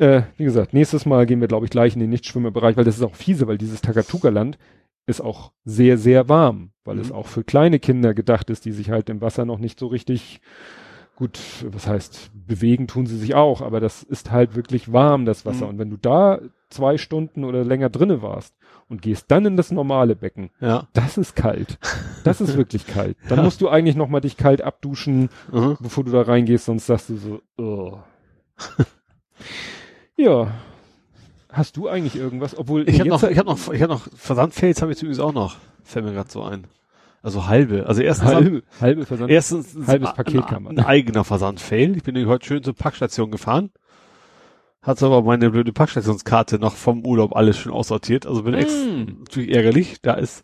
äh, wie gesagt, nächstes Mal gehen wir, glaube ich, gleich in den Nichtschwimmerbereich, weil das ist auch fiese, weil dieses Takatuka-Land ist auch sehr, sehr warm, weil mhm. es auch für kleine Kinder gedacht ist, die sich halt im Wasser noch nicht so richtig gut, was heißt, bewegen tun sie sich auch, aber das ist halt wirklich warm, das Wasser. Mhm. Und wenn du da zwei Stunden oder länger drinne warst und gehst dann in das normale Becken, ja. das ist kalt. Das ist wirklich kalt. Dann ja. musst du eigentlich nochmal dich kalt abduschen, mhm. bevor du da reingehst, sonst sagst du so, oh. Ja. Hast du eigentlich irgendwas? Obwohl ich habe noch, ich habe noch, ich habe noch Versandfails habe ich übrigens auch noch. Fällt mir gerade so ein. Also halbe. Also erstens halbe, halbe Versand. Erstens halbes Paket kann man. Ein eigener Versandfail. Ich bin nämlich heute schön zur Packstation gefahren. Hat aber meine blöde Packstationskarte noch vom Urlaub alles schon aussortiert. Also bin mm. ex natürlich ärgerlich. Da ist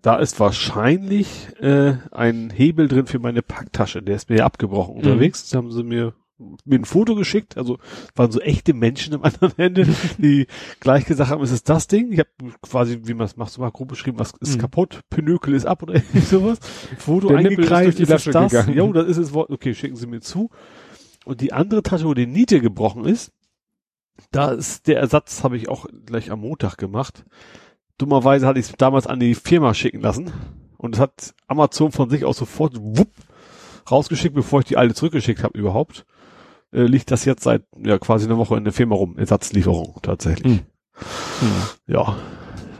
da ist wahrscheinlich äh, ein Hebel drin für meine Packtasche. Der ist mir ja abgebrochen mm. unterwegs. Da haben sie mir mir ein Foto geschickt, also waren so echte Menschen am anderen Ende, die gleich gesagt haben, es ist das Ding. Ich habe quasi, wie man es macht, so mal grob beschrieben, was ist mhm. kaputt, Pinökel ist ab oder irgendwie sowas. Foto Der eingekreist, ist, ist es das? Gegangen. Jo, das ist es. Okay, schicken Sie mir zu. Und die andere Tasche, wo die Niete gebrochen ist, da ist der Ersatz, habe ich auch gleich am Montag gemacht. Dummerweise hatte ich es damals an die Firma schicken lassen und es hat Amazon von sich aus sofort wupp, rausgeschickt, bevor ich die alte zurückgeschickt habe überhaupt äh, liegt das jetzt seit ja quasi einer Woche in der Firma rum. Ersatzlieferung tatsächlich. Hm. Hm. Ja,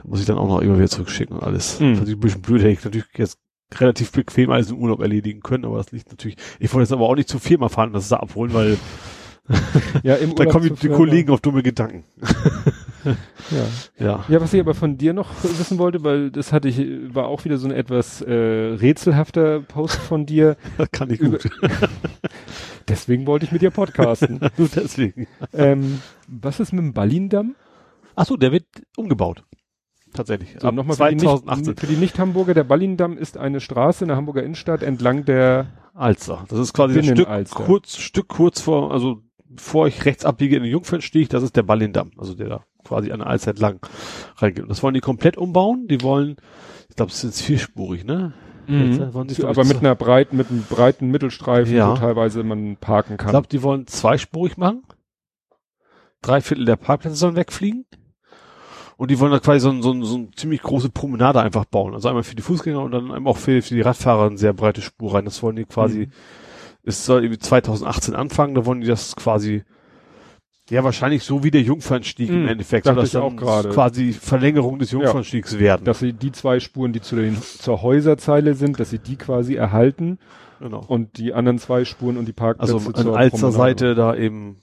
muss ich dann auch noch immer wieder zurückschicken und alles. Hm. Natürlich ein bisschen blöd, hätte ich natürlich jetzt relativ bequem alles im Urlaub erledigen können, aber das liegt natürlich. Ich wollte jetzt aber auch nicht zur Firma fahren das da abholen, weil ja, im da kommen die, die Kollegen auf dumme Gedanken. ja. ja. Ja, was ich aber von dir noch wissen wollte, weil das hatte ich, war auch wieder so ein etwas äh, rätselhafter Post von dir. Das kann ich gut. Deswegen wollte ich mit dir podcasten. Nur deswegen. Ähm, was ist mit dem Ballindamm? Ach so, der wird umgebaut. Tatsächlich. So, nochmal für, für die Nicht-Hamburger, der Ballindamm ist eine Straße in der Hamburger Innenstadt entlang der Alster. Das ist quasi ein Stück kurz, Stück kurz vor, also bevor ich rechts abbiege in den Jungfernstieg, das ist der Ballindamm, also der da quasi an der Alster entlang reingeht. Das wollen die komplett umbauen. Die wollen, ich glaube, es ist vierspurig, ne? Mhm. Jetzt, aber mit einer breiten, mit einem breiten Mittelstreifen, ja. wo teilweise man parken kann. Ich glaube, die wollen zweispurig machen. Drei Viertel der Parkplätze sollen wegfliegen. Und die wollen da quasi so, ein, so, ein, so eine ziemlich große Promenade einfach bauen. Also einmal für die Fußgänger und dann auch für, für die Radfahrer eine sehr breite Spur rein. Das wollen die quasi, mhm. es soll irgendwie 2018 anfangen, da wollen die das quasi ja, wahrscheinlich so wie der Jungfernstieg hm, im Endeffekt. Dachte ich auch gerade. Quasi Verlängerung des Jungfernstiegs ja, werden. Dass sie die zwei Spuren, die zu den, zur Häuserzeile sind, dass sie die quasi erhalten. Genau. Und die anderen zwei Spuren und die Parkplätze Also an Alster Seite da eben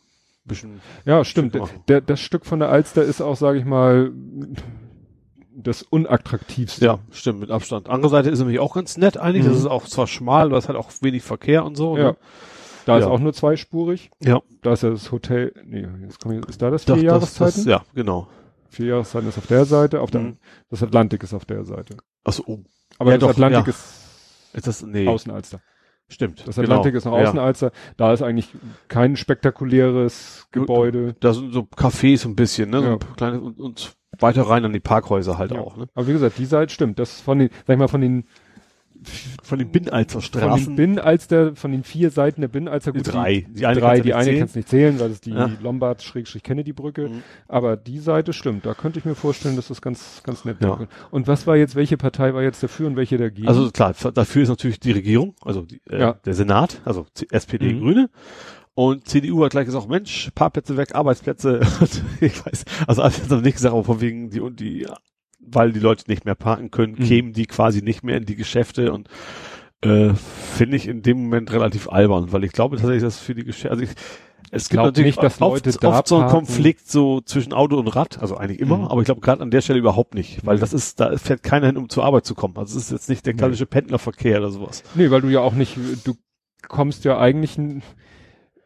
bisschen. Ja, stimmt. Der, das Stück von der Alster ist auch, sage ich mal, das unattraktivste. Ja, stimmt, mit Abstand. Andere Seite ist nämlich auch ganz nett eigentlich. Mhm. Das ist auch zwar schmal, aber es hat auch wenig Verkehr und so. Ja. Ne? Da ja. ist auch nur zweispurig. Ja. Da ist ja das Hotel, nee, jetzt komm ich, ist da das vier Doch, Jahreszeiten? Das, das, ja, genau. Vier Jahreszeiten ist auf der Seite, auf der, mhm. das Atlantik ist auf der Seite. Achso, oh. Aber ja, das doch, Atlantik ja. ist, ist das, nee. Außenalster. Stimmt. Das Atlantik genau. ist noch Außenalster. Da ist eigentlich kein spektakuläres Gebäude. Da sind so Cafés ein bisschen, ne? So kleine, und, und weiter rein an die Parkhäuser halt auch, ne? Aber wie gesagt, die Seite stimmt. Das von den, sag ich mal, von den von den Binnenalzer Straßen. Von den Binnenalster, von den vier Seiten der Binnenalster. Gut, drei. Die, die eine, drei, die eine kannst du nicht zählen, weil es die ja. Lombard Schrägstrich Kennedy Brücke. Mhm. Aber die Seite stimmt. Da könnte ich mir vorstellen, dass das ganz, ganz nett ja. Und was war jetzt, welche Partei war jetzt dafür und welche dagegen? Also klar, dafür ist natürlich die Regierung, also die, äh, ja. der Senat, also SPD, mhm. Grüne. Und CDU hat gleich gesagt, Mensch, Parkplätze weg, Arbeitsplätze. ich weiß, also alles hat nicht gesagt, aber von wegen die und die weil die Leute nicht mehr parken können, mhm. kämen die quasi nicht mehr in die Geschäfte und äh, finde ich in dem Moment relativ albern, weil ich glaube tatsächlich, dass für die Geschäfte, also ich, es gibt natürlich nicht, dass Leute oft, oft so einen Konflikt so zwischen Auto und Rad, also eigentlich immer, mhm. aber ich glaube gerade an der Stelle überhaupt nicht, weil mhm. das ist, da fährt keiner hin, um zur Arbeit zu kommen. Also es ist jetzt nicht der klassische Pendlerverkehr oder sowas. Nee, weil du ja auch nicht, du kommst ja eigentlich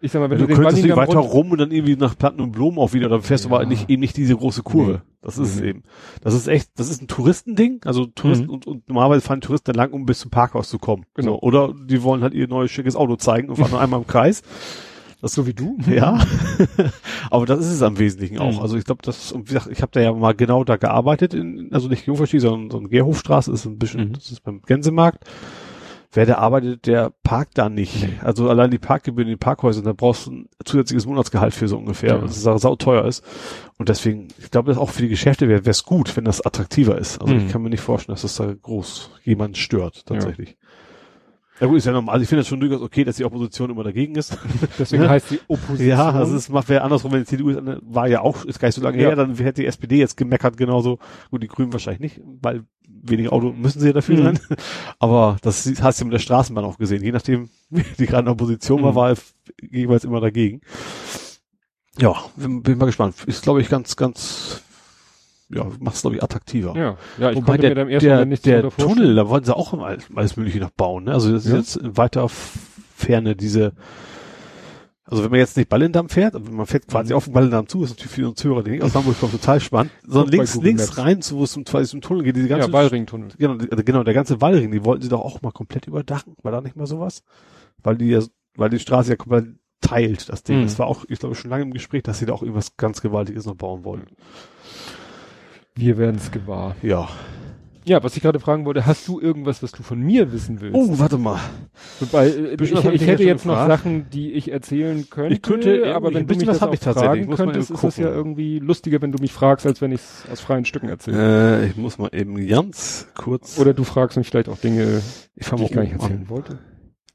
ich sag mal, wenn du, du den könntest weiter rum und dann irgendwie nach Platten und Blumen auch wieder, dann fährst ja. du aber nicht, eben nicht diese große Kurve. Nee. Das ist mhm. es eben. Das ist echt, das ist ein Touristending. Also Touristen mhm. und, und normalerweise fahren Touristen lang, um bis zum Parkhaus zu kommen. Genau. So. Oder die wollen halt ihr neues schickes Auto zeigen und fahren nur einmal im Kreis. Das so wie du? Ja. aber das ist es am Wesentlichen auch. Mhm. Also ich glaube, das, und wie gesagt, ich habe da ja mal genau da gearbeitet, in, also nicht Jungferstieg, sondern so ein Gerhofstraße ist ein bisschen, mhm. das ist beim Gänsemarkt wer da arbeitet, der parkt da nicht. Also allein die Parkgebühren in den Parkhäusern, da brauchst du ein zusätzliches Monatsgehalt für so ungefähr, ja. was sau teuer ist. Und deswegen, ich glaube, das auch für die Geschäfte wäre es gut, wenn das attraktiver ist. Also mhm. ich kann mir nicht vorstellen, dass das da groß jemand stört, tatsächlich. Ja. Ja gut, ist ja normal. Also ich finde das schon durchaus okay, dass die Opposition immer dagegen ist. Deswegen heißt die Opposition. Ja, also es macht wäre andersrum, wenn die CDU ist, war ja auch, ist gar nicht so lange ja. her, dann hätte die SPD jetzt gemeckert genauso. Gut, die Grünen wahrscheinlich nicht, weil wenig Auto müssen sie ja dafür mhm. sein. Aber das hast du mit der Straßenbahn auch gesehen. Je nachdem, wie die gerade in Opposition war, mhm. war er jeweils immer dagegen. Ja, bin, bin mal gespannt. Ist, glaube ich, ganz, ganz, ja, macht es, glaube ich, attraktiver. Ja, ja ich Wobei konnte der, mir dann erst der, nicht der Tunnel, da wollten sie auch alles, alles Mögliche noch bauen. Ne? Also das ja? ist jetzt weiter Ferne diese also wenn man jetzt nicht Ballendamm fährt, also man fährt quasi mhm. auf den Ballendamm zu, ist natürlich für uns Hörer, die nicht aus Hamburg kommen, total spannend, sondern links, links rein, zu, wo es zum, zum Tunnel geht, diese ganze, ja, Wallringtunnel. Genau, genau, der ganze Wallring, die wollten sie doch auch mal komplett überdachen, war da nicht mal sowas? Weil die ja, weil die Straße ja komplett teilt, das Ding. Mhm. Das war auch, ich glaube, schon lange im Gespräch, dass sie da auch irgendwas ganz Gewaltiges noch bauen wollen. Wir werden es gewahr. Ja. Ja, was ich gerade fragen wollte, hast du irgendwas, was du von mir wissen willst? Oh, warte mal. Wobei, äh, ich, ich, ich hätte jetzt noch Sachen, die ich erzählen könnte. Ich könnte, aber wenn du mich das auch fragen könntest, ist es ja irgendwie lustiger, wenn du mich fragst, als wenn ich es aus freien Stücken erzähle. Äh, ich muss mal eben ganz kurz. Oder du fragst mich vielleicht auch Dinge, ich die ich gar nicht erzählen an. wollte.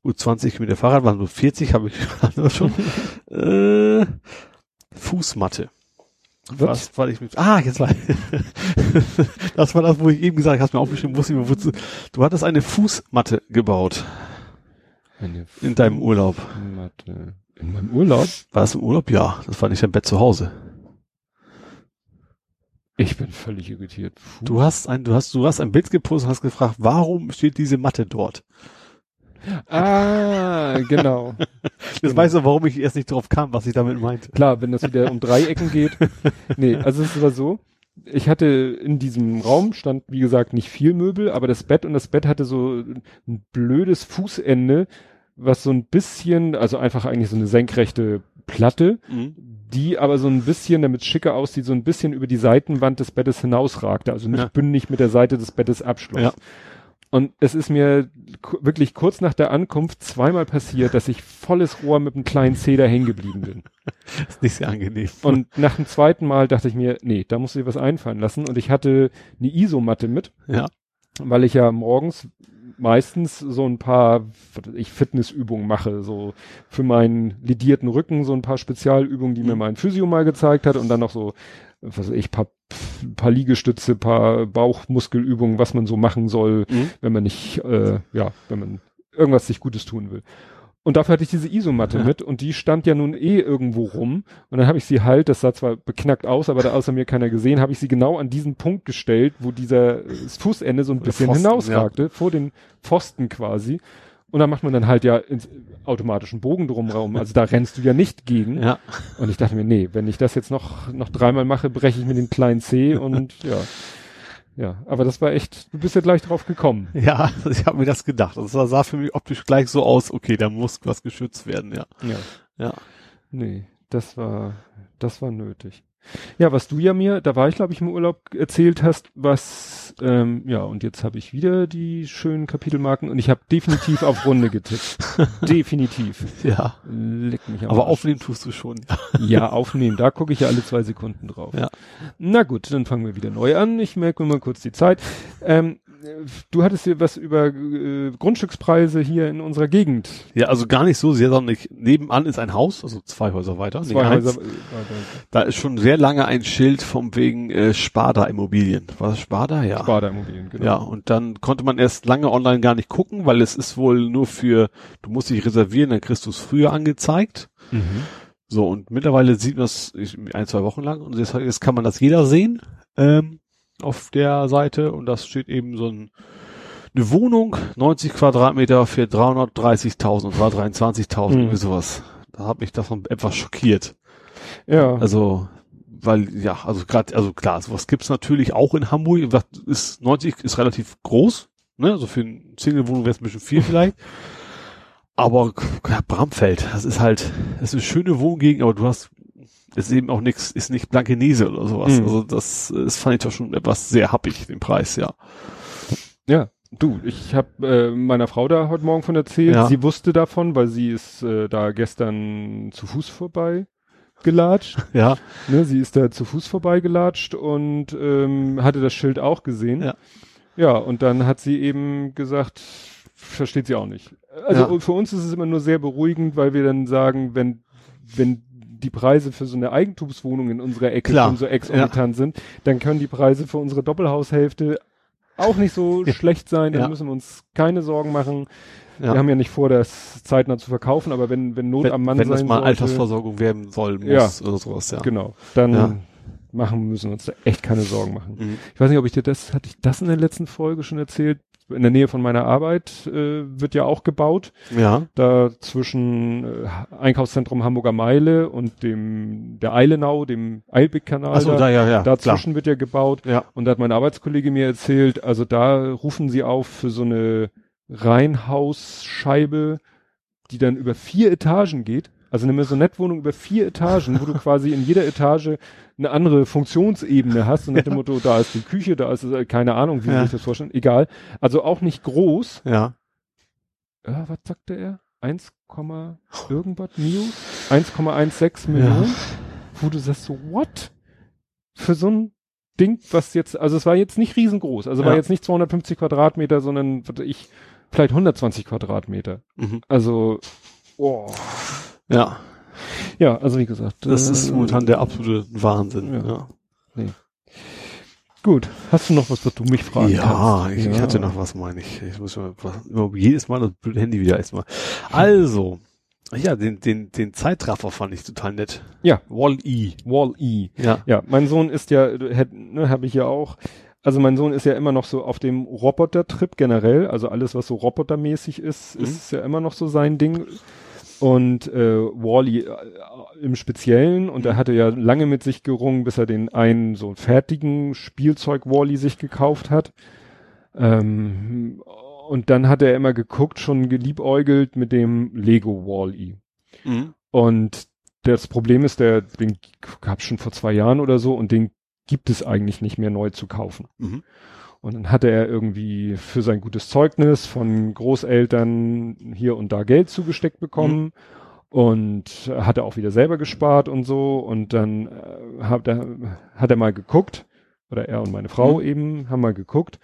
Gut, 20 mit der Fahrrad waren so 40, habe ich gerade schon. äh, Fußmatte. Was? Weil ich mit, ah, jetzt war, das war das, wo ich eben gesagt habe, mir aufgeschrieben, wusste ich wozu, du hattest eine Fußmatte gebaut. Eine in deinem Urlaub. Matte. In meinem Urlaub? War das im Urlaub? Ja. Das war nicht dein Bett zu Hause. Ich bin völlig irritiert. Fuß. Du hast ein, du hast, du hast ein Bild gepostet und hast gefragt, warum steht diese Matte dort? Ah, genau. Jetzt genau. weißt du, warum ich erst nicht drauf kam, was ich damit meinte. Klar, wenn das wieder um Dreiecken geht. Nee, also es war so, ich hatte in diesem Raum stand, wie gesagt, nicht viel Möbel, aber das Bett und das Bett hatte so ein blödes Fußende, was so ein bisschen, also einfach eigentlich so eine senkrechte Platte, mhm. die aber so ein bisschen, damit es schicker aussieht, so ein bisschen über die Seitenwand des Bettes hinausragte, also nicht ja. bündig mit der Seite des Bettes abschloss. Ja. Und es ist mir wirklich kurz nach der Ankunft zweimal passiert, dass ich volles Rohr mit einem kleinen Zeder hängen geblieben bin. ist nicht sehr angenehm. Und nach dem zweiten Mal dachte ich mir, nee, da musst du dir was einfallen lassen. Und ich hatte eine Isomatte mit. Ja. Weil ich ja morgens meistens so ein paar ich Fitnessübungen mache, so für meinen lidierten Rücken so ein paar Spezialübungen, die mhm. mir mein Physio mal gezeigt hat und dann noch so was weiß ich, paar, paar Liegestütze, paar Bauchmuskelübungen, was man so machen soll, mhm. wenn man nicht, äh, ja, wenn man irgendwas sich Gutes tun will. Und dafür hatte ich diese Isomatte ja. mit und die stand ja nun eh irgendwo rum. Und dann habe ich sie halt, das sah zwar beknackt aus, aber da außer mir keiner gesehen, habe ich sie genau an diesen Punkt gestellt, wo dieser Fußende so ein bisschen Pfosten, hinausragte, ja. vor den Pfosten quasi. Und da macht man dann halt ja ins, automatischen Bogen drumherum. Also da rennst du ja nicht gegen. Ja. Und ich dachte mir, nee, wenn ich das jetzt noch, noch dreimal mache, breche ich mir den kleinen C und ja. Ja, aber das war echt, du bist ja gleich drauf gekommen. Ja, ich habe mir das gedacht. Das sah für mich optisch gleich so aus, okay, da muss was geschützt werden, ja. Ja. Ja. Nee, das war, das war nötig. Ja, was du ja mir, da war ich glaube ich im Urlaub erzählt hast, was, ähm, ja, und jetzt habe ich wieder die schönen Kapitelmarken und ich habe definitiv auf Runde getippt. definitiv. Ja. Leck mich Aber aufnehmen tust du schon. ja, aufnehmen, da gucke ich ja alle zwei Sekunden drauf. Ja. Na gut, dann fangen wir wieder neu an. Ich merke mir mal kurz die Zeit. Ähm, du hattest hier was über äh, Grundstückspreise hier in unserer Gegend. Ja, also gar nicht so sehr, sondern ich, nebenan ist ein Haus, also zwei Häuser weiter. Zwei Häuser weiter. Da ist schon sehr lange ein Schild vom wegen äh, Sparda Immobilien. War das Sparda? Ja. Sparda Immobilien, genau. Ja, und dann konnte man erst lange online gar nicht gucken, weil es ist wohl nur für, du musst dich reservieren, dann kriegst du es früher angezeigt. Mhm. So, und mittlerweile sieht man es ein, zwei Wochen lang und jetzt, jetzt kann man das jeder sehen. Ähm, auf der Seite und das steht eben so ein, eine Wohnung, 90 Quadratmeter für 330.000 und war 23.000, mhm. irgendwie sowas. Da hat mich davon etwas schockiert. Ja. Also, weil, ja, also gerade, also klar, sowas gibt's natürlich auch in Hamburg. Ist 90 ist relativ groß, ne? Also für eine Single-Wohnung wäre es ein bisschen viel vielleicht. Aber ja, Bramfeld, das ist halt, das ist eine schöne Wohngegend, aber du hast ist eben auch nichts, ist nicht Blankenese oder sowas. Mhm. Also das, das fand ich doch schon etwas sehr happig, den Preis, ja. Ja, du, ich habe äh, meiner Frau da heute Morgen von erzählt. Ja. Sie wusste davon, weil sie ist äh, da gestern zu Fuß vorbei gelatscht. Ja. Ne, sie ist da zu Fuß vorbeigelatscht und ähm, hatte das Schild auch gesehen. Ja. Ja, und dann hat sie eben gesagt, versteht sie auch nicht. Also ja. für uns ist es immer nur sehr beruhigend, weil wir dann sagen, wenn, wenn die Preise für so eine Eigentumswohnung in unserer Ecke Klar. schon so exorbitant ja. sind, dann können die Preise für unsere Doppelhaushälfte auch nicht so schlecht sein, dann ja. müssen wir uns keine Sorgen machen. Ja. Wir haben ja nicht vor, das zeitnah zu verkaufen, aber wenn, wenn Not wenn, am Mann wenn sein Wenn das mal sollte, Altersversorgung werden soll, muss ja, oder sowas, ja. Genau. Dann ja. machen müssen wir uns da echt keine Sorgen machen. Mhm. Ich weiß nicht, ob ich dir das, hatte ich das in der letzten Folge schon erzählt? in der Nähe von meiner Arbeit äh, wird ja auch gebaut. Ja. Da zwischen äh, Einkaufszentrum Hamburger Meile und dem der Eilenau, dem Eilbeck-Kanal. so, da, ja, ja. Dazwischen klar. wird ja gebaut. Ja. Und da hat mein Arbeitskollege mir erzählt, also da rufen sie auf für so eine Reihenhausscheibe, die dann über vier Etagen geht. Also eine Maisonette-Wohnung über vier Etagen, wo du quasi in jeder Etage eine andere Funktionsebene hast und nach dem Motto, da ist die Küche, da ist äh, keine Ahnung, wie ja. sich das vorstellen. Egal. Also auch nicht groß. Ja. Ja, was sagte er? 1, irgendwas Mio? 1,16 Millionen? Ja. Wo du sagst so, what? Für so ein Ding, was jetzt, also es war jetzt nicht riesengroß, also ja. war jetzt nicht 250 Quadratmeter, sondern ich, vielleicht 120 Quadratmeter. Mhm. Also, oh. Ja. Ja, also wie gesagt. Das äh, ist momentan der absolute Wahnsinn. Ja. ja. Nee. Gut. Hast du noch was, was du mich fragen ja, kannst? Ich, ja, ich hatte noch was, meine ich. Ich muss mal, jedes Mal das Handy wieder erstmal. Also. Ja, den, den, den Zeitraffer fand ich total nett. Ja. Wall-E. Wall-E. Ja. Ja, mein Sohn ist ja, ne, habe ich ja auch, also mein Sohn ist ja immer noch so auf dem Roboter-Trip generell, also alles, was so robotermäßig ist, mhm. ist ja immer noch so sein Ding und äh, Wally äh, im Speziellen und er hatte ja lange mit sich gerungen, bis er den einen so fertigen Spielzeug Wally sich gekauft hat. Ähm, und dann hat er immer geguckt, schon geliebäugelt mit dem Lego Wally. Mhm. Und das Problem ist, der, den gab schon vor zwei Jahren oder so und den gibt es eigentlich nicht mehr neu zu kaufen. Mhm. Und dann hatte er irgendwie für sein gutes Zeugnis von Großeltern hier und da Geld zugesteckt bekommen. Mhm. Und hat er auch wieder selber gespart und so. Und dann äh, hat, er, hat er mal geguckt, oder er und meine Frau mhm. eben haben mal geguckt.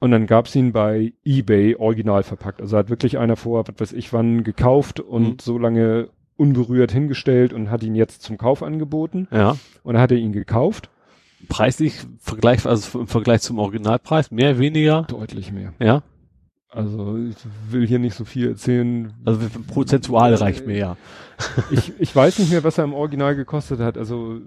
Und dann gab's ihn bei eBay original verpackt. Also hat wirklich einer vor, was weiß ich wann, gekauft und mhm. so lange unberührt hingestellt und hat ihn jetzt zum Kauf angeboten. Ja. Und dann hat er ihn gekauft preislich Vergleich, also im Vergleich zum Originalpreis, mehr, weniger? Deutlich mehr. Ja. Also ich will hier nicht so viel erzählen. Also prozentual reicht mir ja. ich, ich weiß nicht mehr, was er im Original gekostet hat. Also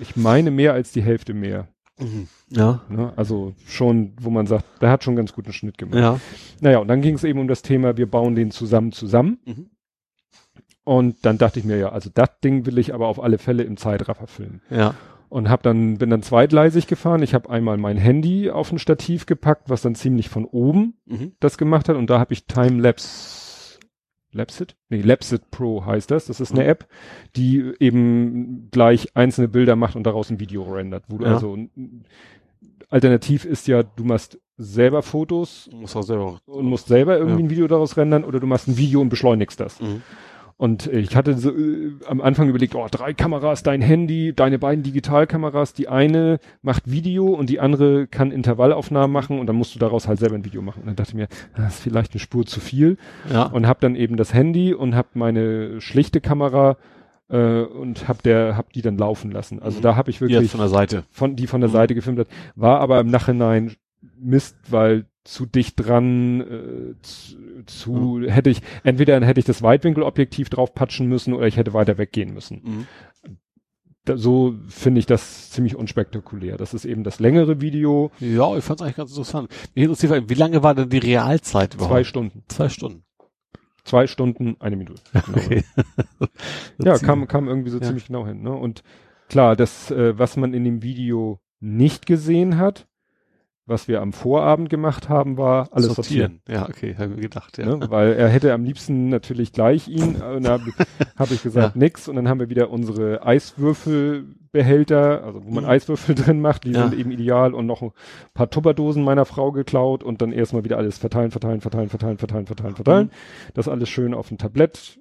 ich meine mehr als die Hälfte mehr. Mhm. Ja. Ne? Also schon, wo man sagt, der hat schon ganz guten Schnitt gemacht. Ja. Naja, und dann ging es eben um das Thema, wir bauen den zusammen zusammen. Mhm. Und dann dachte ich mir, ja, also das Ding will ich aber auf alle Fälle im Zeitraffer filmen. Ja und hab dann bin dann zweitleisig gefahren. Ich habe einmal mein Handy auf ein Stativ gepackt, was dann ziemlich von oben mhm. das gemacht hat und da habe ich Timelapse Lapsit? Nee, Lapsit Pro heißt das. Das ist eine mhm. App, die eben gleich einzelne Bilder macht und daraus ein Video rendert, wo du ja. also alternativ ist ja, du machst selber Fotos musst selber und musst selber irgendwie ja. ein Video daraus rendern oder du machst ein Video und beschleunigst das. Mhm. Und ich hatte so, äh, am Anfang überlegt, oh, drei Kameras, dein Handy, deine beiden Digitalkameras, die eine macht Video und die andere kann Intervallaufnahmen machen und dann musst du daraus halt selber ein Video machen. Und dann dachte ich mir, das ist vielleicht eine Spur zu viel. Ja. Und hab dann eben das Handy und hab meine schlichte Kamera äh, und hab der hab die dann laufen lassen. Also mhm. da habe ich wirklich die von der Seite von die von der mhm. Seite gefilmt hat, war aber im Nachhinein Mist, weil zu dicht dran, äh, zu, zu mhm. hätte ich, entweder hätte ich das Weitwinkelobjektiv drauf patschen müssen oder ich hätte weiter weggehen müssen. Mhm. Da, so finde ich das ziemlich unspektakulär. Das ist eben das längere Video. Ja, ich fand es eigentlich ganz interessant. Mich interessiert, wie lange war denn die Realzeit überhaupt? Zwei Stunden. Zwei Stunden. Zwei Stunden, eine Minute. Okay. ja, kam, kam irgendwie so ja. ziemlich genau hin. Ne? Und klar, das, äh, was man in dem Video nicht gesehen hat, was wir am Vorabend gemacht haben, war alles sortieren. sortieren. Ja, okay, habe ich gedacht, ja. Ne? Weil er hätte am liebsten natürlich gleich ihn, und da habe hab ich gesagt, ja. nix. Und dann haben wir wieder unsere Eiswürfelbehälter, also wo man mhm. Eiswürfel drin macht, die ja. sind eben ideal und noch ein paar Tupperdosen meiner Frau geklaut und dann erstmal wieder alles verteilen, verteilen, verteilen, verteilen, verteilen, verteilen, verteilen. Mhm. Das alles schön auf ein Tablett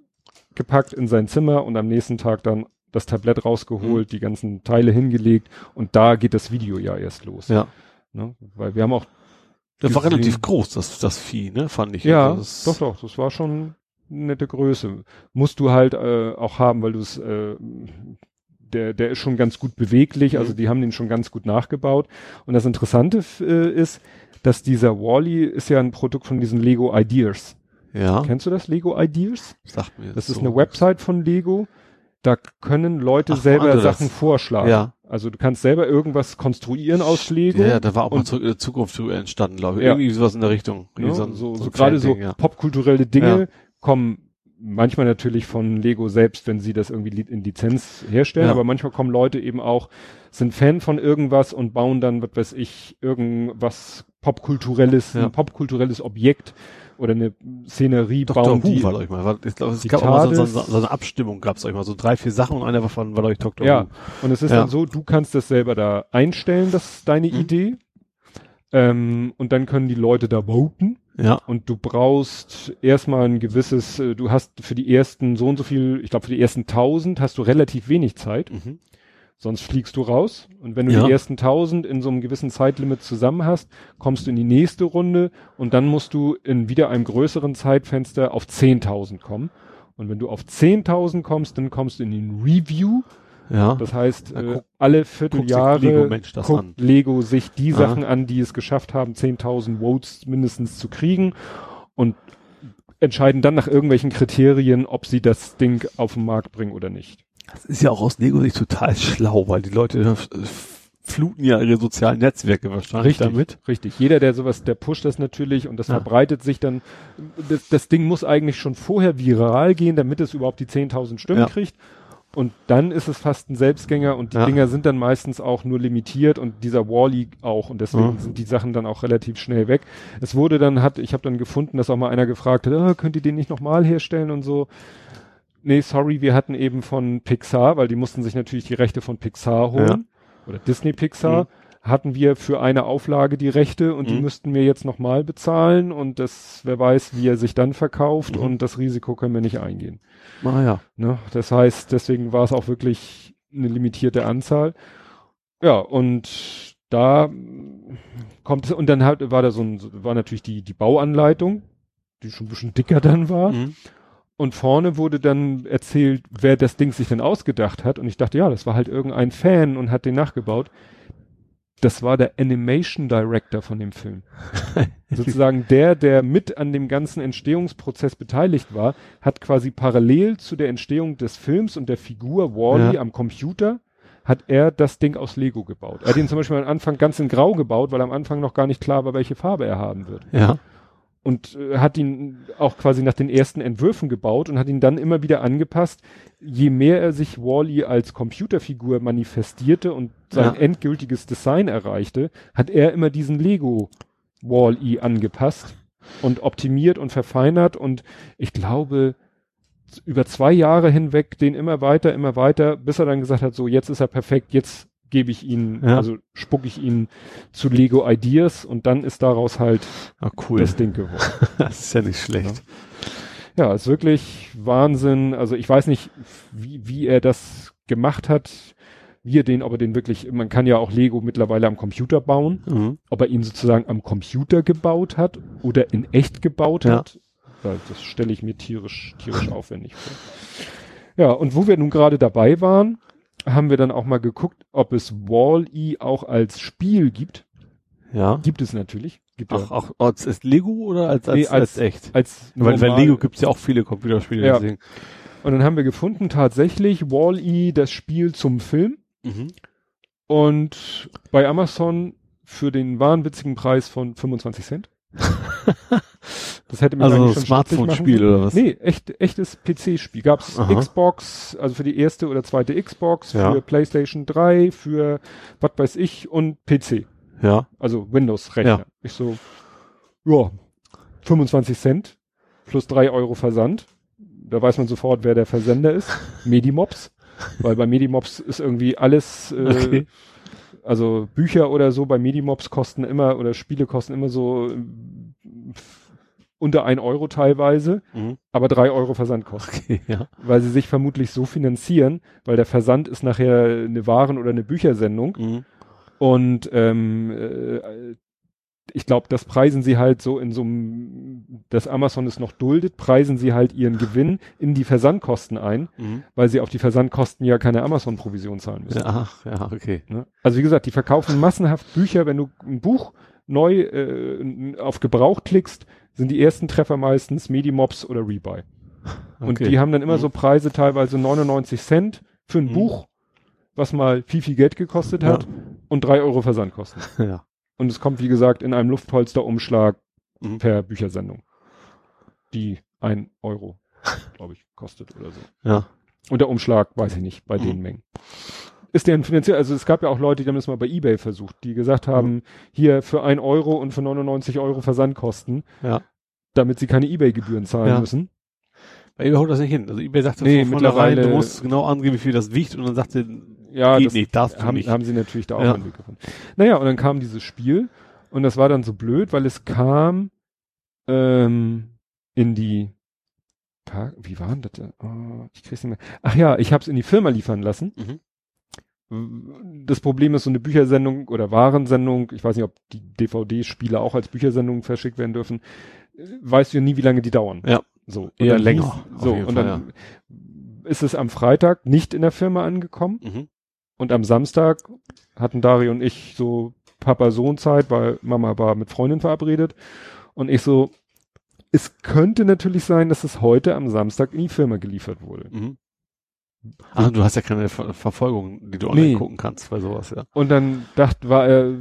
gepackt in sein Zimmer und am nächsten Tag dann das Tablett rausgeholt, mhm. die ganzen Teile hingelegt und da geht das Video ja erst los. Ja. Ne? Weil wir haben auch. Das war relativ groß, das, das Vieh, ne? Fand ich. Ja, also doch, doch, das war schon eine nette Größe. Musst du halt äh, auch haben, weil du es, äh, der, der ist schon ganz gut beweglich, also mhm. die haben den schon ganz gut nachgebaut. Und das Interessante äh, ist, dass dieser Wally ist ja ein Produkt von diesen Lego Ideas. Ja. Kennst du das Lego Ideas? Sagt mir Das ist so. eine Website von Lego. Da können Leute Ach, selber. Sachen vorschlagen. Ja. Also du kannst selber irgendwas konstruieren aus Lego. Ja, da war auch mal zurück in der Zukunft drüber entstanden, glaube ich. Ja. Irgendwie sowas in der Richtung. Ne? Irgendwie So, so, ein gerade so ja. popkulturelle Dinge Ja. kommen manchmal natürlich von Lego selbst, wenn sie das irgendwie in Lizenz herstellen, Ja. aber manchmal kommen Leute eben auch, sind Fan von irgendwas und bauen dann, was weiß ich, irgendwas popkulturelles, Ja. ein popkulturelles Objekt oder eine Szenerie Dr. bauen Who die. war, glaube ich mal. War, ich glaube, es gab auch mal so, so, so eine Abstimmung, gab es euch mal. So drei, vier Sachen und einer davon war, glaube ich, Dr. Ja, Who. und es ist Ja. dann so, du kannst das selber da einstellen, das ist deine Mhm. Idee. Ähm, und dann können die Leute da voten. Ja. Und du brauchst erstmal ein gewisses, äh, du hast für die ersten so und so viel, ich glaube für die ersten 1000 hast du relativ wenig Zeit, Mhm. Sonst fliegst du raus. Und wenn du Ja. die ersten 1000 in so einem gewissen Zeitlimit zusammen hast, kommst du in die nächste Runde und dann musst du in wieder einem größeren Zeitfenster auf 10.000 kommen. Und wenn du auf 10.000 kommst, dann kommst du in den Review. Ja. Das heißt, äh, guckt- alle Vierteljahre Lego Mensch guckt. Lego sich die. Sachen an, die es geschafft haben, 10.000 Votes mindestens zu kriegen und entscheiden dann nach irgendwelchen Kriterien, ob sie das Ding auf den Markt bringen oder nicht. Das ist ja auch aus Lego-Sicht total schlau, weil die Leute äh, fluten ja ihre sozialen Netzwerke wahrscheinlich damit. Richtig. Jeder, der sowas, der pusht das natürlich und das Ja. verbreitet sich dann. Das, das Ding muss eigentlich schon vorher viral gehen, damit es überhaupt die 10.000 Stimmen Ja. kriegt. Und dann ist es fast ein Selbstgänger und die Ja. Dinger sind dann meistens auch nur limitiert und dieser Wally auch und deswegen sind die Sachen dann auch relativ schnell weg. Es wurde dann, hat, ich habe dann gefunden, dass auch mal einer gefragt hat, ah, könnt ihr den nicht nochmal herstellen und so. Nee, sorry, wir hatten eben von Pixar, weil die mussten sich natürlich die Rechte von Pixar holen. Oder Disney Pixar. Mhm. Hatten wir für eine Auflage die Rechte und die Mhm. müssten wir jetzt nochmal bezahlen und das, wer weiß, wie er sich dann verkauft Mhm. und das Risiko können wir nicht eingehen. Ah ja. Ne? Das heißt, deswegen war es auch wirklich eine limitierte Anzahl. Ja, und da mm, kommt es, und dann halt war da so ein, war natürlich die, die Bauanleitung, die schon ein bisschen dicker dann war. Und vorne wurde dann erzählt, wer das Ding sich denn ausgedacht hat. Und ich dachte, ja, das war halt irgendein Fan und hat den nachgebaut. Das war der Animation Director von dem Film. Sozusagen der, der mit an dem ganzen Entstehungsprozess beteiligt war, hat quasi parallel zu der Entstehung des Films und der Figur Wally Ja. am Computer, hat er das Ding aus Lego gebaut. Er hat ihn zum Beispiel am Anfang ganz in Grau gebaut, weil am Anfang noch gar nicht klar war, welche Farbe er haben wird Ja. Und äh, hat ihn auch quasi nach den ersten Entwürfen gebaut und hat ihn dann immer wieder angepasst. Je mehr er sich Wally als Computerfigur manifestierte und sein Ja. endgültiges Design erreichte, hat er immer diesen Lego Wally angepasst und optimiert und verfeinert und ich glaube über zwei Jahre hinweg den immer weiter, immer weiter, bis er dann gesagt hat, so jetzt ist er perfekt, jetzt gebe ich ihn, Ja. also spucke ich ihn zu Lego Ideas und dann ist daraus halt Ah, cool. das Ding geworden. Das ist ja nicht schlecht. Ja, ist wirklich Wahnsinn. Also ich weiß nicht, wie, wie er das gemacht hat, wie er den, ob er den wirklich, man kann ja auch Lego mittlerweile am Computer bauen, Mhm. ob er ihn sozusagen am Computer gebaut hat oder in echt gebaut Ja. hat. Ja, das stelle ich mir tierisch, tierisch aufwendig vor. Ja, und wo wir nun gerade dabei waren, haben wir dann auch mal geguckt, ob es Wall-E auch als Spiel gibt. Ja. Gibt es natürlich. Gibt ja Ach, auch als, als Lego oder als, als, Nee, als- als echt? als Weil, weil normal- Lego gibt's ja auch viele Computerspiele. Ja. Deswegen. Und dann haben wir gefunden, tatsächlich Wall-E, das Spiel zum Film. Mhm. Und bei Amazon für den wahnwitzigen Preis von 25 Cent. Das hätte mir Also Smartphone-Spiel oder was? Nee, echt, echtes PC-Spiel. Gab's Aha. Xbox, also für die erste oder zweite Xbox, Ja. für PlayStation 3, für was weiß ich und PC. Ja. Also Windows-Rechner. Ja. Ich so, ja, 25 Cent plus drei Euro Versand. Da weiß man sofort, wer der Versender ist. Medimops. Weil bei Medimops ist irgendwie alles, äh, Okay. Also Bücher oder so bei Medimops kosten immer, oder Spiele kosten immer so äh, unter ein Euro teilweise, Mhm. aber drei Euro Versandkosten. Okay, ja. Weil sie sich vermutlich so finanzieren, weil der Versand ist nachher eine Waren- oder eine Büchersendung. Mhm. Und ähm, äh, ich glaube, das preisen sie halt so in so einem, dass Amazon es noch duldet, preisen sie halt ihren Gewinn in die Versandkosten ein, Mhm. weil sie auf die Versandkosten ja keine Amazon-Provision zahlen müssen. Ach, ja, okay. Ne? Also wie gesagt, die verkaufen massenhaft Bücher, wenn du ein Buch neu äh, auf Gebrauch klickst, sind die ersten Treffer meistens Medimobs oder Rebuy. Und okay. die haben dann immer mhm. so Preise teilweise 99 Cent für ein mhm. Buch, was mal viel, viel Geld gekostet hat ja. und drei Euro Versandkosten. Ja. Und es kommt, wie gesagt, in einem Luftpolsterumschlag mhm. per Büchersendung. Die ein Euro, glaube ich, kostet oder so. Ja. Und der Umschlag, weiß ich nicht, bei mhm. den Mengen. Ist der finanziell, also es gab ja auch Leute, die haben das mal bei Ebay versucht, die gesagt haben, mhm. hier für ein Euro und für 99 Euro Versandkosten, ja. damit sie keine Ebay-Gebühren zahlen ja. müssen. Bei eBay haut das nicht hin. Also eBay sagt nee, mittlerweile, du musst genau angeben, wie viel das wiegt und dann sagt er, ja, geht das nicht, darfst haben, nicht. haben sie natürlich da auch ja. einen Weg gefunden. Naja, und dann kam dieses Spiel und das war dann so blöd, weil es kam ähm, in die Park, wie war denn das? Oh, ich krieg's nicht mehr. Ach ja, ich habe es in die Firma liefern lassen. Mhm. Das Problem ist, so eine Büchersendung oder Warensendung, ich weiß nicht, ob die DVD-Spiele auch als Büchersendung verschickt werden dürfen, weißt du ja nie, wie lange die dauern. Ja. So. Eher länger. Hieß, so, und Fall, dann ja. ist es am Freitag nicht in der Firma angekommen. Mhm. Und am Samstag hatten Dari und ich so Papa-Sohn-Zeit, weil Mama war mit Freundin verabredet. Und ich so, es könnte natürlich sein, dass es heute am Samstag in die Firma geliefert wurde. Mhm. Ah, du hast ja keine Ver Verfolgung, die du online nee. gucken kannst bei sowas, ja. Und dann dacht, war, äh,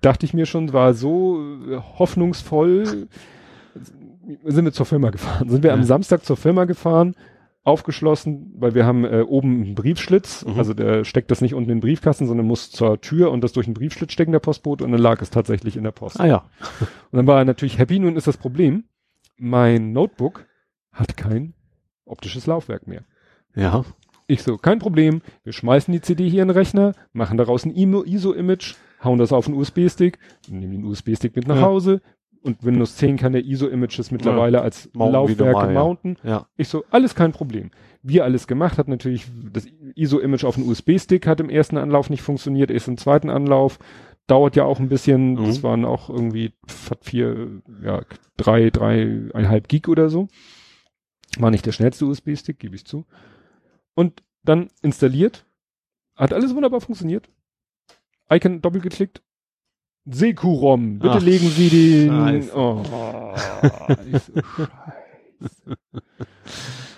dachte ich mir schon, war so äh, hoffnungsvoll, sind wir zur Firma gefahren. Sind wir ja. am Samstag zur Firma gefahren, aufgeschlossen, weil wir haben äh, oben einen Briefschlitz, mhm. also der steckt das nicht unten in den Briefkasten, sondern muss zur Tür und das durch den Briefschlitz stecken, der Postbote, und dann lag es tatsächlich in der Post. Ah ja. Und dann war er natürlich happy, nun ist das Problem, mein Notebook hat kein optisches Laufwerk mehr. Ja. Ich so, kein Problem, wir schmeißen die CD hier in den Rechner, machen daraus ein ISO-Image, hauen das auf einen USB-Stick, nehmen den USB-Stick mit nach ja. Hause und Windows 10 kann der ISO-Images mittlerweile ja. als Mounten Laufwerke mounten. Ja. Ich so, alles kein Problem. Wir alles gemacht, hat natürlich das ISO-Image auf einen USB-Stick hat im ersten Anlauf nicht funktioniert, erst im zweiten Anlauf, dauert ja auch ein bisschen, mhm. das waren auch irgendwie hat vier, ja, drei, dreieinhalb Gig oder so. War nicht der schnellste USB-Stick, gebe ich zu und dann installiert. Hat alles wunderbar funktioniert. Icon doppelt geklickt. Sekurom, bitte Ach, legen Sie den. Scheiße. Oh, ich, so, Scheiße.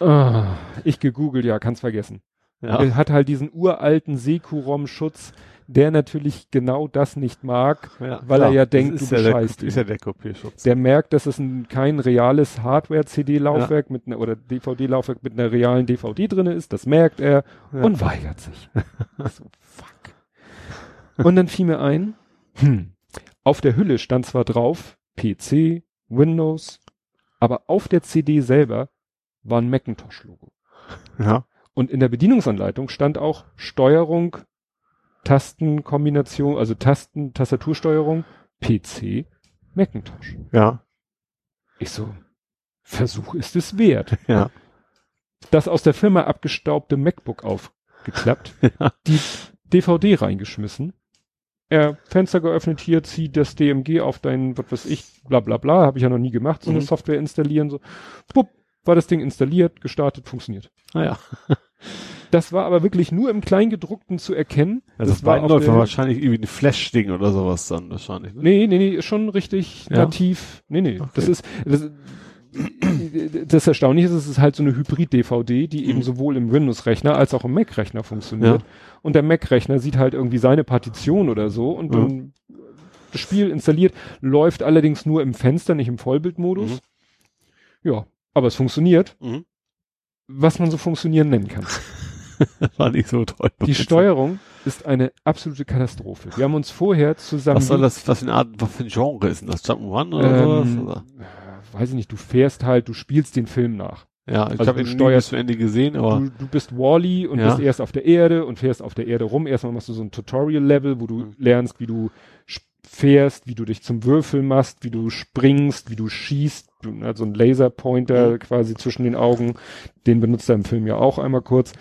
oh, ich gegoogelt, ja, kann's vergessen. Ja. Er hat halt diesen uralten Sekurom-Schutz, der natürlich genau das nicht mag, ja, weil klar. er ja denkt, du bescheißt Ist ja der Kopierschutz. Der merkt, dass es ein, kein reales Hardware-CD-Laufwerk ja. mit einer, oder DVD-Laufwerk mit einer realen DVD drinne ist, das merkt er ja. und weigert sich. so, fuck. Und dann fiel mir ein, hm, auf der Hülle stand zwar drauf, PC, Windows, aber auf der CD selber war ein Macintosh-Logo. Ja. Und in der Bedienungsanleitung stand auch Steuerung Tastenkombination, also Tasten, Tastatursteuerung, PC, Macintosh. Ja. Ich so, Versuch ist es wert. Ja. Das aus der Firma abgestaubte MacBook aufgeklappt, ja. die DVD reingeschmissen, er Fenster geöffnet hier, zieht das DMG auf dein, was weiß ich, bla bla bla, habe ich ja noch nie gemacht, so mhm. eine Software installieren, so, bupp, war das Ding installiert, gestartet, funktioniert. Naja. Ah, Das war aber wirklich nur im Kleingedruckten zu erkennen. Also das, das war, war wahrscheinlich irgendwie ein Flash-Ding oder sowas dann wahrscheinlich. Ne? Nee, nee, nee, schon richtig ja? nativ. Nee, nee, okay. das ist, das, das Erstaunliche ist, es ist halt so eine Hybrid-DVD, die mhm. eben sowohl im Windows-Rechner als auch im Mac-Rechner funktioniert. Ja. Und der Mac-Rechner sieht halt irgendwie seine Partition oder so und dann das Spiel installiert, läuft allerdings nur im Fenster, nicht im Vollbildmodus. Mhm. Ja, aber es funktioniert. Mhm. Was man so funktionieren nennen kann. war nicht so toll. Die Steuerung ist eine absolute Katastrophe. Wir haben uns vorher zusammen. Was soll das, was für eine Art, was für ein Genre ist denn das? Jump'n'Run oder ähm, sowas? Oder? Weiß ich nicht, du fährst halt, du spielst den Film nach. Ja, ich also habe ihn steuerst zu Ende gesehen, aber. Du, du bist Wally und ja. bist erst auf der Erde und fährst auf der Erde rum. Erstmal machst du so ein Tutorial-Level, wo du mhm. lernst, wie du fährst, wie du dich zum Würfel machst, wie du springst, wie du schießt, also ein Laserpointer mhm. quasi zwischen den Augen, den benutzt er im Film ja auch einmal kurz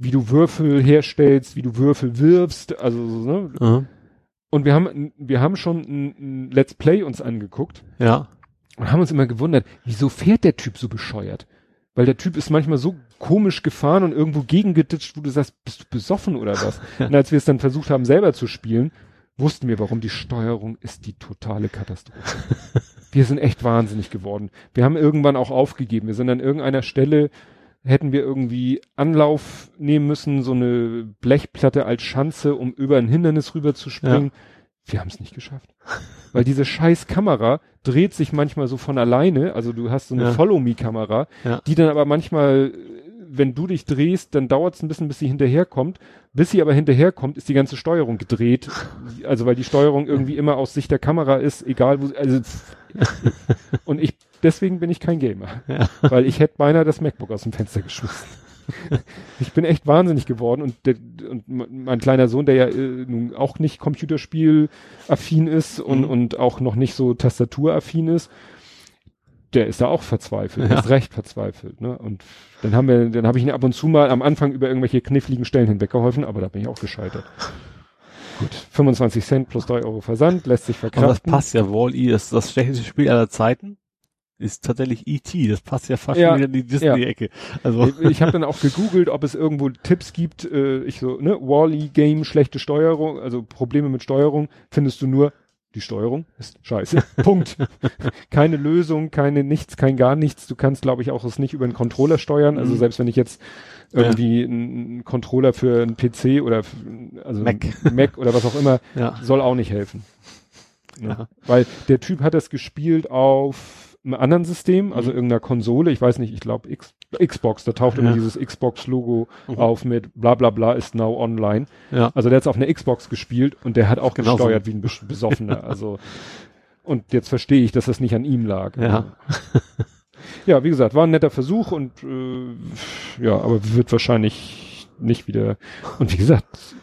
wie du Würfel herstellst, wie du Würfel wirfst, also ne? Mhm. Und wir haben wir haben schon ein, ein Let's Play uns angeguckt. Ja. Und haben uns immer gewundert, wieso fährt der Typ so bescheuert? Weil der Typ ist manchmal so komisch gefahren und irgendwo gegengeditscht, wo du sagst, bist du besoffen oder was? und als wir es dann versucht haben, selber zu spielen, wussten wir, warum die Steuerung ist die totale Katastrophe. wir sind echt wahnsinnig geworden. Wir haben irgendwann auch aufgegeben. Wir sind an irgendeiner Stelle, hätten wir irgendwie Anlauf nehmen müssen, so eine Blechplatte als Schanze, um über ein Hindernis rüber zu springen. Ja. Wir haben es nicht geschafft. Weil diese scheiß Kamera dreht sich manchmal so von alleine. Also du hast so eine ja. Follow-Me-Kamera, ja. die dann aber manchmal wenn du dich drehst, dann dauert es ein bisschen, bis sie hinterherkommt. Bis sie aber hinterherkommt, ist die ganze Steuerung gedreht. Also weil die Steuerung irgendwie immer aus Sicht der Kamera ist, egal wo, also und ich, deswegen bin ich kein Gamer. Ja. Weil ich hätte beinahe das MacBook aus dem Fenster geschmissen. ich bin echt wahnsinnig geworden und, der, und mein kleiner Sohn, der ja äh, nun auch nicht Computerspiel-affin ist und, mhm. und auch noch nicht so Tastaturaffin ist, der ist da auch verzweifelt, ja. ist recht verzweifelt, ne? Und dann haben wir, dann habe ich ihn ab und zu mal am Anfang über irgendwelche kniffligen Stellen hinweggeholfen, aber da bin ich auch gescheitert. Gut, 25 Cent plus 3 Euro Versand, lässt sich verkraften. Aber das passt ja, Wall-E ist das schlechteste Spiel aller Zeiten. Ist tatsächlich E.T., das passt ja fast ja, wieder in die Disney-Ecke. Ja. Also. Ich, ich habe dann auch gegoogelt, ob es irgendwo Tipps gibt, äh, ich so, ne, Wall-E-Game, schlechte Steuerung, also Probleme mit Steuerung, findest du nur die Steuerung ist scheiße. Punkt. keine Lösung, keine nichts, kein gar nichts. Du kannst, glaube ich, auch es nicht über einen Controller steuern. Also mhm. selbst wenn ich jetzt irgendwie ja. einen Controller für einen PC oder also Mac, Mac oder was auch immer, ja. soll auch nicht helfen. Ja. Weil der Typ hat das gespielt auf einem anderen System, also mhm. irgendeiner Konsole, ich weiß nicht, ich glaube Xbox, da taucht ja. immer dieses Xbox-Logo mhm. auf mit bla bla bla ist now online. Ja. Also der hat auf einer Xbox gespielt und der hat auch genau gesteuert so. wie ein Besoffener. also und jetzt verstehe ich, dass das nicht an ihm lag. Ja. ja, wie gesagt, war ein netter Versuch und äh, ja, aber wird wahrscheinlich nicht wieder. Und wie gesagt,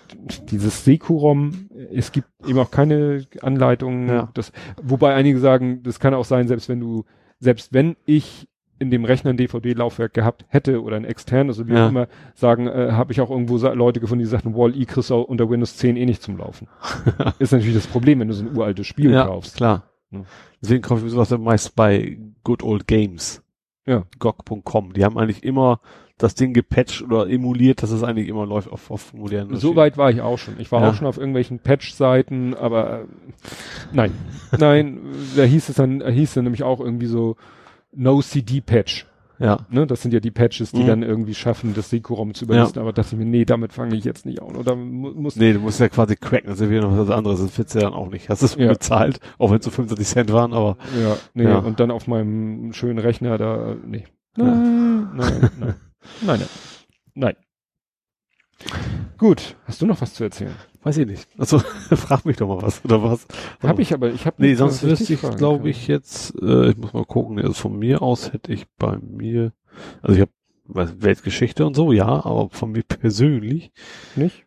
dieses Sekurom, es gibt eben auch keine Anleitungen. Ja. Das, wobei einige sagen, das kann auch sein, selbst wenn du, selbst wenn ich in dem Rechner ein DVD-Laufwerk gehabt hätte oder ein externes oder wie ja. auch immer, sagen, äh, habe ich auch irgendwo Leute gefunden, die sagten, Wall-E kriegst du unter Windows 10 eh nicht zum Laufen. ist natürlich das Problem, wenn du so ein uraltes Spiel ja, kaufst. klar. Ja. Deswegen kaufe ich sowas meist bei Good Old Games. Ja. GOG.com. Die haben eigentlich immer das Ding gepatcht oder emuliert, dass es eigentlich immer läuft auf, auf modernen. So weit war ich auch schon. Ich war ja. auch schon auf irgendwelchen Patch-Seiten, aber äh, nein, nein, da hieß es dann, da hieß es nämlich auch irgendwie so No CD Patch. Ja. Ne, das sind ja die Patches, die mhm. dann irgendwie schaffen, das Sekurom zu überlisten. Ja. Aber dachte ich mir, nee, damit fange ich jetzt nicht an. Oder muss nee, du musst ja quasi cracken, das ist ja wieder noch was anderes. Das du ja dann auch nicht. Hast es ja. bezahlt, auch wenn es so 25 Cent waren, aber. Ja, nee, ja. und dann auf meinem schönen Rechner da, nee. Nein, nein, nein. Nein, nein. Nein. Gut, hast du noch was zu erzählen? Weiß ich nicht. Also frag mich doch mal was oder was. Hab ich aber, ich habe Nee, sonst wüsste ich, glaube ich jetzt, äh, ich muss mal gucken, also von mir aus hätte ich bei mir, also ich habe Weltgeschichte und so, ja, aber von mir persönlich nicht.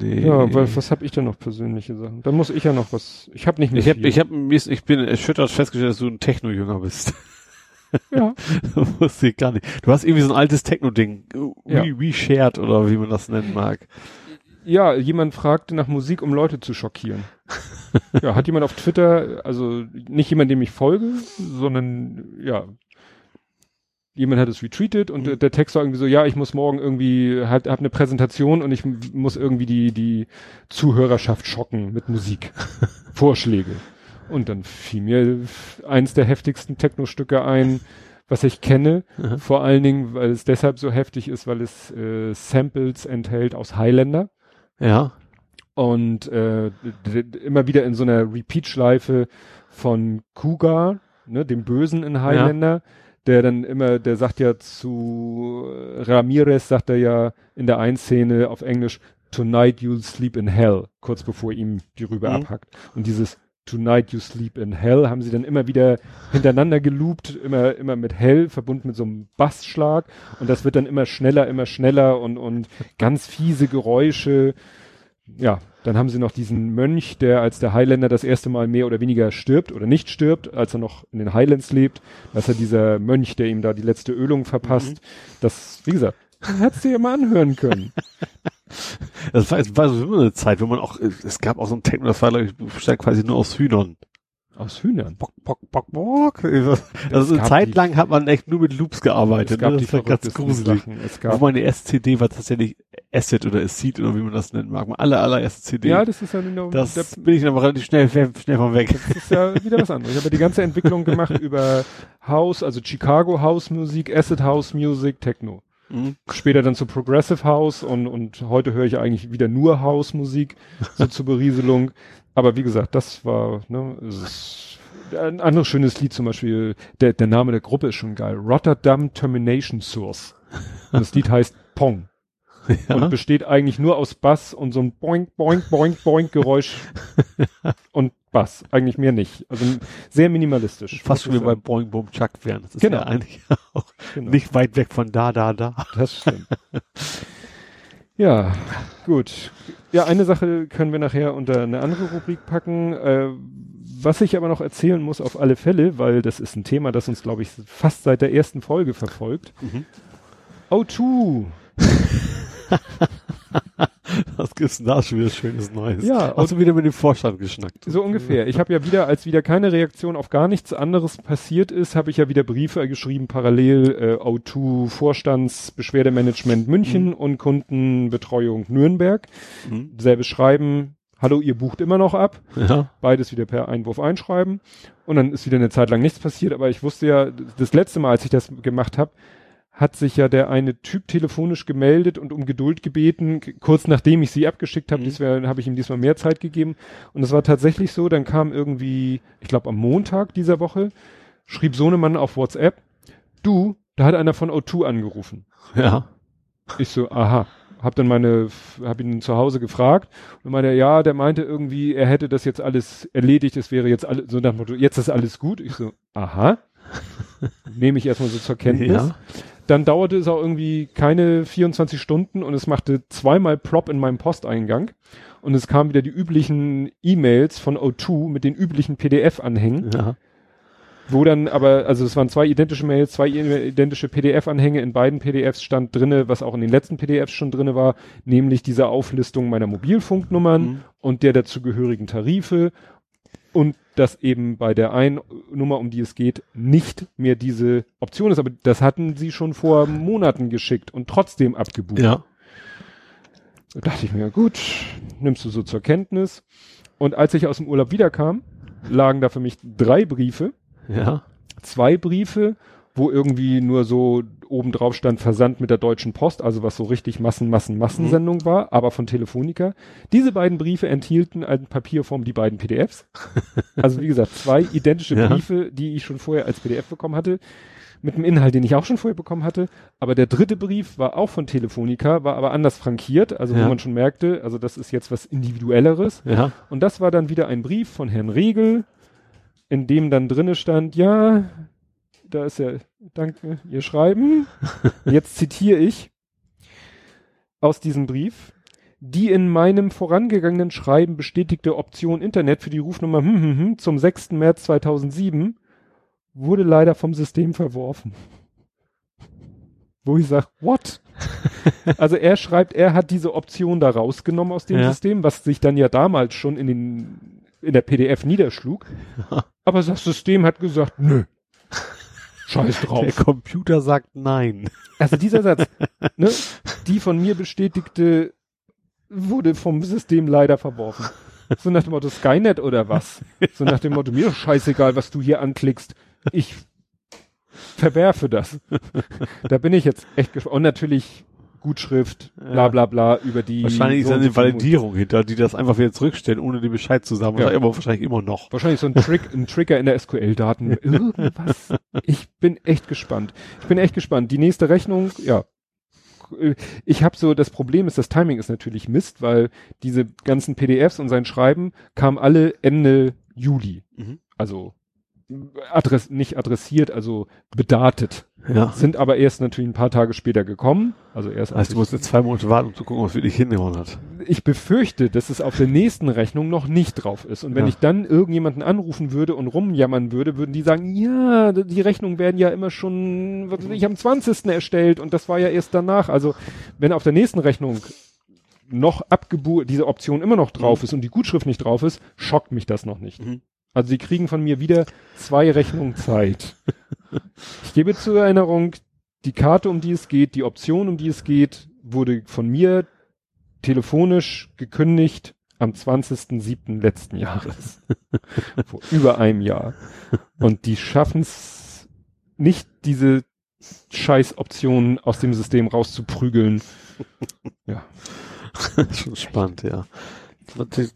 Nee. Ja, weil was habe ich denn noch persönliche Sachen? Da muss ich ja noch was. Ich habe nicht mehr. Ich habe, ich habe, ich bin erschüttert festgestellt, dass du ein Techno-Jünger bist. Ja. wusste ich gar nicht. Du hast irgendwie so ein altes Techno-Ding. Ja. We, shared oder wie man das nennen mag. Ja, jemand fragte nach Musik, um Leute zu schockieren. ja, hat jemand auf Twitter, also nicht jemand, dem ich folge, sondern ja, jemand hat es retweetet und mhm. der Text war irgendwie so, ja, ich muss morgen irgendwie, halt, hab eine Präsentation und ich muss irgendwie die, die Zuhörerschaft schocken mit Musik. Vorschläge. Und dann fiel mir eins der heftigsten Techno-Stücke ein, was ich kenne. Aha. Vor allen Dingen, weil es deshalb so heftig ist, weil es äh, Samples enthält aus Highlander. Ja. Und äh, immer wieder in so einer Repeat-Schleife von Kuga, ne, dem Bösen in Highlander, ja. der dann immer, der sagt ja zu Ramirez, sagt er ja in der einen Szene auf Englisch, Tonight you'll sleep in hell, kurz bevor ihm die Rübe mhm. abhackt. Und dieses Tonight You Sleep in Hell haben sie dann immer wieder hintereinander geloopt, immer, immer mit Hell verbunden mit so einem Bassschlag und das wird dann immer schneller, immer schneller und, und ganz fiese Geräusche. Ja, dann haben sie noch diesen Mönch, der als der Highlander das erste Mal mehr oder weniger stirbt oder nicht stirbt, als er noch in den Highlands lebt. Das ist ja dieser Mönch, der ihm da die letzte Ölung verpasst. Mhm. Das, wie gesagt, hättest du ja mal anhören können. Das war, es war so immer eine Zeit, wo man auch, es gab auch so ein Techno, das war, glaube ich, bestand quasi nur aus Hühnern. Aus Hühnern? Bock, bock, bock, bock. Also eine Zeit lang hat man echt nur mit Loops gearbeitet. Es gab ne? Das die war ganz gruselig. Es gab meine erste CD war tatsächlich Acid oder Acid oder wie man das nennt mag. Meine aller, allererste CD. Ja, das ist ja genau. Das der, bin ich aber relativ schnell, schnell von weg. Das ist ja wieder was anderes. Ich habe die ganze Entwicklung gemacht über House, also Chicago House Musik, Acid House Music, Techno. Mhm. Später dann zu Progressive House und, und heute höre ich eigentlich wieder nur House Musik, so zur Berieselung. Aber wie gesagt, das war, ne, ist ein anderes schönes Lied zum Beispiel, der, der Name der Gruppe ist schon geil. Rotterdam Termination Source. Und das Lied heißt Pong. Ja. Und besteht eigentlich nur aus Bass und so ein Boink, Boink, Boink, Boink Geräusch und Bass. Eigentlich mehr nicht. Also sehr minimalistisch. Fast schon wie bei Boink, Boom, Chuck wären. Das ist genau. ja eigentlich auch genau. nicht weit weg von da, da, da. Das stimmt. ja, gut. Ja, eine Sache können wir nachher unter eine andere Rubrik packen. Äh, was ich aber noch erzählen muss auf alle Fälle, weil das ist ein Thema, das uns, glaube ich, fast seit der ersten Folge verfolgt. Mhm. O2 Was gibt's denn da schon wieder Schönes Neues? Ja. Hast du wieder mit dem Vorstand geschnackt? So ungefähr. Ich habe ja wieder, als wieder keine Reaktion auf gar nichts anderes passiert ist, habe ich ja wieder Briefe geschrieben, parallel äh, O2 Vorstands Beschwerdemanagement München mhm. und Kundenbetreuung Nürnberg. Mhm. Selbes Schreiben, hallo, ihr bucht immer noch ab. Ja. Beides wieder per Einwurf einschreiben. Und dann ist wieder eine Zeit lang nichts passiert, aber ich wusste ja, das letzte Mal, als ich das gemacht habe, hat sich ja der eine Typ telefonisch gemeldet und um Geduld gebeten, kurz nachdem ich sie abgeschickt habe, mhm. habe ich ihm diesmal mehr Zeit gegeben. Und es war tatsächlich so, dann kam irgendwie, ich glaube am Montag dieser Woche, schrieb Sohnemann auf WhatsApp, du, da hat einer von O2 angerufen. Ja. Ich so, aha. Hab dann meine, hab ihn zu Hause gefragt und meinte, ja, der meinte irgendwie, er hätte das jetzt alles erledigt, es wäre jetzt alles, so nach dem Motto, jetzt ist alles gut. Ich so, aha. Nehme ich erstmal so zur Kenntnis. Ja. Dann dauerte es auch irgendwie keine 24 Stunden und es machte zweimal Plop in meinem Posteingang. Und es kamen wieder die üblichen E-Mails von O2 mit den üblichen PDF-Anhängen. Ja. Wo dann aber, also es waren zwei identische Mails, zwei identische PDF-Anhänge. In beiden PDFs stand drinne, was auch in den letzten PDFs schon drinne war, nämlich diese Auflistung meiner Mobilfunknummern mhm. und der dazugehörigen Tarife und dass eben bei der einen Nummer, um die es geht, nicht mehr diese Option ist. Aber das hatten sie schon vor Monaten geschickt und trotzdem abgebucht. Ja. Da dachte ich mir, gut, nimmst du so zur Kenntnis. Und als ich aus dem Urlaub wiederkam, lagen da für mich drei Briefe. Ja. Zwei Briefe wo irgendwie nur so oben drauf stand Versand mit der Deutschen Post, also was so richtig Massen, Massen, Massensendung mhm. war, aber von Telefonica. Diese beiden Briefe enthielten in Papierform die beiden PDFs. also wie gesagt, zwei identische ja. Briefe, die ich schon vorher als PDF bekommen hatte, mit dem Inhalt, den ich auch schon vorher bekommen hatte. Aber der dritte Brief war auch von Telefonica, war aber anders frankiert, also ja. wo man schon merkte, also das ist jetzt was Individuelleres. Ja. Und das war dann wieder ein Brief von Herrn Regel, in dem dann drinne stand, ja, da ist ja, danke, ihr Schreiben. Jetzt zitiere ich aus diesem Brief. Die in meinem vorangegangenen Schreiben bestätigte Option Internet für die Rufnummer hm, hm, hm, zum 6. März 2007 wurde leider vom System verworfen. Wo ich sage, what? also er schreibt, er hat diese Option da rausgenommen aus dem ja. System, was sich dann ja damals schon in den in der PDF niederschlug. Aber das System hat gesagt, nö. Scheiß drauf. Der Computer sagt nein. Also dieser Satz, ne, die von mir bestätigte, wurde vom System leider verworfen. So nach dem Motto Skynet oder was? So nach dem Motto, mir scheißegal, was du hier anklickst. Ich verwerfe das. Da bin ich jetzt echt gespannt. Und natürlich Gutschrift, bla bla bla, über die. Wahrscheinlich so ist eine Validierung hinter, die das einfach wieder zurückstellen, ohne den Bescheid zu sagen. Ja. Aber wahrscheinlich immer noch. Wahrscheinlich so ein Trick, ein Trigger in der SQL-Daten. Irgendwas. Ich bin echt gespannt. Ich bin echt gespannt. Die nächste Rechnung, ja. Ich habe so, das Problem ist, das Timing ist natürlich Mist, weil diese ganzen PDFs und sein Schreiben kamen alle Ende Juli. Mhm. Also adress nicht adressiert, also bedatet. Ja. Sind aber erst natürlich ein paar Tage später gekommen. Also erst. Also du musst jetzt zwei Monate warten, um zu gucken, was wirklich hingehauen hat. Ich befürchte, dass es auf der nächsten Rechnung noch nicht drauf ist. Und wenn ja. ich dann irgendjemanden anrufen würde und rumjammern würde, würden die sagen, ja, die Rechnungen werden ja immer schon, was weiß ich, am 20. erstellt und das war ja erst danach. Also wenn auf der nächsten Rechnung noch abgebucht, diese Option immer noch drauf mhm. ist und die Gutschrift nicht drauf ist, schockt mich das noch nicht. Mhm. Also sie kriegen von mir wieder zwei Rechnungen Zeit. ich gebe zur Erinnerung, die Karte, um die es geht, die Option, um die es geht, wurde von mir telefonisch gekündigt am 20.07. letzten Jahres. Vor über einem Jahr. Und die schaffen es nicht, diese Scheiß-Optionen aus dem System rauszuprügeln. ja. Schon spannend, ja.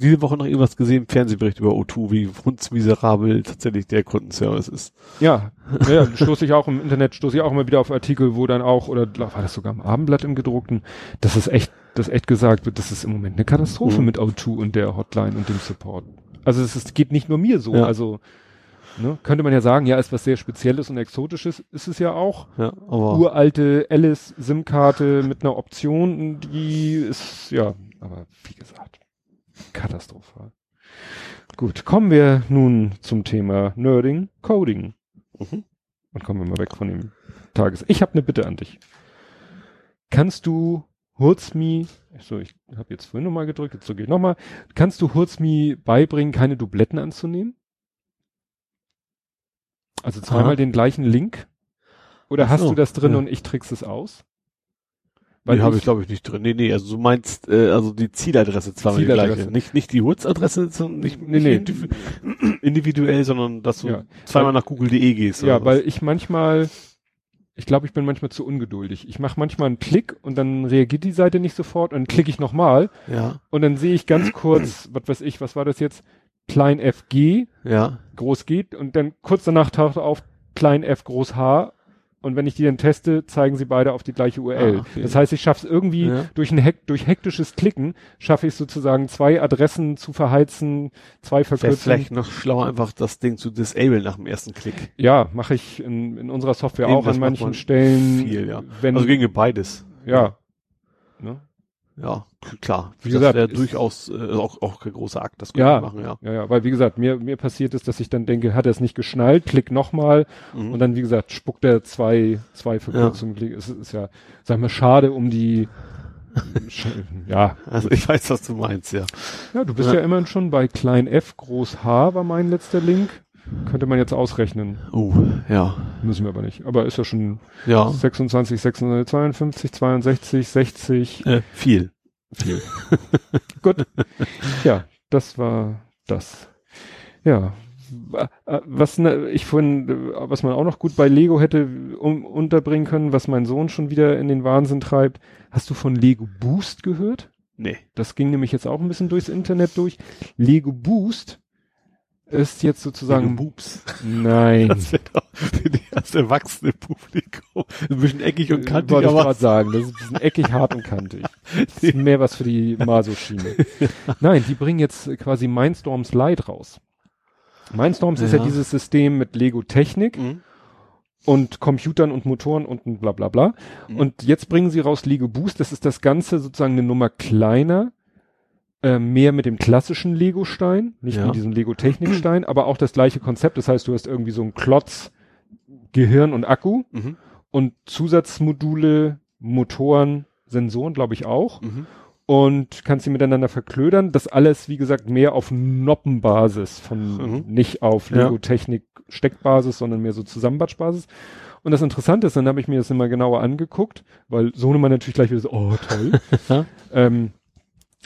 Diese Woche noch irgendwas gesehen, Fernsehbericht über O2, wie hundsmiserabel tatsächlich der Kundenservice ist. Ja, ja stoße ich auch im Internet, stoße ich auch immer wieder auf Artikel, wo dann auch, oder war das sogar im Abendblatt im gedruckten, das ist echt, das echt gesagt wird, das ist im Moment eine Katastrophe mhm. mit O2 und der Hotline und dem Support. Also es ist, geht nicht nur mir so, ja. also Ne? Könnte man ja sagen, ja, ist was sehr Spezielles und Exotisches, ist es ja auch. Ja, aber Uralte Alice SIM-Karte mit einer Option, die ist, ja, aber wie gesagt, katastrophal. Gut, kommen wir nun zum Thema Nerding, Coding. Mhm. Und kommen wir mal weg von dem Tages. Ich habe eine Bitte an dich. Kannst du Hurzmi, so ich habe jetzt vorhin nochmal gedrückt, jetzt drücke ich nochmal, kannst du Hurzmi beibringen, keine Dubletten anzunehmen? Also zweimal Aha. den gleichen Link? Oder hast so, du das drin ja. und ich trickse es aus? Weil nee, habe ich glaube ich nicht drin. Nee, nee, also du meinst äh, also die Zieladresse zweimal Zieladresse. die gleiche. Nicht nicht die Hurz-Adresse, nicht, nee, nicht nee. individuell, sondern dass du ja. zweimal nach google.de gehst. Ja, weil ich manchmal ich glaube, ich bin manchmal zu ungeduldig. Ich mache manchmal einen Klick und dann reagiert die Seite nicht sofort und dann klicke ich nochmal. Ja. Und dann sehe ich ganz kurz, was weiß ich, was war das jetzt? klein fg, ja. groß G und dann kurz danach taucht auf klein f groß h und wenn ich die dann teste, zeigen sie beide auf die gleiche URL. Ah, okay. Das heißt, ich schaffe es irgendwie ja. durch ein Hek durch hektisches Klicken, schaffe ich sozusagen zwei Adressen zu verheizen, zwei verkürzen. vielleicht noch schlauer, einfach das Ding zu disable nach dem ersten Klick. Ja, mache ich in, in unserer Software Eben, auch an manchen Stellen. Viel, ja. Also gegen beides. Ja. Ne? Ja, klar. Wie das gesagt, wäre durchaus äh, auch, auch kein großer Akt, das ja, machen, ja. Ja, ja, weil wie gesagt, mir, mir passiert ist, dass ich dann denke, hat er es nicht geschnallt, klick nochmal mhm. und dann, wie gesagt, spuckt er zwei, zwei Verkürzungen. Ja. Es ist ja, sag mal, schade um die, ja. Also ich weiß, was du meinst, ja. Ja, du bist ja, ja immerhin schon bei klein f, groß H war mein letzter Link. Könnte man jetzt ausrechnen. Oh, ja. Müssen wir aber nicht. Aber ist ja schon ja. 26, 652, 62, 60. Äh, viel. Viel. Gut. Ja, das war das. Ja. Äh, was ne, ich vorhin, was man auch noch gut bei Lego hätte um, unterbringen können, was mein Sohn schon wieder in den Wahnsinn treibt. Hast du von Lego Boost gehört? Nee. Das ging nämlich jetzt auch ein bisschen durchs Internet durch. Lego Boost ist jetzt sozusagen Boobs. Nein. Das wäre doch für das erwachsene Publikum ein bisschen eckig und kantig. Wollte ich gerade sagen, das ist ein bisschen eckig, hart und kantig. Das ist mehr was für die Maso-Schiene. Nein, die bringen jetzt quasi Mindstorms Lite raus. Mindstorms ja. ist ja dieses System mit Lego Technik mhm. und Computern und Motoren und bla bla bla. Mhm. Und jetzt bringen sie raus Lego Boost. Das ist das Ganze sozusagen eine Nummer kleiner äh, mehr mit dem klassischen Lego-Stein, nicht ja. mit diesem Lego-Technik-Stein, aber auch das gleiche Konzept. Das heißt, du hast irgendwie so ein Klotz Gehirn und Akku mhm. und Zusatzmodule, Motoren, Sensoren, glaube ich auch. Mhm. Und kannst sie miteinander verklödern. Das alles, wie gesagt, mehr auf Noppenbasis, von mhm. nicht auf Lego-Technik-Steckbasis, sondern mehr so Zusammenbatschbasis. Und das Interessante ist, dann habe ich mir das immer genauer angeguckt, weil Sohnemann natürlich gleich wieder so, oh toll. ähm,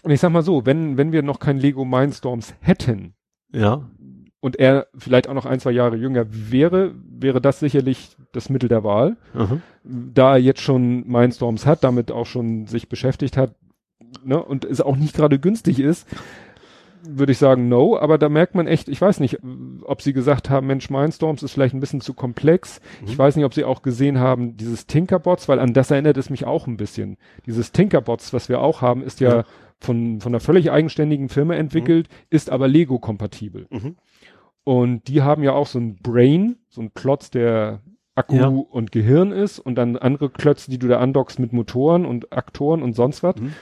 und ich sag mal so, wenn, wenn wir noch kein Lego Mindstorms hätten, ja, und er vielleicht auch noch ein, zwei Jahre jünger wäre, wäre das sicherlich das Mittel der Wahl. Mhm. Da er jetzt schon Mindstorms hat, damit auch schon sich beschäftigt hat, ne, und es auch nicht gerade günstig ist, würde ich sagen, no, aber da merkt man echt, ich weiß nicht, ob sie gesagt haben, Mensch, Mindstorms ist vielleicht ein bisschen zu komplex. Mhm. Ich weiß nicht, ob sie auch gesehen haben, dieses Tinkerbots, weil an das erinnert es mich auch ein bisschen. Dieses Tinkerbots, was wir auch haben, ist ja, ja von, von einer völlig eigenständigen Firma entwickelt, mhm. ist aber Lego-kompatibel. Mhm. Und die haben ja auch so ein Brain, so ein Klotz, der Akku ja. und Gehirn ist und dann andere Klötze, die du da andockst mit Motoren und Aktoren und sonst was. Mhm.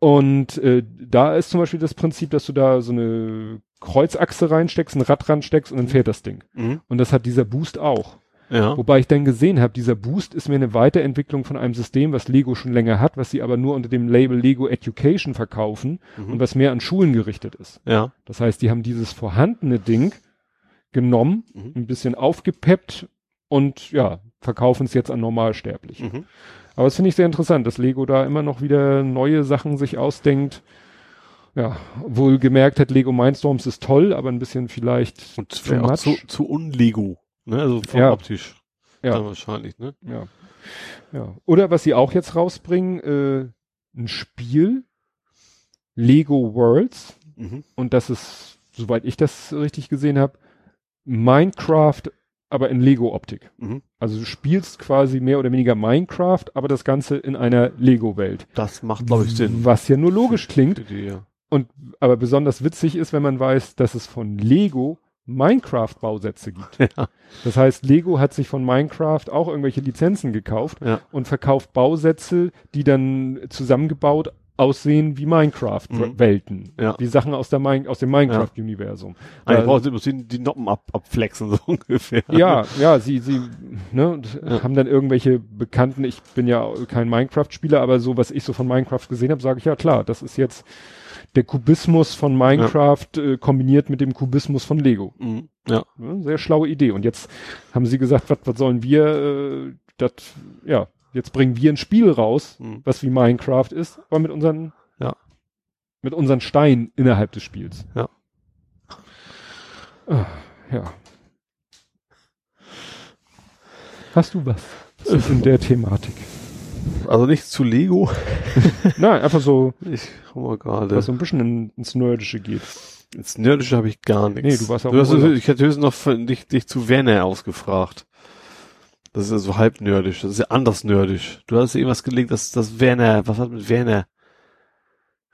Und äh, da ist zum Beispiel das Prinzip, dass du da so eine Kreuzachse reinsteckst, ein Rad ransteckst und dann mhm. fährt das Ding. Mhm. Und das hat dieser Boost auch. Ja. Wobei ich dann gesehen habe, dieser Boost ist mir eine Weiterentwicklung von einem System, was Lego schon länger hat, was sie aber nur unter dem Label Lego Education verkaufen mhm. und was mehr an Schulen gerichtet ist. Ja. Das heißt, die haben dieses vorhandene Ding genommen, mhm. ein bisschen aufgepeppt und ja, verkaufen es jetzt an Normalsterbliche. Mhm. Aber das finde ich sehr interessant, dass Lego da immer noch wieder neue Sachen sich ausdenkt. Ja, wohl gemerkt hat, Lego Mindstorms ist toll, aber ein bisschen vielleicht Und zu, zu, zu unlego, ne? Also vom ja. optisch. Ja. wahrscheinlich, ne? Ja. Ja. Oder was sie auch jetzt rausbringen, äh, ein Spiel, Lego Worlds. Mhm. Und das ist, soweit ich das richtig gesehen habe, Minecraft aber in Lego-Optik. Mhm. Also du spielst quasi mehr oder weniger Minecraft, aber das Ganze in einer Lego-Welt. Das macht, glaube ich, Sinn. Was ja nur logisch klingt. Idee, ja. Und aber besonders witzig ist, wenn man weiß, dass es von Lego Minecraft-Bausätze gibt. Ja. Das heißt, Lego hat sich von Minecraft auch irgendwelche Lizenzen gekauft ja. und verkauft Bausätze, die dann zusammengebaut aussehen wie Minecraft-Welten. Mhm. Ja. Wie Sachen aus, der Min aus dem Minecraft-Universum. Ja. Eigentlich brauchen sie die Noppen ab, abflexen, so ungefähr. Ja, ja, sie, sie, ne, ja. haben dann irgendwelche Bekannten, ich bin ja kein Minecraft-Spieler, aber so, was ich so von Minecraft gesehen habe, sage ich ja klar, das ist jetzt der Kubismus von Minecraft ja. äh, kombiniert mit dem Kubismus von Lego. Mhm. Ja. Sehr schlaue Idee. Und jetzt haben sie gesagt, was, was sollen wir, äh, das, ja, jetzt bringen wir ein Spiel raus, mhm. was wie Minecraft ist, aber mit unseren, ja, mit unseren Steinen innerhalb des Spiels. Ja. Ah, ja. Hast du was in der Thematik? Also nichts zu Lego. Nein, einfach so. Ich guck mal gerade. Was so ein bisschen in, ins Nerdische geht. Ins Nerdische habe ich gar nichts. Nee, du warst auch du hast, Ich hätte höchstens noch von, dich, dich zu Werner ausgefragt. Das ist ja so halb nerdisch. Das ist ja anders nerdisch. Du hast ja irgendwas gelegt, dass das Werner, was hat mit Werner?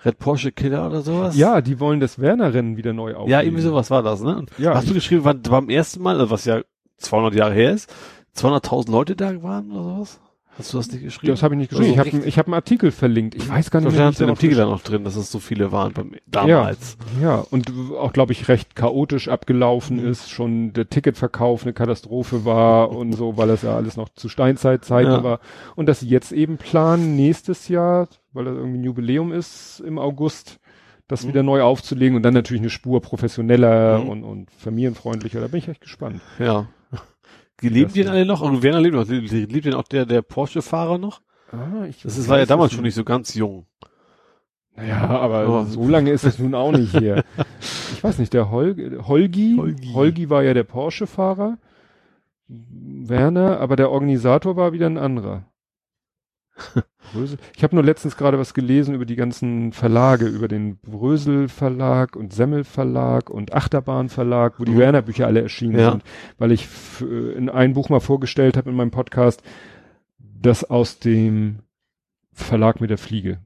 Red Porsche Killer oder sowas? Ja, die wollen das Werner-Rennen wieder neu aufnehmen. Ja, irgendwie sowas war das, ne? Und ja. Hast du geschrieben, wann beim ersten Mal, also was ja 200 Jahre her ist, 200.000 Leute da waren oder sowas? Hast du das nicht geschrieben? Das habe ich nicht geschrieben. Also ich habe ich hab einen Artikel verlinkt. Ich weiß gar nicht, mehr. Da im Artikel dann noch drin, dass es so viele waren beim, damals. Ja, ja. und auch, glaube ich, recht chaotisch abgelaufen mhm. ist. Schon der Ticketverkauf eine Katastrophe war und so, weil das ja alles noch zu Steinzeitzeiten ja. war. Und dass sie jetzt eben planen, nächstes Jahr, weil das irgendwie ein Jubiläum ist im August, das mhm. wieder neu aufzulegen und dann natürlich eine Spur professioneller mhm. und, und familienfreundlicher. Da bin ich echt gespannt. Ja. Leben die denn alle noch? Und wer lebt noch? Lebt denn auch der, der Porsche-Fahrer noch? Ah, ich das war ja damals schon nicht so ganz jung. Naja, aber oh. so lange ist es nun auch nicht hier. ich weiß nicht, der Hol Holgi, Holgi, Holgi war ja der Porsche-Fahrer. Werner, aber der Organisator war wieder ein anderer. Ich habe nur letztens gerade was gelesen über die ganzen Verlage, über den Brösel Verlag und Semmel Verlag und Achterbahn Verlag, wo die mhm. Werner Bücher alle erschienen ja. sind, weil ich in ein Buch mal vorgestellt habe in meinem Podcast, das aus dem Verlag mit der Fliege.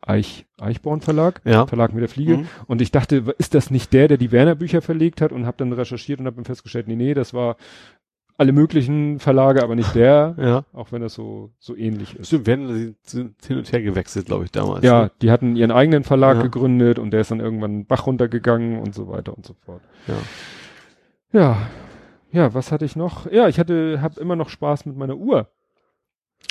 Eich, Eichborn Verlag, ja. Verlag mit der Fliege. Mhm. Und ich dachte, ist das nicht der, der die Werner Bücher verlegt hat und habe dann recherchiert und habe dann festgestellt, nee, nee, das war alle möglichen Verlage, aber nicht der, ja. auch wenn das so, so ähnlich ist. Stimmt, werden sind hin und her gewechselt, glaube ich, damals. Ja, ne? die hatten ihren eigenen Verlag ja. gegründet und der ist dann irgendwann Bach runtergegangen und so weiter und so fort. Ja. Ja. Ja, was hatte ich noch? Ja, ich hatte, hab immer noch Spaß mit meiner Uhr.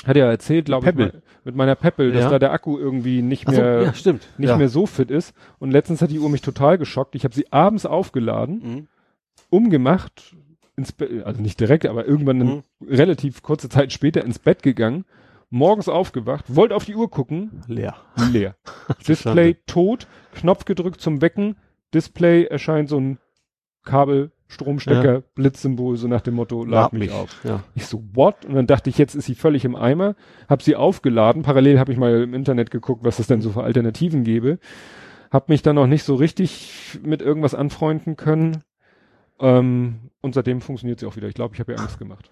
Hat ja erzählt, glaube ich, mit meiner Peppel, dass ja. da der Akku irgendwie nicht mehr, so, ja, stimmt. nicht ja. mehr so fit ist. Und letztens hat die Uhr mich total geschockt. Ich habe sie abends aufgeladen, mhm. umgemacht, ins Bett, also nicht direkt, aber irgendwann mhm. relativ kurze Zeit später ins Bett gegangen, morgens aufgewacht, wollte auf die Uhr gucken. Leer. Leer. Display tot, Knopf gedrückt zum Wecken, Display erscheint so ein Kabel, Stromstecker, ja. Blitzsymbol, so nach dem Motto, lad, mich, mich, auf. Ja. Ich so, what? Und dann dachte ich, jetzt ist sie völlig im Eimer, hab sie aufgeladen, parallel habe ich mal im Internet geguckt, was es denn so für Alternativen gäbe, hab mich dann noch nicht so richtig mit irgendwas anfreunden können, ähm, und seitdem funktioniert sie auch wieder. Ich glaube, ich habe ihr Angst gemacht.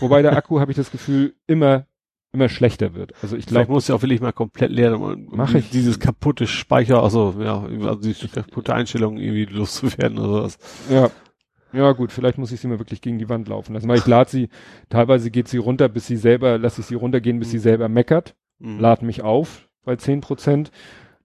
Wobei der Akku, habe ich das Gefühl, immer immer schlechter wird. Also ich glaube, muss ja auch wirklich mal komplett leer, mache ich dieses kaputte Speicher, also ja, also die kaputte Einstellung irgendwie loszuwerden oder sowas. Ja. Ja, gut, vielleicht muss ich sie mal wirklich gegen die Wand laufen lassen, weil ich lade sie, teilweise geht sie runter, bis sie selber, lasse ich sie runtergehen, bis mhm. sie selber meckert, mhm. lad mich auf bei zehn Prozent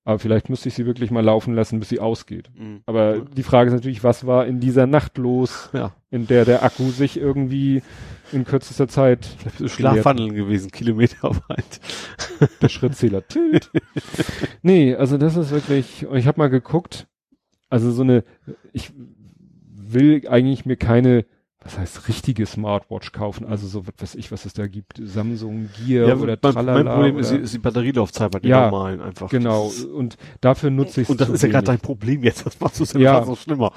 aber vielleicht müsste ich sie wirklich mal laufen lassen, bis sie ausgeht. Mhm. Aber mhm. die Frage ist natürlich, was war in dieser Nacht los, ja. in der der Akku sich irgendwie in kürzester Zeit Schlafwandeln gewesen, Kilometerarbeit. Der Schrittzähler. Tilt. nee, also das ist wirklich, ich habe mal geguckt, also so eine, ich will eigentlich mir keine was heißt richtige Smartwatch kaufen, also so was weiß ich, was es da gibt, Samsung Gear Ja, oder mein, Tralala. mein Problem ist, die- ist die Batterielaufzeit bei den Ja, normalen einfach. Genau, Das und dafür nutze ich Und das ist ja gerade dein Problem jetzt, das machst du es ja, so schlimmer.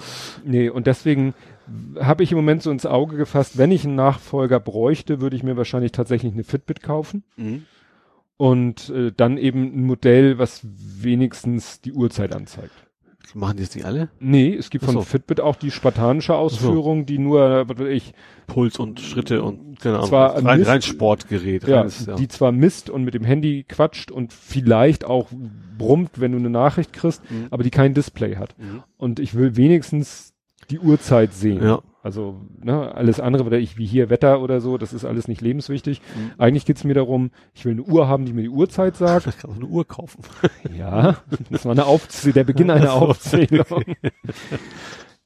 Nee, und deswegen habe ich im Moment so ins Auge gefasst, wenn ich einen Nachfolger bräuchte, würde ich mir wahrscheinlich tatsächlich eine Fitbit kaufen Mhm. und äh, dann eben ein Modell, was wenigstens die Uhrzeit anzeigt. Machen die das nicht alle? Nee, es gibt Ach von. Fitbit auch die spartanische Ausführung, die nur, was weiß ich, Puls und Schritte und keine Ahnung. Zwar ein rein, Mist- rein Sportgerät. ja, reines, ja. die zwar misst und mit dem Handy quatscht und vielleicht auch brummt, wenn du eine Nachricht kriegst, Mhm. aber die kein Display hat. Mhm. Und ich will wenigstens die Uhrzeit sehen. Ja. Also ne, alles andere, oder ich wie hier Wetter oder so, das ist alles nicht lebenswichtig. Mhm. Eigentlich geht's mir darum, ich will eine Uhr haben, die mir die Uhrzeit sagt. Ich kann auch eine Uhr kaufen. ja, das war eine Aufzählung, der Beginn einer so, Aufzählung.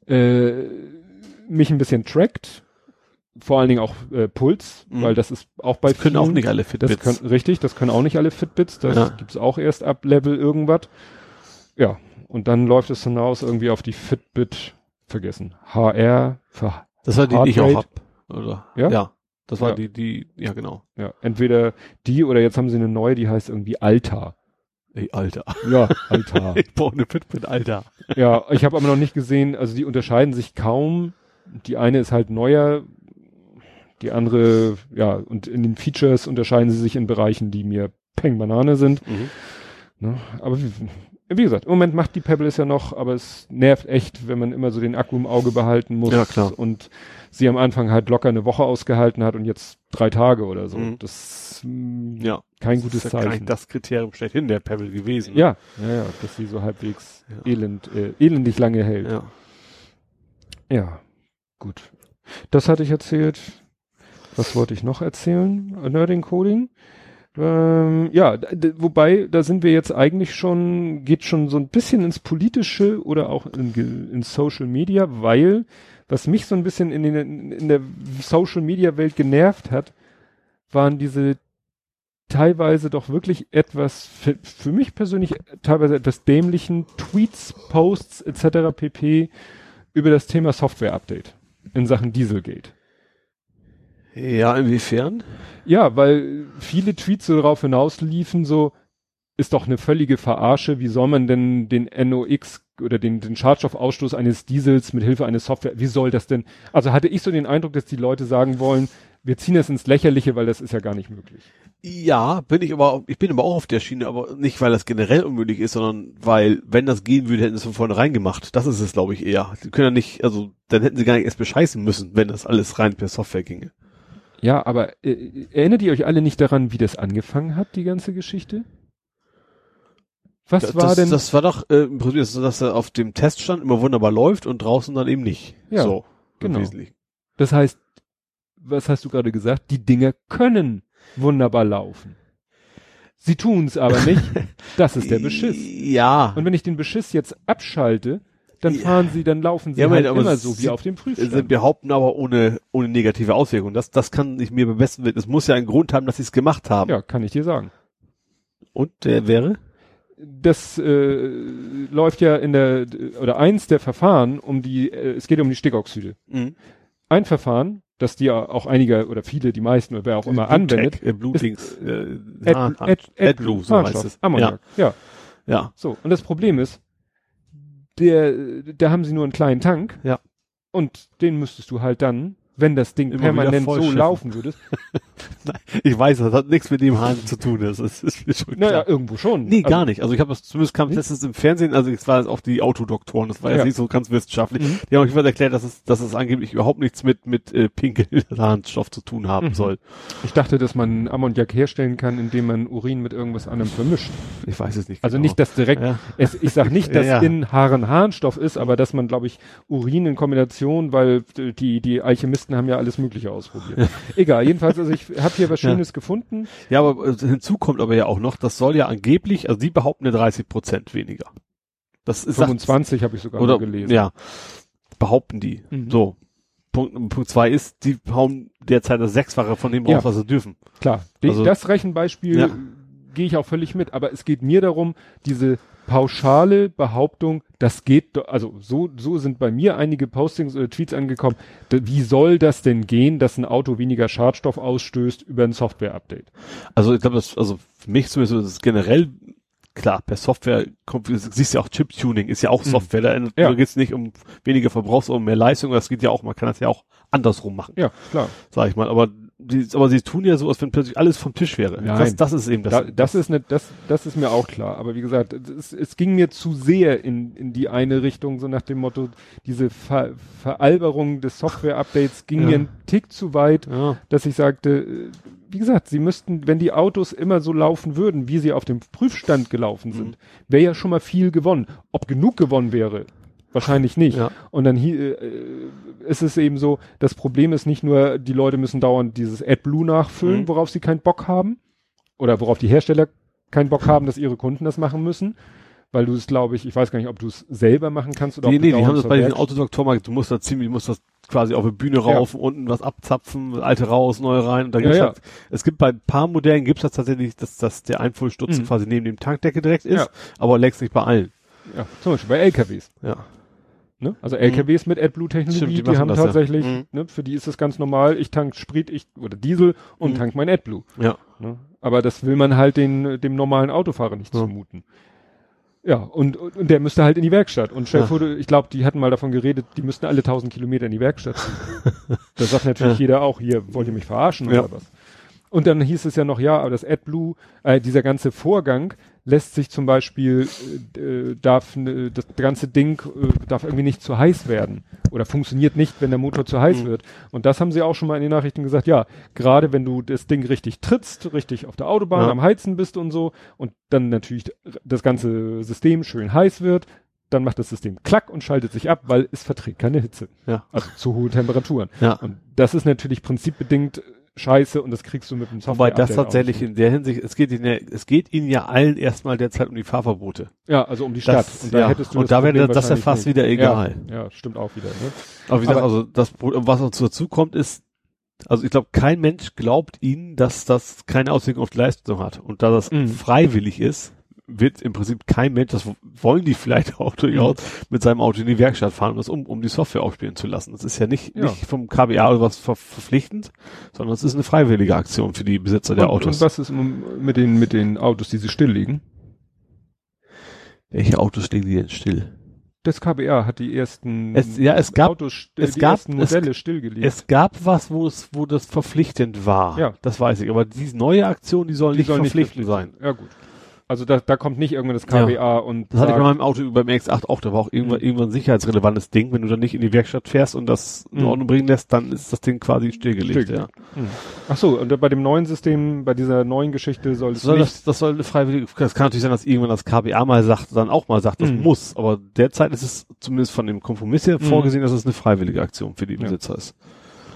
äh, mich ein bisschen trackt, vor allen Dingen auch äh, Puls, Mhm. weil das ist auch bei Das können auch vielen- nicht alle das Fitbits. können, richtig, das können auch nicht alle Fitbits, das Ja. gibt's auch erst ab Level irgendwas. Ja, und dann läuft es hinaus irgendwie auf die Fitbit, vergessen, HR, für, das war die, die ich auch Heartrate. hab. Oder? Ja? Ja. Das war Ja. die, die, ja genau. ja, entweder die oder jetzt haben sie eine neue, die heißt irgendwie Alta. Ey, Alter. Ja, Alta. Ich brauche eine Fitbit, Alter. ja, ich habe aber noch nicht gesehen, also die unterscheiden sich kaum. Die eine ist halt neuer, die andere, ja, und in den Features unterscheiden sie sich in Bereichen, die mir Peng Banane sind. Mhm. Ne? Aber wie, gesagt, im Moment macht die Pebble es ja noch, aber es nervt echt, wenn man immer so den Akku im Auge behalten muss. Ja, klar. Und sie am Anfang halt locker eine Woche ausgehalten hat und jetzt drei Tage oder so. Mhm. Das mh, Ja. kein Das gutes ist ja Zeichen. das Kriterium schlechthin der Pebble gewesen. ja, ja, ja, dass sie so halbwegs Ja. elend, äh, elendig lange hält. Ja. Ja, gut. Das hatte ich erzählt. Was wollte ich noch erzählen? Äh, Nerding Coding. Ähm, ja, wobei, da sind wir jetzt eigentlich schon, geht schon so ein bisschen ins Politische oder auch in, in Social Media, weil, was mich so ein bisschen in, den, in der Social Media Welt genervt hat, waren diese teilweise doch wirklich etwas, für, für mich persönlich teilweise etwas dämlichen Tweets, Posts etc. pp. über das Thema Software Update in Sachen Dieselgate. Ja, inwiefern? Ja, weil viele Tweets so darauf hinausliefen, so ist doch eine völlige Verarsche. Wie soll man denn den NOx oder den, den Schadstoffausstoß eines Diesels mit Hilfe eines Software, wie soll das denn? Also hatte ich so den Eindruck, dass die Leute sagen wollen, wir ziehen das ins Lächerliche, weil das ist ja gar nicht möglich. Ja, bin ich aber, ich bin aber auch auf der Schiene, aber nicht, weil das generell unmöglich ist, sondern weil, wenn das gehen würde, hätten sie es von vornherein gemacht. Das ist es, glaube ich, eher. Die können ja nicht, also, dann hätten sie gar nicht erst bescheißen müssen, wenn das alles rein per Software ginge. Ja, aber äh, erinnert ihr euch alle nicht daran, wie das angefangen hat, die ganze Geschichte? Was das, war das, denn? Das war doch, äh, im Prinzip, dass, er auf dem Teststand immer wunderbar läuft und draußen dann eben nicht. Ja, so. genau. Das heißt, was hast du gerade gesagt? Die Dinger können wunderbar laufen. Sie tun's aber nicht. Das ist der Beschiss. Ja. Und wenn ich den Beschiss jetzt abschalte, dann Ja. fahren sie, dann laufen sie Ja, halt aber immer sie- so wie auf dem Sie Prüfstand. behaupten aber ohne, ohne negative Auswirkungen. Das, das kann nicht mir bemessen werden. Es muss ja einen Grund haben, dass sie es gemacht haben. Ja, kann ich dir sagen. Und der wäre? Das äh, läuft ja in der, oder eins der Verfahren um die, äh, es geht um die Stickoxide. Mhm. Ein Verfahren, das die ja auch einige oder viele, die meisten oder wer auch immer anwendet, Äh, Blutdings. Äh, Ad, Hahn- Ad, AdBlue, so heißt es. Ammoniak. Ja. Ja. So, und das Problem ist, der, da haben sie nur einen kleinen Tank. Ja. Und den müsstest du halt dann, wenn das Ding Immer permanent so laufen Ich weiß, das hat nichts mit dem Hahn zu tun. Das ist, ist mir schon klar. Naja, irgendwo schon. Nee, Also, gar nicht. Also ich habe das zumindest kam Nicht? letztens im Fernsehen, also es war jetzt auch die Autodoktoren, das war jetzt Ja. nicht so ganz wissenschaftlich. Mhm. Die haben auch jedenfalls erklärt, dass es, dass es angeblich überhaupt nichts mit, mit äh, Pinkelharnstoff zu tun haben Mhm. soll. Ich dachte, dass man Ammoniak herstellen kann, indem man Urin mit irgendwas anderem vermischt. Ich weiß es nicht. Also genau. nicht, dass direkt, Ja. es, ich sag nicht, dass Ja, ja. in Haaren Harnstoff ist, aber dass man, glaube ich, Urin in Kombination, weil die, die Alchemisten haben ja alles Mögliche ausprobiert. Egal, jedenfalls, also ich habe hier was Ja. Schönes gefunden. Ja, aber äh, hinzu kommt aber ja auch noch, das soll ja angeblich, also die behaupten ja 30 Prozent weniger. Das ist 25 habe ich sogar oder gelesen. ja, behaupten die. Mhm. So. Punkt, Punkt zwei ist, die hauen derzeit das Sechsfache von dem Ja. raus, was sie dürfen. Klar, Also- das Rechenbeispiel Ja. gehe ich auch völlig mit, aber es geht mir darum, diese pauschale Behauptung, das geht, also so, so sind bei mir einige Postings oder Tweets angekommen. Wie soll das denn gehen, dass ein Auto weniger Schadstoff ausstößt über ein Software-Update? Also ich glaube, das, also für mich zumindest ist generell klar, per Software kommt, du siehst ja auch Chip-Tuning, ist ja auch mhm. Software, da, ja. da geht es nicht um weniger Verbrauch, sondern um mehr Leistung, das geht ja auch, man kann das ja auch andersrum machen. Ja, klar. Sag ich mal, aber die, aber sie tun ja so, als wenn plötzlich alles vom Tisch wäre. Nein. Das, das ist eben das. Da, das ist nicht, das, das ist mir auch klar. Aber wie gesagt, es, es ging mir zu sehr in, in die eine Richtung, so nach dem Motto, diese Ver, Veralberung des Software-Updates ging ja. mir einen Tick zu weit, ja. dass ich sagte, wie gesagt, sie müssten, wenn die Autos immer so laufen würden, wie sie auf dem Prüfstand gelaufen sind, mhm. wäre ja schon mal viel gewonnen. Ob genug gewonnen wäre, wahrscheinlich nicht. Ja. Und dann hier äh, ist es eben so, das Problem ist nicht nur, die Leute müssen dauernd dieses AdBlue nachfüllen, mhm. worauf sie keinen Bock haben, oder worauf die Hersteller keinen Bock haben, dass ihre Kunden das machen müssen, weil du es, glaube ich, ich weiß gar nicht, ob du es selber machen kannst oder nee, nee, die haben das bei den Autodoktoren du musst da ziemlich, du musst das quasi auf die Bühne rauf, ja. unten was abzapfen, alte raus, neue rein. Und da gibt's ja, halt, es gibt bei ein paar Modellen gibt's das tatsächlich, dass, dass der Einfüllstutzen mhm. quasi neben dem Tankdecke direkt ist, aber längst nicht bei allen. Ja, zum Beispiel bei LKWs. Ja. Ne? Also LKWs mhm. mit AdBlue-Technologie, die, die haben das, tatsächlich, ja. mhm. ne, für die ist es ganz normal, ich tank Sprit ich, oder Diesel und mhm. tank mein AdBlue. Ja. Ne? Aber das will man halt den, dem normalen Autofahrer nicht ja. zumuten. Ja, und, und der müsste halt in die Werkstatt. Und Chef ja. ich glaube, die hatten mal davon geredet, die müssten alle tausend Kilometer in die Werkstatt. da sagt natürlich ja. jeder auch, hier, wollt ihr mich verarschen oder was? Und dann hieß es ja noch, ja, aber das AdBlue, äh, dieser ganze Vorgang lässt sich zum Beispiel, äh, äh darf äh, das ganze Ding äh, darf irgendwie nicht zu heiß werden oder funktioniert nicht, wenn der Motor zu heiß mhm. wird. Und das haben sie auch schon mal in den Nachrichten gesagt, ja, gerade wenn du das Ding richtig trittst, richtig auf der Autobahn ja. am Heizen bist und so und dann natürlich das ganze System schön heiß wird, dann macht das System klack und schaltet sich ab, weil es verträgt keine Hitze. Ja. Also zu hohe Temperaturen. Ja. Und das ist natürlich prinzipbedingt scheiße und das kriegst du mit dem Software. Wobei das tatsächlich in der Hinsicht, es geht ihnen ja, es geht ihnen ja allen erstmal derzeit um die Fahrverbote. Ja, also um die Stadt. Das, und da ja. hättest du und da wäre das ja fast nicht. wieder egal. Ja, ja, stimmt auch wieder. Ne? Aber wie gesagt, also das, was uns dazu kommt, ist, also ich glaube, kein Mensch glaubt ihnen, dass das keine Auswirkung auf die Leistung hat. Und da das mhm. freiwillig ist, wird im Prinzip kein Mensch, das wollen die vielleicht auch durchaus, mhm. mit seinem Auto in die Werkstatt fahren, das um, um die Software aufspielen zu lassen. Das ist ja nicht, ja. nicht vom KBA oder was ver verpflichtend, sondern es ist eine freiwillige Aktion für die Besitzer der Autos. Und was ist mit den, mit den Autos, die sie still liegen? Welche Autos stehen die denn still? Das KBA hat die ersten es, ja, es gab, Autos, es die gab, ersten Modelle es, stillgelegt. Es gab was, wo es, wo das verpflichtend war. Ja. Das weiß ich. Aber diese neue Aktion, die soll die nicht soll verpflichtend nicht sein. Ja, gut. Also da, da kommt nicht irgendwann das KBA ja. und. Das hatte ich bei meinem Auto beim X8 auch, da war auch irgendwann, mhm. irgendwann ein sicherheitsrelevantes Ding. Wenn du dann nicht in die Werkstatt fährst und das in mhm. Ordnung bringen lässt, dann ist das Ding quasi stillgelegt, stillgelegt. ja. Mhm. Ach so, und bei dem neuen System, bei dieser neuen Geschichte soll es soll nicht. Das, das soll eine freiwillige, das kann natürlich sein, dass irgendwann das KBA mal sagt, dann auch mal sagt, das mhm. muss. Aber derzeit ist es zumindest von dem Kompromiss her mhm. vorgesehen, dass es eine freiwillige Aktion für die Besitzer ja. ist.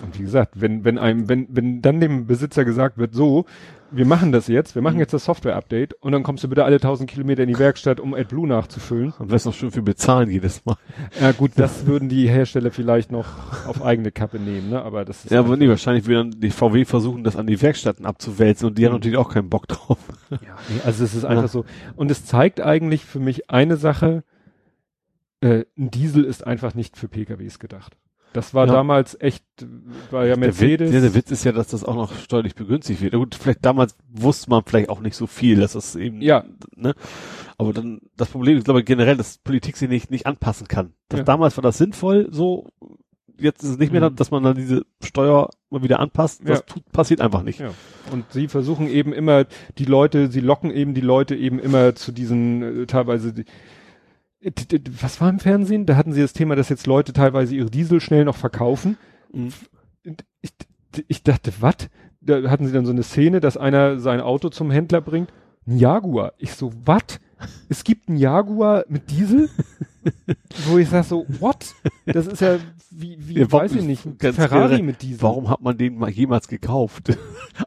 Und wie gesagt, wenn, wenn einem, wenn, wenn dann dem Besitzer gesagt wird, so, wir machen das jetzt, wir machen mhm. jetzt das Software-Update und dann kommst du bitte alle 1000 Kilometer in die Werkstatt, um AdBlue nachzufüllen. Und wirst noch schön viel bezahlen jedes Mal. Ja gut, das würden die Hersteller vielleicht noch auf eigene Kappe nehmen, ne? Aber das ist. Ja, aber nee, wahrscheinlich würden die VW versuchen, das an die Werkstätten abzuwälzen und die mhm. haben natürlich auch keinen Bock drauf. Ja, nee, also es ist einfach ja. so. Und es zeigt eigentlich für mich eine Sache, äh, ein Diesel ist einfach nicht für PKWs gedacht. Das war ja. damals echt, war ja Mercedes. Der Witz, der, Witz ist ja, dass das auch noch steuerlich begünstigt wird. Gut, vielleicht damals wusste man vielleicht auch nicht so viel, dass das eben, ja. ne? Aber dann, das Problem ist, glaube ich, generell, dass Politik sich nicht, nicht anpassen kann. Das, ja. Damals war das sinnvoll, so, jetzt ist es nicht mehr, mhm. dass man dann diese Steuer mal wieder anpasst. Das tut, passiert einfach nicht. Und sie versuchen eben immer, die Leute, sie locken eben die Leute eben immer zu diesen, äh, teilweise, die, was war im Fernsehen? Da hatten sie das Thema, dass jetzt Leute teilweise ihre Diesel schnell noch verkaufen. Mhm. Ich, ich dachte, was? Da hatten sie dann so eine Szene, dass einer sein Auto zum Händler bringt. Ein Jaguar. Ich so, was? Es gibt einen Jaguar mit Diesel? Wo ich sag so, what? Das ist ja, wie, wie ja, weiß ich nicht, ein Ferrari wäre, mit Diesel. Warum hat man den mal jemals gekauft?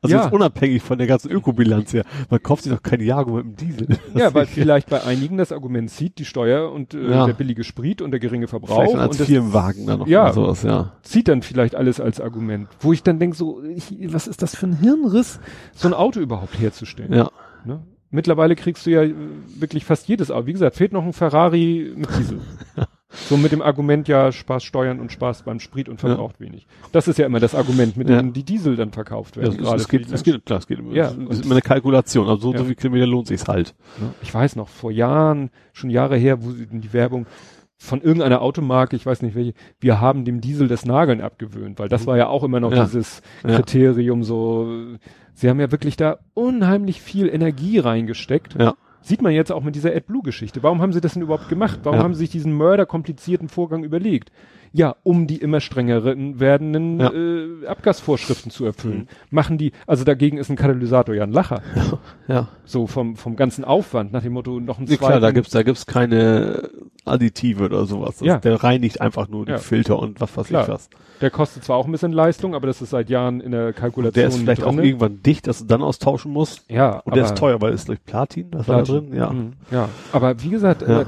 Also ja. unabhängig von der ganzen Ökobilanz her. Man kauft sich doch keinen Jaguar mit dem Diesel. Das ja, weil vielleicht bei einigen das Argument zieht, die Steuer und äh, ja. der billige Sprit und der geringe Verbrauch. Vielleicht als und Firmenwagen dann noch ja, sowas, ja. Zieht dann vielleicht alles als Argument. Wo ich dann denke so, ich, was ist das für ein Hirnriss, so ein Auto überhaupt herzustellen? Ja. Ne? Mittlerweile kriegst du ja äh, wirklich fast jedes Auto. Wie gesagt, fehlt noch ein Ferrari mit Diesel. so mit dem Argument ja Spaß steuern und Spaß beim Sprit und verbraucht ja. wenig. Das ist ja immer das Argument, mit ja. dem die Diesel dann verkauft werden. Ja, es, geht, es geht, klar, es geht immer. Ja, es ist immer eine Kalkulation. Also so, ja. so viel Kilometer lohnt sich's halt. Ich weiß noch, vor Jahren, schon Jahre her, wo die Werbung von irgendeiner Automarke, ich weiß nicht welche, wir haben dem Diesel das Nageln abgewöhnt, weil das mhm. war ja auch immer noch ja. dieses Kriterium ja. so. Sie haben ja wirklich da unheimlich viel Energie reingesteckt. Ja. Sieht man jetzt auch mit dieser AdBlue-Geschichte. Warum haben sie das denn überhaupt gemacht? Warum ja. haben sie sich diesen mörderkomplizierten Vorgang überlegt? Ja, um die immer strengeren werdenden ja. äh, Abgasvorschriften zu erfüllen. Mhm. Machen die, also dagegen ist ein Katalysator ja ein Lacher. Ja. ja. So vom, vom ganzen Aufwand, nach dem Motto noch ein ja, zweiten. Klar, da gibt's, da gibt's keine Additive oder sowas. ja. Der reinigt einfach nur die Filter und was weiß klar. ich was. Der kostet zwar auch ein bisschen Leistung, aber das ist seit Jahren in der Kalkulation. Der ist vielleicht drin. auch irgendwann dicht, dass du dann austauschen musst. Ja. Und der ist teuer, weil es durch Platin, was Platin. war da drin? Ja. Mhm. Ja. Aber wie gesagt, äh,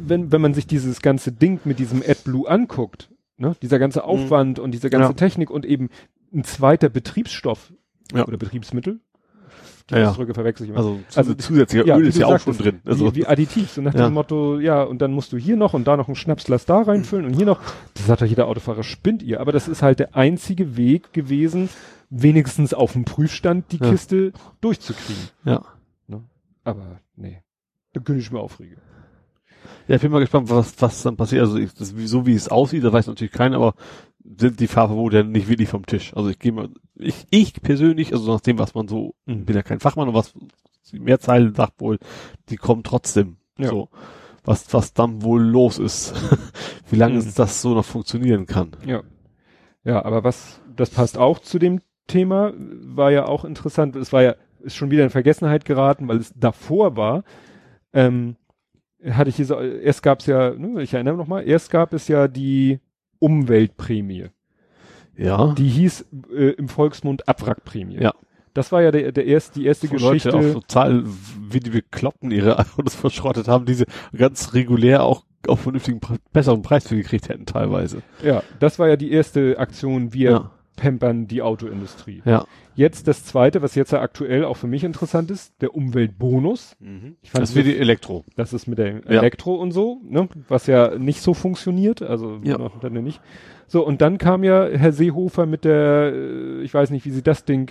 wenn, wenn man sich dieses ganze Ding mit diesem AdBlue anguckt, ne, dieser ganze mhm. Aufwand mhm. und diese ganze ja. Technik und eben ein zweiter Betriebsstoff ja. oder Betriebsmittel, die ja, Ausdrücke verwechsel ich immer. Also, also zusätzlicher ja, Öl ist ja auch schon drin. Also. Wie, wie additiv, so nach ja. dem Motto, ja, und dann musst du hier noch und da noch ein Schnapsglas da reinfüllen und hier noch. Das sagt doch jeder Autofahrer, spinnt ihr. Aber das ist halt der einzige Weg gewesen, wenigstens auf dem Prüfstand die ja. Kiste durchzukriegen. Ja. Ne? Aber nee, da könnte ich mir aufregen. Ja, ich bin mal gespannt, was, was dann passiert. Also ich, das, so wie es aussieht, das weiß natürlich keiner, aber sind die Fahrverbote nicht wirklich vom Tisch. Also ich gehe mal, ich, ich persönlich, also nach dem, was man so, mhm. bin ja kein Fachmann und was die Mehrzahl sagt wohl, die kommen trotzdem. Ja. So. Was, was dann wohl los ist. Wie lange mhm. das so noch funktionieren kann. Ja. Ja, aber was, das passt auch zu dem Thema, war ja auch interessant. Es war ja, ist schon wieder in Vergessenheit geraten, weil es davor war. Ähm, hatte ich hier so, erst gab es ja, ne, ich erinnere noch mal, erst gab es ja die Umweltprämie. Ja. Die hieß äh, im Volksmund Abwrackprämie. Ja. Das war ja der, der erste, die erste Wo Geschichte. Leute auch total, wie die bekloppten ihre Autos verschrottet haben, diese ganz regulär auch auf vernünftigen, besseren Preis für gekriegt hätten teilweise. Ja, das war ja die erste Aktion, wir ja. Pampern die Autoindustrie. Ja. Jetzt das zweite, was jetzt ja aktuell auch für mich interessant ist, der Umweltbonus. Mhm. Ich fand das wird die Elektro. Das ist mit der ja. Elektro und so, ne, was ja nicht so funktioniert, also ja. dann nicht. So, und dann kam ja Herr Seehofer mit der, äh, ich weiß nicht, wie sie das Ding,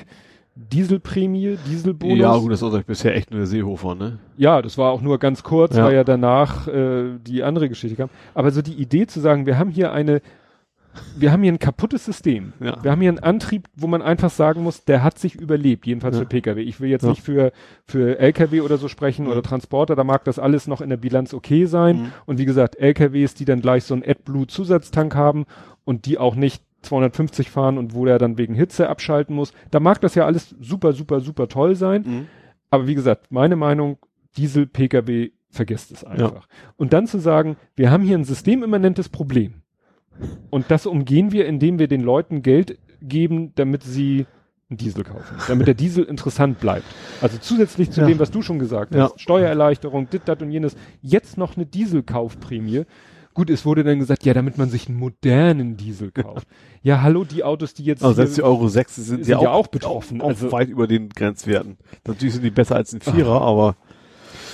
Dieselprämie, Dieselbonus. Ja, gut, das ist bisher echt nur der Seehofer, ne? Ja, das war auch nur ganz kurz, ja. weil ja danach äh, die andere Geschichte kam. Aber so die Idee zu sagen, wir haben hier eine wir haben hier ein kaputtes System. Ja. Wir haben hier einen Antrieb, wo man einfach sagen muss, der hat sich überlebt, jedenfalls ja. für Pkw. Ich will jetzt ja. nicht für, für Lkw oder so sprechen mhm. oder Transporter, da mag das alles noch in der Bilanz okay sein. Mhm. Und wie gesagt, Lkws, die dann gleich so einen AdBlue-Zusatztank haben und die auch nicht 250 fahren und wo der dann wegen Hitze abschalten muss, da mag das ja alles super, super, super toll sein. Mhm. Aber wie gesagt, meine Meinung, Diesel-Pkw, vergesst es einfach. Und dann zu sagen, wir haben hier ein systemimmanentes Problem und das umgehen wir, indem wir den Leuten Geld geben, damit sie einen Diesel kaufen, damit der Diesel interessant bleibt. Also zusätzlich zu ja. dem, was du schon gesagt hast, ja. Steuererleichterung, dit, dat und jenes, jetzt noch eine Dieselkaufprämie. Gut, es wurde dann gesagt, ja, damit man sich einen modernen Diesel kauft. ja, hallo, die Autos, die jetzt. Also selbst die Euro 6 sind, sind ja, auch, auch betroffen. Auch, also weit über den Grenzwerten. Natürlich sind die besser als ein Vierer, Ach. aber.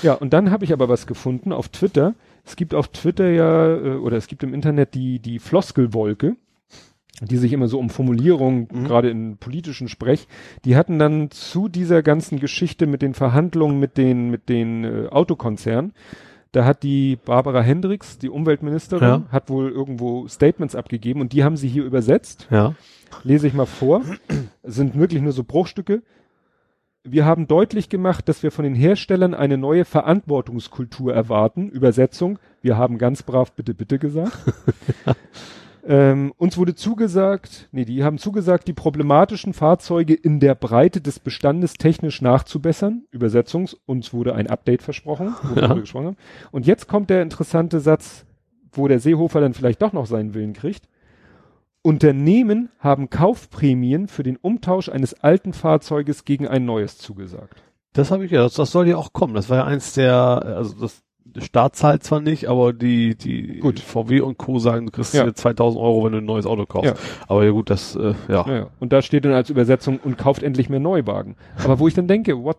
Ja, und dann habe ich aber was gefunden auf Twitter. Es gibt auf Twitter ja, äh, oder es gibt im Internet die, die Floskelwolke, die sich immer so um Formulierungen, mhm. gerade in politischen Sprech, die hatten dann zu dieser ganzen Geschichte mit den Verhandlungen mit den, mit den äh, Autokonzernen, da hat die Barbara Hendricks, die Umweltministerin, ja. hat wohl irgendwo Statements abgegeben und die haben sie hier übersetzt. Ja. Lese ich mal vor. sind wirklich nur so Bruchstücke wir haben deutlich gemacht, dass wir von den Herstellern eine neue Verantwortungskultur erwarten. Übersetzung, wir haben ganz brav bitte, bitte gesagt. ähm, uns wurde zugesagt, nee, die haben zugesagt, die problematischen Fahrzeuge in der Breite des Bestandes technisch nachzubessern. Übersetzung, uns wurde ein Update versprochen, ja. wir gesprochen haben. Und jetzt kommt der interessante Satz, wo der Seehofer dann vielleicht doch noch seinen Willen kriegt. Unternehmen haben Kaufprämien für den Umtausch eines alten Fahrzeuges gegen ein neues zugesagt. Das habe ich ja, das, das, soll ja auch kommen. Das war ja eins der, also das der Staat zahlt zwar nicht, aber die, die gut. VW und Co. sagen, du kriegst ja. 2000 Euro, wenn du ein neues Auto kaufst. Ja. Aber ja gut, das, äh, ja. ja. Und da steht dann als Übersetzung und kauft endlich mehr Neuwagen. Aber wo ich dann denke, what,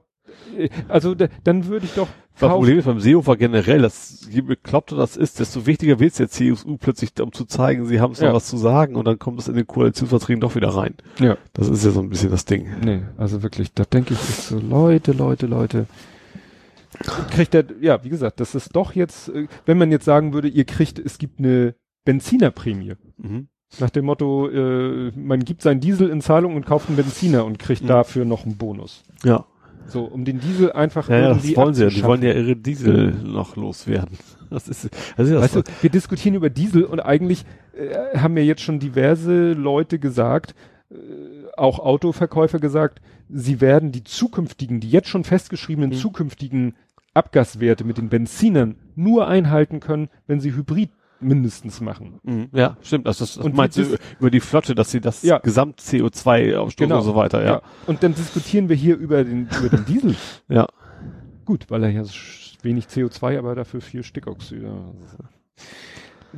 also da, dann würde ich doch. Das Problem ist beim Seehofer generell, dass je bekloppter das ist, desto wichtiger wird es der CSU plötzlich, um zu zeigen, sie haben es ja. noch was zu sagen und dann kommt es in den Koalitionsverträgen doch wieder rein. Ja. Das ist ja so ein bisschen das Ding. Nee, also wirklich, da denke ich ist so, Leute, Leute, Leute. Kriegt er, ja, wie gesagt, das ist doch jetzt, äh, wenn man jetzt sagen würde, ihr kriegt, es gibt eine Benzinerprämie. Mhm. Nach dem Motto, äh, man gibt seinen Diesel in Zahlung und kauft einen Benziner und kriegt mhm. dafür noch einen Bonus. Ja. So, um den Diesel einfach ja, das wollen sie ja. Die wollen ja ihre Diesel noch loswerden. Das ist, also das weißt du, wir diskutieren über Diesel und eigentlich äh, haben mir jetzt schon diverse Leute gesagt, äh, auch Autoverkäufer gesagt, sie werden die zukünftigen, die jetzt schon festgeschriebenen mhm. zukünftigen Abgaswerte mit den Benzinern nur einhalten können, wenn sie Hybrid mindestens machen. Mhm. Ja, stimmt. Also das, das und meinst du über die Flotte, dass sie das ja. Gesamt CO2-Ausstoß genau. und so weiter, ja. ja. Und dann diskutieren wir hier über den, über den Diesel. ja. Gut, weil er ja wenig CO2, aber dafür viel Stickoxid.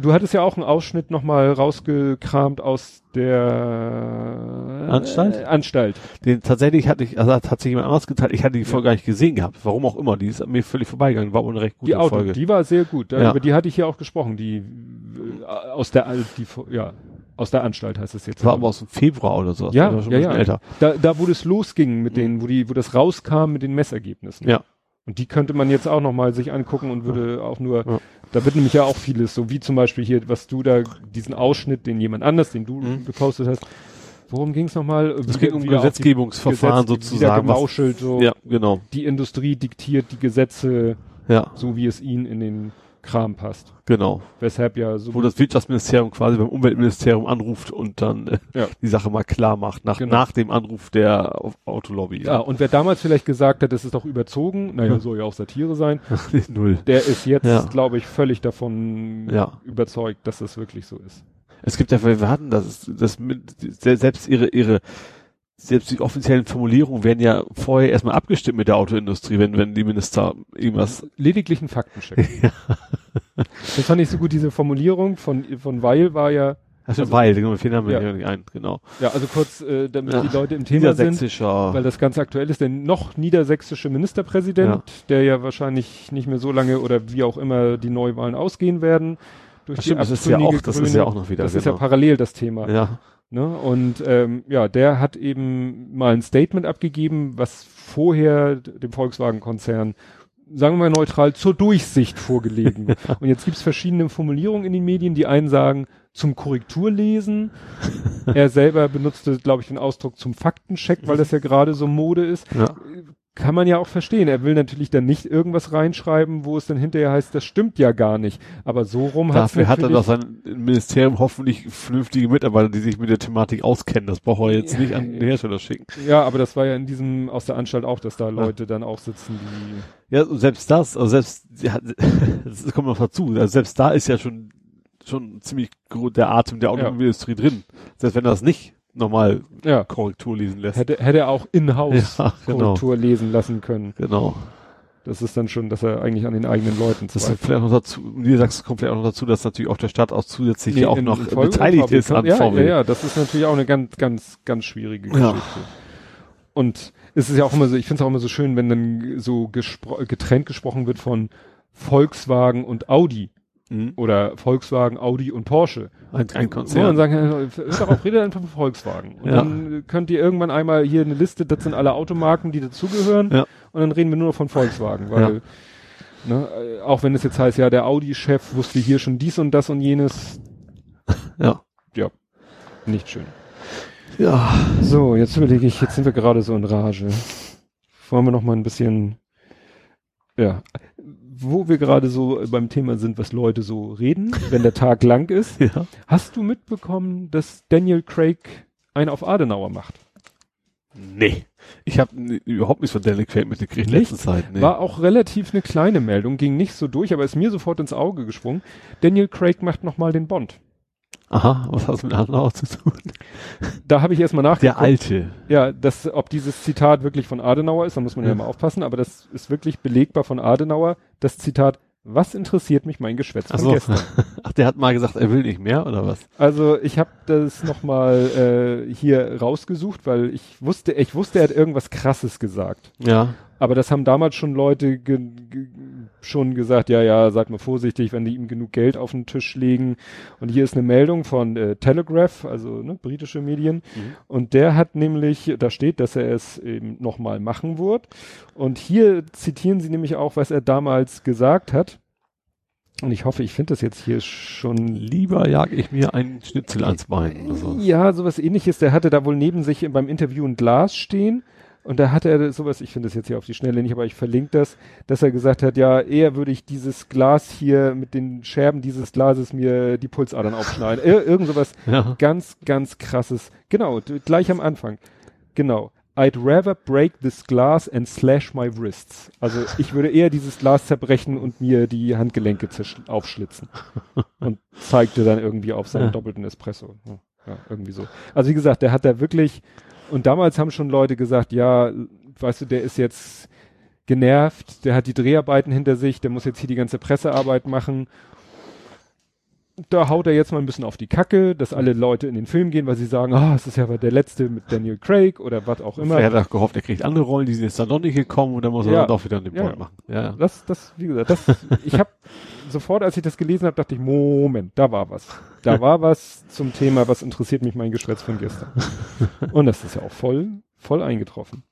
Du hattest ja auch einen Ausschnitt nochmal rausgekramt aus der Anstalt? Äh, Anstalt. Den tatsächlich hatte ich, also hat sich jemand anders geteilt. Ich hatte die Folge ja. gar nicht gesehen gehabt. Warum auch immer. Die ist mir völlig vorbeigegangen. War eine recht gute die Auto, Folge. Die war sehr gut. Ja. Über die hatte ich hier auch gesprochen. Die äh, aus der die ja aus der Anstalt heißt es jetzt. War aber aus dem Februar oder so. Ja, ja, ja. Älter. Da, da, wo das losging mit denen, wo die, wo das rauskam mit den Messergebnissen. Ja. Und die könnte man jetzt auch nochmal sich angucken und würde ja. auch nur, ja. da wird nämlich ja auch vieles, so wie zum Beispiel hier, was du da, diesen Ausschnitt, den jemand anders, den du mhm. gepostet hast, worum ging es nochmal? Es ging um Gesetzgebungsverfahren Gesetz, sozusagen. Gemauschelt, so. Ja, genau. Die Industrie diktiert die Gesetze, ja. so wie es ihnen in den Kram passt. Genau. Weshalb ja so. Wo das Wirtschaftsministerium quasi beim Umweltministerium anruft und dann äh, ja. die Sache mal klar macht, nach, genau. nach dem Anruf der Autolobby. Ja. ja, und wer damals vielleicht gesagt hat, das ist doch überzogen, naja, ja. soll ja auch Satire sein. Null. Der ist jetzt, ja. glaube ich, völlig davon ja. überzeugt, dass das wirklich so ist. Es gibt ja, wir hatten das, das mit, selbst ihre, ihre, selbst die offiziellen Formulierungen werden ja vorher erstmal abgestimmt mit der Autoindustrie, wenn, wenn die Minister irgendwas. Lediglich einen Faktencheck. ja. Das fand ich so gut, diese Formulierung von, von Weil war ja. Also, also Weil, genau, vielen haben wir ja. nicht ein, genau. Ja, also kurz, äh, damit ja. die Leute im Thema sind, weil das ganz aktuell ist, der noch niedersächsische Ministerpräsident, ja. der ja wahrscheinlich nicht mehr so lange oder wie auch immer die Neuwahlen ausgehen werden. Durch Ach, stimmt, das ist ja auch, das ist ja auch noch wieder. Das genau. ist ja genau. parallel das Thema. Ja. Ne? Und ähm, ja, der hat eben mal ein Statement abgegeben, was vorher dem Volkswagen-Konzern sagen wir mal neutral, zur Durchsicht vorgelegen. und jetzt gibt's verschiedene Formulierungen in den Medien. Die einen sagen zum Korrekturlesen. er selber benutzte, glaube ich, den Ausdruck zum Faktencheck, weil das ja gerade so Mode ist. Ja kann man ja auch verstehen. Er will natürlich dann nicht irgendwas reinschreiben, wo es dann hinterher heißt, das stimmt ja gar nicht. Aber so rum hat Dafür hat er doch sein Ministerium hoffentlich vernünftige Mitarbeiter, die sich mit der Thematik auskennen. Das braucht er jetzt nicht an den Hersteller schicken. Ja, aber das war ja in diesem, aus der Anstalt auch, dass da Leute ja. dann auch sitzen, die. Ja, selbst das, also selbst, ja, das kommt noch dazu. Also selbst da ist ja schon, schon ziemlich der Atem der Automobilindustrie ja. drin. Selbst wenn das nicht nochmal ja. Korrektur lesen lässt. Hätte, hätte er auch in-house ja, genau. Korrektur lesen lassen können. Genau. Das ist dann schon, dass er eigentlich an den eigenen Leuten Das ist vielleicht noch dazu, wie sagst, kommt vielleicht auch noch dazu, dass natürlich auch der Staat auch zusätzlich nee, auch noch beteiligt ist an ja, VW. Ja, ja, das ist natürlich auch eine ganz, ganz, ganz schwierige Geschichte. Ja. Und es ist ja auch immer so, ich finde es auch immer so schön, wenn dann so gespro getrennt gesprochen wird von Volkswagen und Audi. Mhm. Oder Volkswagen, Audi und Porsche. Ein, ein Konzern. Und dann sagen, darauf redet einfach von Volkswagen. Und ja. dann könnt ihr irgendwann einmal hier eine Liste, das sind alle Automarken, die dazugehören. Ja. Und dann reden wir nur noch von Volkswagen, weil, ja. ne, auch wenn es jetzt heißt, ja, der Audi-Chef wusste hier schon dies und das und jenes. Ja. Ja. Nicht schön. Ja. So, jetzt überlege ich, jetzt sind wir gerade so in Rage. Wollen wir noch mal ein bisschen, ja wo wir gerade so beim Thema sind, was Leute so reden, wenn der Tag lang ist. Ja. Hast du mitbekommen, dass Daniel Craig einen auf Adenauer macht? Nee. Ich habe überhaupt nichts von Daniel Craig mitgekriegt in letzter Zeit. Nee. War auch relativ eine kleine Meldung, ging nicht so durch, aber ist mir sofort ins Auge gesprungen. Daniel Craig macht nochmal den Bond. Aha, was hat das mit Adenauer zu tun? Da habe ich erstmal nachgeguckt. Der Alte. Ja, das, ob dieses Zitat wirklich von Adenauer ist, da muss man ja, ja mal aufpassen, aber das ist wirklich belegbar von Adenauer. Das Zitat, Was interessiert mich mein Geschwätz von so. gestern? Ach, der hat mal gesagt, er will nicht mehr oder was? Also ich habe das nochmal äh, hier rausgesucht, weil ich wusste, ich wusste, er hat irgendwas Krasses gesagt. Ja. Aber das haben damals schon Leute ge ge schon gesagt, ja, ja, sag mal vorsichtig, wenn die ihm genug Geld auf den Tisch legen. Und hier ist eine Meldung von äh, Telegraph, also ne, britische Medien. Mhm. Und der hat nämlich, da steht, dass er es eben nochmal machen wird. Und hier zitieren sie nämlich auch, was er damals gesagt hat. Und ich hoffe, ich finde das jetzt hier schon. Lieber jag ich mir einen Schnitzel ans Bein. Oder so. Ja, sowas ähnliches. Der hatte da wohl neben sich beim Interview ein Glas stehen und da hat er sowas, ich finde das jetzt hier auf die Schnelle nicht, aber ich verlinke das, dass er gesagt hat, ja, eher würde ich dieses Glas hier mit den Scherben dieses Glases mir die Pulsadern aufschneiden. Ir irgend sowas ja. ganz, ganz krasses. Genau, gleich am Anfang. Genau. I'd rather break this glass and slash my wrists. Also ich würde eher dieses Glas zerbrechen und mir die Handgelenke aufschlitzen. Und zeigte dann irgendwie auf seinen ja. doppelten Espresso. Ja, irgendwie so. Also wie gesagt, der hat da wirklich und damals haben schon Leute gesagt, ja, weißt du, der ist jetzt genervt, der hat die Dreharbeiten hinter sich, der muss jetzt hier die ganze Pressearbeit machen. Da haut er jetzt mal ein bisschen auf die Kacke, dass alle Leute in den Film gehen, weil sie sagen, ah, oh, es ist ja der letzte mit Daniel Craig oder was auch immer. Er hat gehofft, er kriegt andere Rollen, die sind jetzt dann noch nicht gekommen und dann muss er ja, dann doch wieder den ja, machen. Ja, das, das, wie gesagt, das, ich habe sofort, als ich das gelesen habe, dachte ich, Moment, da war was. Da war was zum Thema, was interessiert mich mein Geschwätz von gestern. Und das ist ja auch voll, voll eingetroffen.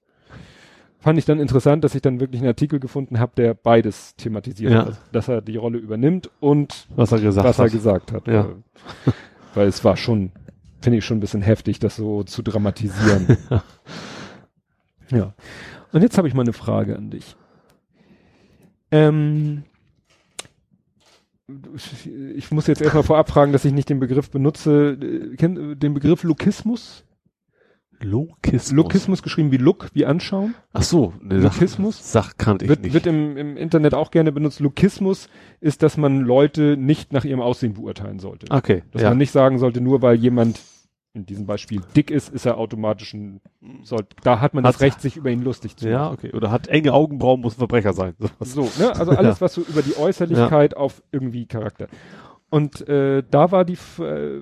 Fand ich dann interessant, dass ich dann wirklich einen Artikel gefunden habe, der beides thematisiert ja. hat. Dass er die Rolle übernimmt und was er gesagt was hat. Er gesagt hat. Ja. Weil es war schon, finde ich schon ein bisschen heftig, das so zu dramatisieren. ja. Und jetzt habe ich mal eine Frage an dich. Ähm, ich muss jetzt erstmal vorab fragen, dass ich nicht den Begriff benutze. Kennt den Begriff Lokismus? Lokismus. Lokismus geschrieben wie Look, wie anschauen. Ach so, ne, Lokismus. Sach, kannte ich wird, nicht. Wird im, im Internet auch gerne benutzt. Lokismus ist, dass man Leute nicht nach ihrem Aussehen beurteilen sollte. Okay. Dass ja. man nicht sagen sollte, nur weil jemand in diesem Beispiel dick ist, ist er automatisch ein, soll, da hat man hat, das Recht, sich über ihn lustig zu machen. Ja, okay. Oder hat enge Augenbrauen, muss ein Verbrecher sein. So, ne? Also alles, ja. was so über die Äußerlichkeit ja. auf irgendwie Charakter. Und äh, da war die, äh,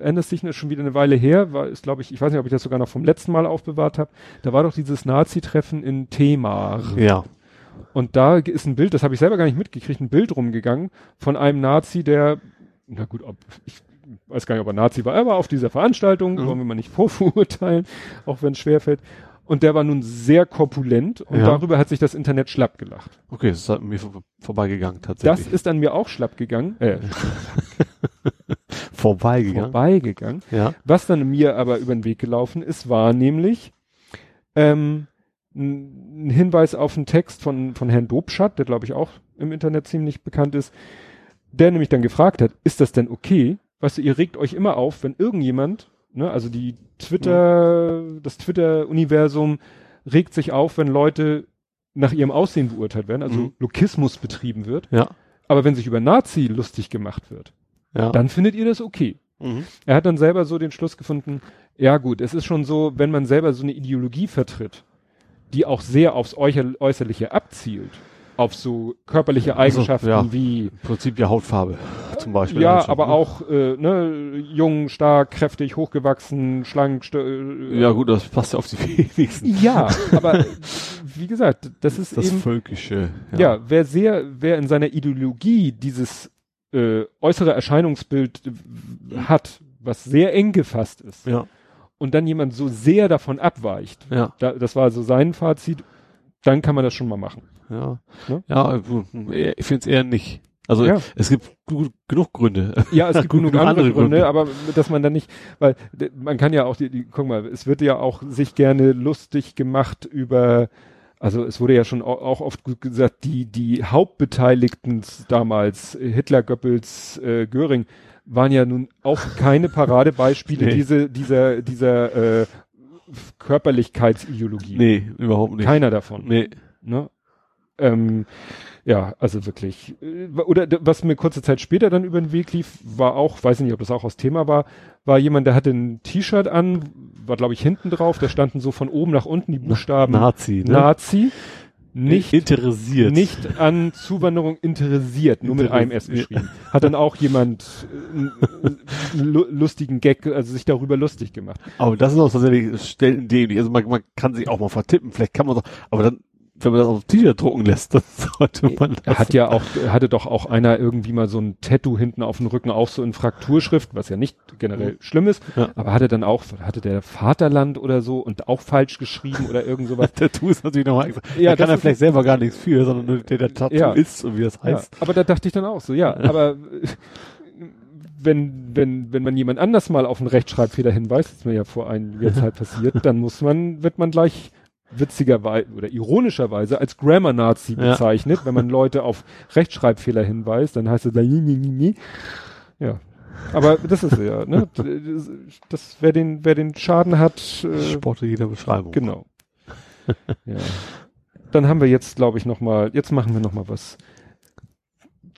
ändert sich schon wieder eine Weile her, war ist glaube ich, ich weiß nicht, ob ich das sogar noch vom letzten Mal aufbewahrt habe. Da war doch dieses Nazi-Treffen in Temar. Ja. Und da ist ein Bild, das habe ich selber gar nicht mitgekriegt, ein Bild rumgegangen von einem Nazi, der, na gut, ob, ich weiß gar nicht, ob er Nazi war, er war auf dieser Veranstaltung, mhm. wollen wir mal nicht vorverurteilen, auch wenn es schwerfällt. Und der war nun sehr korpulent und ja. darüber hat sich das Internet schlapp gelacht. Okay, das ist an mir vor, vorbeigegangen tatsächlich. Das ist an mir auch schlapp gegangen. Äh, vorbeigegangen. Vorbeigegangen. Ja. Was dann mir aber über den Weg gelaufen ist, war nämlich ähm, ein Hinweis auf einen Text von, von Herrn Dobschat, der glaube ich auch im Internet ziemlich bekannt ist, der nämlich dann gefragt hat, ist das denn okay, weißt du, ihr regt euch immer auf, wenn irgendjemand, ne, also die Twitter, mhm. das Twitter-Universum regt sich auf, wenn Leute nach ihrem Aussehen beurteilt werden, also mhm. Lokismus betrieben wird. Ja. Aber wenn sich über Nazi lustig gemacht wird, ja. dann findet ihr das okay. Mhm. Er hat dann selber so den Schluss gefunden, ja gut, es ist schon so, wenn man selber so eine Ideologie vertritt, die auch sehr aufs Äußerliche abzielt, auf so körperliche Eigenschaften also, ja, wie im Prinzip ja Hautfarbe zum Beispiel. Ja, aber ne? auch äh, ne, jung, stark, kräftig, hochgewachsen, schlank. Äh, ja gut, das passt ja auf die wenigsten. Ja, aber wie gesagt, das ist das eben, völkische. Ja. ja, wer sehr, wer in seiner Ideologie dieses äh, äußere Erscheinungsbild hat, was sehr eng gefasst ist. Ja. Und dann jemand so sehr davon abweicht. Ja. Da, das war so sein Fazit. Dann kann man das schon mal machen. Ja, ne? ja, ich finde es eher nicht. Also ja. es gibt genug Gründe. Ja, es gibt genug, genug andere, andere Gründe, Gründe, aber dass man dann nicht, weil man kann ja auch, die, die, guck mal, es wird ja auch sich gerne lustig gemacht über, also es wurde ja schon auch oft gesagt, die die Hauptbeteiligten damals, Hitler, Goebbels, äh, Göring, waren ja nun auch keine Paradebeispiele nee. diese, dieser dieser äh, Körperlichkeitsideologie. Nee, überhaupt nicht. Keiner davon. Nee. Ne? Ähm, ja, also wirklich. Äh, oder was mir kurze Zeit später dann über den Weg lief, war auch, weiß ich nicht, ob das auch aus Thema war, war jemand, der hatte ein T-Shirt an, war glaube ich hinten drauf, da standen so von oben nach unten die Buchstaben Nazi. Ne? Nazi. nicht interessiert. Nicht an Zuwanderung interessiert, nur mit einem S geschrieben. Hat dann auch jemand äh, einen lustigen Gag, also sich darüber lustig gemacht. Aber das ist auch tatsächlich Stellen dämlich. Also man, man kann sich auch mal vertippen, vielleicht kann man so, aber dann wenn man das auf T-Shirt drucken lässt, dann sollte man das. Hat ja auch, hatte doch auch einer irgendwie mal so ein Tattoo hinten auf dem Rücken, auch so in Frakturschrift, was ja nicht generell mhm. schlimm ist, ja. aber hatte dann auch, hatte der Vaterland oder so und auch falsch geschrieben oder irgend sowas. Tattoo ist natürlich nochmal. Ja, da kann er vielleicht selber gar nichts für, sondern nur der, der Tattoo ja. ist und wie das heißt. Ja, aber da dachte ich dann auch so, ja, aber wenn, wenn, wenn man jemand anders mal auf einen Rechtschreibfehler hinweist, das mir ja vor einiger Zeit passiert, dann muss man, wird man gleich witzigerweise oder ironischerweise als Grammar-Nazi ja. bezeichnet. Wenn man Leute auf Rechtschreibfehler hinweist, dann heißt es da ja. Aber das ist ja, ne? Das, wer den, wer den Schaden hat. Äh, Sporte jeder Beschreibung. Genau. ja. Dann haben wir jetzt, glaube ich, noch mal. Jetzt machen wir noch mal was.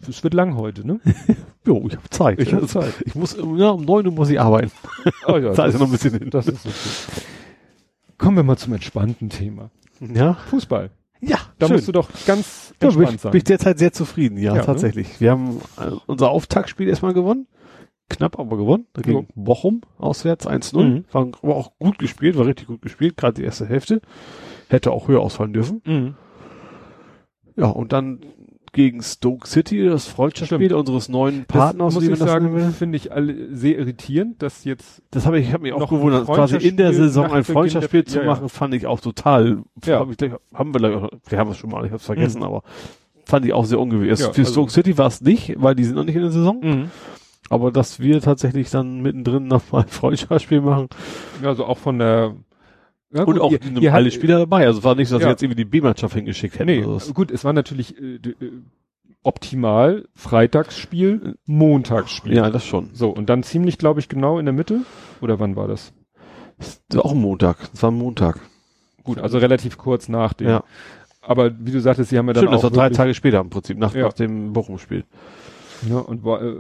Es wird lang heute, ne? jo, ich habe Zeit. Ich habe Zeit. Ich muss, ja, um neun Uhr muss ich arbeiten. Oh ja, da ist noch ein bisschen hin. Das ist okay. Kommen wir mal zum entspannten Thema. Ja. Fußball. Ja, da schön. musst du doch ganz ja, entspannt bin ich, sein. Bin ich derzeit sehr zufrieden, ja, ja ne? tatsächlich. Ne? Wir haben äh, unser Auftaktspiel erstmal gewonnen. Knapp aber gewonnen. Dagegen ja. Bochum auswärts 1-0. Mhm. War aber auch gut gespielt, war richtig gut gespielt, gerade die erste Hälfte. Hätte auch höher ausfallen dürfen. Mhm. Ja, und dann gegen Stoke City, das Freundschaftsspiel unseres neuen Partners. Das muss ich sagen, finde ich alle sehr irritierend, dass jetzt. Das habe ich, ich habe mich auch gewundert, quasi in der Saison ein Freundschaftsspiel zu ja, machen, ja. fand ich auch total. Ja. Hab ich, haben wir, wir haben es schon mal, ich habe es vergessen, mhm. aber fand ich auch sehr ungewöhnlich. Ja, Für also Stoke City war es nicht, weil die sind noch nicht in der Saison. Mhm. Aber dass wir tatsächlich dann mittendrin nochmal ein Freundschaftsspiel machen. Ja, also auch von der ja, gut, und auch ihr, ihr alle Spieler dabei. Also es war nicht so, dass ja. sie jetzt irgendwie die B-Mannschaft hingeschickt hätten. Nee, also gut, es war natürlich äh, äh, optimal Freitagsspiel, Montagsspiel. Ja, das schon. So, und dann ziemlich, glaube ich, genau in der Mitte. Oder wann war das? Das war auch Montag. Das war Montag. Gut, also relativ kurz nach dem. Ja. Aber wie du sagtest, sie haben ja dann Stimmt, auch. Das war drei Tage später im Prinzip, nach, ja. nach dem Bochum-Spiel. Ja, und war, äh,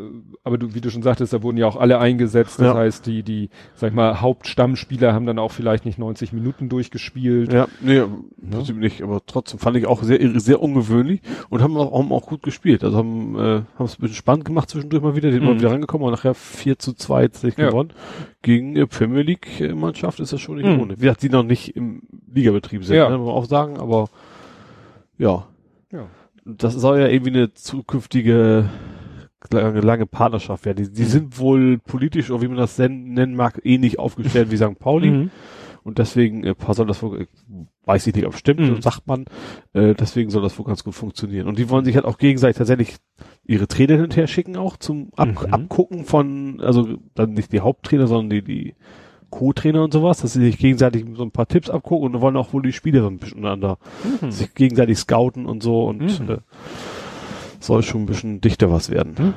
aber du, wie du schon sagtest, da wurden ja auch alle eingesetzt. Das ja. heißt, die, die, sag ich mal, Hauptstammspieler haben dann auch vielleicht nicht 90 Minuten durchgespielt. Ja, nee, ja. trotzdem nicht, aber trotzdem fand ich auch sehr, sehr ungewöhnlich und haben auch, haben auch gut gespielt. Also haben, äh, haben es ein bisschen spannend gemacht zwischendurch mal wieder, die mhm. mal wieder rangekommen und nachher 4 zu 2 sich ja. gewonnen. Gegen äh, Premier League Mannschaft ist das schon nicht mhm. ohne. Wie gesagt, die noch nicht im Ligabetrieb sind, ja. ne, muss man auch sagen, aber ja. Ja. Das soll ja irgendwie eine zukünftige lange, lange Partnerschaft wäre. Die, die mhm. sind wohl politisch, oder wie man das nennen mag, ähnlich aufgestellt wie St. Pauli. Mhm. Und deswegen äh, soll das wohl, weiß ich nicht, ob stimmt, mhm. sagt man, äh, deswegen soll das wohl ganz gut funktionieren. Und die wollen sich halt auch gegenseitig tatsächlich ihre Trainer hinterher schicken, auch zum Ab mhm. Abgucken von, also dann nicht die Haupttrainer, sondern die, die Co-Trainer und sowas, dass sie sich gegenseitig so ein paar Tipps abgucken und wollen auch wohl die Spieler so ein bisschen untereinander mhm. sich gegenseitig scouten und so und mhm. äh, soll schon ein bisschen dichter was werden. Mhm.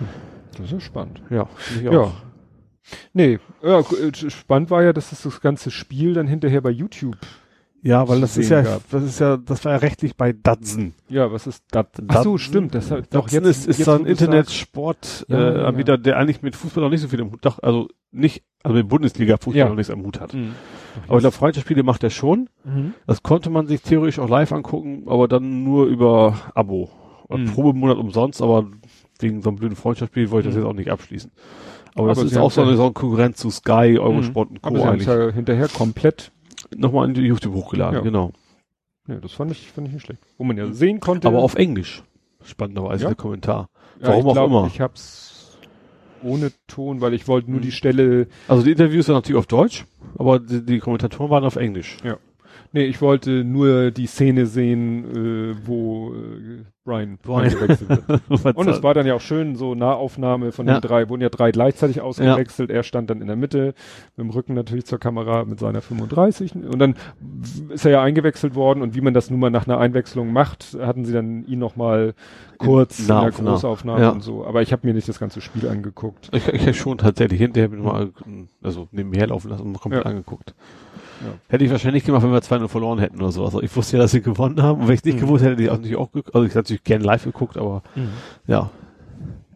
Das ist spannend. Ja, ja. Nee, ja, äh, spannend war ja, dass das, das ganze Spiel dann hinterher bei YouTube ja, weil das ist ja, gab. das ist ja, das war ja rechtlich bei Datsen. Ja, was ist Datsen? Ach so, stimmt. Das hat, doch jetzt ist, ist jetzt, so ein Internetsport ja, äh, ja. der eigentlich mit Fußball noch nicht so viel im Hut, also nicht, also mit Bundesliga Fußball ja. noch nichts am Hut hat. Mhm. Aber der Freundschaftsspiele macht er schon. Mhm. Das konnte man sich theoretisch auch live angucken, aber dann nur über Abo. Mhm. Probemonat umsonst, aber wegen so einem blöden Freundschaftsspiel wollte ich das mhm. jetzt auch nicht abschließen. Aber, aber das ist auch so eine, so eine Konkurrenz zu Sky, Eurosport mhm. und Co. Aber eigentlich. Ja hinterher komplett nochmal in die YouTube hochgeladen, ja. genau. Ja, das fand ich, fand ich nicht schlecht. Wo man ja sehen konnte. Aber auf Englisch. Spannenderweise ja? der Kommentar. Warum ja, auch glaub, immer. Ich hab's ohne Ton, weil ich wollte nur die Stelle. Also die Interviews waren natürlich auf Deutsch, aber die, die Kommentatoren waren auf Englisch. Ja. Nee, ich wollte nur die Szene sehen, äh, wo äh, Brian, Brian gewechselt wird. und es war dann ja auch schön, so Nahaufnahme von ja. den drei, wurden ja drei gleichzeitig ausgewechselt. Ja. Er stand dann in der Mitte, mit dem Rücken natürlich zur Kamera mit seiner 35. Und dann ist er ja eingewechselt worden und wie man das nun mal nach einer Einwechslung macht, hatten sie dann ihn nochmal kurz in, in der Großaufnahme ja. und so. Aber ich habe mir nicht das ganze Spiel angeguckt. Ich, ich habe schon tatsächlich hinterher mal, also nebenher laufen lassen und komplett angeguckt. Ja. Hätte ich wahrscheinlich gemacht, wenn wir 2-0 verloren hätten oder sowas. Also ich wusste ja, dass sie gewonnen haben. Und wenn ich nicht mhm. gewusst hätte, hätte ich auch nicht auch geguckt. Also ich hätte natürlich gerne live geguckt, aber mhm. ja.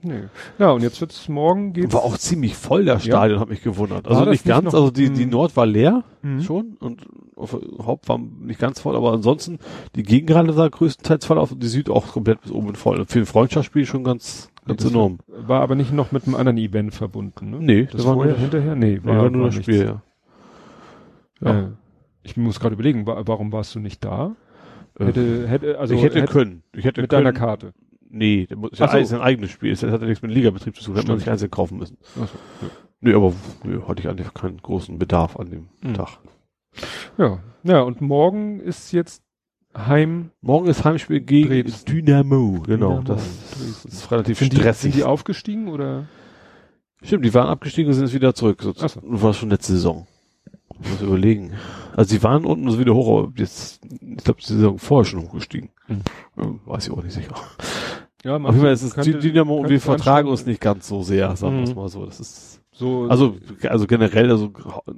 Nee. Ja, und jetzt wird's morgen geht's. War auch ziemlich voll der Stadion, ja. hat mich gewundert. Also nicht ganz, also die, die mhm. Nord war leer mhm. schon und Haupt war nicht ganz voll, aber ansonsten die Gegengrade sah größtenteils voll auf und die Süd auch komplett bis oben voll. Für ein Freundschaftsspiel schon ganz, ganz enorm. War aber nicht noch mit einem anderen Event verbunden, ne? Nee, das, das war vorher, hinterher? Nee, war, nee, war nur das Spiel, ja. Ja. Äh, ich muss gerade überlegen, warum warst du nicht da? Äh, hätte, hätte, also ich hätte, hätte können. Ich hätte mit können, deiner Karte. Nee, das ist, so. ein eigenes Spiel. Das hat ja nichts mit dem Ligabetrieb zu tun. Hätte man sich einzeln kaufen müssen. Ach so, ja. Nee, aber nee, hatte ich eigentlich keinen großen Bedarf an dem mhm. Tag. Ja, ja, und morgen ist jetzt Heim. Morgen ist Heimspiel gegen Dresden. Dynamo. Genau, Dynamo. das, das, ist relativ sind stressig. Die, sind die aufgestiegen oder? Stimmt, die waren abgestiegen und sind jetzt wieder zurück. So, so. War schon letzte Saison. Ich muss überlegen. Also sie waren unten so wieder hoch, aber jetzt, ich glaube, die Saison vorher schon hochgestiegen. Mhm. Weiß ich auch nicht sicher. Ja, auf jeden Fall ist es könnte, Dynamo und wir vertragen uns nicht ganz so sehr, sagen wir es mhm. mal so. Das ist so, also, also generell, also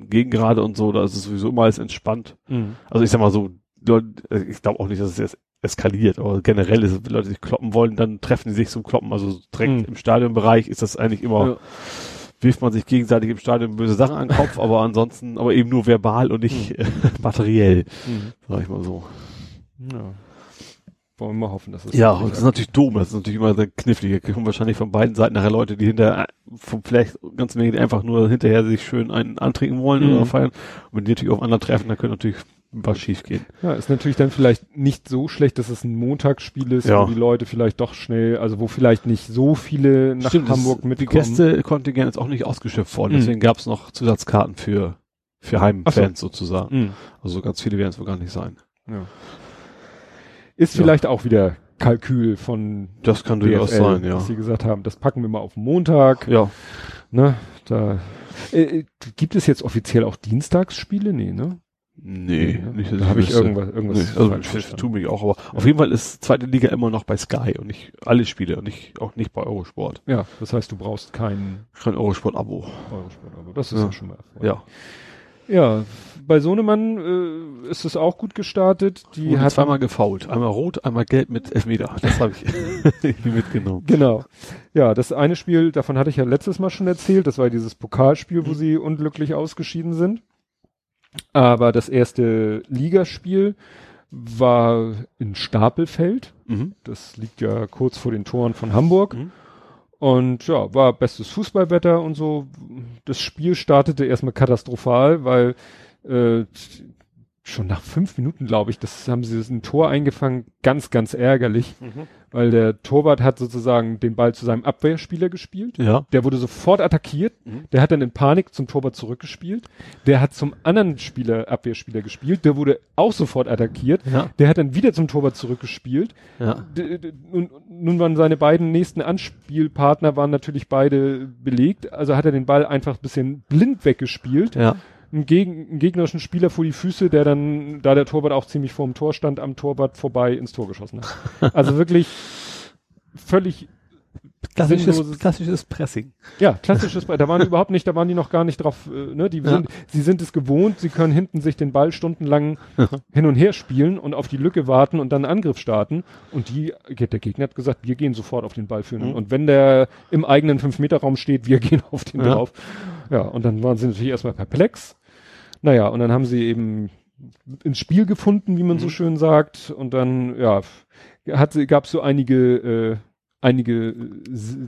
gegen gerade und so, da ist es sowieso immer alles entspannt. Mhm. Also ich sag mal so, ich glaube auch nicht, dass es jetzt eskaliert, aber generell ist es, wenn Leute sich kloppen wollen, dann treffen die sich zum Kloppen. Also direkt mhm. im Stadionbereich ist das eigentlich immer, ja. Wirft man sich gegenseitig im Stadion böse Sachen an den Kopf, aber ansonsten, aber eben nur verbal und nicht mhm. materiell, mhm. sag ich mal so. Ja wollen wir mal hoffen, dass es. Ja, das ist natürlich dumm, das ist natürlich immer sehr knifflig. Hier kommen wahrscheinlich von beiden Seiten nachher Leute, die hinter, vielleicht ganz Menge, einfach nur hinterher sich schön einen antrinken wollen mhm. oder feiern. Und wenn die natürlich auf anderen treffen, dann könnte natürlich was schief gehen. Ja, ist natürlich dann vielleicht nicht so schlecht, dass es ein Montagsspiel ist, ja. wo die Leute vielleicht doch schnell, also wo vielleicht nicht so viele nach Stimmt, Hamburg mitkommen. Die Gästekontingent ist auch nicht ausgeschöpft worden, mhm. deswegen gab es noch Zusatzkarten für, für Heimfans so. sozusagen. Mhm. Also ganz viele werden es wohl gar nicht sein. Ja. Ist ja. vielleicht auch wieder Kalkül von Das kann durchaus sein, ja. Was sie gesagt haben, das packen wir mal auf Montag. Ja. Ne, da äh, äh gibt es jetzt offiziell auch Dienstagsspiele? Nee, ne? Nee, nee nicht, da habe ich irgendwas, irgendwas. Nee, also ich tue mich auch, aber ja. auf jeden Fall ist zweite Liga immer noch bei Sky und nicht alle Spiele und nicht auch nicht bei Eurosport. Ja, das heißt, du brauchst kein kein Eurosport-Abo. Eurosport-Abo, das ist ja, ja schon mal Erfolg. Ja. Ja, bei Sohnemann äh, ist es auch gut gestartet. Die hat zweimal gefault. Einmal rot, einmal gelb mit Elfmeter. Das habe ich mitgenommen. Genau. Ja, das eine Spiel, davon hatte ich ja letztes Mal schon erzählt. Das war dieses Pokalspiel, wo mhm. sie unglücklich ausgeschieden sind. Aber das erste Ligaspiel war in Stapelfeld. Mhm. Das liegt ja kurz vor den Toren von Hamburg. Mhm. Und ja, war bestes Fußballwetter und so. Das Spiel startete erstmal katastrophal, weil äh, schon nach fünf Minuten, glaube ich, das haben sie das ein Tor eingefangen, ganz, ganz ärgerlich, mhm. weil der Torwart hat sozusagen den Ball zu seinem Abwehrspieler gespielt. Ja. Der wurde sofort attackiert. Mhm. Der hat dann in Panik zum Torwart zurückgespielt. Der hat zum anderen Spieler, Abwehrspieler gespielt. Der wurde auch sofort attackiert. Ja. Der hat dann wieder zum Torwart zurückgespielt. Ja. Und nun waren seine beiden nächsten Anspielpartner waren natürlich beide belegt. Also hat er den Ball einfach ein bisschen blind weggespielt. Ja einen, Geg einen gegnerischen Spieler vor die Füße, der dann, da der Torwart auch ziemlich vorm Tor stand, am Torwart vorbei ins Tor geschossen hat. Also wirklich völlig klassisches, klassisches Pressing. Ja, klassisches, da waren die überhaupt nicht, da waren die noch gar nicht drauf, äh, ne, die ja. sind, sie sind es gewohnt, sie können hinten sich den Ball stundenlang hin und her spielen und auf die Lücke warten und dann einen Angriff starten und die, der Gegner hat gesagt, wir gehen sofort auf den Ball führen mhm. und wenn der im eigenen 5-Meter-Raum steht, wir gehen auf den ja. drauf. Ja, und dann waren sie natürlich erstmal perplex naja, und dann haben sie eben ins Spiel gefunden, wie man mhm. so schön sagt. Und dann, ja, gab es so einige, äh, einige äh,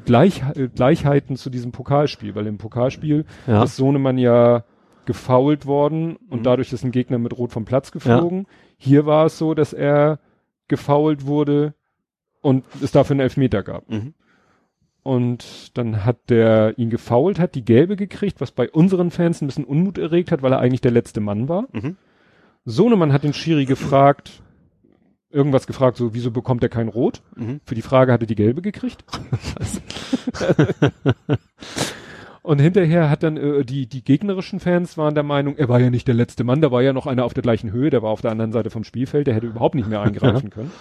Gleich, Gleichheiten zu diesem Pokalspiel, weil im Pokalspiel ja. ist Sohnemann ja gefoult worden und mhm. dadurch ist ein Gegner mit Rot vom Platz geflogen. Ja. Hier war es so, dass er gefoult wurde und es dafür einen Elfmeter gab. Mhm. Und dann hat der ihn gefault, hat die gelbe gekriegt, was bei unseren Fans ein bisschen Unmut erregt hat, weil er eigentlich der letzte Mann war. Mhm. Sohnemann hat den Schiri gefragt, irgendwas gefragt, so, wieso bekommt er kein Rot? Mhm. Für die Frage hat er die gelbe gekriegt. Und hinterher hat dann äh, die, die gegnerischen Fans waren der Meinung, er war ja nicht der letzte Mann, da war ja noch einer auf der gleichen Höhe, der war auf der anderen Seite vom Spielfeld, der hätte überhaupt nicht mehr eingreifen können.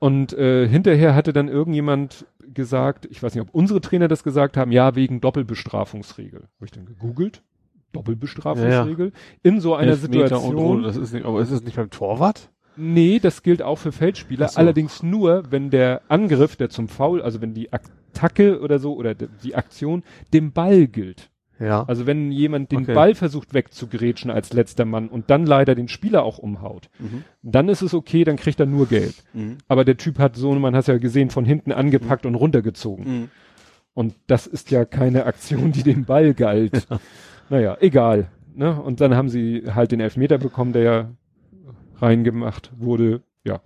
Und äh, hinterher hatte dann irgendjemand gesagt, ich weiß nicht, ob unsere Trainer das gesagt haben, ja, wegen Doppelbestrafungsregel. Habe ich dann gegoogelt. Doppelbestrafungsregel. Ja, ja. In so einer Situation. Und, das ist nicht, aber ist es nicht beim Torwart? Nee, das gilt auch für Feldspieler. So. Allerdings nur, wenn der Angriff, der zum Foul, also wenn die Attacke oder so, oder die Aktion dem Ball gilt. Ja. Also wenn jemand den okay. Ball versucht wegzugrätschen als letzter Mann und dann leider den Spieler auch umhaut, mhm. dann ist es okay, dann kriegt er nur Geld. Mhm. Aber der Typ hat so, man hat ja gesehen, von hinten angepackt mhm. und runtergezogen. Mhm. Und das ist ja keine Aktion, die dem Ball galt. Ja. Naja, egal. Ne? Und dann haben sie halt den Elfmeter bekommen, der ja reingemacht wurde. Ja.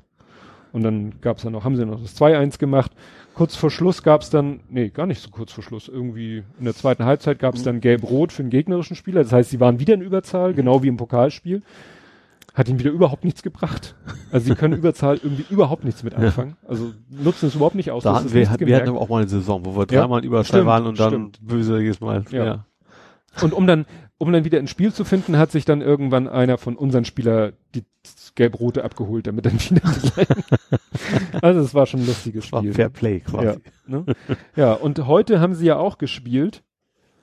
Und dann gab's ja noch, haben sie noch das 2-1 gemacht. Kurz vor Schluss gab's dann, nee, gar nicht so kurz vor Schluss, irgendwie in der zweiten Halbzeit gab's dann gelb-rot für den gegnerischen Spieler. Das heißt, sie waren wieder in Überzahl, genau wie im Pokalspiel. Hat ihnen wieder überhaupt nichts gebracht. Also sie können Überzahl irgendwie überhaupt nichts mit anfangen. Ja. Also nutzen es überhaupt nicht aus. Da hatten wir, wir hatten aber auch mal eine Saison, wo wir dreimal ja, Überzahl waren und dann stimmt. böse jedes Mal. Ja. ja. Und um dann, um dann wieder ins Spiel zu finden, hat sich dann irgendwann einer von unseren Spieler die gelb-rote abgeholt, damit dann wieder Also es war schon ein lustiges Spiel. Fair Play quasi. Ja, ne? ja, und heute haben sie ja auch gespielt.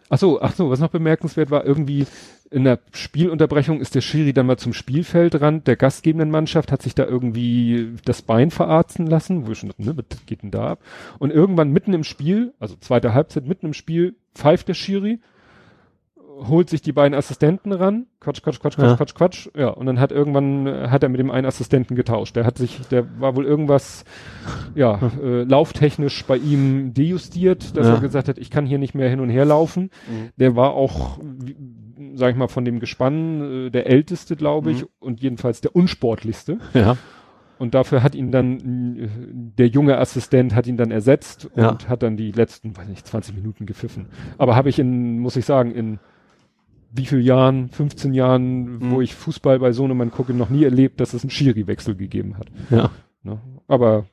Ach so, ach so, was noch bemerkenswert war, irgendwie in der Spielunterbrechung ist der Schiri dann mal zum Spielfeldrand der gastgebenden Mannschaft, hat sich da irgendwie das Bein verarzen lassen, wo schon, ne, was geht denn da ab? Und irgendwann mitten im Spiel, also zweite Halbzeit mitten im Spiel, pfeift der Schiri holt sich die beiden Assistenten ran, Quatsch, Quatsch, Quatsch, Quatsch, ja. Quatsch, Quatsch, ja, und dann hat irgendwann, äh, hat er mit dem einen Assistenten getauscht. Der hat sich, der war wohl irgendwas, ja, äh, lauftechnisch bei ihm dejustiert, dass ja. er gesagt hat, ich kann hier nicht mehr hin und her laufen. Mhm. Der war auch, sag ich mal, von dem Gespann äh, der älteste, glaube ich, mhm. und jedenfalls der unsportlichste. Ja. Und dafür hat ihn dann äh, der junge Assistent hat ihn dann ersetzt und ja. hat dann die letzten, weiß nicht, 20 Minuten gepfiffen. Aber habe ich in, muss ich sagen, in wie viel Jahren, 15 Jahren, mhm. wo ich Fußball bei Sohnemann gucke, noch nie erlebt, dass es einen Schiri-Wechsel gegeben hat. Ja. Ne? Aber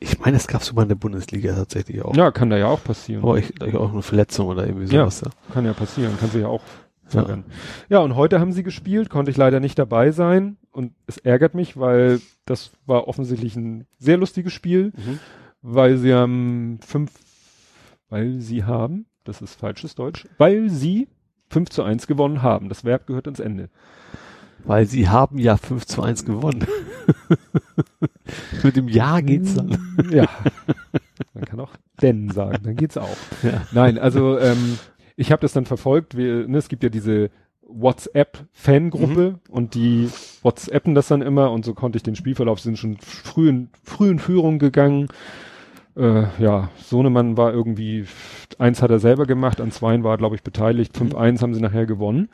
ich meine, es gab sogar in der Bundesliga tatsächlich auch. Ja, kann da ja auch passieren. Aber ich, ich auch eine Verletzung oder irgendwie sowas. Ja, ja. kann ja passieren, kann sich ja auch verrennen. Ja. ja, und heute haben sie gespielt, konnte ich leider nicht dabei sein und es ärgert mich, weil das war offensichtlich ein sehr lustiges Spiel, mhm. weil sie haben fünf, weil sie haben, das ist falsches Deutsch, weil sie 5 zu 1 gewonnen haben. Das Verb gehört ins Ende. Weil sie haben ja 5 zu 1 gewonnen. Mit dem Ja geht's dann. Ja. Man kann auch denn sagen, dann geht's auch. Ja. Nein, also ähm, ich habe das dann verfolgt. Wir, ne, es gibt ja diese WhatsApp-Fangruppe mhm. und die WhatsAppen das dann immer und so konnte ich den Spielverlauf, sind schon früh in, früh in Führung gegangen äh, ja, Sohnemann war irgendwie, eins hat er selber gemacht, an zweien war er, glaube ich, beteiligt, 5-1 mhm. haben sie nachher gewonnen.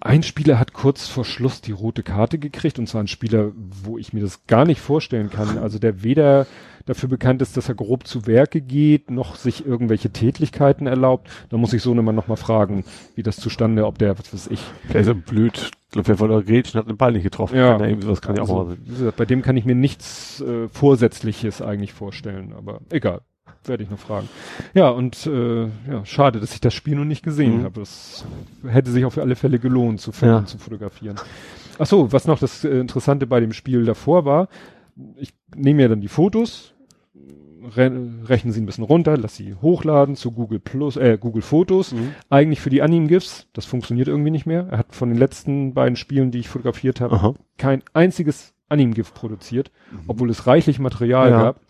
Ein Spieler hat kurz vor Schluss die rote Karte gekriegt, und zwar ein Spieler, wo ich mir das gar nicht vorstellen kann. Also der weder dafür bekannt ist, dass er grob zu Werke geht, noch sich irgendwelche Tätlichkeiten erlaubt. Da muss ich so immer noch mal fragen, wie das zustande, ob der, was weiß ich. Der ist blöd. Ich glaube, wer von der Gretchen hat den Ball nicht getroffen. Ja. Kann irgendwie was kann also, ich auch mal. Gesagt, bei dem kann ich mir nichts äh, Vorsätzliches eigentlich vorstellen, aber egal. Werde ich noch fragen. Ja, und äh, ja, schade, dass ich das Spiel noch nicht gesehen mhm. habe. Es hätte sich auf alle Fälle gelohnt, zu filmen, ja. zu fotografieren. Ach so, was noch das äh, Interessante bei dem Spiel davor war, ich nehme mir dann die Fotos, re rechne sie ein bisschen runter, lass sie hochladen zu Google Plus, äh, Google Fotos. Mhm. Eigentlich für die Anim-GIFs, das funktioniert irgendwie nicht mehr. Er hat von den letzten beiden Spielen, die ich fotografiert habe, kein einziges Anim-GIF produziert, mhm. obwohl es reichlich Material ja. gab.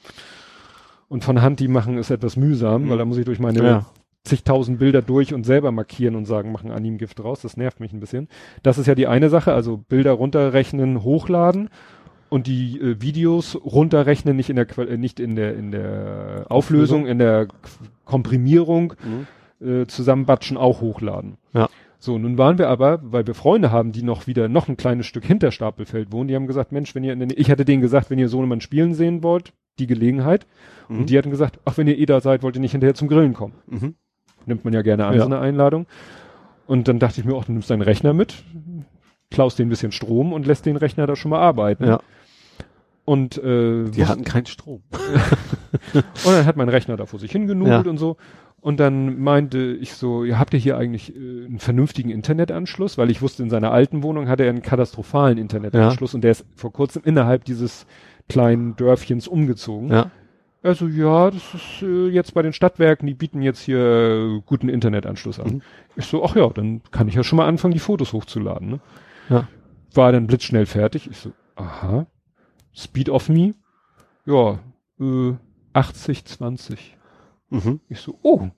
Und von Hand die machen ist etwas mühsam, mhm. weil da muss ich durch meine ja. zigtausend Bilder durch und selber markieren und sagen, machen Anim-GIF draus. Das nervt mich ein bisschen. Das ist ja die eine Sache, also Bilder runterrechnen, hochladen und die äh, Videos runterrechnen, nicht in der äh, nicht in der in der Auflösung, in der Komprimierung mhm. äh, zusammenbatschen, auch hochladen. Ja. So, nun waren wir aber, weil wir Freunde haben, die noch wieder noch ein kleines Stück hinter Stapelfeld wohnen, die haben gesagt, Mensch, wenn ihr, in der, ich hatte denen gesagt, wenn ihr Sohnemann spielen sehen wollt, die Gelegenheit. Mhm. Und die hatten gesagt, ach, wenn ihr eh da seid, wollt ihr nicht hinterher zum Grillen kommen. Mhm. Nimmt man ja gerne an, ja. so eine Einladung. Und dann dachte ich mir, ach, du nimmst deinen Rechner mit, klaust den ein bisschen Strom und lässt den Rechner da schon mal arbeiten. Ja. Und äh, die hatten keinen Strom. und dann hat mein Rechner da vor sich hingenudelt ja. und so. Und dann meinte ich so, ja, habt ihr hier eigentlich äh, einen vernünftigen Internetanschluss? Weil ich wusste, in seiner alten Wohnung hatte er einen katastrophalen Internetanschluss ja. und der ist vor kurzem innerhalb dieses kleinen Dörfchens umgezogen. Ja. Also ja, das ist äh, jetzt bei den Stadtwerken, die bieten jetzt hier äh, guten Internetanschluss an. Mhm. Ich so, ach ja, dann kann ich ja schon mal anfangen, die Fotos hochzuladen. Ne? Ja. War dann blitzschnell fertig. Ich so, aha. Speed of Me, ja, äh, 80, 20. Mhm. Ich so, oh,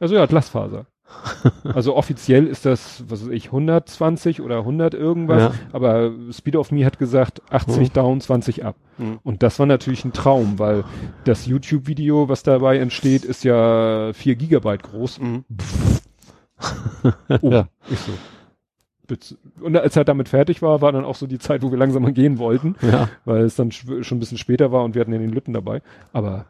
also ja, Glasfaser. also offiziell ist das, was weiß ich, 120 oder 100 irgendwas, ja. aber Speed of Me hat gesagt 80 mhm. down, 20 up. Mhm. Und das war natürlich ein Traum, weil das YouTube-Video, was dabei entsteht, ist ja 4 Gigabyte groß. Mhm. oh, ja. ich so. Und als er damit fertig war, war dann auch so die Zeit, wo wir langsam mal gehen wollten, ja. weil es dann schon ein bisschen später war und wir hatten ja den Lütten dabei. Aber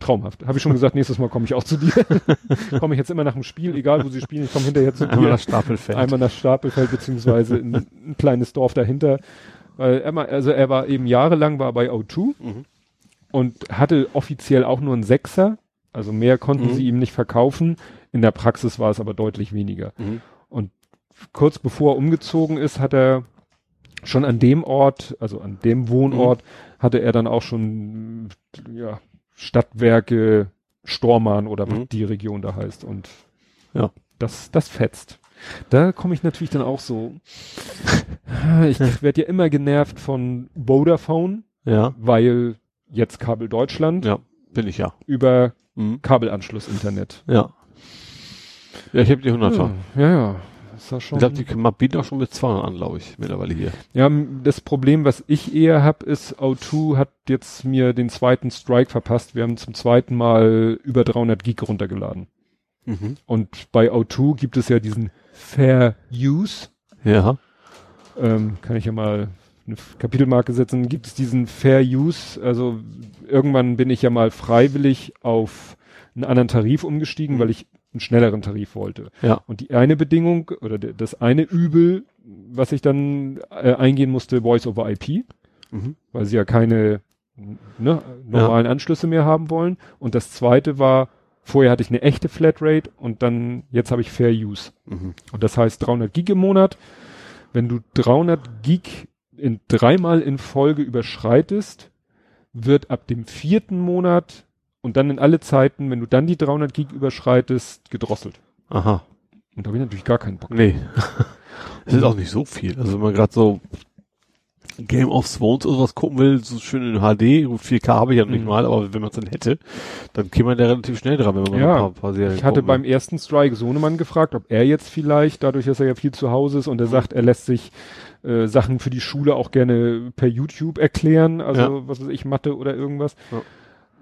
traumhaft. Habe ich schon gesagt, nächstes Mal komme ich auch zu dir. komme ich jetzt immer nach dem Spiel, egal wo sie spielen, ich komme hinterher zu dir. Einmal nach Stapelfeld. Einmal nach Stapelfeld, beziehungsweise in ein kleines Dorf dahinter. Weil er, also er war eben jahrelang war bei O2 mhm. und hatte offiziell auch nur einen Sechser. Also mehr konnten mhm. sie ihm nicht verkaufen. In der Praxis war es aber deutlich weniger. Mhm. Und kurz bevor er umgezogen ist, hat er schon an dem Ort, also an dem Wohnort, mhm. hatte er dann auch schon, ja, Stadtwerke Stormann oder mhm. die Region da heißt. Und ja, das, das fetzt. Da komme ich natürlich dann auch so. ich werde ja immer genervt von Vodafone. Ja. Weil jetzt Kabel Deutschland. Ja, bin ich ja. Über mhm. Kabelanschluss Internet. Ja. Ja, ich habe die 100 ja, ja, ja ist das schon. Ich glaube, die man bietet auch schon mit 200 an, glaube ich, mittlerweile hier. Ja, das Problem, was ich eher habe, ist, O2 hat jetzt mir den zweiten Strike verpasst. Wir haben zum zweiten Mal über 300 Gig runtergeladen. Mhm. Und bei O2 gibt es ja diesen Fair Use. Ja. Ähm, kann ich ja mal eine Kapitelmarke setzen. Gibt es diesen Fair Use? Also irgendwann bin ich ja mal freiwillig auf einen anderen Tarif umgestiegen, mhm. weil ich einen schnelleren Tarif wollte. Ja. Und die eine Bedingung oder das eine Übel, was ich dann äh, eingehen musste, Voice over IP, mhm. weil sie ja keine ne, normalen ja. Anschlüsse mehr haben wollen. Und das zweite war, vorher hatte ich eine echte Flatrate und dann, jetzt habe ich Fair Use. Mhm. Und das heißt 300 Gig im Monat. Wenn du 300 Gig in dreimal in Folge überschreitest, wird ab dem vierten Monat und dann in alle Zeiten, wenn du dann die 300 Gig überschreitest, gedrosselt. Aha. Und da habe ich natürlich gar keinen Bock. Nee. das ist auch nicht so viel. Also wenn man gerade so Game of Thrones oder was gucken will, so schön in HD, gut 4K habe ich ja nicht mhm. mal, aber wenn man es dann hätte, dann käme man da relativ schnell dran, wenn man ja, ein paar, paar Serien Ich hatte beim ersten Strike Sohnemann gefragt, ob er jetzt vielleicht, dadurch, dass er ja viel zu Hause ist und er mhm. sagt, er lässt sich äh, Sachen für die Schule auch gerne per YouTube erklären, also ja. was weiß ich, Mathe oder irgendwas. Ja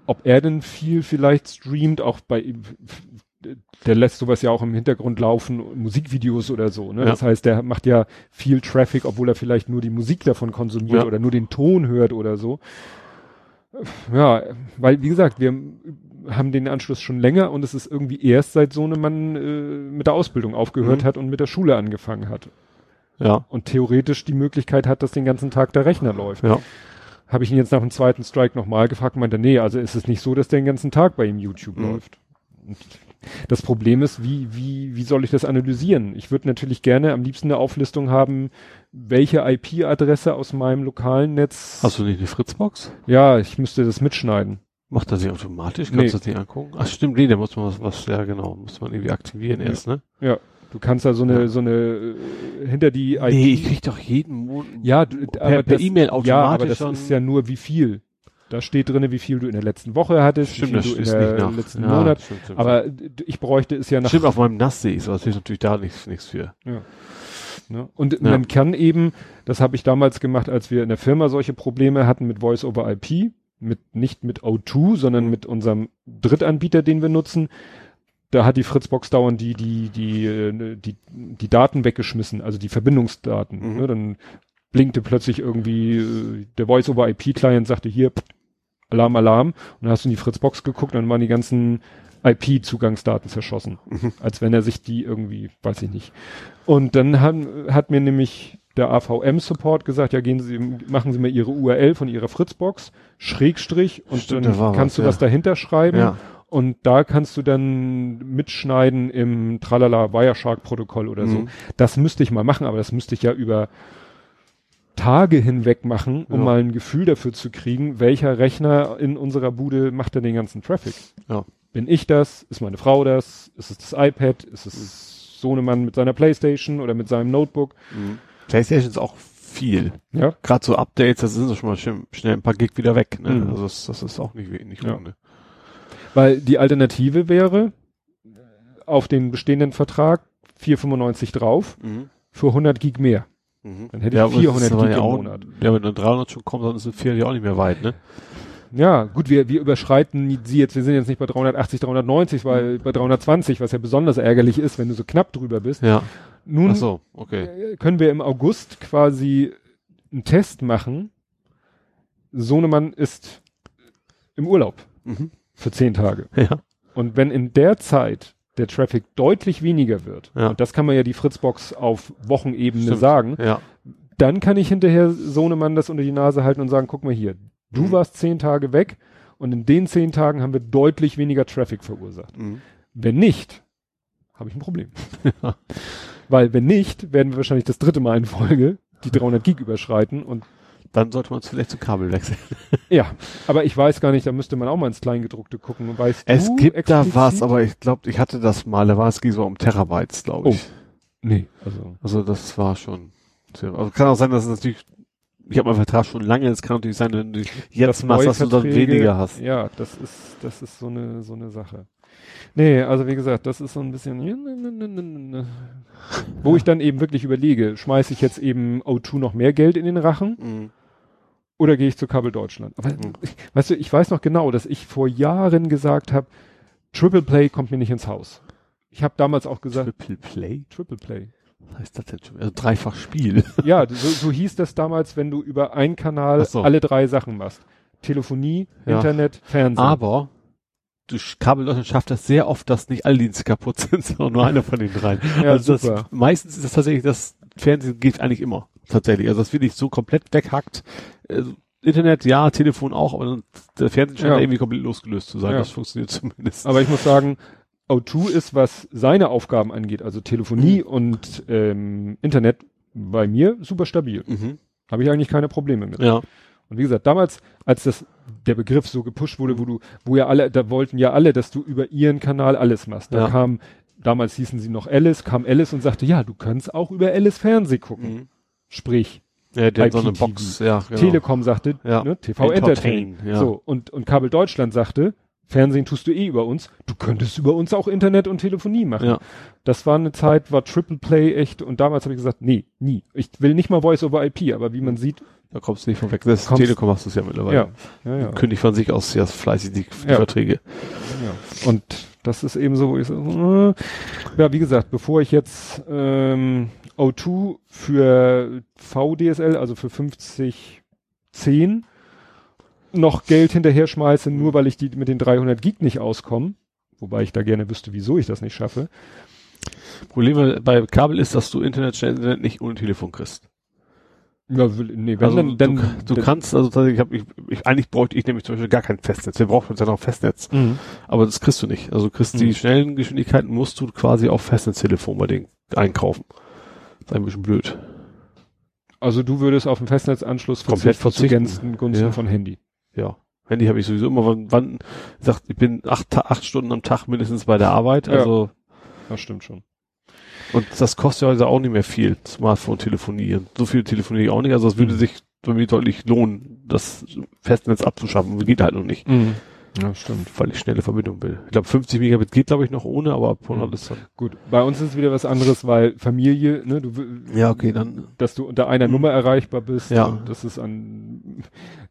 ob er denn viel vielleicht streamt, auch bei ihm, der lässt sowas ja auch im Hintergrund laufen, Musikvideos oder so, ne? Ja. Das heißt, der macht ja viel Traffic, obwohl er vielleicht nur die Musik davon konsumiert ja. oder nur den Ton hört oder so. Ja, weil, wie gesagt, wir haben den Anschluss schon länger und es ist irgendwie erst seit so einem Mann äh, mit der Ausbildung aufgehört mhm. hat und mit der Schule angefangen hat. Ja. Und theoretisch die Möglichkeit hat, dass den ganzen Tag der Rechner läuft. Ja habe ich ihn jetzt nach dem zweiten Strike nochmal gefragt und meinte, nee, also ist es nicht so, dass der den ganzen Tag bei ihm YouTube mhm. läuft. Und das Problem ist, wie, wie, wie soll ich das analysieren? Ich würde natürlich gerne am liebsten eine Auflistung haben, welche IP-Adresse aus meinem lokalen Netz. Hast du nicht eine Fritzbox? Ja, ich müsste das mitschneiden. Macht das nicht automatisch? Kannst nee. du das nicht angucken? Ach stimmt, nee, da muss man was, was, ja genau, muss man irgendwie aktivieren ja. erst, ne? Ja. Du kannst da so eine, ja. so eine, äh, hinter die IP. Nee, ich krieg doch jeden Monat. Ja, du, aber per E-Mail automatisch. Ja, aber das ist ja nur wie viel. Da steht drinne, wie viel du in der letzten Woche hattest, stimmt, wie viel du in der letzten ja, Monat. Stimmt, stimmt, aber ich bräuchte es ja nach. Stimmt, auf meinem NAS sehe ich so, das ist natürlich da nichts, nichts für. Ja. Ne? Und ja. man kann eben, das habe ich damals gemacht, als wir in der Firma solche Probleme hatten mit Voice over IP, mit, nicht mit O2, sondern mit unserem Drittanbieter, den wir nutzen da hat die Fritzbox dauernd die, die, die, äh, die, die Daten weggeschmissen, also die Verbindungsdaten. Mhm. Ne? Dann blinkte plötzlich irgendwie äh, der Voice-over-IP-Client sagte hier, pff, Alarm, Alarm. Und dann hast du in die Fritzbox geguckt, dann waren die ganzen IP-Zugangsdaten zerschossen. Mhm. Als wenn er sich die irgendwie, weiß ich nicht. Und dann hat, hat mir nämlich der AVM-Support gesagt, ja, gehen Sie, machen Sie mal Ihre URL von Ihrer Fritzbox, Schrägstrich, und Stimmt, dann kannst was, du ja. was dahinter schreiben. Ja. Und da kannst du dann mitschneiden im Tralala Wireshark Protokoll oder so. Mhm. Das müsste ich mal machen, aber das müsste ich ja über Tage hinweg machen, um ja. mal ein Gefühl dafür zu kriegen, welcher Rechner in unserer Bude macht denn den ganzen Traffic. Ja. Bin ich das? Ist meine Frau das? Ist es das iPad? Ist es mhm. Sohnemann mit seiner Playstation oder mit seinem Notebook? Mhm. Playstation ist auch viel. Ja. Gerade so Updates, das sind so schon mal schnell, ein paar Gig wieder weg. Ne? Mhm. Also das, das ist auch nicht, nicht ja. Weil die Alternative wäre, auf den bestehenden Vertrag 4,95 drauf mhm. für 100 Gig mehr. Mhm. Dann hätte ja, ich 400 Gig ja im Monat. Ja, wenn dann 300 schon kommt, dann ist es 400 ja auch nicht mehr weit, ne? Ja, gut, wir, wir überschreiten sie jetzt, wir sind jetzt nicht bei 380, 390, weil mhm. bei 320, was ja besonders ärgerlich ist, wenn du so knapp drüber bist. Ja. Nun so, okay. können wir im August quasi einen Test machen. Sohnemann ist im Urlaub mhm. Für zehn Tage. Ja. Und wenn in der Zeit der Traffic deutlich weniger wird, ja. und das kann man ja die Fritzbox auf Wochenebene Stimmt. sagen, ja. dann kann ich hinterher Sohnemann das unter die Nase halten und sagen, guck mal hier, du mhm. warst zehn Tage weg und in den zehn Tagen haben wir deutlich weniger Traffic verursacht. Mhm. Wenn nicht, habe ich ein Problem. Weil wenn nicht, werden wir wahrscheinlich das dritte Mal in Folge die 300 Gig überschreiten und dann sollte man es vielleicht zu Kabel wechseln. ja, aber ich weiß gar nicht, da müsste man auch mal ins Kleingedruckte gucken. Weißt es du gibt explizit? da was, aber ich glaube, ich hatte das mal, da war es so um Terabytes, glaube ich. Oh. Nee, also. Also das war schon. Sehr, also kann auch sein, dass es natürlich, ich habe meinen Vertrag schon lange, es kann natürlich sein, wenn du jetzt machst, dass du dann weniger hast. Ja, das ist, das ist so eine, so eine Sache. Nee, also wie gesagt, das ist so ein bisschen, wo ich dann eben wirklich überlege, schmeiße ich jetzt eben O2 noch mehr Geld in den Rachen? Mhm oder gehe ich zu Kabel Deutschland? Aber mhm. weißt du, ich weiß noch genau, dass ich vor Jahren gesagt habe, Triple Play kommt mir nicht ins Haus. Ich habe damals auch gesagt. Triple Play? Triple Play. Was heißt das denn? Also dreifach Spiel. ja, so, so hieß das damals, wenn du über einen Kanal so. alle drei Sachen machst. Telefonie, ja. Internet, Fernsehen. Aber du Kabel Deutschland schafft das sehr oft, dass nicht alle Dienste kaputt sind, sondern nur einer von den dreien. Ja, also super. Das, meistens ist das tatsächlich, das Fernsehen geht eigentlich immer. Tatsächlich. Also das wird nicht so komplett weghackt. Also Internet, ja, Telefon auch, aber der Fernsehen scheint ja. irgendwie komplett losgelöst zu sein. Ja. Das funktioniert zumindest. Aber ich muss sagen, O2 ist, was seine Aufgaben angeht, also Telefonie mhm. und ähm, Internet, bei mir super stabil. Mhm. Habe ich eigentlich keine Probleme mit. Ja. Und wie gesagt, damals, als das der Begriff so gepusht wurde, wo du, wo ja alle, da wollten ja alle, dass du über ihren Kanal alles machst. Da ja. kam, damals hießen sie noch Alice, kam Alice und sagte, ja, du kannst auch über Alice Fernseh gucken. Mhm. Sprich, ja, der hat so eine Box, ja, genau. Telekom sagte, ja. ne, TV Entertain. Entertain. Ja. So, und, und Kabel Deutschland sagte, Fernsehen tust du eh über uns. Du könntest über uns auch Internet und Telefonie machen. Ja. Das war eine Zeit, war Triple Play echt, und damals habe ich gesagt, nee, nie. Ich will nicht mal Voice over IP, aber wie man sieht. Da kommst du nicht von weg. Das kommst, Telekom hast du es ja mittlerweile. Ja, ja, ja. Kündigt von sich aus sehr fleißig die, die ja. Verträge. Ja. Und das ist eben so, wo ich so, äh, ja, wie gesagt, bevor ich jetzt ähm, O2 für VDSL, also für 50 10 noch Geld hinterher schmeiße, nur weil ich die mit den 300 Gig nicht auskomme, wobei ich da gerne wüsste, wieso ich das nicht schaffe. Problem bei Kabel ist, dass du Internet, Internet nicht ohne Telefon kriegst. Ja, nee, wenn also dann, dann, du, du kannst, also tatsächlich, ich, hab, ich, ich eigentlich bräuchte ich nämlich zum Beispiel gar kein Festnetz. Wir brauchen uns ja noch Festnetz. Mhm. Aber das kriegst du nicht. Also kriegst mhm. die schnellen Geschwindigkeiten musst du quasi auf Festnetztelefon bei denen einkaufen. Ist ein bisschen blöd. Also du würdest auf den Festnetzanschluss komplett verzichten, Gunsten ja. von Handy. Ja. Handy habe ich sowieso immer, wann, wann sagt, ich bin acht, acht Stunden am Tag mindestens bei der Arbeit, also. Ja, das stimmt schon. Und das kostet ja also auch nicht mehr viel, Smartphone telefonieren. So viel telefoniere ich auch nicht, also es würde mhm. sich bei mir deutlich lohnen, das Festnetz abzuschaffen. Geht halt noch nicht. Mhm. Ja, stimmt. Weil ich schnelle Verbindung will. Ich glaube, 50 Megabit geht, glaube ich, noch ohne, aber ab 100 mhm. ist dann. Gut, bei uns ist es wieder was anderes, weil Familie, ne, du Ja, okay, dann. Dass du unter einer mhm. Nummer erreichbar bist ja. und dass es an,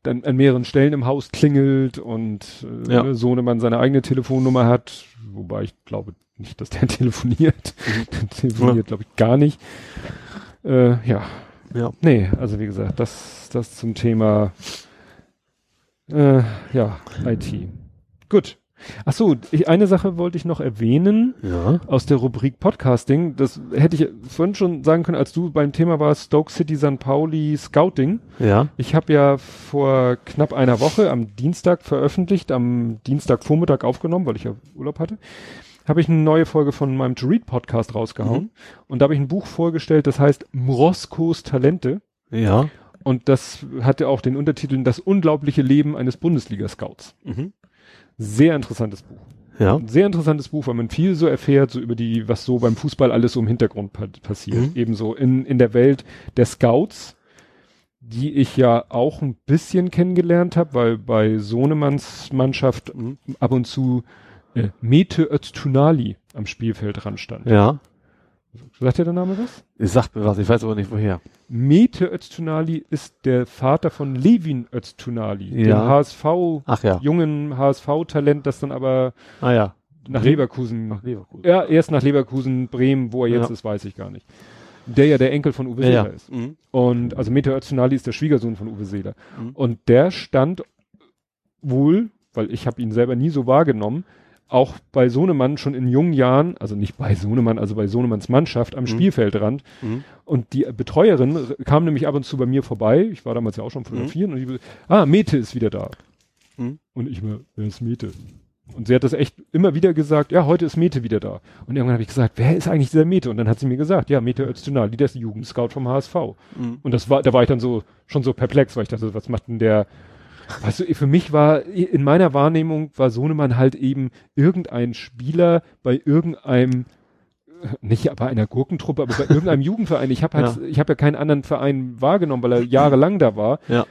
dann an mehreren Stellen im Haus klingelt und äh, ja. ne, Sohnemann seine eigene Telefonnummer hat, wobei ich glaube nicht, dass der telefoniert. Der telefoniert, ja. glaube ich, gar nicht. Äh, ja. Ja. Nee, also wie gesagt, das, das zum Thema äh, ja, IT. Gut. Ach so, ich, eine Sache wollte ich noch erwähnen ja. aus der Rubrik Podcasting. Das hätte ich vorhin schon sagen können, als du beim Thema warst, Stoke City St. Pauli Scouting. Ja. Ich habe ja vor knapp einer Woche am Dienstag veröffentlicht, am Dienstagvormittag aufgenommen, weil ich ja Urlaub hatte, habe ich eine neue Folge von meinem To Read Podcast rausgehauen. Mhm. Und da habe ich ein Buch vorgestellt, das heißt Mroskos Talente. Ja. Und das hatte auch den Untertitel Das unglaubliche Leben eines Bundesliga-Scouts. Mhm. Sehr interessantes Buch. Ja. Ein sehr interessantes Buch, weil man viel so erfährt, so über die, was so beim Fußball alles so im Hintergrund pa passiert. Mhm. Ebenso in, in der Welt der Scouts, die ich ja auch ein bisschen kennengelernt habe, weil bei Sohnemanns Mannschaft mhm. ab und zu äh, Mete Öztunali am Spielfeldrand stand. Ja. Sagt dir der Name was? Ich sag mir was, ich weiß aber nicht woher. Mete Öztunali ist der Vater von Levin Öztunali, Ja. dem HSV, Ach ja. jungen HSV-Talent, das dann aber Ah ja. nach? Leverkusen, Nach Leverkusen. ja, erst nach Leverkusen, Bremen, wo er jetzt Ja. ist, weiß ich gar nicht. Der ja der Enkel von Uwe Ja, Seeler ja. ist. Mhm. Und also Mete Öztunali ist der Schwiegersohn von Uwe Seeler. Mhm. Und der stand wohl, weil ich habe ihn selber nie so wahrgenommen, auch bei Sohnemann schon in jungen Jahren, also nicht bei Sohnemann, also bei Sohnemanns Mannschaft am Mhm. Spielfeldrand. Mhm. Und die Betreuerin kam nämlich ab und zu bei mir vorbei. Ich war damals ja auch schon fotografieren und die, ah, Mete ist wieder da. Mhm. Und ich mir, wer ist Mete? Und sie hat das echt immer wieder gesagt, ja, heute ist Mete wieder da. Und irgendwann habe ich gesagt, wer ist eigentlich dieser Mete? Und dann hat sie mir gesagt, ja, Mete Öztunali, der ist Jugendscout vom HSV. Mhm. Und das war, da war ich dann so, schon so perplex, weil ich dachte, was macht denn der, weißt du, für mich war, in meiner Wahrnehmung war Sohnemann halt eben irgendein Spieler bei irgendeinem, nicht bei einer Gurkentruppe, aber bei irgendeinem Jugendverein. Ich habe halt, Ja. ich habe ja keinen anderen Verein wahrgenommen, weil er jahrelang da war. Ja.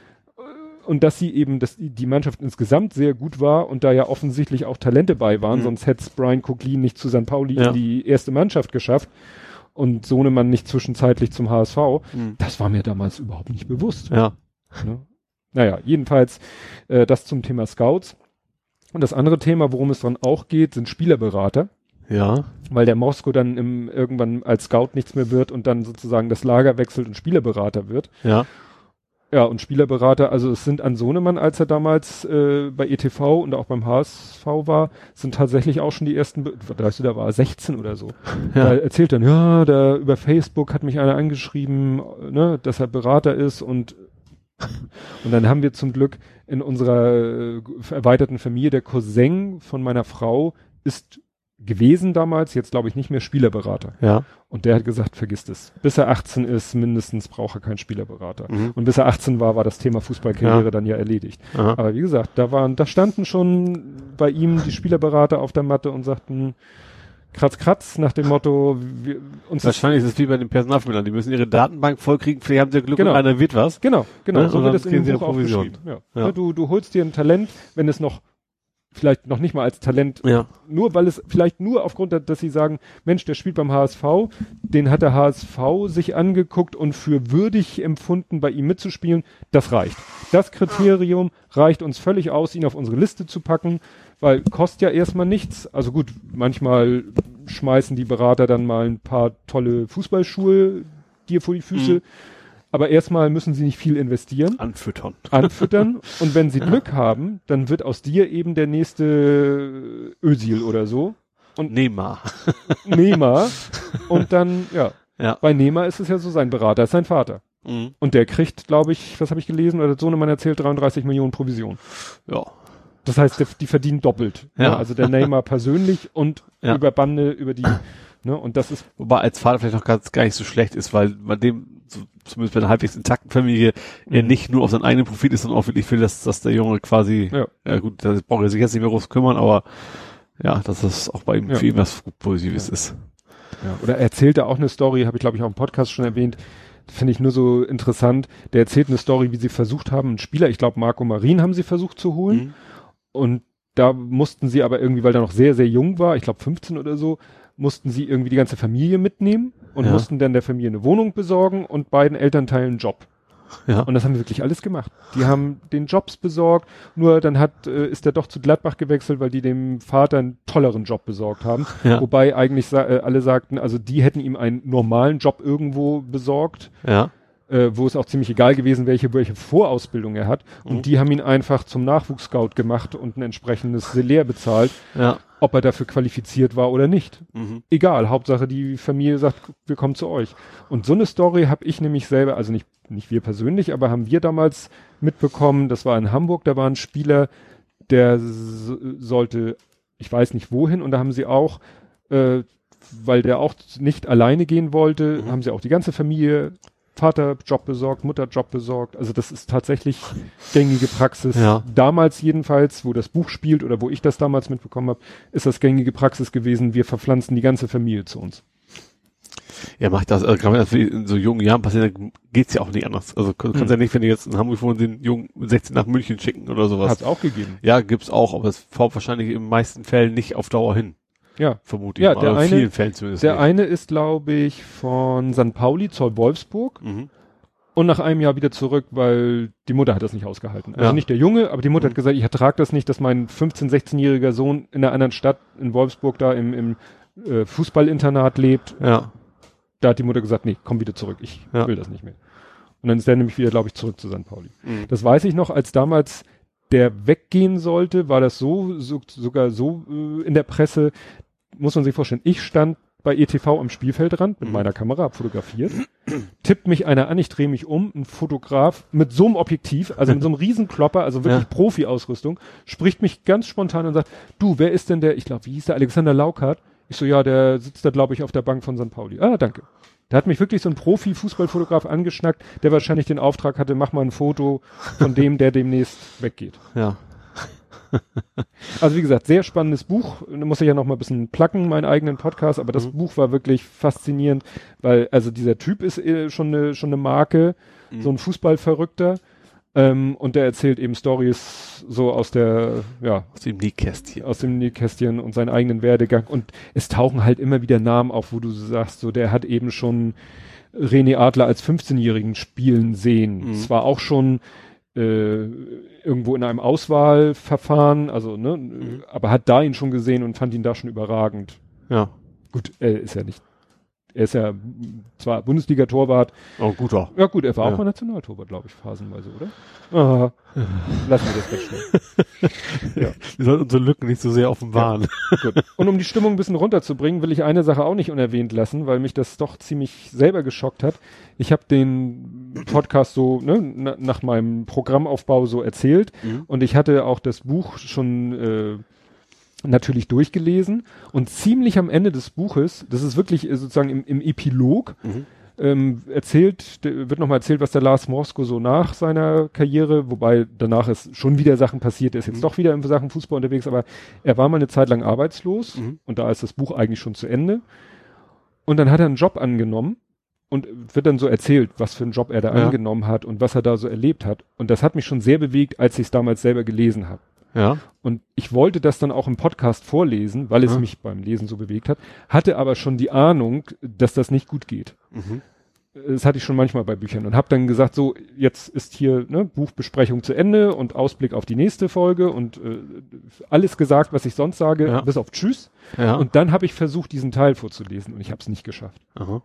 Und dass sie eben, dass die Mannschaft insgesamt sehr gut war und da ja offensichtlich auch Talente bei waren, Mhm. sonst hätte es Brian Coquelin nicht zu St. Pauli Ja. in die erste Mannschaft geschafft und Sohnemann nicht zwischenzeitlich zum HSV. Mhm. Das war mir damals überhaupt nicht bewusst. Ja. Ne? Naja, jedenfalls äh, das zum Thema Scouts. Und das andere Thema, worum es dann auch geht, sind Spielerberater, Ja. weil der Mosko dann im, irgendwann als Scout nichts mehr wird und dann sozusagen das Lager wechselt und Spielerberater wird. Ja. Ja, und Spielerberater, also es sind an Sohnemann, als er damals äh, bei ETV und auch beim HSV war, sind tatsächlich auch schon die ersten, weißt du, da war er 16 oder so. Ja. Er erzählt dann, ja, da über Facebook hat mich einer angeschrieben, ne, dass er Berater ist und und dann haben wir zum Glück in unserer äh, erweiterten Familie der Cousin von meiner Frau ist gewesen damals, jetzt glaube ich nicht mehr Spielerberater. Ja. Und der hat gesagt, vergiss es. Bis er 18 ist, mindestens braucht er keinen Spielerberater. Mhm. Und bis er 18 war, war das Thema Fußballkarriere Ja. dann ja erledigt. Aha. Aber wie gesagt, da waren, da standen schon bei ihm die Spielerberater auf der Matte und sagten, kratz, kratz, nach dem Motto, wir, uns Wahrscheinlich ist es wie bei den Personalvermittlern. Die müssen ihre Datenbank vollkriegen. Vielleicht haben sie Glück Genau. und einer wird was. genau, genau, Ne? so wird dann es in dem Buch beschrieben. Ja. Ja. Ne, Du, du holst dir ein Talent, wenn es noch, vielleicht noch nicht mal als Talent Ja. nur weil es vielleicht nur aufgrund, der, dass sie sagen, Mensch, der spielt beim HSV, den hat der HSV sich angeguckt und für würdig empfunden, bei ihm mitzuspielen, das reicht. Das Kriterium reicht uns völlig aus, ihn auf unsere Liste zu packen, weil kostet ja erstmal nichts. Also gut, manchmal schmeißen die Berater dann mal ein paar tolle Fußballschuhe dir vor die Füße, Mhm. aber erstmal müssen sie nicht viel investieren Anfüttern. anfüttern und wenn sie Glück haben, dann wird aus dir eben der nächste Ösil oder so und Neymar. Neymar und dann, ja, Ja. bei Neymar ist es ja so, sein Berater ist sein Vater. Mhm. Und der kriegt, glaube ich, was habe ich gelesen, oder der Sohnemann erzählt, 33 Millionen Provision. Ja. Das heißt, die verdienen doppelt. Ja. Ne? Also der Neymar persönlich und Ja. über Bande, über die, ne? Und das ist, Wobei als Vater vielleicht noch ganz, gar nicht so schlecht ist, weil man dem, so, zumindest bei einer halbwegs intakten Familie, er Mhm. nicht nur auf seinen eigenen Profit ist, sondern auch wirklich will, dass, dass der Junge quasi, Ja. ja gut, da braucht er sich jetzt nicht mehr groß kümmern, aber ja, dass das auch bei ihm Ja. für ihn was Positives ist. Ja, oder er erzählte auch eine Story, habe ich glaube ich auch im Podcast schon erwähnt, finde ich nur so interessant. Der erzählt eine Story, wie sie versucht haben, einen Spieler, ich glaube Marco Marin haben sie versucht zu holen Mhm. Und da mussten sie aber irgendwie, weil er noch sehr, sehr jung war, ich glaube 15 oder so, mussten sie irgendwie die ganze Familie mitnehmen und Ja. mussten dann der Familie eine Wohnung besorgen und beiden Elternteilen einen Job. Ja. Und das haben wir wirklich alles gemacht. Die haben den Jobs besorgt, nur dann hat, äh, ist er doch zu Gladbach gewechselt, weil die dem Vater einen tolleren Job besorgt haben. Ja. Wobei eigentlich sa äh, alle sagten, also die hätten ihm einen normalen Job irgendwo besorgt, Ja. Äh, wo es auch ziemlich egal gewesen, welche, welche Vorausbildung er hat. Und Mhm. die haben ihn einfach zum Nachwuchsscout gemacht und ein entsprechendes Salär bezahlt, Ja. ob er dafür qualifiziert war oder nicht. Mhm. Egal, Hauptsache die Familie sagt, wir kommen zu euch. Und so eine Story habe ich nämlich selber, also nicht, nicht wir persönlich, aber haben wir damals mitbekommen, das war in Hamburg, da war ein Spieler, der sollte, ich weiß nicht wohin, und da haben sie auch, äh, weil der auch nicht alleine gehen wollte, Mhm. haben sie auch die ganze Familie, Vater Job besorgt, Mutter Job besorgt. Also das ist tatsächlich gängige Praxis. Ja. Damals jedenfalls, wo das Buch spielt oder wo ich das damals mitbekommen habe, ist das gängige Praxis gewesen. Wir verpflanzen die ganze Familie zu uns. Ja, macht das, also gerade wenn das in so jungen Jahren passiert, dann geht's ja auch nicht anders. Also du kannst Mhm. ja nicht, wenn du jetzt in Hamburg wohnst, den Jungen mit 16 nach München schicken oder sowas. Hat es auch gegeben. Ja, gibt's auch, aber es fährt wahrscheinlich in den meisten Fällen nicht auf Dauer hin. Ja. Vermute ich Ja, mal. der eine- vielen Fällen zumindest Der nicht. eine ist, glaube ich, von St. Pauli zur Wolfsburg Mhm. und nach einem Jahr wieder zurück, weil die Mutter hat das nicht ausgehalten. Also Ja. nicht der Junge, aber die Mutter Mhm. hat gesagt, ich ertrage das nicht, dass mein 15-, 16-jähriger Sohn in einer anderen Stadt in Wolfsburg da im, im äh, Fußballinternat lebt. Ja. Da hat die Mutter gesagt, nee, komm wieder zurück, ich Ja. will das nicht mehr. Und dann ist der nämlich wieder, glaube ich, zurück zu St. Pauli. Mhm. Das weiß ich noch, als damals der weggehen sollte, war das so, so sogar so äh, in der Presse, muss man sich vorstellen, ich stand bei ETV am Spielfeldrand mit Mhm. meiner Kamera, hab fotografiert, tippt mich einer an, ich drehe mich um, ein Fotograf mit so einem Objektiv, also mit so einem Riesenklopper, also wirklich Ja. Profi-Ausrüstung, spricht mich ganz spontan und sagt, du, wer ist denn der, ich glaube, wie hieß der, Alexander Laukart? Ich so, ja, der sitzt da, glaube ich, auf der Bank von St. Pauli. Ah, danke. Da hat mich wirklich so ein Profi-Fußballfotograf angeschnackt, der wahrscheinlich den Auftrag hatte, mach mal ein Foto von dem, der demnächst weggeht. Ja. Also wie gesagt, sehr spannendes Buch. Da muss ich ja noch mal ein bisschen placken, meinen eigenen Podcast, aber das Mhm. Buch war wirklich faszinierend, weil also dieser Typ ist äh, schon eine schon eine Marke, Mhm. so ein Fußballverrückter. Ähm, und der erzählt eben Stories so aus der, ja, Aus dem Nähkästchen. aus dem Nähkästchen und seinen eigenen Werdegang. Und es tauchen halt immer wieder Namen auf, wo du sagst, so der hat eben schon René Adler als 15-Jährigen spielen sehen. Mhm. Es war auch schon äh, irgendwo in einem Auswahlverfahren, also ne, Mhm. aber hat da ihn schon gesehen und fand ihn da schon überragend. Ja. Gut, er ist ja nicht, er ist ja zwar Bundesliga-Torwart, Oh, guter. ja gut, er war Ja. auch mal Nationaltorwart, glaube ich, phasenweise, oder? Aha. Lassen wir das ganz schnell. Wir sollten unsere Lücken nicht so sehr offenbaren. Gut. Und um die Stimmung ein bisschen runterzubringen, will ich eine Sache auch nicht unerwähnt lassen, weil mich das doch ziemlich selber geschockt hat. Ich habe den Podcast so ne, na, nach meinem Programmaufbau so erzählt Mhm. und ich hatte auch das Buch schon äh, natürlich durchgelesen und ziemlich am Ende des Buches, das ist wirklich äh, sozusagen im, im Epilog, Mhm. ähm, erzählt, wird nochmal erzählt, was der Lars Mosko so nach seiner Karriere, wobei danach ist schon wieder Sachen passiert, er ist jetzt Mhm. doch wieder in Sachen Fußball unterwegs, aber er war mal eine Zeit lang arbeitslos Mhm. und da ist das Buch eigentlich schon zu Ende. Und dann hat er einen Job angenommen und wird dann so erzählt, was für einen Job er da Ja. angenommen hat und was er da so erlebt hat. Und das hat mich schon sehr bewegt, als ich es damals selber gelesen habe. Ja. Und ich wollte das dann auch im Podcast vorlesen, weil es Ja. mich beim Lesen so bewegt hat, hatte aber schon die Ahnung, dass das nicht gut geht. Mhm. Das hatte ich schon manchmal bei Büchern und habe dann gesagt, so jetzt ist hier ne, Buchbesprechung zu Ende und Ausblick auf die nächste Folge und äh, alles gesagt, was ich sonst sage, Ja. bis auf Tschüss. Ja. Und dann habe ich versucht, diesen Teil vorzulesen und ich habe es nicht geschafft. Aha.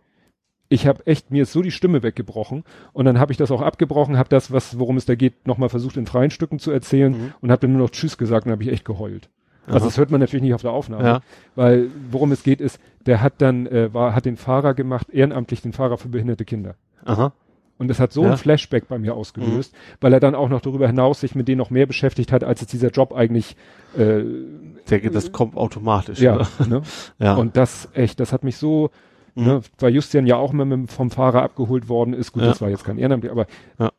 Ich habe echt, mir ist so die Stimme weggebrochen und dann habe ich das auch abgebrochen, habe das, was worum es da geht, nochmal versucht in freien Stücken zu erzählen Mhm. und habe dann nur noch Tschüss gesagt und habe ich echt geheult. Also Aha. das hört man natürlich nicht auf der Aufnahme, Ja. weil worum es geht ist, der hat dann äh, war hat den Fahrer gemacht, ehrenamtlich den Fahrer für behinderte Kinder. Aha. Und das hat so Ja. ein Flashback bei mir ausgelöst, weil er dann auch noch darüber hinaus sich mit denen noch mehr beschäftigt hat, als jetzt dieser Job eigentlich äh, Ich denke, das kommt automatisch. ja, ne? Ja. Und das echt, das hat mich so, Mhm. ne, weil Justian ja auch immer mit, vom Fahrer abgeholt worden ist. Gut, Ja. das war jetzt kein Ehrenamt, aber Ja.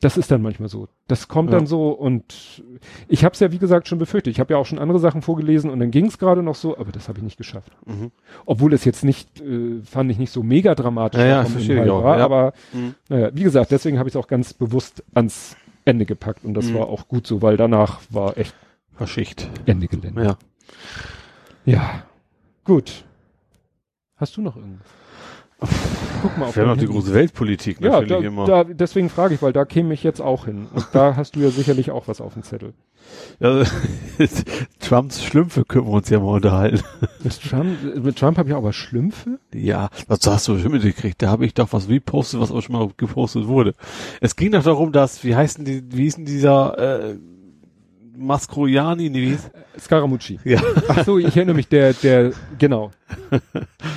das ist dann manchmal so. Das kommt Ja. dann so und ich habe es ja wie gesagt schon befürchtet. Ich habe ja auch schon andere Sachen vorgelesen und dann ging es gerade noch so, aber das habe ich nicht geschafft. Mhm. Obwohl es jetzt nicht, äh, fand ich nicht so mega dramatisch Ja, ja, verstehe ich auch, war, ja. aber Mhm. naja, wie gesagt, deswegen habe ich es auch ganz bewusst ans Ende gepackt und das Mhm. war auch gut so, weil danach war echt Verschicht. Ende Gelände. Ja. Ja, gut. Hast du noch irgendwas? Guck mal auf Wir haben noch die große Weltpolitik Ja, natürlich da, immer. da, deswegen frage ich, weil da käme ich jetzt auch hin. Und da hast du ja sicherlich auch was auf dem Zettel. Ja, Trumps Schlümpfe können wir uns ja mal unterhalten. Mit Trump, mit Trump habe ich auch was Schlümpfe? Ja, was hast du schon mitgekriegt? Da habe ich doch was repostet, was auch schon mal gepostet wurde. Es ging doch darum, dass, wie heißen die, wie hieß denn dieser äh, Mastroianni, nee, wie hieß? Scaramucci. Ja. Ach so, ich erinnere mich, der, der, genau.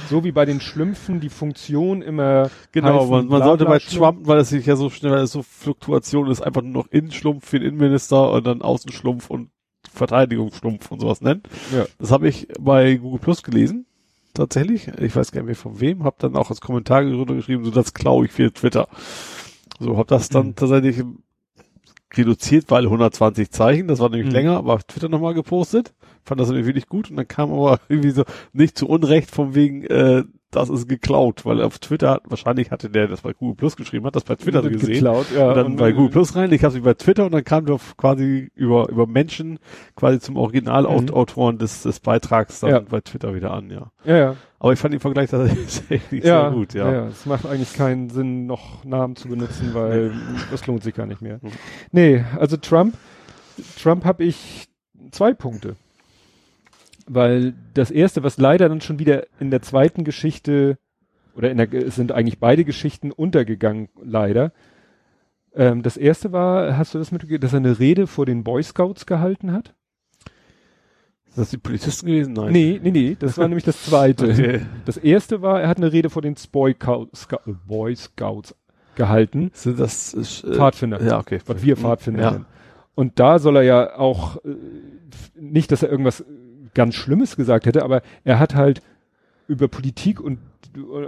So wie bei den Schlümpfen die Funktion immer. Genau, heißen, man, man sollte bei. Trump, weil es sich ja so schnell, weil es so Fluktuation ist, einfach nur noch Innenschlumpf für den Innenminister und dann Außenschlumpf und Verteidigungsschlumpf und sowas nennen. Ja. Das habe ich bei Google Plus gelesen. Tatsächlich. Ich weiß gar nicht mehr von wem. Hab dann auch als Kommentar geschrieben, so das klaue ich für Twitter. So, hab das dann Mhm. tatsächlich reduziert, weil 120 Zeichen, das war nämlich Mhm. länger, aber auf Twitter nochmal gepostet. Fand das nämlich wirklich gut und dann kam aber irgendwie so nicht zu Unrecht von wegen, äh, das ist geklaut, weil auf Twitter, wahrscheinlich hatte der das bei Google Plus geschrieben, hat das bei Twitter Wird gesehen. Geklaut, ja. und dann bei Google Plus rein, ich habe es bei Twitter und dann kam doch quasi über, über Menschen quasi zum Originalautoren des, des Beitrags dann Ja. bei Twitter wieder an, ja. Ja, ja. Aber ich fand den Vergleich tatsächlich ja, sehr gut, ja. ja. Es macht eigentlich keinen Sinn, noch Namen zu benutzen, weil das lohnt sich gar nicht mehr. Mhm. Nee, also Trump, Trump habe ich zwei Punkte. Weil das erste, was leider dann schon wieder in der zweiten Geschichte, oder in der, es sind eigentlich beide Geschichten untergegangen, leider. Ähm, das erste war, hast du das mitgekriegt, dass er eine Rede vor den Boy Scouts gehalten hat? Ist das die Polizisten gewesen? Nein. Nee, nee, nee, das war nämlich das zweite. Okay. Das erste war, er hat eine Rede vor den Boy, Boy Scouts gehalten. Sind das, ist, äh, Pfadfinder. Ja, okay. Was wir Pfadfinder Ja. Und da soll er ja auch, äh, nicht, dass er irgendwas ganz Schlimmes gesagt hätte, aber er hat halt über Politik und,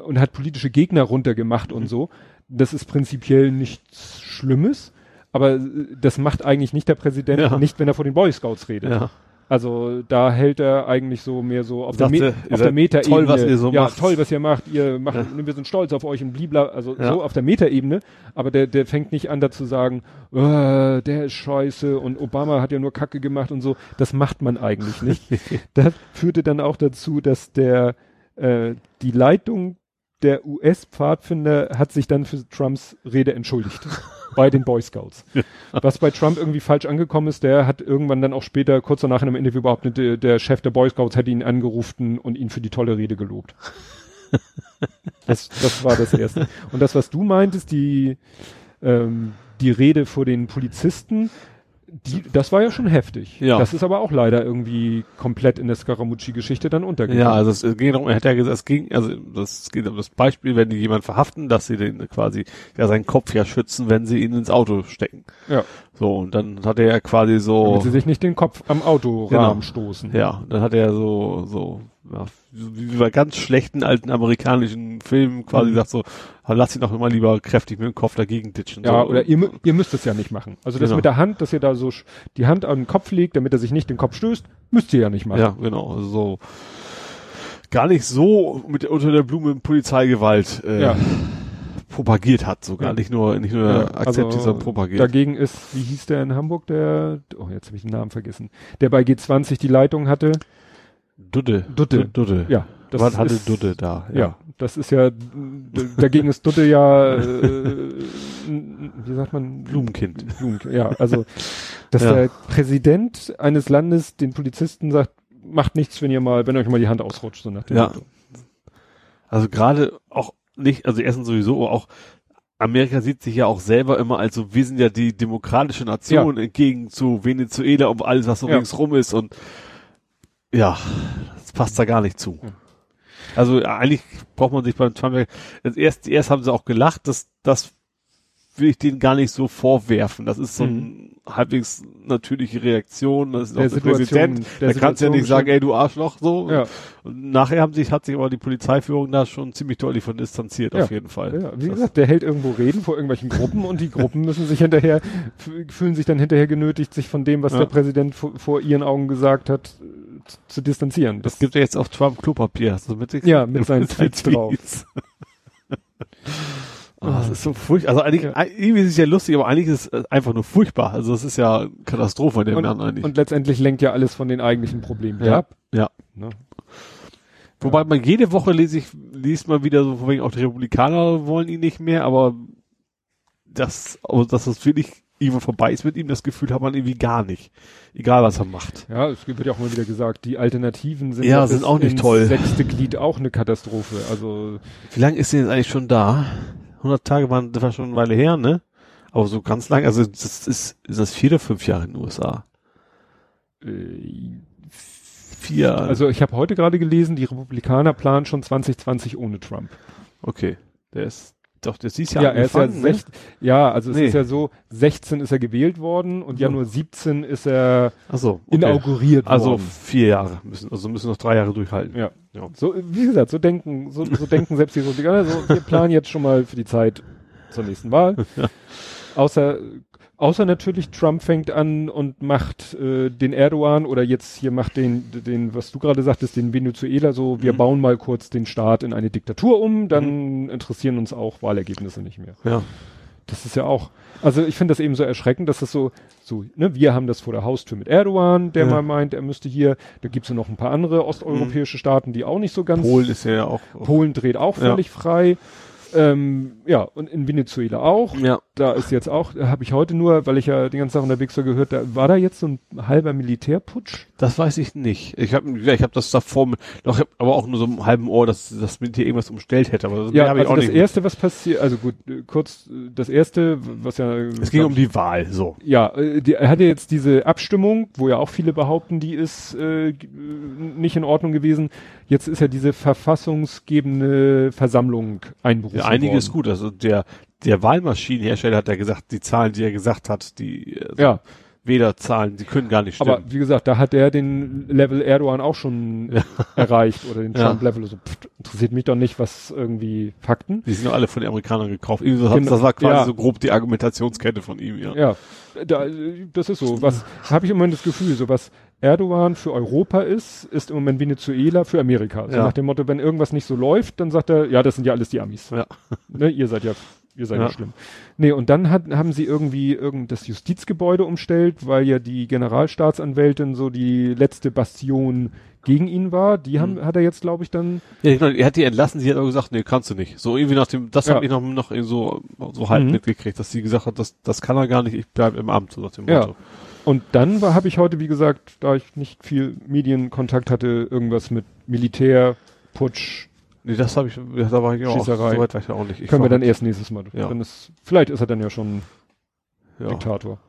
und hat politische Gegner runtergemacht Mhm. und so. Das ist prinzipiell nichts Schlimmes, aber äh, das macht eigentlich nicht der Präsident, Ja. nicht wenn er vor den Boy Scouts redet. Ja. Also da hält er eigentlich so mehr so auf, der, Sagte, Me auf der Metaebene. toll, was ihr so ja, macht. toll, was ihr macht. Ihr macht, Ja. wir sind stolz auf euch und blibla, also Ja. so auf der Metaebene. Aber der, der fängt nicht an, da zu sagen, äh, der ist scheiße und Obama hat ja nur Kacke gemacht und so. Das macht man eigentlich nicht. das führte dann auch dazu, dass der äh, die Leitung der US-Pfadfinder hat sich dann für Trumps Rede entschuldigt. bei den Boy Scouts. Was bei Trump irgendwie falsch angekommen ist, der hat irgendwann dann auch später, kurz danach in einem Interview behauptet, der, der Chef der Boy Scouts hätte ihn angerufen und ihn für die tolle Rede gelobt. das, das war das Erste. Und das, was du meintest, die, ähm, die Rede vor den Polizisten, die, das war ja schon heftig. Ja. Das ist aber auch leider irgendwie komplett in der Scaramucci-Geschichte dann untergegangen. Ja, also es ging darum, er hat ja gesagt, es ging, also das geht um das Beispiel, wenn die jemanden verhaften, dass sie den quasi ja seinen Kopf ja schützen, wenn sie ihn ins Auto stecken. Ja. So, und dann hat er ja quasi so. Damit sie sich nicht den Kopf am Autorahmen Genau. stoßen. Ja, dann hat er so, so, ja, wie bei ganz schlechten alten amerikanischen Filmen quasi Mhm. gesagt so, lass ihn doch immer lieber kräftig mit dem Kopf dagegen ditchen. Ja, so. oder ihr, ihr müsst es ja nicht machen. Also das Genau. mit der Hand, dass ihr da so die Hand an den Kopf legt, damit er sich nicht den Kopf stößt, müsst ihr ja nicht machen. Ja, genau, also so. Gar nicht so mit unter der Blume Polizeigewalt äh, Ja. Propagiert hat, sogar Ja. nicht nur nicht nur Ja, akzeptiert, also sondern propagiert. Dagegen ist, wie hieß der in Hamburg, der, oh, jetzt habe ich den Namen vergessen, der bei G20 die Leitung hatte. Dudde. Dutte. Dudde. Ja, das Was hatte ist, Dudde da? Ja. das ist ja, dagegen ist Dutte ja, äh, wie sagt man? Blumenkind. Blumenkind, ja, also, dass Ja. der Präsident eines Landes den Polizisten sagt, macht nichts, wenn ihr mal, wenn euch mal die Hand ausrutscht, so nach dem Ja. Motto. Also gerade auch nicht, also erstens sowieso aber auch Amerika sieht sich ja auch selber immer als so, wir sind ja die demokratische Nation entgegen zu Venezuela und alles, was so Ja. ringsrum ist und ja, das passt da gar nicht zu. Ja. Also eigentlich braucht man sich beim Trump, erst, erst haben sie auch gelacht, das, das will ich denen gar nicht so vorwerfen. Das ist so ein halbwegs natürliche Reaktion. Das ist auch Der der Situation- Präsident. der Da kannst du ja nicht sagen, ey, du Arschloch, so. Ja. Und nachher haben sich, hat sich aber die Polizeiführung da schon ziemlich deutlich von distanziert, Ja. auf jeden Fall. Ja, wie Das- gesagt, der hält irgendwo Reden vor irgendwelchen Gruppen und die Gruppen müssen sich hinterher, fühlen sich dann hinterher genötigt, sich von dem, was Ja. der Präsident vor, ihren Augen gesagt hat, zu, distanzieren. Das gibt ja jetzt auf Trump Klopapier. Hast du mitgekriegt? Ja, mit seinen Tweets drauf. Oh, das ist so furchtbar. Also eigentlich, irgendwie ist es ja lustig, aber eigentlich ist es einfach nur furchtbar. Also es ist ja Katastrophe in dem und, Land eigentlich. und letztendlich lenkt ja alles von den eigentlichen Problemen Ja. ab. ja. Ne? Wobei man jede Woche lese ich, liest man wieder so, von wegen auch die Republikaner wollen ihn nicht mehr, aber das, also dass das wirklich irgendwo vorbei ist mit ihm, das Gefühl hat man irgendwie gar nicht. Egal was er macht. Ja, es wird ja auch mal wieder gesagt, die Alternativen sind, Ja, sind auch nicht toll. sechste Glied auch eine Katastrophe. Also Wie lange ist er jetzt eigentlich schon da? 100 Tage waren, das war schon eine Weile her, ne? Aber so ganz lang, also das ist, ist das vier oder fünf Jahre in den USA? äh, Vier. Also ich habe heute gerade gelesen, die Republikaner planen schon 2020 ohne Trump. okay. Der ist, doch, der ist Ja, ja er ist ja, angefangen, ne? sech, ja, also es Nee. ist ja so, 16 ist er gewählt worden und So. Januar 17 ist er so, okay. inauguriert Also worden. vier Jahre müssen, also müssen noch drei Jahre durchhalten. Ja. Ja. So, wie gesagt, so denken, so, so denken selbst die Republikaner, so, wir planen jetzt schon mal für die Zeit zur nächsten Wahl. außer Außer natürlich Trump fängt an und macht äh, den Erdogan oder jetzt hier macht den, den, was du gerade sagtest, den Venezuela so, wir mhm. bauen mal kurz den Staat in eine Diktatur um, dann mhm. interessieren uns auch Wahlergebnisse nicht mehr. Ja. Das ist ja auch, also ich finde das eben so erschreckend, dass das so, so, ne, wir haben das vor der Haustür mit Erdogan, der ja. mal meint, er müsste hier, da gibt's ja noch ein paar andere osteuropäische mhm. Staaten, die auch nicht so ganz. Polen ist ja auch. Polen dreht auch völlig ja. frei. Ähm, ja, und in Venezuela auch. Ja. Da ist jetzt auch, da habe ich heute nur, weil ich ja den ganzen Tag unterwegs war, gehört, da war da jetzt so ein halber Militärputsch? Das weiß ich nicht. Ich habe ja, ich hab das davor, noch, aber auch nur so im halben Ohr, dass das Militär irgendwas umstellt hätte. Aber ja, also das nicht. erste, was passiert, also gut, kurz, das erste, was ja. Es ging um die Wahl, so. Ja, äh, die, er hatte jetzt diese Abstimmung, wo ja auch viele behaupten, die ist äh, nicht in Ordnung gewesen. Jetzt ist ja diese verfassungsgebende Versammlung einberufen ja, einiges worden. gut. Also der, der Wahlmaschinenhersteller hat ja gesagt, die Zahlen, die er gesagt hat, die also ja. Wählerzahlen, die können gar nicht stimmen. Aber wie gesagt, da hat er den Level Erdogan auch schon ja. erreicht oder den Trump-Level. So, pff, interessiert mich doch nicht, was irgendwie Fakten. Die sind doch alle von den Amerikanern gekauft. Genau. Das war quasi ja. so grob die Argumentationskette von ihm, ja. Ja, da, das ist so. Was habe ich im Moment das Gefühl, so was Erdogan für Europa ist, ist im Moment Venezuela für Amerika. So ja. nach dem Motto, wenn irgendwas nicht so läuft, dann sagt er, ja, das sind ja alles die Amis. Ja. Ne, ihr seid ja, ihr seid ja. ja schlimm. Nee, und dann hat, haben sie irgendwie irgend das Justizgebäude umstellt, weil ja die Generalstaatsanwältin so die letzte Bastion gegen ihn war. Die haben, hm. hat er jetzt, glaube ich, dann. Ja, ich meine, er hat die entlassen, sie hat aber gesagt, nee, kannst du nicht. So irgendwie nach dem, das ja. habe ich noch, noch so, so halb mhm. mitgekriegt, dass sie gesagt hat, das, das kann er gar nicht, ich bleib im Amt, so nach dem Motto. Ja. Und dann habe ich heute, wie gesagt, da ich nicht viel Medienkontakt hatte, irgendwas mit Militär, Putsch. Nee, das habe ich, da war ich auch, so weit war ich auch nicht. Ich Können wir dann erst nächstes Mal. Ja. Dann ist, vielleicht ist er dann ja schon ja. Diktator.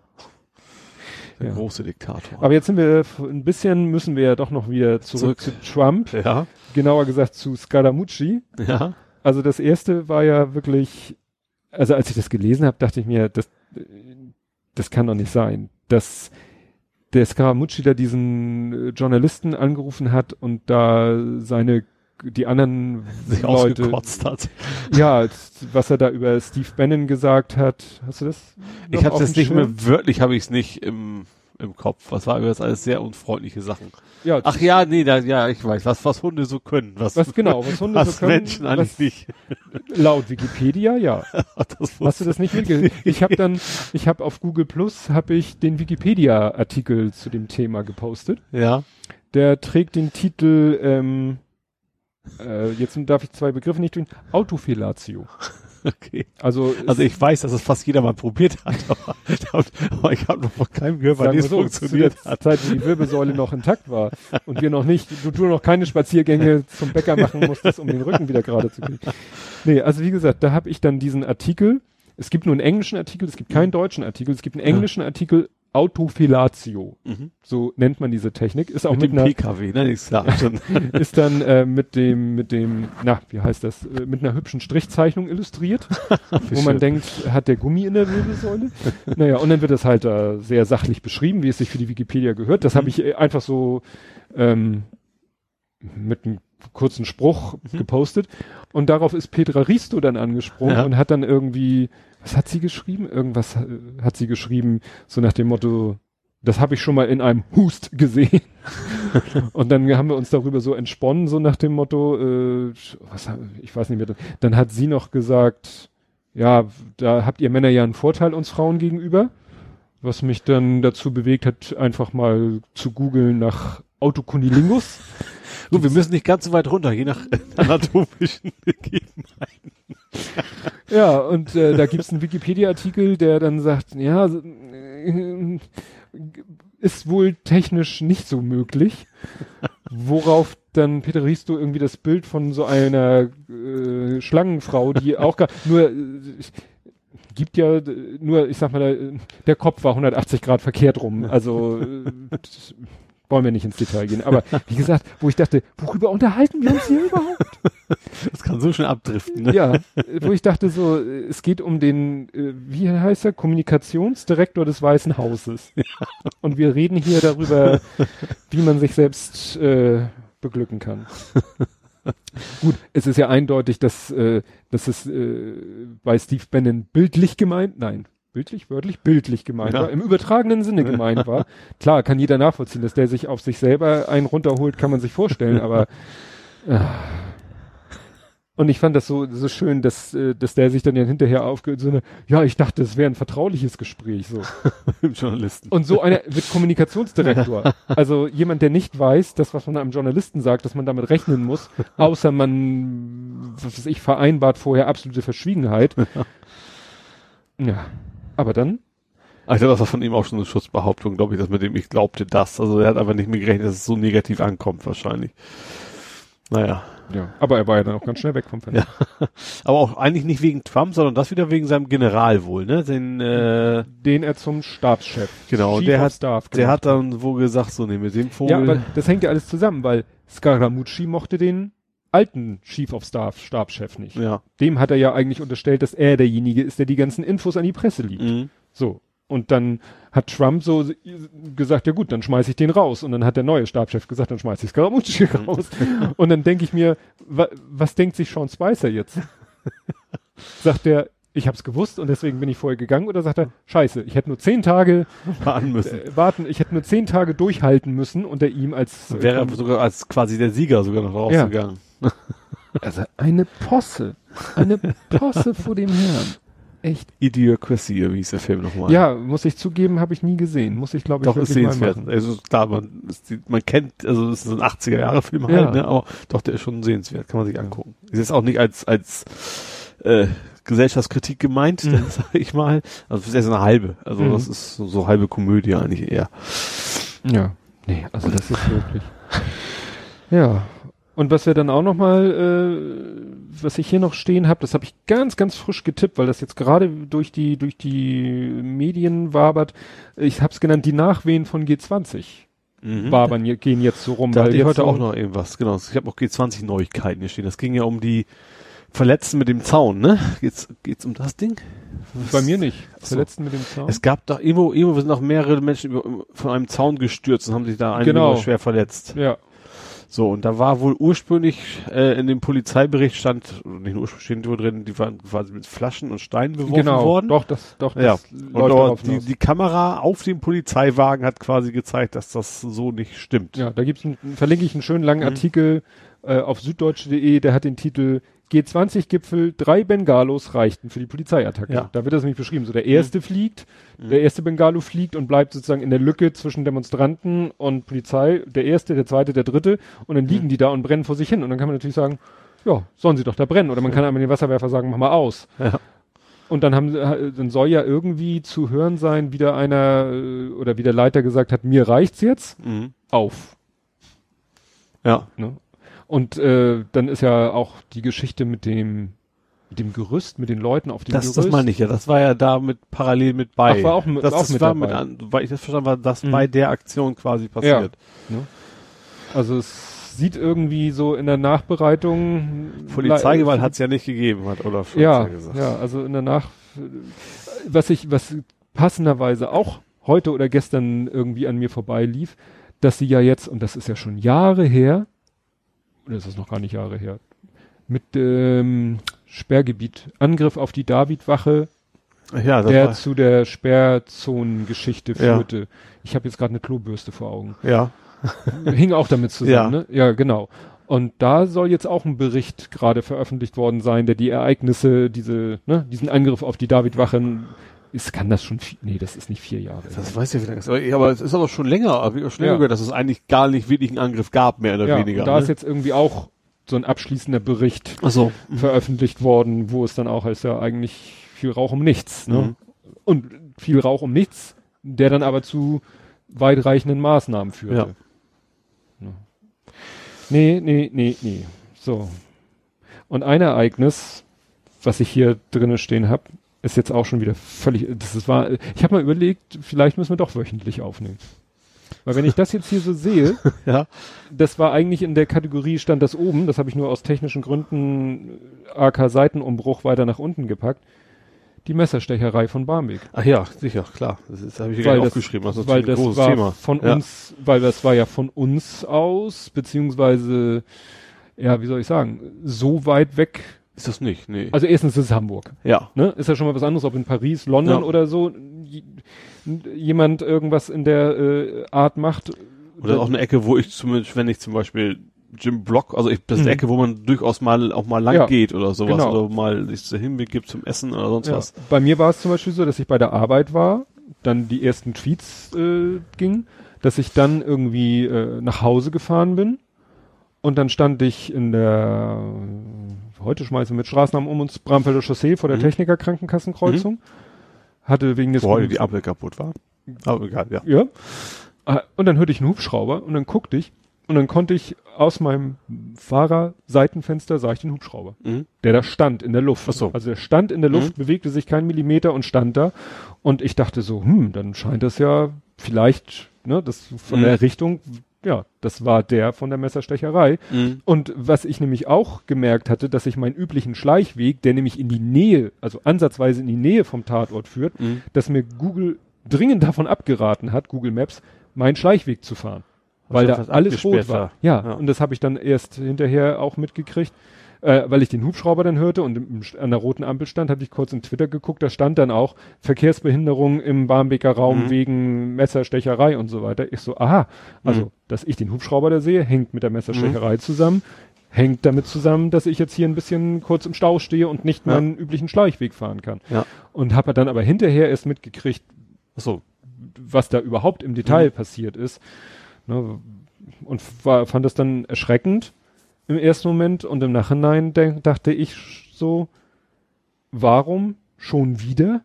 Der ja. große Diktator. Aber jetzt sind wir ein bisschen, müssen wir ja doch noch wieder zurück, zurück. zu Trump. Ja. Genauer gesagt zu Scaramucci. Ja. Also das erste war ja wirklich, also als ich das gelesen habe, dachte ich mir, das, das kann doch nicht sein dass der Scaramucci da diesen äh, Journalisten angerufen hat und da seine die anderen Sich Leute hat. Ja, was er da über Steve Bannon gesagt hat. Hast du das? Ich habe das nicht mehr wörtlich, habe ich es nicht im im Kopf. Was war das alles sehr unfreundliche Sachen. Ja, Ach ja, nee, da, ja, ich weiß, was, was Hunde so können. Was, was genau, was Hunde was so können. Menschen eigentlich nicht. Laut Wikipedia, ja. Hast du das nicht mitgekriegt? Ich habe dann, ich habe auf Google Plus, habe ich den Wikipedia-Artikel zu dem Thema gepostet. Ja. Der trägt den Titel, ähm, äh, jetzt darf ich zwei Begriffe nicht tun, Autofilatio. Okay. Also, also ich weiß, dass es fast jeder mal probiert hat, aber, aber ich habe noch von keinem gehört, weil es so, funktioniert hat. Zeit, wo die Wirbelsäule noch intakt war und wir noch nicht, du, du noch keine Spaziergänge zum Bäcker machen musstest, um den Rücken wieder gerade zu kriegen. Nee, also wie gesagt, da habe ich dann diesen Artikel, es gibt nur einen englischen Artikel, es gibt keinen deutschen Artikel, es gibt einen englischen ja. Artikel Autofilatio. Mhm. So nennt man diese Technik. Ist auch mit, mit einer PKW, ne? Ich sag schon. ist dann äh, mit dem mit dem na, wie heißt das? Äh, mit einer hübschen Strichzeichnung illustriert, wo man denkt, hat der Gummi in der Wirbelsäule? naja, und dann wird das halt äh, sehr sachlich beschrieben, wie es sich für die Wikipedia gehört. Das mhm. habe ich äh, einfach so ähm, mit einem kurzen Spruch mhm. gepostet und darauf ist Petra Risto dann angesprungen ja. und hat dann irgendwie was hat sie geschrieben? Irgendwas äh, hat sie geschrieben, so nach dem Motto, das habe ich schon mal in einem Hust gesehen. und dann haben wir uns darüber so entsponnen, so nach dem Motto, äh, was, ich weiß nicht mehr. Dann hat sie noch gesagt, ja, da habt ihr Männer ja einen Vorteil uns Frauen gegenüber, was mich dann dazu bewegt hat, einfach mal zu googeln nach Autokunilingus. Gut, wir müssen nicht ganz so weit runter, je nach anatomischen Gegebenheiten. ja, und äh, da gibt's einen Wikipedia-Artikel, der dann sagt, ja, äh, ist wohl technisch nicht so möglich. Worauf dann Peter Risto irgendwie das Bild von so einer äh, Schlangenfrau, die auch gar nur äh, gibt ja nur, ich sag mal, der, der Kopf war 180 Grad verkehrt rum. Also äh, wollen wir nicht ins Detail gehen. Aber wie gesagt, wo ich dachte, worüber unterhalten wir uns hier überhaupt? Das kann so schön abdriften. Ne? Ja, wo ich dachte so, es geht um den, äh, wie heißt er, Kommunikationsdirektor des Weißen Hauses. Ja. Und wir reden hier darüber, wie man sich selbst äh, beglücken kann. Gut, es ist ja eindeutig, dass, äh, dass es äh, bei Steve Bannon bildlich gemeint, nein, bildlich, wörtlich, bildlich gemeint ja. war, im übertragenen Sinne gemeint war. Klar, kann jeder nachvollziehen, dass der sich auf sich selber einen runterholt, kann man sich vorstellen, aber äh. und ich fand das so, so schön, dass, äh, dass der sich dann ja hinterher aufgehört, so eine, ja, ich dachte, es wäre ein vertrauliches Gespräch, so. Im Journalisten. Und so einer wird Kommunikationsdirektor. also jemand, der nicht weiß, das, was man einem Journalisten sagt, dass man damit rechnen muss, außer man, was weiß ich, vereinbart vorher absolute Verschwiegenheit. ja. Aber dann? Also das war von ihm auch schon eine Schutzbehauptung, glaube ich, dass mit dem ich glaubte das. Also er hat einfach nicht mehr gerechnet, dass es so negativ ankommt wahrscheinlich. Naja. Ja, aber er war ja dann auch ganz schnell weg vom Fenster. Ja. aber auch eigentlich nicht wegen Trump, sondern das wieder wegen seinem General wohl, ne? Den, äh, den er zum Stabschef. Genau, Chief der hat, Staff der hat dann wohl gesagt, so nehmen wir den Vogel. Ja, aber das hängt ja alles zusammen, weil Scaramucci mochte den alten Chief of Staff, Stabschef nicht. Ja. Dem hat er ja eigentlich unterstellt, dass er derjenige ist, der die ganzen Infos an die Presse liegt. Mhm. So. Und dann hat Trump so gesagt, ja gut, dann schmeiße ich den raus. Und dann hat der neue Stabschef gesagt, dann schmeiße ich Scaramucci raus. Und dann denke ich mir, wa was denkt sich Sean Spicer jetzt? Sagt der, ich hab's gewusst und deswegen bin ich vorher gegangen oder sagt er, scheiße, ich hätte nur zehn Tage warten müssen. Äh, warten, ich hätte nur zehn Tage durchhalten müssen unter ihm als äh, wäre sogar als quasi der Sieger sogar noch rausgegangen. Ja. also eine Posse, eine Posse vor dem Herrn. Echt. Idiocracy, wie hieß der Film nochmal? Ja, muss ich zugeben, habe ich nie gesehen. Muss ich, glaube ich, Doch, ist sehenswert. Also klar, man, ist, man kennt, also es ist ein 80er-Jahre-Film halt, ja. ne? aber doch, der ist schon sehenswert, kann man sich angucken. Ist jetzt auch nicht als, als äh, Gesellschaftskritik gemeint, mhm. sag ich mal. Also das ist eine halbe. Also mhm. das ist so, so halbe Komödie eigentlich eher. Ja. Nee, also das ist wirklich. ja. Und was wir dann auch noch mal, äh, was ich hier noch stehen habe, das habe ich ganz, ganz frisch getippt, weil das jetzt gerade durch die durch die Medien wabert. Ich habe es genannt, die Nachwehen von G20. Mhm. Wabern gehen jetzt so rum. Da hatte ich heute so auch noch irgendwas, genau. Ich habe auch G20 Neuigkeiten hier stehen. Das ging ja um die Verletzten mit dem Zaun, ne? Geht's, geht's um das Ding? Was? Bei mir nicht. Verletzten mit dem Zaun? Es gab doch, irgendwo, irgendwo sind noch mehrere Menschen über, von einem Zaun gestürzt und haben sich da einige genau. schwer verletzt. Ja. So, und da war wohl ursprünglich äh, in dem Polizeibericht stand, nicht nur ursprünglich steht drin, die waren quasi mit Flaschen und Steinen beworfen genau, worden. Doch, das, doch, das ja. Und dort, die, die Kamera auf dem Polizeiwagen hat quasi gezeigt, dass das so nicht stimmt. Ja, da gibt's einen, verlinke ich einen schönen langen mhm. Artikel äh, auf süddeutsche.de, der hat den Titel G20-Gipfel, drei Bengalos reichten für die Polizeiattacke. Ja. Da wird das nämlich beschrieben. So der erste mhm. fliegt, mhm. der erste Bengalo fliegt und bleibt sozusagen in der Lücke zwischen Demonstranten und Polizei. Der erste, der zweite, der dritte. Und dann liegen mhm. die da und brennen vor sich hin. Und dann kann man natürlich sagen, ja, sollen sie doch da brennen. Oder man kann einmal den Wasserwerfer sagen, mach mal aus. Ja. Und dann haben, dann soll ja irgendwie zu hören sein, wieder einer äh, oder wie der Leiter gesagt hat, mir reicht's jetzt. Mhm. Auf. Ja. Ne? Und äh, dann ist ja auch die Geschichte mit dem mit dem Gerüst, mit den Leuten auf dem das, Gerüst. Das meine ich ja, das war ja da mit parallel mit bei. Ach, war auch, mit, das, auch das mit war dabei. mit an, weil ich das verstanden war, das mhm. bei der Aktion quasi passiert. Ja. Ne? Also es sieht irgendwie so in der Nachbereitung. Polizeigewalt hat es ja nicht gegeben, hat Olaf Scholz ja, ja gesagt. Ja, also in der Nach was ich, was passenderweise auch heute oder gestern irgendwie an mir vorbei lief, dass sie ja jetzt, und das ist ja schon Jahre her, oder ist das noch gar nicht Jahre her, mit ähm, Sperrgebiet, Angriff auf die Davidwache, ja, der zu der Sperrzonengeschichte führte. Ja. Ich habe jetzt gerade eine Klobürste vor Augen. Ja. Hing auch damit zusammen, ja. ne? Ja, genau. Und da soll jetzt auch ein Bericht gerade veröffentlicht worden sein, der die Ereignisse, diese, ne, diesen Angriff auf die Davidwachen ist, kann das schon, nee, das ist nicht vier Jahre. Das weiß ich wie lange ist. Aber, aber es ist aber schon länger, aber schon länger, ja. dass es eigentlich gar nicht wirklich einen Angriff gab, mehr oder ja, weniger. Und da ne? ist jetzt irgendwie auch so ein abschließender Bericht so. veröffentlicht worden, wo es dann auch heißt, ja eigentlich viel Rauch um nichts, ne? Mhm. Und viel Rauch um nichts, der dann aber zu weitreichenden Maßnahmen führte. Ja. Nee, nee, nee, nee. So. Und ein Ereignis, was ich hier drinnen stehen habe, ist jetzt auch schon wieder völlig, das ist, war, ich habe mal überlegt, vielleicht müssen wir doch wöchentlich aufnehmen. Weil wenn ich das jetzt hier so sehe, ja. das war eigentlich in der Kategorie, stand das oben, das habe ich nur aus technischen Gründen AK Seitenumbruch weiter nach unten gepackt. Die Messerstecherei von Barmbek. Ach ja, sicher, klar. Das, das habe ich weil das, aufgeschrieben. Das ist weil das war Thema. von ja. uns, weil das war ja von uns aus, beziehungsweise, ja, wie soll ich sagen, so weit weg Ist das nicht, nee. Also erstens ist es Hamburg. Ja. Ne? Ist ja schon mal was anderes, ob in Paris, London Ja. oder so jemand irgendwas in der äh, Art macht. Oder auch eine Ecke, wo ich zumindest, wenn ich zum Beispiel Jim Block, also ich, das ist eine Mhm. Ecke, wo man durchaus mal auch mal lang Ja. geht oder sowas Genau. oder mal sich so hinbegibt zum Essen oder sonst Ja. was. Bei mir war es zum Beispiel so, dass ich bei der Arbeit war, dann die ersten Tweets äh, gingen, dass ich dann irgendwie äh, nach Hause gefahren bin und dann stand ich in der heute schmeißen wir mit Straßennamen um uns Bramfelder Chaussee vor der Mhm. Techniker Krankenkassenkreuzung. Hatte wegen des heute die Ampel kaputt war. Aber egal, ja. Ja. Ah, Und dann hörte ich einen Hubschrauber und dann guckte ich und dann konnte ich aus meinem Fahrerseitenfenster sah ich den Hubschrauber, Mhm. der da stand in der Luft. Ach so. Also der stand in der Luft, bewegte sich keinen Millimeter und stand da. Und ich dachte so, hm, dann scheint das ja vielleicht, ne, das von Mhm. der Richtung, ja, das war der von der Messerstecherei. Mhm. Und was ich nämlich auch gemerkt hatte, dass ich meinen üblichen Schleichweg, der nämlich in die Nähe, also ansatzweise in die Nähe vom Tatort führt, Mhm. dass mir Google dringend davon abgeraten hat, Google Maps, meinen Schleichweg zu fahren. Weil das da alles rot war. war. Ja, Ja. und das habe ich dann erst hinterher auch mitgekriegt, äh, weil ich den Hubschrauber dann hörte und im, an der roten Ampel stand, hatte ich kurz in Twitter geguckt, da stand dann auch Verkehrsbehinderung im Barmbeker Raum Mhm. wegen Messerstecherei und so weiter. Ich so, aha, also, Mhm. dass ich den Hubschrauber da sehe, hängt mit der Messerstecherei zusammen, hängt damit zusammen, dass ich jetzt hier ein bisschen kurz im Stau stehe und nicht Ja. meinen üblichen Schleichweg fahren kann. Ja. Und habe dann aber hinterher erst mitgekriegt, Achso. was da überhaupt im Detail Mhm. passiert ist. Ne, und war, fand das dann erschreckend im ersten Moment und im Nachhinein dachte ich so, warum schon wieder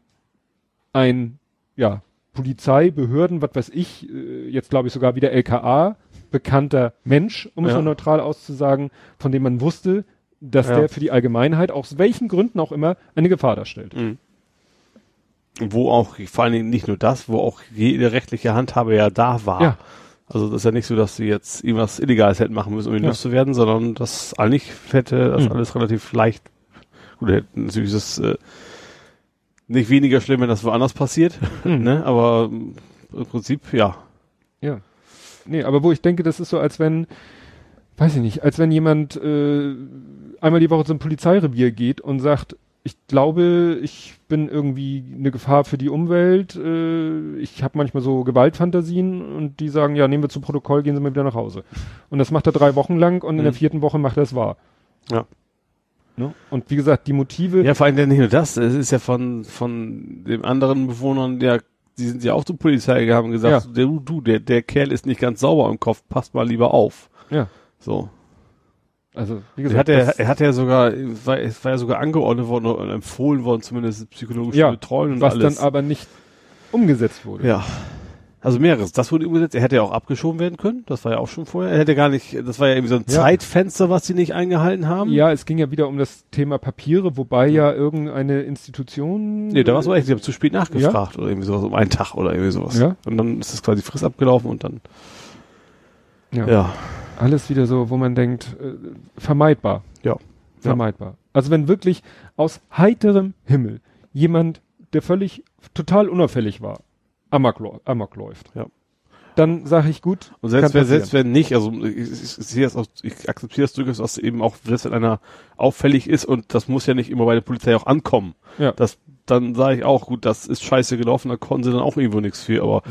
ein, ja, Polizei, Behörden, was weiß ich, äh, jetzt glaube ich sogar wieder LKA, bekannter Mensch, um es Ja. mal neutral auszusagen, von dem man wusste, dass Ja. der für die Allgemeinheit, aus welchen Gründen auch immer, eine Gefahr darstellt. Mhm. Wo auch, vor allen Dingen nicht nur das, wo auch jede rechtliche Handhabe ja da war. Ja. Also das ist ja nicht so, dass sie jetzt irgendwas Illegales hätten machen müssen, um ihn Ja. loszuwerden, sondern das eigentlich hätte das Mhm. alles relativ leicht. Gut, hätten natürlich ist es äh, nicht weniger schlimm, wenn das woanders passiert, Mhm. ne? Aber im Prinzip, ja. Ja. Nee, aber wo ich denke, das ist so, als wenn, weiß ich nicht, als wenn jemand äh, einmal die Woche zum Polizeirevier geht und sagt, ich glaube, ich bin irgendwie eine Gefahr für die Umwelt, äh, ich habe manchmal so Gewaltfantasien und die sagen, ja, nehmen wir zu Protokoll, gehen Sie mal wieder nach Hause. Und das macht er drei Wochen lang und in der Mhm. vierten Woche macht er es wahr. Ja. Ne? Und wie gesagt, die Motive, Ja, vor allem nicht nur das, es ist ja von, von den anderen Bewohnern, ja, die sind ja auch zur Polizei gegangen und gesagt, Ja. du, du, der, der Kerl ist nicht ganz sauber im Kopf, passt mal lieber auf. ja, So. Also wie Er gesagt, hat, ja, das- er hat ja sogar, war, es war ja sogar angeordnet worden oder empfohlen worden, zumindest psychologische Ja, Betreuung und was alles. dann aber nicht umgesetzt wurde. ja. Also mehreres. Das wurde umgesetzt. Er hätte ja auch abgeschoben werden können. Das war ja auch schon vorher. Er hätte gar nicht, das war ja irgendwie so ein Ja. Zeitfenster, was sie nicht eingehalten haben. Ja, es ging ja wieder um das Thema Papiere, wobei ja irgendeine Institution. Nee, da war es echt, sie haben zu spät nachgefragt oder irgendwie sowas, um einen Tag oder irgendwie sowas. Ja. Und dann ist es quasi Frist abgelaufen und dann, ja. ja. Alles wieder so, wo man denkt, äh, vermeidbar. Ja. Vermeidbar. Also wenn wirklich aus heiterem Himmel jemand, der völlig total unauffällig war, amok, amok läuft. Ja. Dann sage ich gut. Und selbst wenn, selbst wenn nicht, also ich, ich, ich sehe das auch, ich akzeptiere das durchaus, dass eben auch, selbst wenn einer auffällig ist und das muss ja nicht immer bei der Polizei auch ankommen. Ja. Das, dann sage ich auch, gut, das ist scheiße gelaufen, da konnten sie dann auch irgendwo nichts für, aber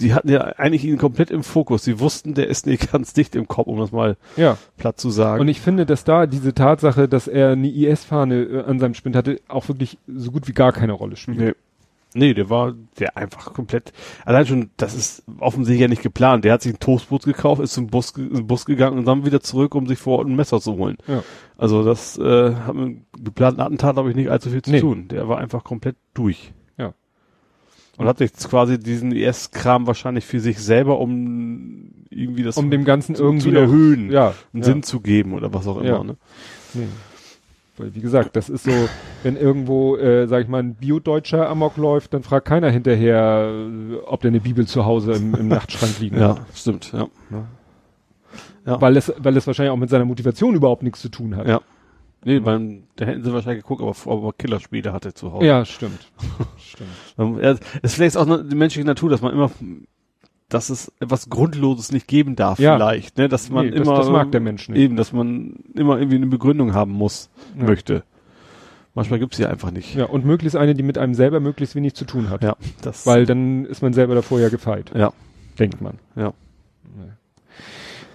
die hatten ja eigentlich ihn komplett im Fokus. Sie wussten, der ist nicht ganz dicht im Kopf, um das mal Ja. platt zu sagen. Und ich finde, dass da diese Tatsache, dass er eine IS-Fahne äh, an seinem Spind hatte, auch wirklich so gut wie gar keine Rolle spielt. Nee. Nee, der war der einfach komplett. Allein schon, das ist offensichtlich ja nicht geplant. Der hat sich ein Toastbrot gekauft, ist zum Bus, in den Bus gegangen und dann wieder zurück, um sich vor Ort ein Messer zu holen. Ja. Also das äh, hat mit geplanten Attentat, glaube ich, nicht allzu viel zu Nee. tun. Der war einfach komplett durch. Ja. Und hat sich quasi diesen IS-Kram wahrscheinlich für sich selber, um irgendwie das Um dem Ganzen zu, irgendwie zu erhöhen, Ja. einen ja. Sinn zu geben oder was auch immer. Ja. Ne? Nee. Weil, wie gesagt, das ist so, wenn irgendwo, äh, sag ich mal, ein Biodeutscher Amok läuft, dann fragt keiner hinterher, äh, ob der eine Bibel zu Hause im, im Nachtschrank liegen Ja, hat. stimmt. Ja. Ja. Weil es, weil es wahrscheinlich auch mit seiner Motivation überhaupt nichts zu tun hat. Ja. Nee, beim, da hätten sie wahrscheinlich geguckt, aber, aber Killerspiele hatte zu Hause. Ja, stimmt. stimmt. Ja, Es ist vielleicht auch die menschliche Natur, dass man immer dass es etwas Grundloses nicht geben darf, Ja. vielleicht, ne, dass man Nee, immer, das, das mag der Mensch nicht. eben, dass man immer irgendwie eine Begründung haben muss, Ja. möchte. Manchmal gibt's sie einfach nicht. Ja, und möglichst eine, die mit einem selber möglichst wenig zu tun hat. Ja, das, Weil dann ist man selber davor ja gefeit, ja, denkt man. ja.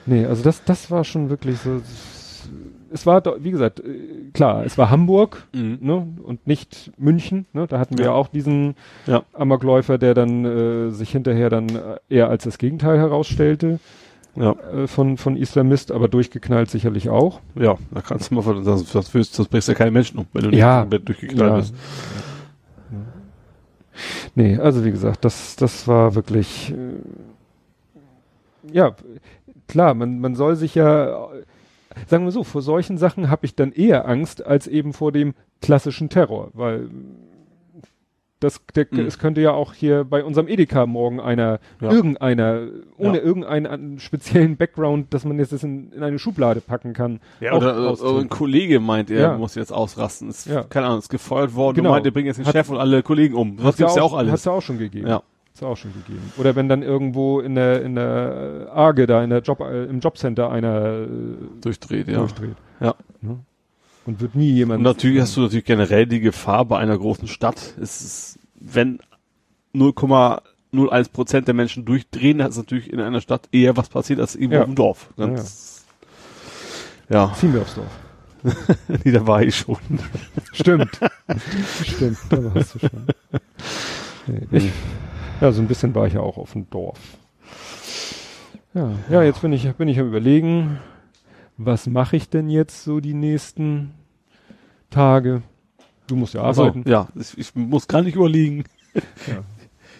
Nee, also das, das war schon wirklich so. Es war, wie gesagt, äh, klar, es war Hamburg, Mhm. ne, und nicht München, ne, da hatten wir Ja. auch diesen Ja. Amokläufer, der dann äh, sich hinterher dann äh, eher als das Gegenteil herausstellte Ja, äh, von von Islamist, aber durchgeknallt sicherlich auch. ja, da kannst du mal sonst, wirst- sonst bringst ja keine Menschen um, wenn du nicht Ja. durchgeknallt Ja. bist. Nee, also wie gesagt, das das war wirklich äh, ja klar, man man soll sich ja sagen wir so, vor solchen Sachen habe ich dann eher Angst als eben vor dem klassischen Terror, weil das, der, Mhm. es könnte ja auch hier bei unserem Edeka morgen einer, Ja. irgendeiner, ohne Ja. irgendeinen speziellen Background, dass man jetzt das in, in eine Schublade packen kann. Ja, auch oder, oder austreten. ein Kollege meint, er Ja. muss jetzt ausrasten. Ist, keine Ahnung, ist gefeuert worden Genau. und meint, er bringt jetzt den Hat- Chef und alle Kollegen um. Das gibt's ja auch alles. Hat's ja auch schon gegeben. Ja. Ja auch schon gegeben. Oder wenn dann irgendwo in der, in der Arge da, in der Job, äh, im Jobcenter einer äh, Durchdreht, ja. durchdreht. Ja. Ne? Und wird nie jemand. Und natürlich hast du natürlich generell die Gefahr bei einer großen Stadt, ist es, wenn 0,01 Prozent der Menschen durchdrehen, dann ist natürlich in einer Stadt eher was passiert als irgendwo Ja. im Dorf. Ganz, ja, Ziehen wir aufs Dorf. nee, da war ich schon. Stimmt. Stimmt, da warst du schon. Nee, ich, ja, so ein bisschen war ich ja auch auf dem Dorf. Ja, ja, jetzt bin ich, bin ich am überlegen, was mache ich denn jetzt so die nächsten Tage? Du musst ja Also, arbeiten. ja, ich, muss gar nicht überlegen. Ja.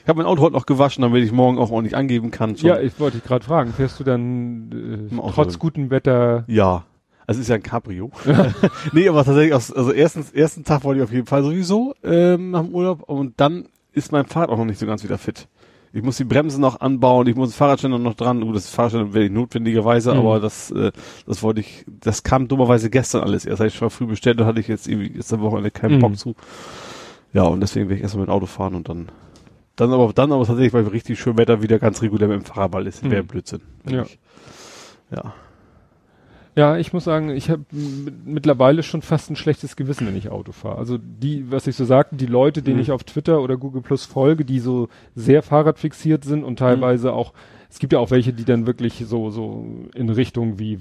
Ich habe mein Auto heute noch gewaschen, damit ich morgen auch ordentlich angeben kann. Schon. Ja, ich wollte dich gerade fragen, fährst du dann äh, trotz gutem Wetter? Ja. Also es ist ja ein Cabrio. nee, aber tatsächlich, aus, also erstens, ersten Tag wollte ich auf jeden Fall sowieso ähm, nach dem Urlaub und dann ist mein Fahrrad auch noch nicht so ganz wieder fit. Ich muss die Bremsen noch anbauen, ich muss den Fahrradständer noch dran. Gut, das Fahrradständer werde ich notwendigerweise, Mhm. aber das, äh, das wollte ich, das kam dummerweise gestern alles erst. Hatte ich schon früh bestellt und hatte ich jetzt irgendwie jetzt am Wochenende keinen Mhm. Bock zu. Ja, und deswegen werde ich erstmal mit dem Auto fahren und dann, dann aber, dann aber tatsächlich, weil richtig schön Wetter wieder ganz regulär mit dem Fahrrad, weil es Mhm. wäre Blödsinn. Ja. ich- Ja. Ja, ich muss sagen, ich habe mittlerweile schon fast ein schlechtes Gewissen, wenn ich Auto fahre. Also die, was ich so sagte, die Leute, denen Mhm. ich auf Twitter oder Google Plus folge, die so sehr Fahrradfixiert sind und teilweise Mhm. auch, es gibt ja auch welche, die dann wirklich so so in Richtung wie äh,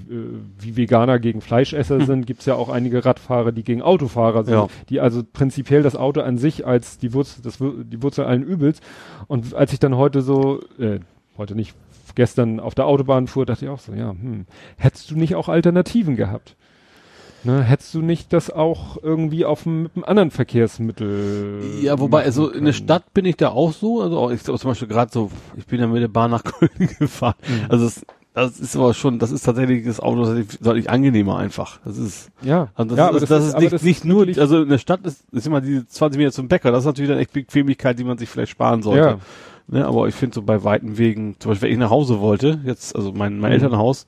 wie Veganer gegen Fleischesser sind, gibt's ja auch einige Radfahrer, die gegen Autofahrer sind, Ja. die also prinzipiell das Auto an sich als die Wurzel, das, die Wurzel allen Übels. Und als ich dann heute so, äh, heute nicht, gestern auf der Autobahn fuhr, dachte ich auch so, ja, hm, hättest du nicht auch Alternativen gehabt? Ne, hättest du nicht das auch irgendwie auf dem, mit einem anderen Verkehrsmittel? Ja, wobei, also in der können? Stadt bin ich da auch so. Also auch, ich glaube zum Beispiel gerade so, ich bin ja mit der Bahn nach Köln gefahren. Mhm. Also das, das ist aber schon, das ist tatsächlich das Auto deutlich angenehmer einfach. Das ist, Ja, also das ja, ist, aber das, ist nicht, das nicht nur, also in der Stadt ist, ist immer die 20 Meter zum Bäcker. Das ist natürlich dann echt Bequemlichkeit, die man sich vielleicht sparen sollte. Ja. Ne, aber ich finde so bei weiten Wegen, zum Beispiel wenn ich nach Hause wollte, jetzt, also mein, mein Mhm. Elternhaus,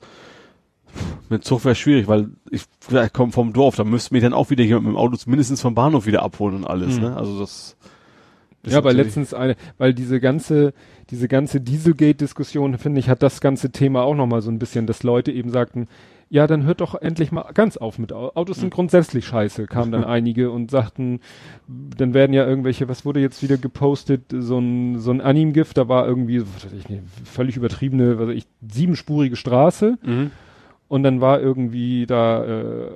mit Zug wäre schwierig, weil ich vielleicht komme vom Dorf, da müsste mich dann auch wieder jemand mit dem Auto mindestens vom Bahnhof wieder abholen und alles, Mhm. ne? Also das ist ja, aber letztens eine, weil diese ganze, diese ganze Dieselgate-Diskussion, finde ich, hat das ganze Thema auch nochmal so ein bisschen, dass Leute eben sagten, ja, dann hört doch endlich mal ganz auf mit Au- Autos sind grundsätzlich scheiße, kamen dann einige und sagten, dann werden ja irgendwelche, was wurde jetzt wieder gepostet, so ein, so ein Anim-Gift, da war irgendwie, was weiß ich, eine völlig übertriebene, was weiß ich, siebenspurige Straße. Mhm. und dann war irgendwie da äh,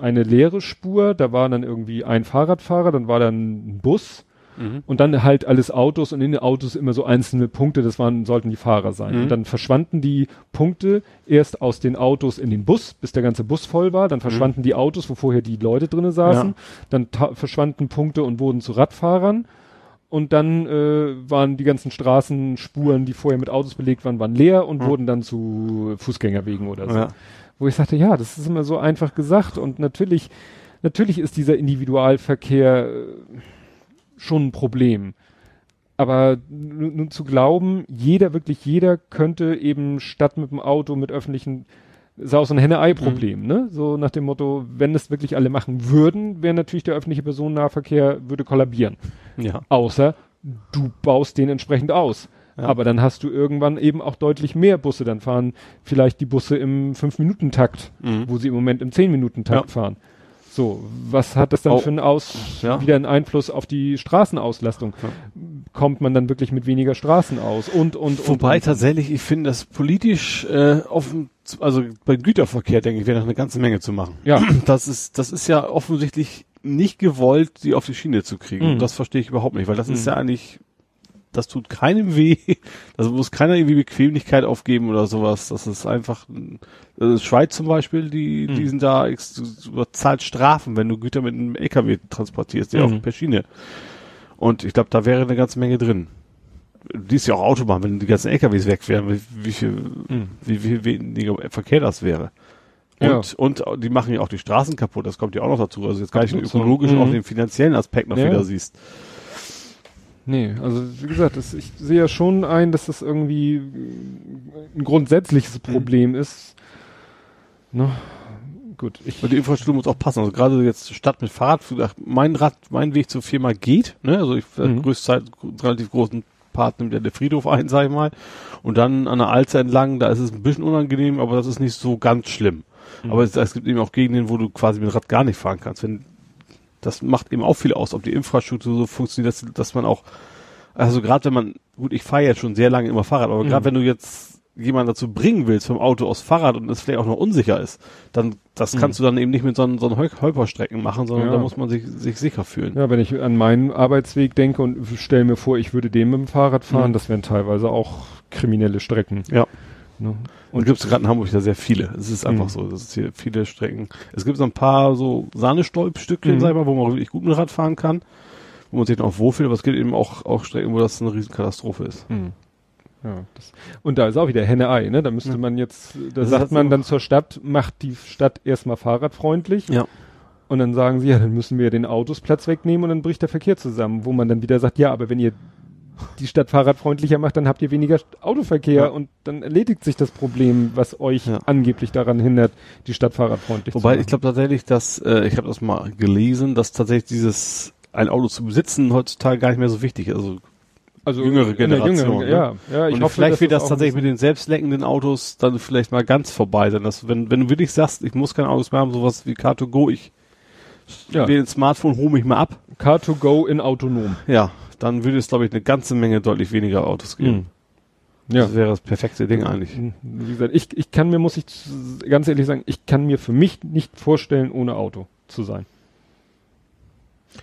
eine leere Spur, da war dann irgendwie ein Fahrradfahrer, dann war dann ein Bus Mhm. und dann halt alles Autos und in den Autos immer so einzelne Punkte, das waren, sollten die Fahrer sein. Mhm. Und dann verschwanden die Punkte erst aus den Autos in den Bus, bis der ganze Bus voll war, dann verschwanden die Autos, wo vorher die Leute drinnen saßen, Ja. dann verschwanden Punkte und wurden zu Radfahrern. Und dann äh, waren die ganzen Straßenspuren, die vorher mit Autos belegt waren, waren leer und Mhm. wurden dann zu Fußgängerwegen oder so Ja. wo ich sagte, ja, das ist immer so einfach gesagt und natürlich, natürlich ist dieser Individualverkehr äh, schon ein Problem. Aber nun zu glauben, jeder, wirklich jeder könnte eben statt mit dem Auto, mit öffentlichen, ist auch so ein Henne-Ei-Problem, ne? So nach dem Motto, wenn es wirklich alle machen würden, wäre natürlich der öffentliche Personennahverkehr, würde kollabieren. Ja. Außer du baust den entsprechend aus. Ja. Aber dann hast du irgendwann eben auch deutlich mehr Busse. Dann fahren vielleicht die Busse im 5-Minuten-Takt, mhm. wo sie im Moment im 10-Minuten-Takt ja. fahren. So, was hat das dann oh, für einen Aus, ja. wieder einen Einfluss auf die Straßenauslastung? Ja. Kommt man dann wirklich mit weniger Straßen aus und, und, Wobei und, tatsächlich, ich finde das politisch äh, offen, also beim Güterverkehr, denke ich, wäre noch eine ganze Menge zu machen. Ja. Das ist, das ist ja offensichtlich nicht gewollt, die auf die Schiene zu kriegen. Mhm. Das verstehe ich überhaupt nicht, weil das mhm. ist ja eigentlich das tut keinem weh. Das muss keiner irgendwie Bequemlichkeit aufgeben oder sowas. Das ist einfach, also Schweiz zum Beispiel, die, hm. die sind da, zahlt Strafen, wenn du Güter mit einem LKW transportierst, der mhm. auch per Schiene. Und ich glaube, da wäre eine ganze Menge drin. Die ist ja auch Autobahn, wenn die ganzen LKWs weg wären, wie, wie viel, mhm. wie viel weniger Verkehr das wäre. Und, ja. und die machen ja auch die Straßen kaputt, das kommt ja auch noch dazu. Also jetzt gar nicht ökologisch, mhm. auch den finanziellen Aspekt noch ja. wieder siehst. Nee, also wie gesagt, das, ich sehe ja schon ein, dass das irgendwie ein grundsätzliches Problem mhm. ist. Ne? Gut. Ich Weil die Infrastruktur muss auch passen. Also gerade jetzt Stadt mit Fahrrad, mein Rad, mein Weg zur Firma geht, ne? Also ich mhm. größte relativ großen Part nimmt ja der Friedhof ein, sag ich mal. Und dann an der Alze entlang, da ist es ein bisschen unangenehm, aber das ist nicht so ganz schlimm. Mhm. Aber es, es, gibt eben auch Gegenden, wo du quasi mit Rad gar nicht fahren kannst. Wenn das macht eben auch viel aus, ob die Infrastruktur so funktioniert, dass, dass man auch, also gerade wenn man, gut, ich fahre jetzt schon sehr lange immer Fahrrad, aber mhm. gerade wenn du jetzt jemanden dazu bringen willst vom Auto aus Fahrrad und es vielleicht auch noch unsicher ist, dann das mhm. kannst du dann eben nicht mit so einem, so Holperstrecken machen, sondern ja. da muss man sich, sich sicher fühlen. Ja, wenn ich an meinen Arbeitsweg denke und stelle mir vor, ich würde dem mit dem Fahrrad fahren, mhm. das wären teilweise auch kriminelle Strecken. Ja. Ne? Und gibt es gerade in Hamburg da sehr viele. Es ist einfach mhm. so, ist hier viele Strecken. Es gibt so ein paar so Sahnestolpstückchen, mhm. sag ich mal, wo man wirklich gut mit Rad fahren kann, wo man sich dann auch wohlfühlt, aber es gibt eben auch, auch Strecken, wo das eine Riesenkatastrophe ist. Mhm. Ja, das, und da ist auch wieder Henne-Ei, ne? Da müsste ja. man jetzt, da das sagt man dann zur Stadt, macht die Stadt erstmal fahrradfreundlich. Ja. Und dann sagen sie, ja, dann müssen wir den Autos Platz wegnehmen und dann bricht der Verkehr zusammen, wo man dann wieder sagt, ja, aber wenn ihr die Stadt fahrradfreundlicher macht, dann habt ihr weniger Autoverkehr ja. und dann erledigt sich das Problem, was euch ja. angeblich daran hindert, die Stadt fahrradfreundlich Wobei, zu machen. ich glaube tatsächlich, dass, äh, ich habe das mal gelesen, dass tatsächlich dieses, ein Auto zu besitzen heutzutage gar nicht mehr so wichtig ist. Also also jüngere Generation. Jüngere, ja, ja, ich und hoffe, vielleicht wird das, das tatsächlich mit den selbstlenkenden Autos dann vielleicht mal ganz vorbei sein. Dass, wenn, wenn du wirklich sagst, ich muss kein Autos mehr haben, sowas wie Car2Go, ich ja. den Smartphone hole mich mal ab. Car2Go in autonom. Ja, dann würde es, glaube ich, eine ganze Menge deutlich weniger Autos geben. Mhm. Ja. Das wäre das perfekte Ding eigentlich. Mhm. Wie gesagt, ich, ich kann mir, muss ich ganz ehrlich sagen, ich kann mir für mich nicht vorstellen, ohne Auto zu sein.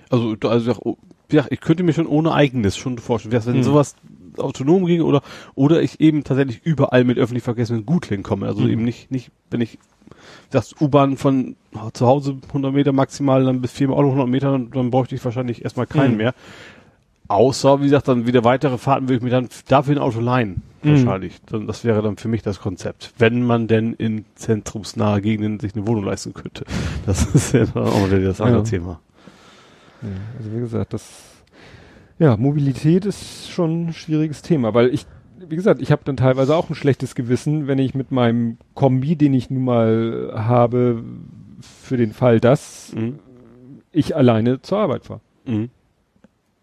Also, also ja, ich könnte mir schon ohne eigenes schon vorstellen, wenn mhm. sowas autonom ging oder oder ich eben tatsächlich überall mit öffentlichen Verkehrsmitteln gut hinkomme. Also mhm. eben nicht nicht, wenn ich das U-Bahn von zu Hause 100 Meter maximal dann bis viermal 100 Meter, dann, dann bräuchte ich wahrscheinlich erstmal keinen mhm. mehr. Außer, wie gesagt, dann wieder weitere Fahrten würde ich mir dann dafür ein Auto leihen. Mhm. Wahrscheinlich. Dann, das wäre dann für mich das Konzept. Wenn man denn in zentrumsnahe Gegenden sich eine Wohnung leisten könnte. Das ist ja dann auch wieder das andere ja. Thema. Ja, also wie gesagt, das, ja, Mobilität ist schon ein schwieriges Thema, weil ich, wie gesagt, ich habe dann teilweise auch ein schlechtes Gewissen, wenn ich mit meinem Kombi, den ich nun mal habe, für den Fall, dass mhm. ich alleine zur Arbeit fahre. Mhm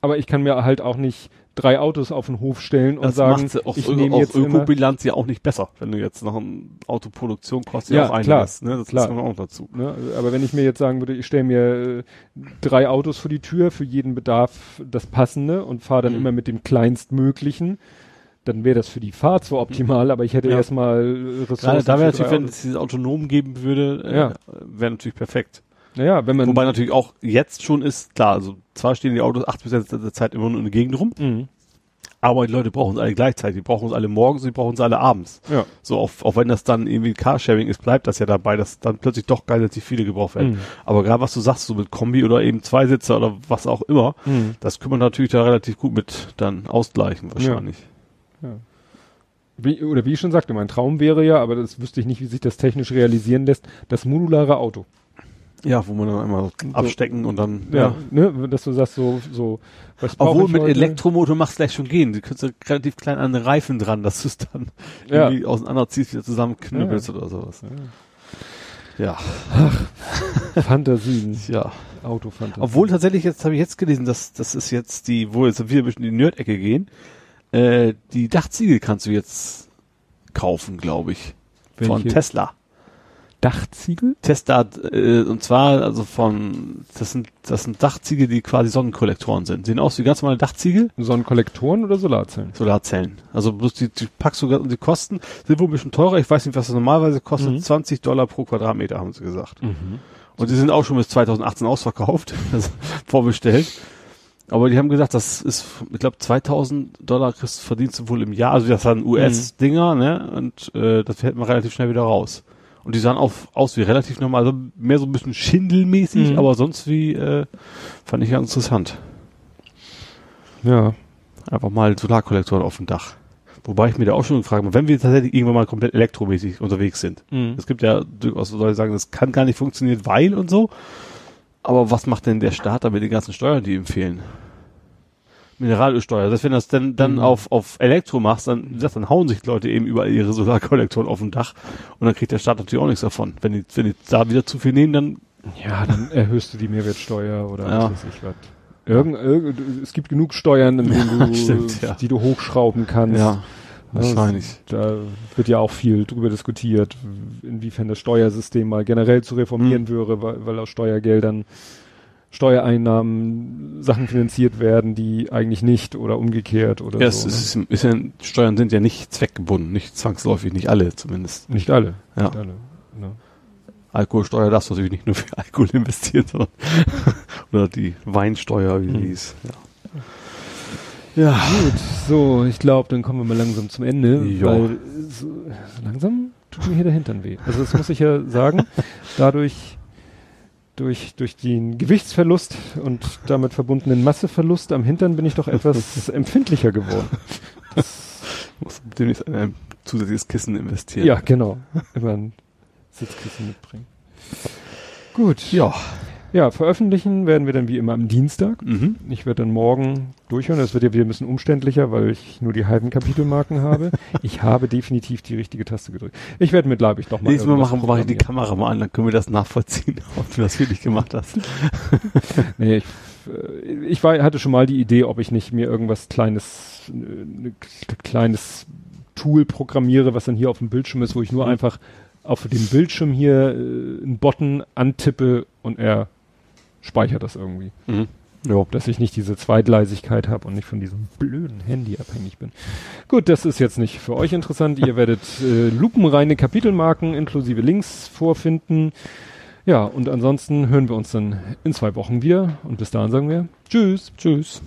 aber ich kann mir halt auch nicht drei Autos auf den Hof stellen und das sagen, auch ich nehme jetzt Ökobilanz ja auch nicht besser, wenn du jetzt noch eine Autoproduktion kostet ja, auch einiges, klar, ne? Das klar. kommt auch dazu. Ne? Aber wenn ich mir jetzt sagen würde, ich stelle mir äh, drei Autos vor die Tür, für jeden Bedarf das passende und fahre dann mhm. immer mit dem kleinstmöglichen, dann wäre das für die Fahrt zwar optimal, aber ich hätte ja. erstmal Ressourcen. Gerade da wäre natürlich, wenn es dieses autonom geben würde, äh, ja. wäre natürlich perfekt. Naja, wenn man. Wobei natürlich auch jetzt schon ist, klar, also zwar stehen die Autos 80% der Zeit immer nur in der Gegend rum, mhm. aber die Leute brauchen uns alle gleichzeitig. Die brauchen uns alle morgens, die brauchen uns alle abends. Ja. So, auch, auch wenn das dann irgendwie Carsharing ist, bleibt das ja dabei, dass dann plötzlich doch relativ viele gebraucht werden. Mhm. Aber gerade was du sagst, so mit Kombi oder eben Zweisitzer oder was auch immer, mhm. das kann man natürlich da relativ gut mit dann ausgleichen wahrscheinlich. Ja. ja. Wie, oder wie ich schon sagte, mein Traum wäre ja, aber das wüsste ich nicht, wie sich das technisch realisieren lässt, das modulare Auto. Ja, wo man dann einmal so, abstecken und dann, ja, ja. Ne, dass du sagst, so, so, was Obwohl mit heute? Elektromotor macht es gleich schon gehen. Du kannst relativ klein an den Reifen dran, dass du es dann ja. irgendwie auseinanderziehst, wieder zusammenknüppelst ja. oder sowas. Ja. ja. Ach, Fantasien. ja. Autofantasien. Obwohl tatsächlich jetzt, habe ich jetzt gelesen, dass, das ist jetzt die, wo jetzt wieder ein bisschen in die Nerd-Ecke gehen, Äh, die Dachziegel kannst du jetzt kaufen, glaube ich. Welche? Von Tesla. Dachziegel? Tesla, äh, und zwar, also von, das sind, das sind Dachziegel, die quasi Sonnenkollektoren sind. Sehen aus wie ganz normale Dachziegel. Sonnenkollektoren oder Solarzellen? Solarzellen. Also bloß die, die packst du, die kosten, sind wohl ein bisschen teurer. Ich weiß nicht, was das normalerweise kostet. Mhm. 20 Dollar pro Quadratmeter, haben sie gesagt. Mhm. Und die sind auch schon bis 2018 ausverkauft, also vorbestellt. Aber die haben gesagt, das ist, ich glaube, 2000 Dollar kriegst, verdienst du wohl im Jahr. Also das waren US-Dinger, ne? Und äh, das hält man relativ schnell wieder raus. Und die sahen auch aus wie relativ normal, also mehr so ein bisschen schindelmäßig, Mhm. aber sonst wie, äh, fand ich ganz interessant. Ja. Einfach mal Solarkollektoren auf dem Dach. Wobei ich mir da auch schon gefragt habe, wenn wir tatsächlich irgendwann mal komplett elektromäßig unterwegs sind. Mhm. Es gibt ja durchaus Leute, die sagen, das kann gar nicht funktionieren, weil und so. Aber was macht denn der Staat da mit den ganzen Steuern, die ihm fehlen? Mineralölsteuer. Das, wenn das dann, dann Mhm. auf, auf Elektro machst, dann, wie gesagt, dann hauen sich Leute eben überall ihre Solarkollektoren auf dem Dach. Und dann kriegt der Staat natürlich auch nichts davon. Wenn die, wenn die da wieder zu viel nehmen, dann, Ja, dann erhöhst du die Mehrwertsteuer oder Ja. was weiß ich was. Irgend, irgend, es gibt genug Steuern, denen du, stimmt, ja. die du hochschrauben kannst. ja, Ja, wahrscheinlich. Da wird ja auch viel drüber diskutiert, inwiefern das Steuersystem mal generell zu reformieren Mhm. wäre, weil, weil aus Steuergeldern Steuereinnahmen Sachen finanziert werden, die eigentlich nicht oder umgekehrt oder Ja, es so. ne? ist, ist ja, Steuern sind ja nicht zweckgebunden, nicht zwangsläufig, nicht alle zumindest. Nicht alle. Ja. Nicht alle. Ne? Alkoholsteuer darfst du natürlich nicht nur für Alkohol investieren, sondern oder die Weinsteuer, wie Hm. die hieß. Ja. ja. Gut, so, ich glaube, dann kommen wir mal langsam zum Ende, Jo. weil so langsam tut mir hier der Hintern weh. Also das muss ich ja sagen, dadurch durch, durch den Gewichtsverlust und damit verbundenen Masseverlust am Hintern bin ich doch etwas empfindlicher geworden. Muss demnächst in ein zusätzliches Kissen investieren. Ja, genau. Immer ein Sitzkissen mitbringen. Gut. Ja. Ja, veröffentlichen werden wir dann wie immer am Dienstag. Mhm. Ich werde dann morgen durchhören. Das wird ja wieder ein bisschen umständlicher, weil ich nur die halben Kapitelmarken habe. Ich habe definitiv die richtige Taste gedrückt. Ich werde mit Leibig doch mal. Nächstes Mal machen, mache ich die. Kamera mal an, dann können wir das nachvollziehen, ob du das wirklich gemacht hast. Nee, ich, äh, ich war, hatte schon mal die Idee, ob ich nicht mir irgendwas kleines, äh, ne, kleines Tool programmiere, was dann hier auf dem Bildschirm ist, wo ich nur Mhm. einfach auf dem Bildschirm hier äh, einen Button antippe und er speichert das irgendwie. Mhm. Ja. Dass ich nicht diese Zweigleisigkeit habe und nicht von diesem blöden Handy abhängig bin. Gut, das ist jetzt nicht für euch interessant. Ihr werdet äh, lupenreine Kapitelmarken inklusive Links vorfinden. Ja, und ansonsten hören wir uns dann in zwei Wochen wieder. Und bis dahin sagen wir Tschüss. Tschüss.